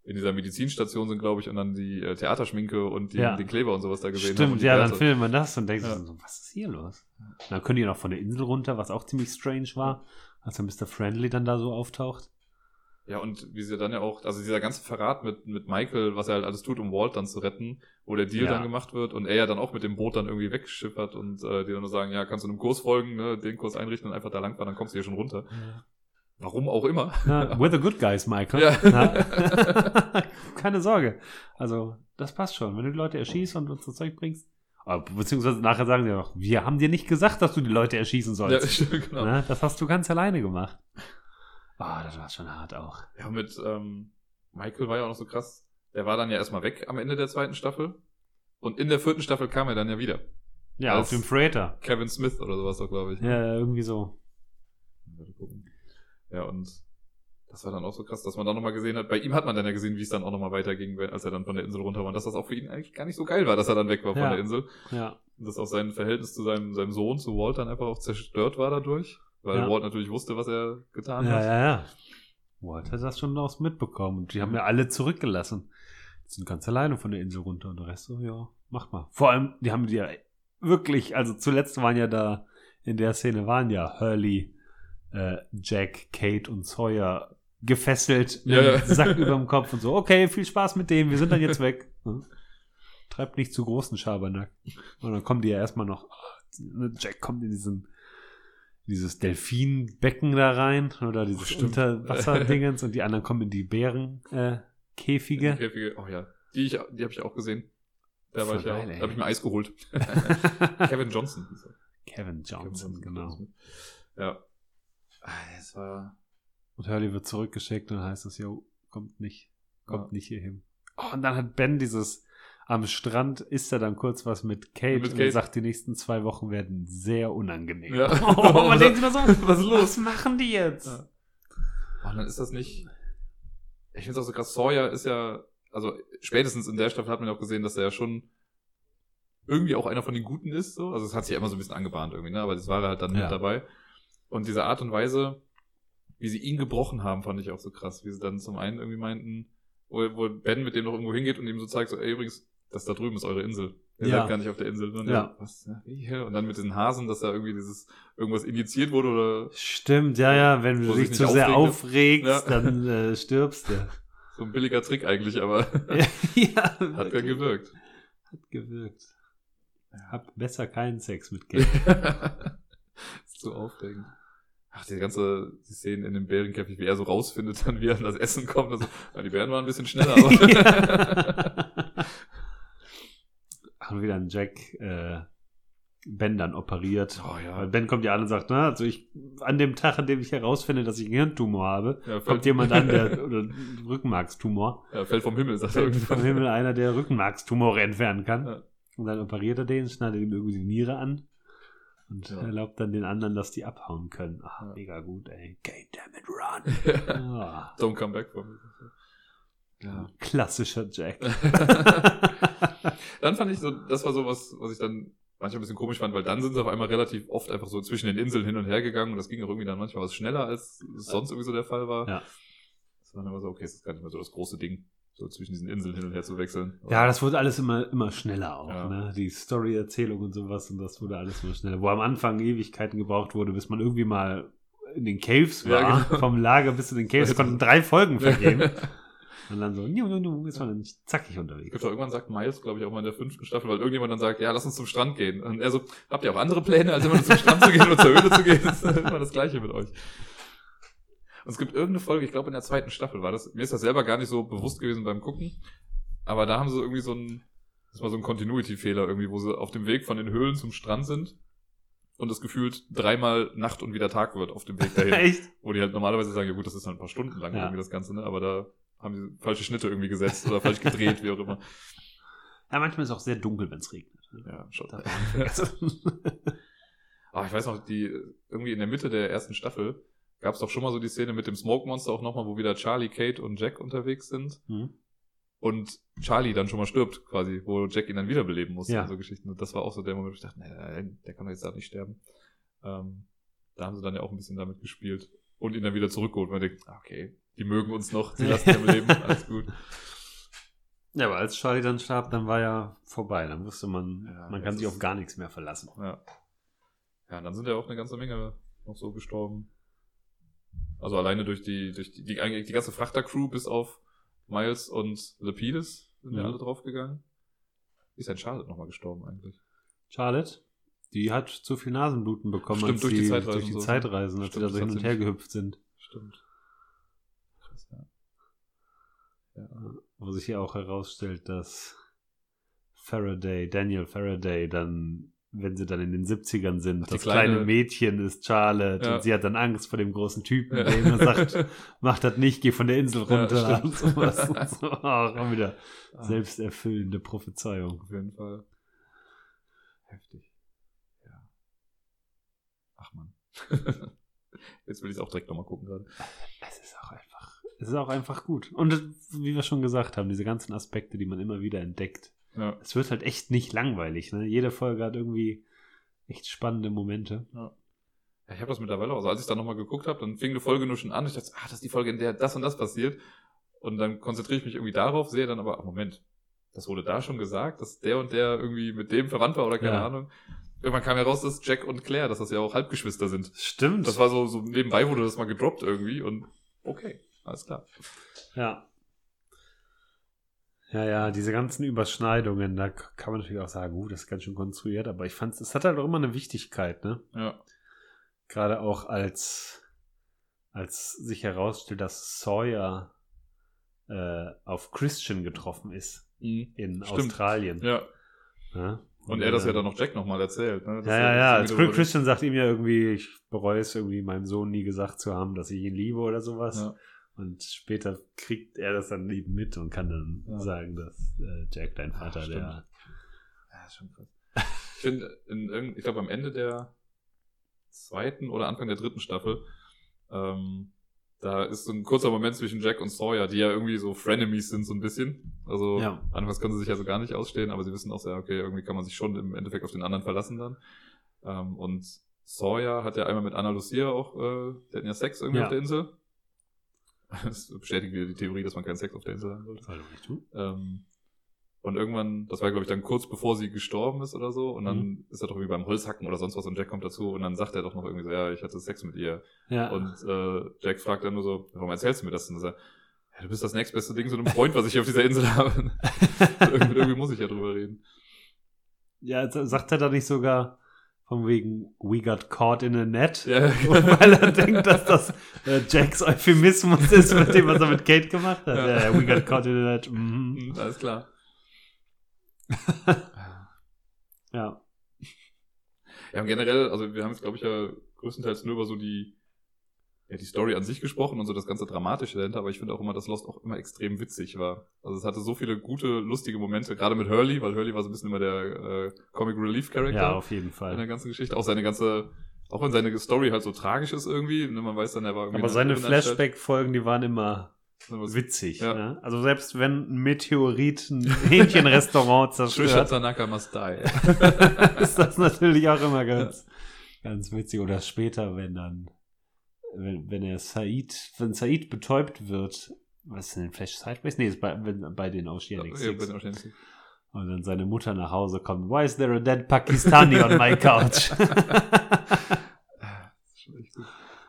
in dieser Medizinstation sind, glaube ich, und dann die äh, Theaterschminke und die, Ja. den Kleber und sowas da gesehen haben. Stimmt, und die ja, dann filmt man das und denkt Ja. sich so, was ist hier los? Dann können die noch von der Insel runter, was auch ziemlich strange war, als dann Mr. Friendly dann da so auftaucht. Ja, und wie sie dann ja auch, also dieser ganze Verrat mit, mit Michael, was er halt alles tut, um Walt dann zu retten, wo der Deal Ja. dann gemacht wird und er ja dann auch mit dem Boot dann irgendwie weggeschippert und äh, die dann nur sagen, ja, kannst du einem Kurs folgen, ne, den Kurs einrichten und einfach da langfahren, dann kommst du hier schon runter. Warum auch immer. Na, we're the good guys, Michael. Ja. *laughs* Keine Sorge. Also, das passt schon. Wenn du die Leute erschießt und uns das Zeug bringst. Aber Beziehungsweise nachher sagen sie auch, wir haben dir nicht gesagt, dass du die Leute erschießen Ja, sollst. *laughs* stimmt, genau. Na, das hast du ganz alleine gemacht. Ah, das war schon hart auch. Ja, mit ähm, Michael war ja auch noch so krass. Der war dann ja erstmal weg am Ende der zweiten Staffel. Und in der vierten Staffel kam er dann ja wieder. Ja, auf dem Freighter. Kevin Smith oder sowas doch, glaube ich. Ja, irgendwie so. Ja, und das war dann auch so krass, dass man dann nochmal gesehen hat. Bei ihm hat man dann ja gesehen, wie es dann auch nochmal weiterging, als er dann von der Insel runter war. Und dass das auch für ihn eigentlich gar nicht so geil war, dass er dann weg war von Ja. der Insel. Ja. Und dass auch sein Verhältnis zu seinem, seinem Sohn, zu Walt, dann einfach auch zerstört war dadurch. Weil Ja. Walt natürlich wusste, was er getan Ja, hat. ja, ja. Walt hat das schon aus mitbekommen. Und die haben ja alle zurückgelassen. Die sind ganz alleine von der Insel runter und der Rest so, ja, mach mal. Vor allem, die haben die ja wirklich, also zuletzt waren ja da, in der Szene waren ja Hurley, äh, Jack, Kate und Sawyer gefesselt mit Ja, ja. Sack *laughs* über dem Kopf und so, okay, viel Spaß mit dem, wir sind dann jetzt weg. Ja. *laughs* Treibt nicht zu großen Schabernack. Und dann kommen die ja erstmal noch, ah, Jack kommt in diesen dieses Delfinbecken da rein oder dieses Stimmt. Unterwasserdingens und die anderen kommen in die Bären, äh, Käfige. Käfige. Oh ja. Die, ich, die habe ich auch gesehen. Da war ich ja. habe ich mir Eis geholt. *laughs* Kevin Johnson. hieß er. Kevin Johnson, genau. Ja. Ah, Das war. Und Hurley wird zurückgeschickt und dann heißt es, jo, kommt nicht, kommt Ja. nicht hier hin. Oh, und dann hat Ben dieses, am Strand isst er dann kurz was mit Kate Mit und er Kate. sagt, die nächsten zwei Wochen werden sehr unangenehm. Ja. *laughs* Oh, man denkt immer so, *laughs* Was ist los? was machen die jetzt? Ja. Oh, dann ist das nicht. Ich finde es auch so krass. Sawyer ist ja, also spätestens in der Staffel hat man ja auch gesehen, dass er ja schon irgendwie auch einer von den Guten ist. So. Also es hat sich ja immer so ein bisschen angebahnt irgendwie, ne? aber das war er halt dann Ja. mit dabei. Und diese Art und Weise, wie sie ihn gebrochen haben, fand ich auch so krass. Wie sie dann zum einen irgendwie meinten, wo, wo Ben mit dem noch irgendwo hingeht und ihm so zeigt, so, ey, übrigens, das da drüben ist eure Insel. Ihr Ja. seid gar nicht auf der Insel. Und Ja. Was? Hä? Und dann mit diesen Hasen, dass da irgendwie dieses, irgendwas injiziert wurde oder Stimmt, ja, ja, wenn du dich zu sehr aufregt, aufregst, Ja. dann äh, stirbst du. so ein billiger Trick eigentlich, aber *laughs* ja, *laughs* hat ja gewirkt. Hat gewirkt. Hab besser keinen Sex mit *laughs* Kate. ist so aufregend. Ach, die ganze die Szenen in dem Bärenkäfig, wie er so rausfindet, dann wie er an das Essen kommt. Also, die Bären waren ein bisschen schneller, aber. Haben wieder ein Jack äh, Ben dann operiert. Oh ja. Weil Ben kommt ja an und sagt, na, also ich, an dem Tag, an dem ich herausfinde, dass ich einen Hirntumor habe, Ja, kommt jemand an, der, *laughs* oder einen Rückenmarkstumor, ja, fällt vom Himmel, sagt er irgendwann. vom Himmel einer, der Rückenmarkstumore entfernen kann. Ja. Und dann operiert er den, schneidet ihm irgendwie die Niere an und erlaubt dann den anderen, dass die abhauen können. Ach, mega gut, ey. Okay, damn it, run. *laughs* Ah, Don't come back from me. Ja. klassischer Jack. *laughs* dann fand ich so, das war so was, was ich dann manchmal ein bisschen komisch fand, weil dann sind sie auf einmal relativ oft einfach so zwischen den Inseln hin und her gegangen und das ging auch irgendwie dann manchmal was schneller, als es sonst irgendwie so der Fall war. Ja. Das war dann immer so, okay, es ist gar nicht mehr so das große Ding, so zwischen diesen Inseln hin und her zu wechseln. Ja, das wurde alles immer, immer schneller auch, Ja. ne? Die Story-Erzählung und sowas und das wurde alles immer schneller. Wo am Anfang Ewigkeiten gebraucht wurde, bis man irgendwie mal in den Caves war. Ja, genau. Vom Lager bis zu den Caves konnten drei Folgen vergehen. *laughs* und dann so, nu, nu, nu, ist man dann zackig Es unterwegs. gibt auch irgendwann sagt Miles, glaube ich, auch mal in der fünften Staffel, weil irgendjemand dann sagt, ja, lass uns zum Strand gehen. Und er so, habt ihr auch andere Pläne, als immer nur zum Strand zu gehen oder zur Höhle zu gehen? Das ist immer das Gleiche mit euch. Und es gibt irgendeine Folge, ich glaube in der zweiten Staffel war das, mir ist das selber gar nicht so bewusst gewesen beim Gucken, aber da haben sie irgendwie so ein, das war so ein Continuity-Fehler irgendwie, wo sie auf dem Weg von den Höhlen zum Strand sind und es gefühlt dreimal Nacht und wieder Tag wird auf dem Weg dahin. *laughs* Echt? Wo die halt normalerweise sagen, ja gut, das ist halt ein paar Stunden lang Ja. irgendwie das Ganze, ne? Aber da haben die falsche Schnitte irgendwie gesetzt oder falsch gedreht, wie auch immer. *laughs* Ja, manchmal ist es auch sehr dunkel, wenn es regnet. Ja, schon. Aber *laughs* ich weiß noch, die irgendwie in der Mitte der ersten Staffel gab es doch schon mal so die Szene mit dem Smoke Monster auch nochmal, wo wieder Charlie, Kate und Jack unterwegs sind Hm? und Charlie dann schon mal stirbt, quasi, wo Jack ihn dann wiederbeleben muss Ja. so Geschichten. Und das war auch so der Moment, wo ich dachte, nee, der kann doch jetzt da nicht sterben. Ähm, da haben sie dann ja auch ein bisschen damit gespielt und ihn dann wieder zurückgeholt. Und man denkt, ah, okay, die mögen uns noch, die *laughs* lassen ihn am Leben, alles gut. Ja, aber als Charlie dann starb, dann war ja vorbei. Dann wusste man, Ja, man kann sich auf gar nichts mehr verlassen. Ja. Ja, dann sind ja auch eine ganze Menge noch so gestorben. Also alleine durch die, durch die, die, eigentlich die ganze Frachtercrew bis auf Miles und Lapidus sind ja Mhm. alle draufgegangen. Ist denn Charlotte nochmal gestorben eigentlich? Charlotte, die hat zu viel Nasenbluten bekommen, Stimmt, als durch die die, Zeitreisen durch die so. Zeitreisen, als Stimmt, sie da so hin und her gehüpft sind. Stimmt. Krass, ja. Ja. Wo sich ja auch herausstellt, dass Faraday, Daniel Faraday, dann, wenn sie dann in den 70ern sind, Ach, das kleine, kleine- Mädchen ist Charlotte Ja. und sie hat dann Angst vor dem großen Typen, Ja. der immer sagt, *laughs* mach das nicht, geh von der Insel Ja, runter stimmt. *laughs* und *laughs* so. Auch wieder Ah, selbsterfüllende Prophezeiung. Auf jeden Fall. Heftig. Ja. Ach man. Jetzt will ich es auch direkt nochmal gucken gerade. Es ist auch einfach, es ist auch einfach gut. Und wie wir schon gesagt haben, diese ganzen Aspekte, die man immer wieder entdeckt. Ja. Es wird halt echt nicht langweilig. Ne? Jede Folge hat irgendwie echt spannende Momente. Ja, ich habe das mittlerweile auch. Also als ich da nochmal geguckt habe, dann fing eine Folge nur schon an. Ich dachte, ah, das ist die Folge, in der das und das passiert. Und dann konzentriere ich mich irgendwie darauf, sehe dann aber, ach, Moment, das wurde da schon gesagt, dass der und der irgendwie mit dem verwandt war oder keine Ja. Ahnung. Irgendwann kam heraus, dass Jack und Claire, dass das ja auch Halbgeschwister sind. Stimmt. Das war so, so nebenbei wurde das mal gedroppt irgendwie und okay, alles klar. ja. Ja, ja, diese ganzen Überschneidungen, da kann man natürlich auch sagen, uh, das ist ganz schön konstruiert, aber ich fand, es hat halt auch immer eine Wichtigkeit, ne? Ja, Gerade auch als, als sich herausstellt, dass Sawyer äh, auf Christian getroffen ist Mhm. in Stimmt. Australien. Ja. Ja? Und er das ja dann noch Jack nochmal erzählt. Ne? Ja, ja, ja. wieder- Christian sagt ihm ja irgendwie, ich bereue es irgendwie meinem Sohn nie gesagt zu haben, dass ich ihn liebe oder sowas. Ja. Und später kriegt er das dann eben mit und kann dann Ja. sagen, dass äh, Jack, dein Vater, stimmt. der. Ja, ist schon krass. *laughs* Ich finde, in irgend- ich glaube, am Ende der zweiten oder Anfang der dritten Staffel, ähm, da ist so ein kurzer Moment zwischen Jack und Sawyer, die ja irgendwie so Frenemies sind, so ein bisschen. Also, Ja. anfangs können sie sich also gar nicht ausstehen, aber sie wissen auch sehr, okay, irgendwie kann man sich schon im Endeffekt auf den anderen verlassen dann. Ähm, und Sawyer hat ja einmal mit Anna Lucia auch, äh, die hatten ja Sex irgendwie Ja. auf der Insel. Das bestätigt wieder die Theorie, dass man keinen Sex auf der Insel haben sollte. Nicht tun. Ähm, und irgendwann, das war glaube ich dann kurz bevor sie gestorben ist oder so, und dann Mhm. ist er doch irgendwie beim Holzhacken oder sonst was und Jack kommt dazu und dann sagt er doch noch irgendwie so, ja, ich hatte Sex mit ihr. Ja. Und äh, Jack fragt dann nur so, warum erzählst du mir das? Und er sagt, ja, du bist das nächstbeste Ding zu einem Freund, was ich hier auf dieser Insel habe. *laughs* irgendwie, irgendwie muss ich ja drüber reden. ja, sagt er da nicht sogar von wegen We got caught in a net? Ja, *laughs* Weil er denkt, dass das äh, Jacks Euphemismus ist, mit dem, was er mit Kate gemacht hat. Ja. Ja, we got caught in a net. Mhm. Hm, *laughs* alles klar. Ja. Ja, generell, also wir haben jetzt, glaube ich, ja größtenteils nur über so die, ja, die Story an sich gesprochen und so das ganze Dramatische dahinter, aber ich finde auch immer, dass Lost auch immer extrem witzig war. Also es hatte so viele gute, lustige Momente, gerade mit Hurley, weil Hurley war so ein bisschen immer der äh, Comic Relief Character ja, auf jeden in der Fall. ganzen Geschichte. Auch seine ganze, auch wenn seine Story halt so tragisch ist irgendwie, ne, man weiß dann, er war irgendwie Aber in seine. Flashback-Folgen, die waren immer witzig. Ja. Ne? Also selbst wenn ein Meteorit ein Hähnchenrestaurant Trisha *laughs* zerstört, Tanaka must die. *laughs* ist das natürlich auch immer ganz, ganz witzig. Oder später, wenn dann, wenn, wenn er Said, wenn Said betäubt wird, was ist denn Flash Sideways? Nee, ist bei, wenn, bei den Oceanic Ja, Six. Und dann seine Mutter nach Hause kommt. Why is there a dead Pakistani on my couch? *laughs*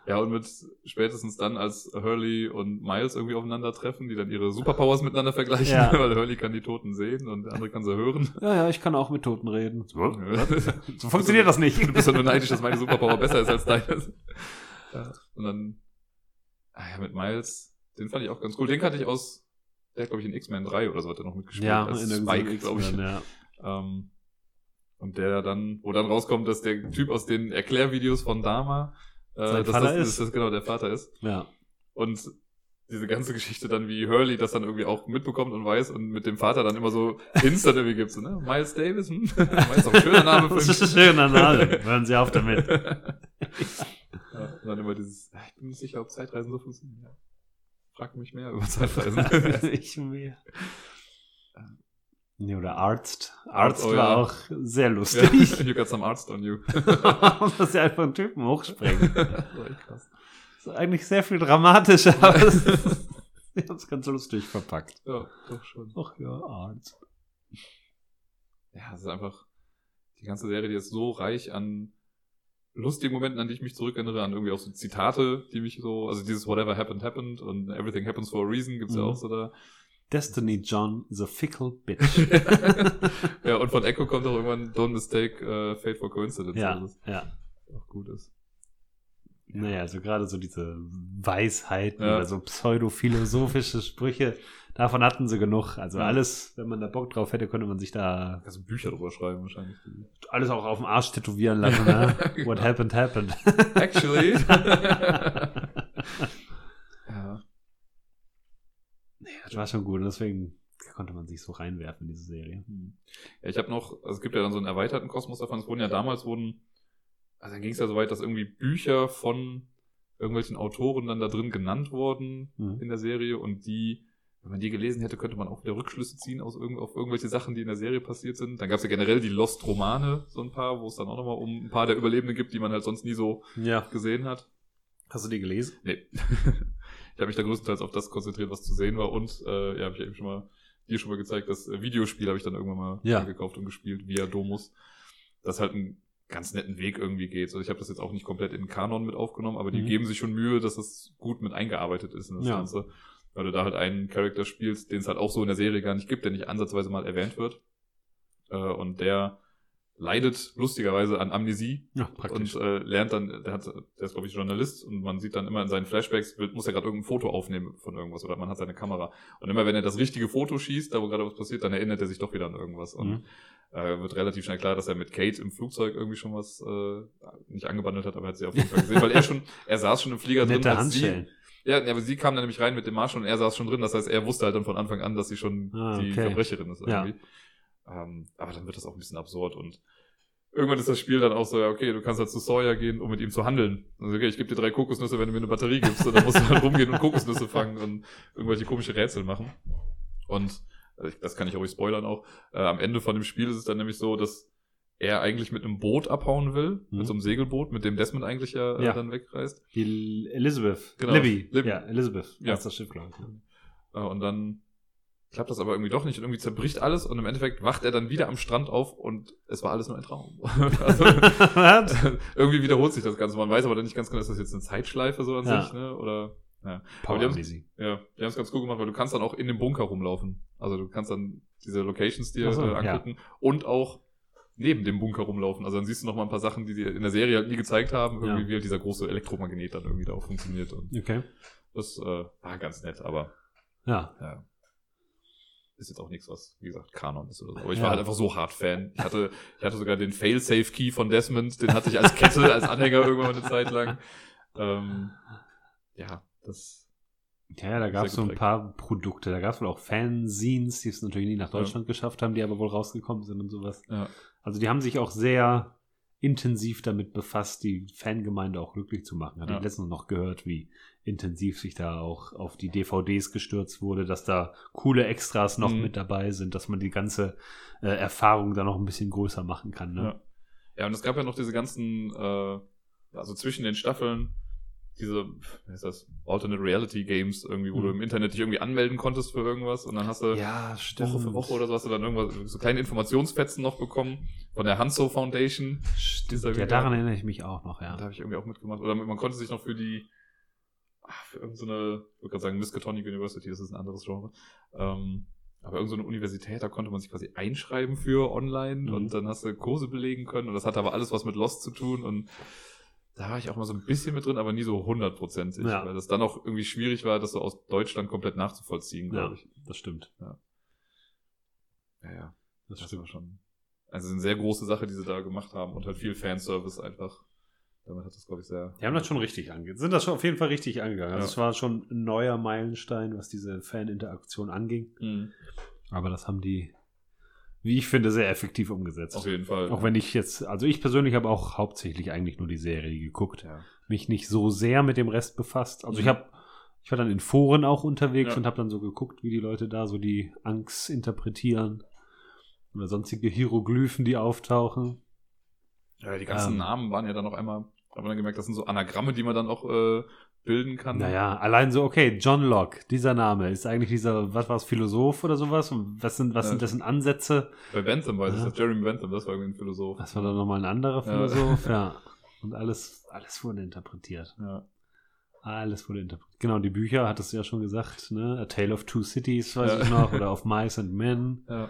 Ja, und mit spätestens dann, als Hurley und Miles irgendwie aufeinandertreffen, die dann ihre Superpowers miteinander vergleichen, Ja. *laughs* weil Hurley kann die Toten sehen und der andere kann sie hören. ja, ja, ich kann auch mit Toten reden. So, du *laughs* so funktioniert das nicht. bist ja nur neidisch, dass meine Superpower besser ist als deine. Ja, und dann, ah ja, mit Miles, den fand ich auch ganz cool. Den kannte ich aus, der hat, glaube ich, in X-Men 3 oder so hat er noch mitgespielt. Ja, als in Spike, glaube ich. Ja. Ähm, und der dann, wo dann rauskommt, dass der Typ aus den Erklärvideos von Dama, äh, Sein dass Vater das, ist. das genau der Vater ist. ja. Und diese ganze Geschichte dann, wie Hurley das dann irgendwie auch mitbekommt und weiß und mit dem Vater dann immer so Hints dann irgendwie gibt, so, ne? Miles Davis, hm? *laughs* Miles auch ein schöner Name für Das ist ein schöner Name. Hören Sie auf damit. *laughs* ja, und dann immer dieses, "Ah, ich bin nicht sicher, ob Zeitreisen so funktionieren. Ja. Frag mich mehr über *laughs* Zeitreisen. ich mehr. Nee, oder Arzt. Arzt oh war ja. auch sehr lustig. you got some arts on you. *laughs* dass sie einfach einen Typen hochsprengen. das *laughs* war echt krass. Das ist eigentlich sehr viel dramatischer, aber es ist, sie haben es ganz lustig verpackt. Ja, doch schon. Ach ja, Arzt. Ja, es ist einfach, die ganze Serie, die ist so reich an lustigen Momenten, an die ich mich zurückerinnere, an irgendwie auch so Zitate, die mich so, also dieses Whatever happened, happened und Everything happens for a reason gibt's ja Mhm. auch so da. Destiny John is a fickle bitch. *laughs* ja, und von Echo kommt auch irgendwann Don't mistake uh, fate for coincidence. ja, was ja. auch gut ist. Naja, also gerade so diese Weisheiten Ja. oder so pseudophilosophische Sprüche, davon hatten sie genug. Also Ja. alles, wenn man da Bock drauf hätte, könnte man sich da Also Bücher drüber schreiben wahrscheinlich. alles auch auf dem Arsch tätowieren lassen. Ne? *laughs* Genau. What happened, happened. Actually. *laughs* ja. nee, das war schon gut und deswegen konnte man sich so reinwerfen in diese Serie. Ja, ich habe noch, also es gibt ja dann so einen erweiterten Kosmos davon. Es wurden ja damals wurden, also dann ging es ja so weit, dass irgendwie Bücher von irgendwelchen Autoren dann da drin genannt wurden Mhm. in der Serie und die, wenn man die gelesen hätte, könnte man auch wieder Rückschlüsse ziehen aus irgend, auf irgendwelche Sachen, die in der Serie passiert sind. Dann gab es ja generell die Lost-Romane, so ein paar, wo es dann auch nochmal um ein paar der Überlebenden gibt, die man halt sonst nie so Ja. gesehen hat. Hast du die gelesen? Nee. *laughs* ich habe mich da größtenteils auf das konzentriert, was zu sehen war und äh, ja, habe ich eben schon mal dir schon mal gezeigt, das Videospiel habe ich dann irgendwann mal Ja. gekauft und gespielt via Domus. Das halt einen ganz netten Weg irgendwie geht. Also ich habe das jetzt auch nicht komplett in den Kanon mit aufgenommen, aber die Mhm. geben sich schon Mühe, dass das gut mit eingearbeitet ist in das Ja. Ganze. Weil du da halt einen Charakter spielst, den es halt auch so in der Serie gar nicht gibt, der nicht ansatzweise mal erwähnt wird. Äh, und der leidet lustigerweise an Amnesie Ja, praktisch. und äh, lernt dann, der, hat, der ist glaube ich Journalist und man sieht dann immer in seinen Flashbacks, muss er gerade irgendein Foto aufnehmen von irgendwas oder man hat seine Kamera. Und immer wenn er das richtige Foto schießt, da wo gerade was passiert, dann erinnert er sich doch wieder an irgendwas. Und Mhm. äh, wird relativ schnell klar, dass er mit Kate im Flugzeug irgendwie schon was äh, nicht angebandelt hat, aber er hat sie auf jeden Fall gesehen, weil er schon, *laughs* er saß schon im Flieger drin, Nette als sie, Handschellen. ja, ja, aber sie kam dann nämlich rein mit dem Marsch und er saß schon drin. Das heißt, er wusste halt dann von Anfang an, dass sie schon Ah, die okay. Verbrecherin ist Ja. Ähm, aber dann wird das auch ein bisschen absurd und irgendwann ist das Spiel dann auch so, ja, okay, du kannst halt zu Sawyer gehen, um mit ihm zu handeln. Also, okay, ich gebe dir drei Kokosnüsse, wenn du mir eine Batterie gibst. Und dann musst du halt rumgehen und Kokosnüsse fangen und irgendwelche komische Rätsel machen. Und also das kann ich auch nicht spoilern auch. Äh, am Ende von dem Spiel ist es dann nämlich so, dass er eigentlich mit einem Boot abhauen will, Mhm. mit so einem Segelboot, mit dem Desmond eigentlich ja, äh, Ja. dann wegreist. Die Elizabeth. Genau, Libby. Libby. Ja, Elizabeth. Ja. Ja. Das Schiff, glaube ich. Äh, Und dann klappt das aber irgendwie doch nicht und irgendwie zerbricht alles und im Endeffekt wacht er dann wieder am Strand auf und es war alles nur ein Traum. *laughs* also, *laughs* irgendwie wiederholt sich das Ganze. Man weiß aber dann nicht ganz genau, ist das jetzt eine Zeitschleife so an Ja. sich, ne? Oder ja. Power die haben's- Amnesie. Ja, die haben es ganz cool gemacht, weil du kannst dann auch in dem Bunker rumlaufen. Also du kannst dann diese Locations dir so, äh, ja. angucken und auch neben dem Bunker rumlaufen. Also dann siehst du noch mal ein paar Sachen, die sie in der Serie halt nie gezeigt haben, irgendwie Ja. wie halt dieser große Elektromagnet dann irgendwie da auch funktioniert. Und Okay. das äh, war ganz nett, aber Ja. ja. Ist jetzt auch nichts, was, wie gesagt, Kanon ist oder so. Aber ich Ja. war halt einfach so hart Fan. Ich hatte, ich hatte sogar den Fail-Safe-Key von Desmond, den hatte ich als Kette, als Anhänger irgendwann mal eine Zeit lang. Ähm, ja, das. Ja, ja, da gab es so ein paar Produkte. Da gab es wohl auch Fanzines, die es natürlich nie nach Deutschland geschafft haben, die aber wohl rausgekommen sind und sowas. Ja. Also die haben sich auch sehr intensiv damit befasst, die Fangemeinde auch glücklich zu machen. Hatte Ja. ich letztens noch gehört, wie intensiv sich da auch auf die DVDs gestürzt wurde, dass da coole Extras noch Mhm. mit dabei sind, dass man die ganze äh, Erfahrung da noch ein bisschen größer machen kann. Ne? Ja. ja, und es gab ja noch diese ganzen, äh, also zwischen den Staffeln, diese, wie heißt das, Alternate Reality Games irgendwie, wo Mhm. du im Internet dich irgendwie anmelden konntest für irgendwas und dann hast du Ja, stimmt. Woche für Woche oder so hast du dann irgendwas, so kleine Informationsfetzen noch bekommen von der Hanso Foundation. Dieser Ja, daran erinnere ich mich auch noch, Da ja. habe ich irgendwie auch mitgemacht. Oder man konnte sich noch für die, für irgendeine, ich würde gerade sagen Miskatonic University, das ist ein anderes Genre. Ähm, aber irgendeine Universität, da konnte man sich quasi einschreiben für online Mhm. und dann hast du Kurse belegen können und das hatte aber alles was mit Lost zu tun und da war ich auch mal so ein bisschen mit drin, aber nie so hundertprozentig, Ja. weil das dann auch irgendwie schwierig war, das so aus Deutschland komplett nachzuvollziehen, Ja, glaube ich. das stimmt. Ja, ja. Das Das stimmt. schon. Also eine sehr große Sache, die sie da gemacht haben und halt viel Fanservice einfach. Damit hat das, glaube ich, sehr. Die haben das schon richtig angegangen. Sind das schon auf jeden Fall richtig angegangen. Also Ja. es war schon ein neuer Meilenstein, was diese Fan-Interaktion anging. Mhm. Aber das haben die, wie ich finde, sehr effektiv umgesetzt. Auf jeden Fall. Auch wenn ich jetzt, also ich persönlich habe auch hauptsächlich eigentlich nur die Serie geguckt. Ja. Mich nicht so sehr mit dem Rest befasst. Also ich Mhm. habe, ich war dann in Foren auch unterwegs Ja. und habe dann so geguckt, wie die Leute da so die Angst interpretieren. Oder sonstige Hieroglyphen, die auftauchen. ja, die ganzen Ähm. Namen waren ja dann auch einmal, hat man dann gemerkt, das sind so Anagramme, die man dann auch äh, bilden kann. Naja, allein so, okay, John Locke, dieser Name, ist eigentlich dieser, was war es, Philosoph oder sowas? Und was sind, was Ja. sind dessen Ansätze? Bei Bentham weiß ich Ja. das, Jeremy Bentham, das war irgendwie ein Philosoph. Das war dann nochmal ein anderer Ja. Philosoph, *laughs* ja. Und alles, alles wurde interpretiert. Ja. Alles wurde interpretiert. Genau, die Bücher, hattest du ja schon gesagt, ne? A Tale of Two Cities, weiß Ja. ich noch, *laughs* oder Of Mice and Men. ja.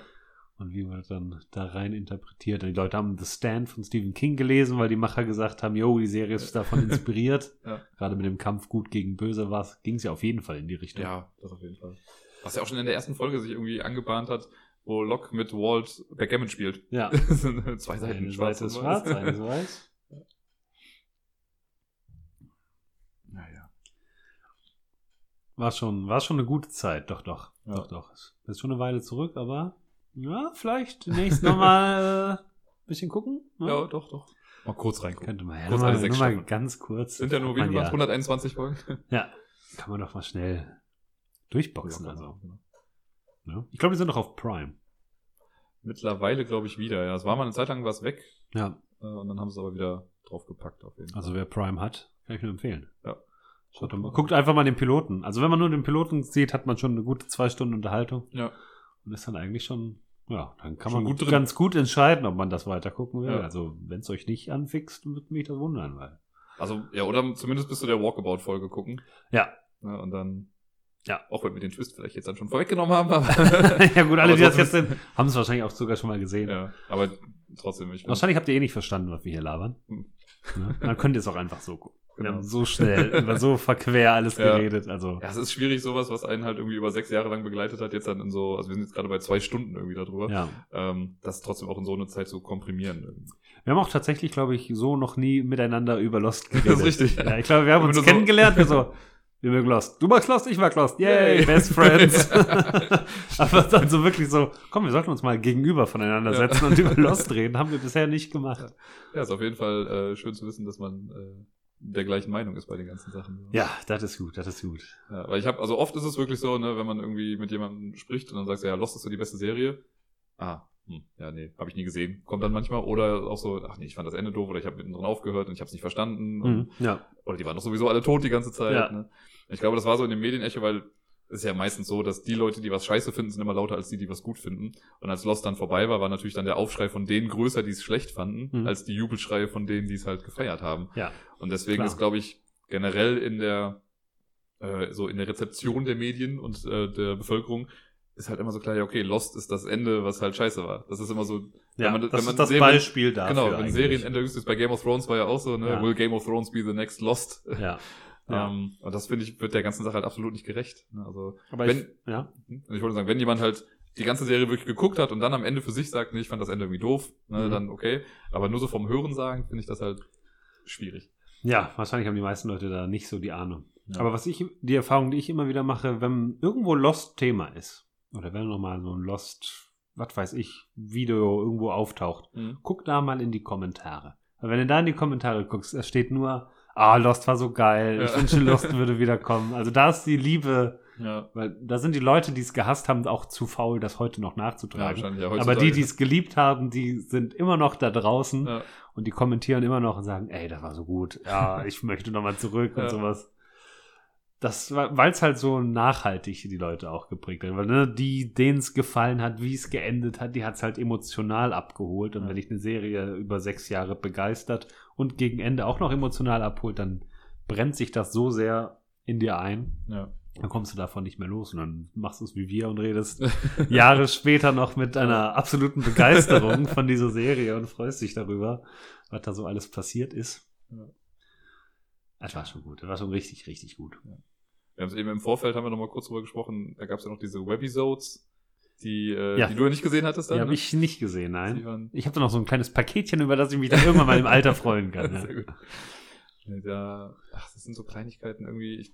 Und wie wurde dann da rein interpretiert? Und die Leute haben The Stand von Stephen King gelesen, weil die Macher gesagt haben, yo, die Serie ist davon *laughs* inspiriert. Ja. Gerade mit dem Kampf gut gegen böse war ging es ja auf jeden Fall in die Richtung. Ja, das auf jeden Fall. Was ja auch schon in der ersten Folge sich irgendwie angebahnt hat, wo Locke mit Walt Backgammon spielt. Ja. *laughs* Das sind zwei Seiten Eine schwarz Seite ist schwarz, eine ist weiß. *laughs* Naja. War schon, war schon eine gute Zeit, doch, doch. Ja. Doch, doch. Ist schon eine Weile zurück, aber ja, vielleicht demnächst nochmal ein *laughs* bisschen gucken. ne? Ja, doch, doch. Mal kurz reingucken. Könnte man ja Kurz nur alle mal, sechs nur mal ganz kurz. Sind ja nur, wie man ja, 121 Folgen? *laughs* ja, kann man doch mal schnell durchboxen. Ja, also. genau. Ne? Ich glaube, wir sind noch auf Prime. Mittlerweile glaube ich wieder, ja. Es war mal eine Zeit lang was weg Ja, äh, und dann haben sie es aber wieder draufgepackt auf jeden Fall. also wer Prime hat, kann ich nur empfehlen. Ja. Schaut mal, guckt einfach mal den Piloten. Also wenn man nur den Piloten sieht, hat man schon eine gute zwei Stunden Unterhaltung. Ja. Und ist dann eigentlich schon, ja, dann kann Schon man gut ganz gut entscheiden, ob man das weiter gucken will. Ja. Also wenn es euch nicht anfixt, würde mich das wundern, weil. Also, ja, oder zumindest bis zu der Walkabout-Folge gucken. Ja. Ja, und dann, Ja. auch wenn wir den Twist vielleicht jetzt dann schon vorweggenommen haben, aber, *laughs* ja gut, alle, die das jetzt sind, haben es wahrscheinlich auch sogar schon mal gesehen. ja, aber trotzdem, ich Wahrscheinlich habt ihr eh nicht verstanden, was wir hier labern. Hm. Ne? Dann könnt ihr es auch einfach so gucken. Genau. *laughs* so schnell, über so verquer alles Ja. geredet. Also, Ja, es ist schwierig, sowas, was einen halt irgendwie über sechs Jahre lang begleitet hat, jetzt dann in so, also wir sind jetzt gerade bei zwei Stunden irgendwie darüber, ja. ähm, das trotzdem auch in so eine Zeit zu komprimieren. Wir haben auch tatsächlich, glaube ich, so noch nie miteinander über Lost *laughs* Das geredet. ist richtig. Ja, ich glaube, wir haben uns kennengelernt. Wir so, wir mögen Lost. Du magst Lost, ich mag Lost. Yay, Yay. best friends. *laughs* Aber dann so wirklich so, komm, wir sollten uns mal gegenüber voneinander Ja. setzen und über Lost reden. Haben wir bisher nicht gemacht. Ja, ist auf jeden Fall äh, schön zu wissen, dass man äh, der gleichen Meinung ist bei den ganzen Sachen. Ja, das ist gut, das ist gut. Ja, weil ich habe, also oft ist es wirklich so, ne, wenn man irgendwie mit jemandem spricht und dann sagst du, ja, Lost ist so die beste Serie. Ah, hm, ja, nee, habe ich nie gesehen. Kommt dann manchmal. Oder auch so, ach nee, ich fand das Ende doof oder ich habe mittendrin aufgehört und ich habe es nicht verstanden. Und, Mhm. Ja. Oder die waren doch sowieso alle tot die ganze Zeit. Ja. Ne? Ich glaube, das war so in dem Medienecho, weil ist ja meistens so, dass die Leute, die was scheiße finden, sind immer lauter als die, die was gut finden. Und als Lost dann vorbei war, war natürlich dann der Aufschrei von denen größer, die es schlecht fanden, Mhm. als die Jubelschreie von denen, die es halt gefeiert haben. Ja. Und deswegen Klar. ist, glaube ich, generell in der äh, so in der Rezeption der Medien und äh, der Bevölkerung ist halt immer so klar, ja, okay, Lost ist das Ende, was halt scheiße war. Das ist immer so, Ja, man- das wenn man ist das Serien- Beispiel dafür. genau, wenn. Serienende ist, bei Game of Thrones war ja auch so, ne, Ja. will Game of Thrones be the next Lost? Ja. *laughs* ja. Ähm, und das finde ich, wird der ganzen Sache halt absolut nicht gerecht. Ne? Also, Aber wenn, ich, ja. also ich wollte sagen, wenn jemand halt die ganze Serie wirklich geguckt hat und dann am Ende für sich sagt, nee, ich fand das Ende irgendwie doof, ne, Mhm. dann okay. Aber nur so vom Hören sagen, finde ich das halt schwierig. Ja, wahrscheinlich haben die meisten Leute da nicht so die Ahnung. Ja. Aber was ich, die Erfahrung, die ich immer wieder mache, wenn irgendwo Lost Thema ist, oder wenn nochmal so ein Lost, was weiß ich, Video irgendwo auftaucht, Mhm. guck da mal in die Kommentare. Weil wenn du da in die Kommentare guckst, da steht nur, ah, Lost war so geil, ich Ja. wünsche, Lost *laughs* würde wiederkommen. Also da ist die Liebe, Ja. weil da sind die Leute, die es gehasst haben, auch zu faul, das heute noch Ja, nachzutragen. wahrscheinlich ja Aber die, die es geliebt haben, die sind immer noch da draußen ja. und die kommentieren immer noch und sagen, ey, das war so gut. Ja, *laughs* ich möchte nochmal zurück und Ja. sowas. Das weil es halt so nachhaltig die Leute auch geprägt hat. Weil ne, die, denen es gefallen hat, wie es geendet hat, die hat es halt emotional abgeholt. Und Ja. wenn dich eine Serie über sechs Jahre begeistert und gegen Ende auch noch emotional abholt, dann brennt sich das so sehr in dir ein, ja. dann kommst du davon nicht mehr los. Und dann machst du es wie wir und redest *laughs* Jahre später noch mit einer absoluten Begeisterung *laughs* von dieser Serie und freust dich darüber, was da so alles passiert ist. Ja. Das war schon gut. Das war schon richtig, richtig gut. Wir haben es eben im Vorfeld, haben wir noch mal kurz drüber gesprochen, da gab es ja noch diese Webisodes, die, äh, Ja. die du ja nicht gesehen hattest dann. Die habe ne? ich nicht gesehen, nein. Ich habe da noch so ein kleines Paketchen, über das ich mich dann irgendwann mal im Alter freuen kann. *laughs* Ja. Sehr gut. Ja, Da, ach, das sind so Kleinigkeiten irgendwie. Ich,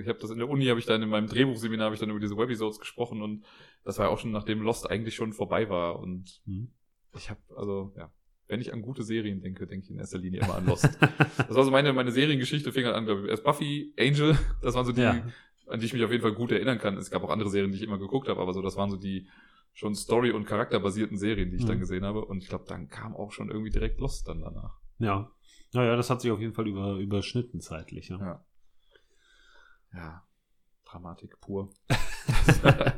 ich habe das in der Uni, habe ich dann in meinem Drehbuchseminar habe ich dann über diese Webisodes gesprochen und das war ja auch schon nachdem Lost eigentlich schon vorbei war und Hm. ich habe also ja, wenn ich an gute Serien denke, denke ich in erster Linie immer an Lost. *laughs* das war so meine meine Seriengeschichte fing halt an, glaube ich, erst Buffy, Angel, das waren so die Ja. An die ich mich auf jeden Fall gut erinnern kann. Es gab auch andere Serien, die ich immer geguckt habe, aber so das waren so die schon Story und charakterbasierten Serien, die ich Mhm. dann gesehen habe und ich glaube, dann kam auch schon irgendwie direkt Lost dann danach. ja. Naja, das hat sich auf jeden Fall über, überschnitten zeitlich. Ja. Ja. Ja, Dramatik pur. *laughs* *laughs*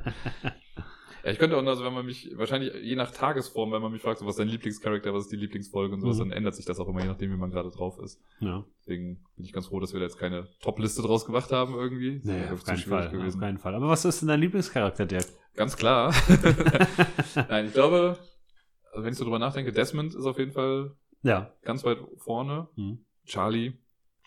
ja, ich könnte auch, also wenn man mich, wahrscheinlich je nach Tagesform, wenn man mich fragt, so, was ist dein Lieblingscharakter, was ist die Lieblingsfolge und sowas, Mhm. dann ändert sich das auch immer, je nachdem, wie man gerade drauf ist. ja. Deswegen bin ich ganz froh, dass wir da jetzt keine Top-Liste draus gemacht haben irgendwie. Nee, glaub auf keinen schwierig Fall. Auf keinen Fall. Aber was ist denn dein Lieblingscharakter, Dirk? Ganz klar. *laughs* *laughs* Nein, ich glaube, also wenn ich so drüber nachdenke, Desmond ist auf jeden Fall Ja. ganz weit vorne. Hm. Charlie.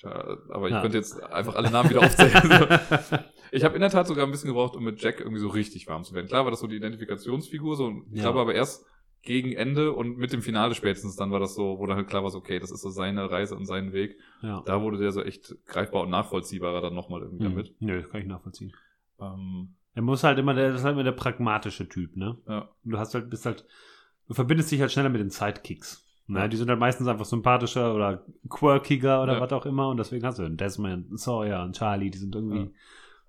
Aber ich Ja. könnte jetzt einfach alle Namen wieder aufzählen. *laughs* ich habe in der Tat sogar ein bisschen gebraucht, um mit Jack irgendwie so richtig warm zu werden. Klar war das so die Identifikationsfigur, so ich Ja. glaube aber erst gegen Ende und mit dem Finale spätestens dann war das so, wo dann halt klar war, so, okay, das ist so seine Reise und sein Weg. ja. Da wurde der so echt greifbar und nachvollziehbarer dann nochmal irgendwie Hm. damit. Nö, das kann ich nachvollziehen. Ähm, Er muss halt immer, der, das ist halt immer der pragmatische Typ, ne? ja, Du hast halt, bist halt, du verbindest dich halt schneller mit den Sidekicks. Ne? Ja. Die sind halt meistens einfach sympathischer oder quirkiger oder Ja. was auch immer und deswegen hast du einen Desmond, Sawyer und Charlie, die sind irgendwie Ja.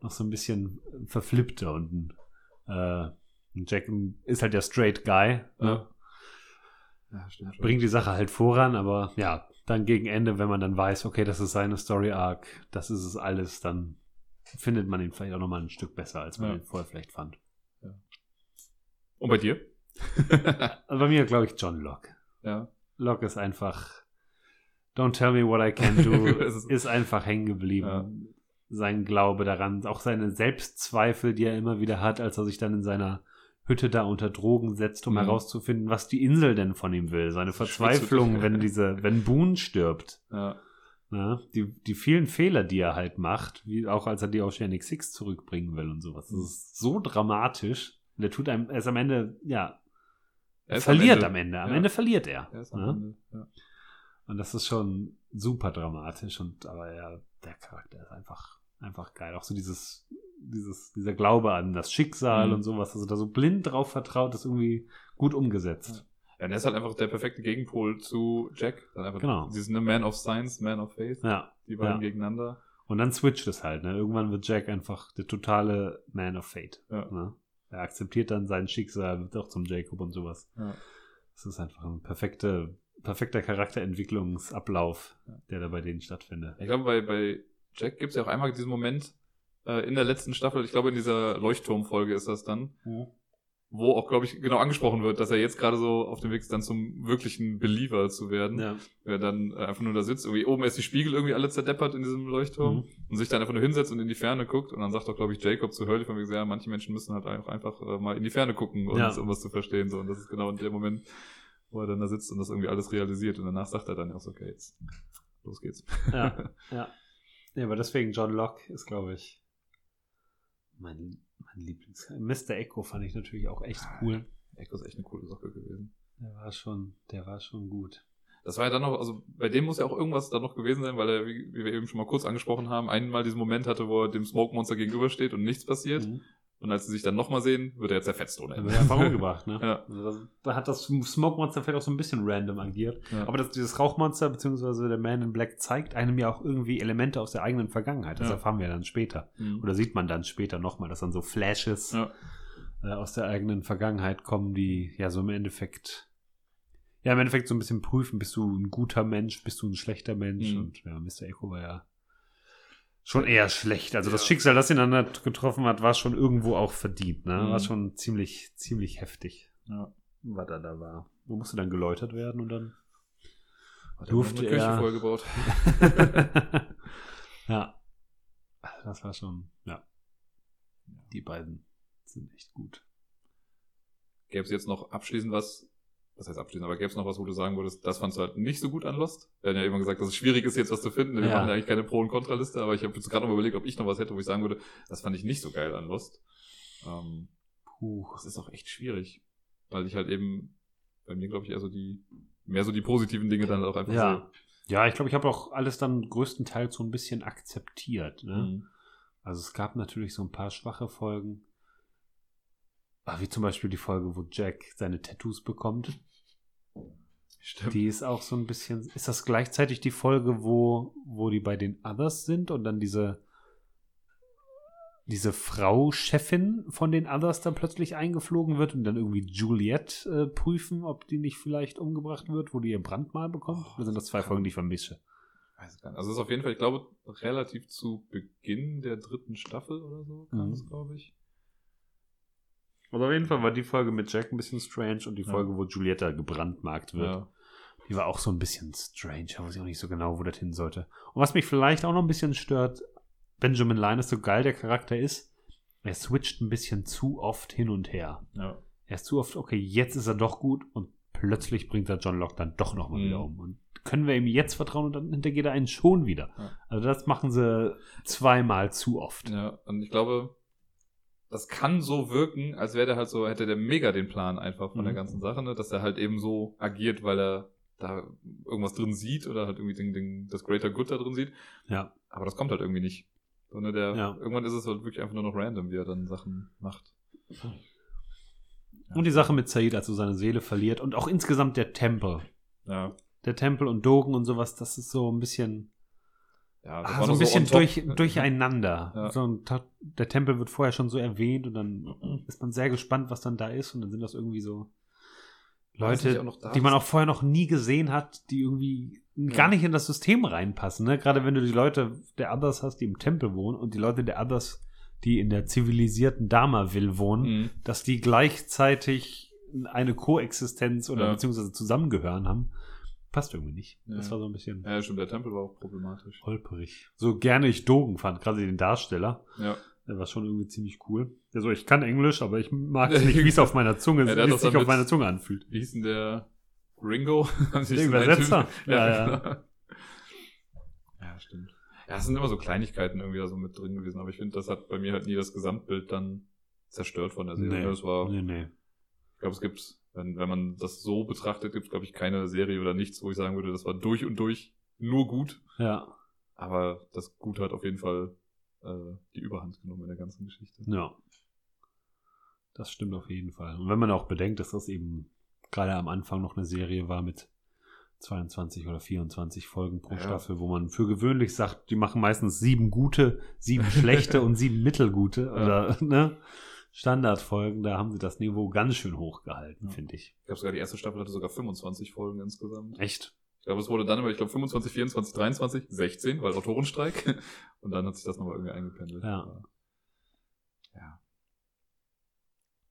noch so ein bisschen verflippter und ein, äh, ein Jack ist halt der straight Guy, ne? ja. Stimmt bringt die Sache halt voran, aber ja, dann gegen Ende, wenn man dann weiß, okay, das ist seine Story Arc, das ist es alles, dann findet man ihn vielleicht auch nochmal ein Stück besser, als man Ja. ihn vorher vielleicht fand. Und bei dir? *laughs* Also bei mir glaube ich John Locke. ja. Locke ist einfach Don't tell me what I can do, *laughs* ist- einfach hängen geblieben. Ja. Sein Glaube daran, auch seine Selbstzweifel, die er immer wieder hat, als er sich dann in seiner Hütte da unter Drogen setzt, um Mhm. herauszufinden, was die Insel denn von ihm will. Seine Verzweiflung, wenn *laughs* diese, wenn Boone stirbt. Ja. Ne? Die, die vielen Fehler, die er halt macht, wie auch als er die Oceanic Six zurückbringen will und sowas. Das Mhm. ist so dramatisch. Und er tut einem, er ist am Ende, ja, Er verliert am Ende. Am Ende, Ja. verliert er. Er am ne? Ende. Ja. Und das ist schon super dramatisch. Und aber ja, der Charakter ist einfach, einfach geil. Auch so dieses, dieses, dieser Glaube an das Schicksal Mhm. und sowas, also da so blind drauf vertraut, ist irgendwie gut umgesetzt. Ja, und er ist halt einfach der perfekte Gegenpol zu Jack. Genau. Dieses ne, Man of Science, Man of Faith. Ja. Die beiden Ja. gegeneinander. Und dann switcht es halt. Ne? Irgendwann wird Jack einfach der totale Man of Fate. Ja. Ne? Er akzeptiert dann sein Schicksal, wird auch zum Jacob und sowas. Ja. Das ist einfach ein perfekte, perfekter Charakterentwicklungsablauf, der da bei denen stattfindet. Ich glaube, bei, bei Jack gibt es ja auch einmal diesen Moment äh, in der letzten Staffel, ich glaube in dieser Leuchtturmfolge ist das dann, wo auch, glaube ich, genau angesprochen wird, dass er jetzt gerade so auf dem Weg ist, dann zum wirklichen Believer zu werden. Ja. Der dann äh, einfach nur da sitzt, irgendwie oben ist die Spiegel irgendwie alle zerdeppert in diesem Leuchtturm Mhm. und sich dann einfach nur hinsetzt und in die Ferne guckt und dann sagt auch, glaube ich, Jacob zu Hurley von wegen, ja, manche Menschen müssen halt auch einfach äh, mal in die Ferne gucken, und, Ja. um was zu verstehen. So. Und das ist genau in dem Moment, wo er dann da sitzt und das irgendwie alles realisiert und danach sagt er dann auch so, okay, jetzt los geht's. Ja, *laughs* ja. Ja, aber deswegen John Locke ist, glaube ich, mein, mein Lieblings. *laughs* Mr. Echo fand ich natürlich auch echt cool. Echo ist echt eine coole Sache gewesen. Der war schon, der war schon gut. Das war ja dann noch, also bei dem muss ja auch irgendwas da noch gewesen sein, weil er, wie, wie wir eben schon mal kurz angesprochen haben, einmal diesen Moment hatte, wo er dem Smoke Monster gegenübersteht und nichts passiert. Mhm. Und als sie sich dann nochmal sehen, wird er jetzt zerfetzt ohne Ende. einfach umgebracht, ne? *laughs* Ja. Also das, da hat das Smoke Monster vielleicht auch so ein bisschen random agiert. Ja. Aber das, dieses Rauchmonster, beziehungsweise der Man in Black, zeigt einem ja auch irgendwie Elemente aus der eigenen Vergangenheit. Das Ja. erfahren wir dann später. Mhm. Oder sieht man dann später nochmal, dass dann so Flashes äh, aus der eigenen Vergangenheit kommen, die ja so im Endeffekt, ja, im Endeffekt so ein bisschen prüfen, bist du ein guter Mensch, bist du ein schlechter Mensch? Mhm. Und ja, Mr. Echo war ja schon eher schlecht. Also das Ja. Schicksal, das ihn dann da getroffen hat, war schon irgendwo auch verdient, ne? Mhm. War schon ziemlich, ziemlich heftig, Ja. was er da war. Man musste dann geläutert werden und dann er Durfte er- vollgebaut. *laughs* ja. Also Das war schon, ja. Die beiden sind echt gut. Gäbe es jetzt noch abschließend was, was heißt abschließend, aber gäbe es noch was, wo du sagen würdest, das fandst du halt nicht so gut an Lost? Wir haben ja immer gesagt, dass es schwierig ist, jetzt was zu finden. Wir Ja. machen ja eigentlich keine Pro- und Kontraliste, aber ich habe jetzt gerade noch überlegt, ob ich noch was hätte, wo ich sagen würde, das fand ich nicht so geil an Lost. Ähm, Puh. das ist auch echt schwierig, weil ich halt eben bei mir, glaube ich, eher so die, mehr so die positiven Dinge dann auch einfach Ja. Ja, ich glaube, ich habe auch alles dann größtenteils so ein bisschen akzeptiert. Ne? Mhm. Also es gab natürlich so ein paar schwache Folgen. Ah, Wie zum Beispiel die Folge, wo Jack seine Tattoos bekommt. Stimmt. Die ist auch so ein bisschen. Ist das gleichzeitig die Folge, wo, wo die bei den Others sind und dann diese, diese Frau Chefin von den Others dann plötzlich eingeflogen wird und dann irgendwie Juliette äh, prüfen, ob die nicht vielleicht umgebracht wird, wo die ihr Brandmal bekommt? Oh, Oder sind das zwei Folgen, die ich vermische? Also es ist auf jeden Fall, ich glaube, relativ zu Beginn der dritten Staffel oder so kam Mhm. es, glaube ich. Also auf jeden Fall war die Folge mit Jack ein bisschen strange und die Ja. Folge, wo Julietta gebrandmarkt wird. Ja. Die war auch so ein bisschen strange. Da weiß ich auch nicht so genau, wo das hin sollte. Und was mich vielleicht auch noch ein bisschen stört, Benjamin Linus, so geil der Charakter ist, er switcht ein bisschen zu oft hin und her. ja. Er ist zu oft, okay, jetzt ist er doch gut und plötzlich bringt er John Locke dann doch nochmal Mhm. wieder um. Und können wir ihm jetzt vertrauen und dann hintergeht er einen schon wieder. Ja. Also das machen sie zweimal zu oft. Ja, und ich glaube, das kann so wirken, als wäre der halt so, hätte der mega den Plan einfach von der Mhm. ganzen Sache, ne? dass er halt eben so agiert, weil er da irgendwas drin sieht oder halt irgendwie den, den, das Greater Good da drin sieht. Ja. Aber das kommt halt irgendwie nicht. Sondern der, Ja. irgendwann ist es halt wirklich einfach nur noch random, wie er dann Sachen macht. Ja. Und die Sache mit Said, als er seine Seele verliert und auch insgesamt der Tempel. Ja. Der Tempel und Dogen und sowas, das ist so ein bisschen, Ja, das ah, war so ein bisschen top. durch, durcheinander. Ja. So ein, der Tempel wird vorher schon so erwähnt und dann ist man sehr gespannt, was dann da ist und dann sind das irgendwie so Leute, die man auch vorher noch nie gesehen hat, die irgendwie gar nicht in das System reinpassen. Ne? Gerade wenn du die Leute der Others hast, die im Tempel wohnen und die Leute der Others, die in der zivilisierten Dharma-Will wohnen, Mhm. dass die gleichzeitig eine Koexistenz oder Ja. beziehungsweise zusammengehören haben, passt irgendwie nicht. Ja. Das war so ein bisschen Ja, stimmt, der Tempel war auch problematisch. holperig. So gerne ich Dogen fand, gerade den Darsteller. Ja. Der war schon irgendwie ziemlich cool. Also ich kann Englisch, aber ich mag es *laughs* nicht, wie es auf meiner Zunge, Ja, sich auf meiner Zunge anfühlt. Wie hieß denn der Ringo? *laughs* Der Übersetzer? Ja, Ja, ja. *laughs* ja, stimmt. Ja, es sind immer so Kleinigkeiten irgendwie da so mit drin gewesen, aber ich finde, das hat bei mir halt nie das Gesamtbild dann zerstört von der Serie. Das war, nee, nee. ich glaube, es gibt, wenn, wenn man das so betrachtet, gibt es, glaube ich, keine Serie oder nichts, wo ich sagen würde, das war durch und durch nur gut. Ja, Aber das Gut hat auf jeden Fall äh, die Überhand genommen in der ganzen Geschichte. ja. Das stimmt auf jeden Fall. Und wenn man auch bedenkt, dass das eben gerade am Anfang noch eine Serie war mit 22 oder 24 Folgen pro Ja. Staffel, wo man für gewöhnlich sagt, die machen meistens sieben gute, sieben *laughs* schlechte und sieben mittelgute oder *laughs* ne? Standardfolgen, da haben sie das Niveau ganz schön hochgehalten, Ja. finde ich. Ich glaube sogar die erste Staffel hatte sogar 25 Folgen insgesamt. Echt? Ich glaube, es wurde dann immer, ich glaube, 25, 24, 23, 16, weil Autorenstreik. *laughs* Und dann hat sich das nochmal irgendwie eingependelt. Ja. Aber, ja.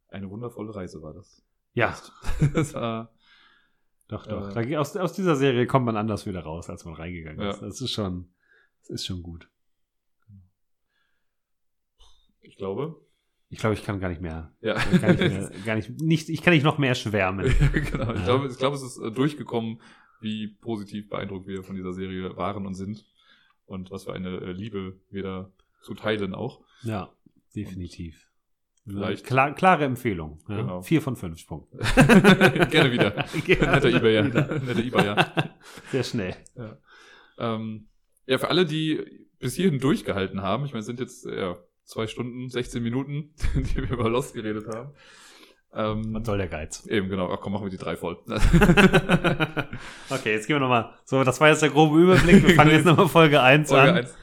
Eine wundervolle Reise war das. Ja, *laughs* Das war, doch, doch. Äh. Aus, aus dieser Serie kommt man anders wieder raus, als man reingegangen Ja. ist. Das ist schon, das ist schon gut. ich glaube, Ich glaube, ich kann gar nicht mehr, ja. gar nicht, mehr, gar nicht, nicht, ich kann nicht noch mehr schwärmen. *laughs* genau. Ich Ja. glaube, ich glaube, es ist äh, durchgekommen, wie positiv beeindruckt wir von dieser Serie waren und sind. Und was für eine äh, Liebe wir da zu teilen auch. Ja, definitiv. Vielleicht- Klar, klare Empfehlung. Ja. Genau. Vier von fünf Punkten. *laughs* Gerne wieder. *laughs* Gerne Netter wieder. Netter Ebayer. Sehr schnell. Ähm, ja, für alle, die bis hierhin durchgehalten haben, ich meine, sind jetzt ja, zwei Stunden, 16 Minuten, *laughs* die wir über Lost geredet haben. Ähm, Was soll der Geiz? eben, genau. Ach komm, machen wir die drei voll. *laughs* okay, jetzt gehen wir nochmal. So, das war jetzt der grobe Überblick. Wir fangen jetzt nochmal Folge 1 Folge an. 1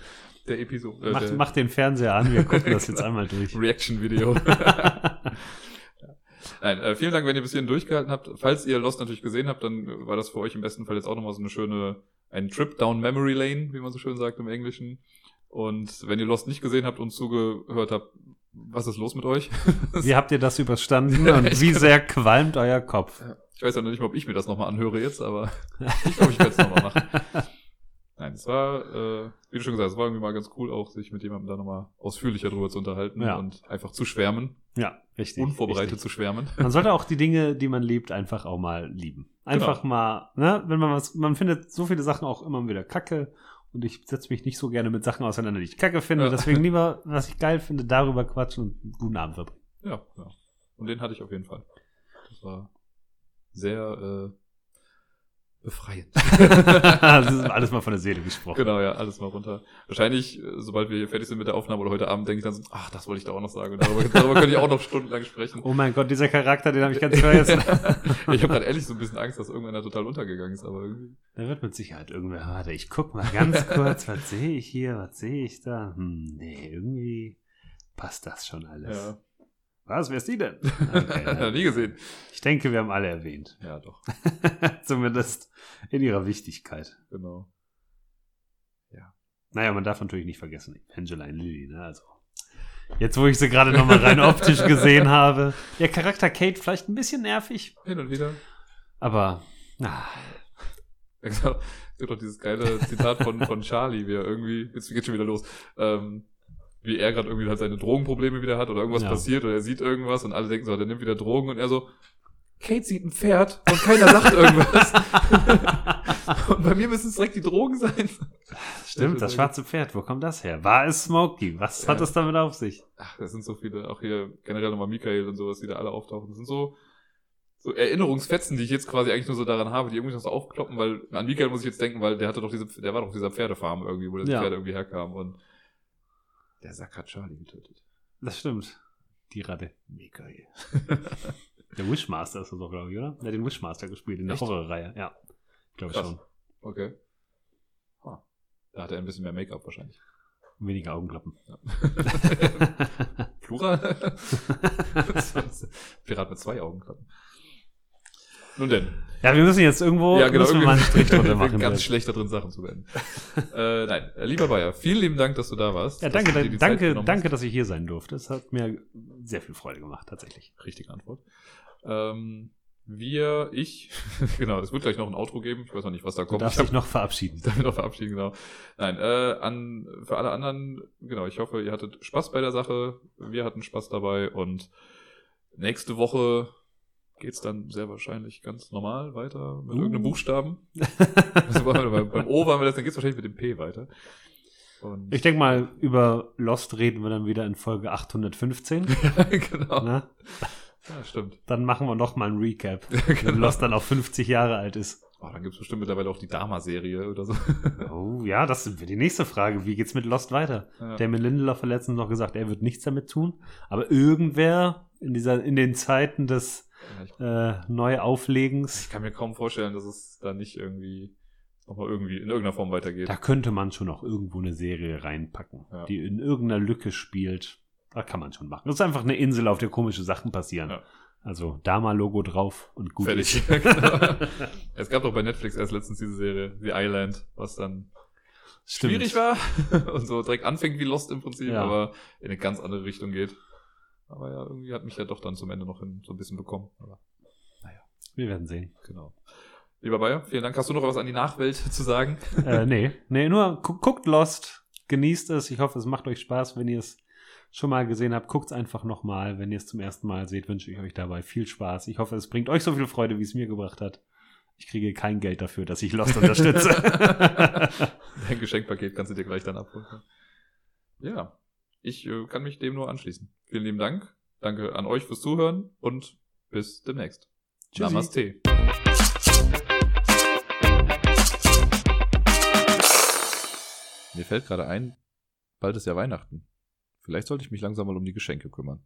der Episode. Äh, Mach, der mach den Fernseher an, wir gucken das jetzt einmal durch. *laughs* Reaction-Video. Nein, äh, vielen Dank, wenn ihr bis hierhin durchgehalten habt. Falls ihr Lost natürlich gesehen habt, dann war das für euch im besten Fall jetzt auch nochmal so eine schöne, ein Trip down Memory Lane, wie man so schön sagt im Englischen. Und wenn ihr Lost nicht gesehen habt und zugehört habt, was ist los mit euch? *laughs* Wie habt ihr das überstanden Ja, und wie sehr qualmt euer Kopf? Ich weiß ja noch nicht mal, ob ich mir das nochmal anhöre jetzt, aber *laughs* ich glaube, ich werde es nochmal machen. *laughs* Nein, es war, äh, wie du schon gesagt hast, es war irgendwie mal ganz cool, auch sich mit jemandem da nochmal ausführlicher drüber zu unterhalten Ja. und einfach zu schwärmen, Ja, richtig. unvorbereitet richtig. zu schwärmen. Man sollte auch die Dinge, die man liebt, einfach auch mal lieben. Einfach Genau. mal, ne, wenn man was, man findet so viele Sachen auch immer wieder kacke und ich setze mich nicht so gerne mit Sachen auseinander, die ich kacke finde. Ja. Deswegen lieber, *laughs* was ich geil finde, darüber quatschen und einen guten Abend verbringen. Ja, ja. Und den hatte ich auf jeden Fall. Das war sehr äh, befreiend. *laughs* das ist alles mal von der Seele gesprochen. genau, ja, alles mal runter. Wahrscheinlich, äh, sobald wir hier fertig sind mit der Aufnahme oder heute Abend, denke ich dann so, ach, das wollte ich da auch noch sagen. Und darüber, darüber könnte ich auch noch stundenlang sprechen. Oh mein Gott, dieser Charakter, den habe ich ganz *laughs* vergessen. ich habe gerade ehrlich so ein bisschen Angst, dass irgendeiner total untergegangen ist, aber irgendwie. Da wird mit Sicherheit irgendwer, warte, ich guck mal ganz *laughs* kurz, was sehe ich hier, was sehe ich da? Hm, nee, irgendwie passt das schon alles. Ja. Was, wer ist die denn? *laughs* Okay, ja. Nie gesehen. ich denke, wir haben alle erwähnt. Ja, doch. *laughs* Zumindest in ihrer Wichtigkeit. Genau. Naja, man darf natürlich nicht vergessen, Evangeline Lilly, ne? Also. Jetzt, wo ich sie gerade nochmal rein optisch *laughs* gesehen habe. Der Charakter Kate vielleicht ein bisschen nervig, Hin und wieder. aber ah, Es gibt doch dieses geile Zitat von, von Charlie, wie er irgendwie, jetzt geht schon wieder los, ähm, wie er gerade irgendwie halt seine Drogenprobleme wieder hat oder irgendwas Ja. passiert oder er sieht irgendwas und alle denken so, der nimmt wieder Drogen und er so, Kate sieht ein Pferd und keiner sagt *laughs* irgendwas. und bei mir müssen es direkt die Drogen sein. stimmt, das schwarze Pferd, wo kommt das her? War es Smokey? Was hat Ja. es damit auf sich? Ach, das sind so viele, auch hier generell nochmal Michael und sowas, die da alle auftauchen. Das sind so, so Erinnerungsfetzen, die ich jetzt quasi eigentlich nur so daran habe, die irgendwie noch so aufkloppen, weil an Michael muss ich jetzt denken, weil der hatte doch diese, der war doch auf dieser Pferdefarm irgendwie, wo das Ja. Pferd irgendwie herkam und der Sack hat Charlie getötet. Das stimmt. Die Ratte. Michael. *laughs* Der Wishmaster ist das doch, glaube ich, oder? Der hat den Wishmaster gespielt in der? Horrorreihe. Ja. Glaube ich schon. Okay. Ah, Da hat er ein bisschen mehr Make-up wahrscheinlich. Weniger Augenklappen. *laughs* Plural? *laughs* Pirat mit zwei Augenklappen. Nun denn. ja, wir müssen jetzt irgendwo ja, genau. müssen wir mal einen Strich drunter ich *laughs* machen. ganz schlecht da drin, Sachen zu beenden. *laughs* äh, nein, äh, lieber Bayer, vielen lieben Dank, dass du da warst. Ja, danke, du danke, genommen danke, dass ich hier sein durfte. Es hat mir sehr viel Freude gemacht, tatsächlich. Richtige Antwort. Ähm, wir, ich, *laughs* genau, es wird gleich noch ein Outro geben. Ich weiß noch nicht, was da Du kommt. darfst ich hab- dich noch verabschieden. Ich darf mich noch verabschieden, genau. Nein, äh, an, für alle anderen, genau, ich hoffe, ihr hattet Spaß bei der Sache. Wir hatten Spaß dabei und nächste Woche geht's dann sehr wahrscheinlich ganz normal weiter mit Uh. irgendeinem Buchstaben. *laughs* Also beim, beim O waren wir das, dann geht's wahrscheinlich mit dem P weiter. Und Ich denke mal, über Lost reden wir dann wieder in Folge 815. *laughs* genau. ne? Ja, stimmt. Dann machen wir noch mal ein Recap, *laughs* wenn genau. Lost dann auch 50 Jahre alt ist. Oh, dann gibt's bestimmt mittlerweile auch die Dama-Serie oder so. Oh ja, das ist die nächste Frage. Wie geht's mit Lost weiter? Ja. Damon Lindelof hat letztens noch gesagt, er wird nichts damit tun. Aber irgendwer in dieser, in den Zeiten des äh, Neuauflegens, ich kann mir kaum vorstellen, dass es da nicht irgendwie nochmal irgendwie in irgendeiner Form weitergeht. da könnte man schon auch irgendwo eine Serie reinpacken, Ja. die in irgendeiner Lücke spielt. Da kann man schon machen. Das ist einfach eine Insel, auf der komische Sachen passieren. Ja. Also Dama-Logo drauf und gut Fertig. *laughs* genau. *laughs* Es gab doch bei Netflix erst letztens diese Serie, The Island, was dann Stimmt. schwierig war *laughs* und so direkt anfängt wie Lost im Prinzip, Ja. aber in eine ganz andere Richtung geht. Aber ja, irgendwie hat mich ja doch dann zum Ende noch hin, so ein bisschen bekommen. Aber Wir werden sehen. genau. Lieber Bayer, vielen Dank. Hast du noch was an die Nachwelt *laughs* zu sagen? äh, nee, nee, nur gu guckt Lost, genießt es. Ich hoffe, es macht euch Spaß, wenn ihr es schon mal gesehen habt. Guckt es einfach nochmal. Wenn ihr es zum ersten Mal seht, wünsche ich euch dabei viel Spaß. Ich hoffe, es bringt euch so viel Freude, wie es mir gebracht hat. Ich kriege kein Geld dafür, dass ich Lost unterstütze. *laughs* *laughs* Dein Geschenkpaket kannst du dir gleich dann abholen. Ja, ich äh, kann mich dem nur anschließen. Vielen lieben Dank. Danke an euch fürs Zuhören und bis demnächst. Tschüssi. Namaste. Mir fällt gerade ein, bald ist ja Weihnachten. Vielleicht sollte ich mich langsam mal um die Geschenke kümmern.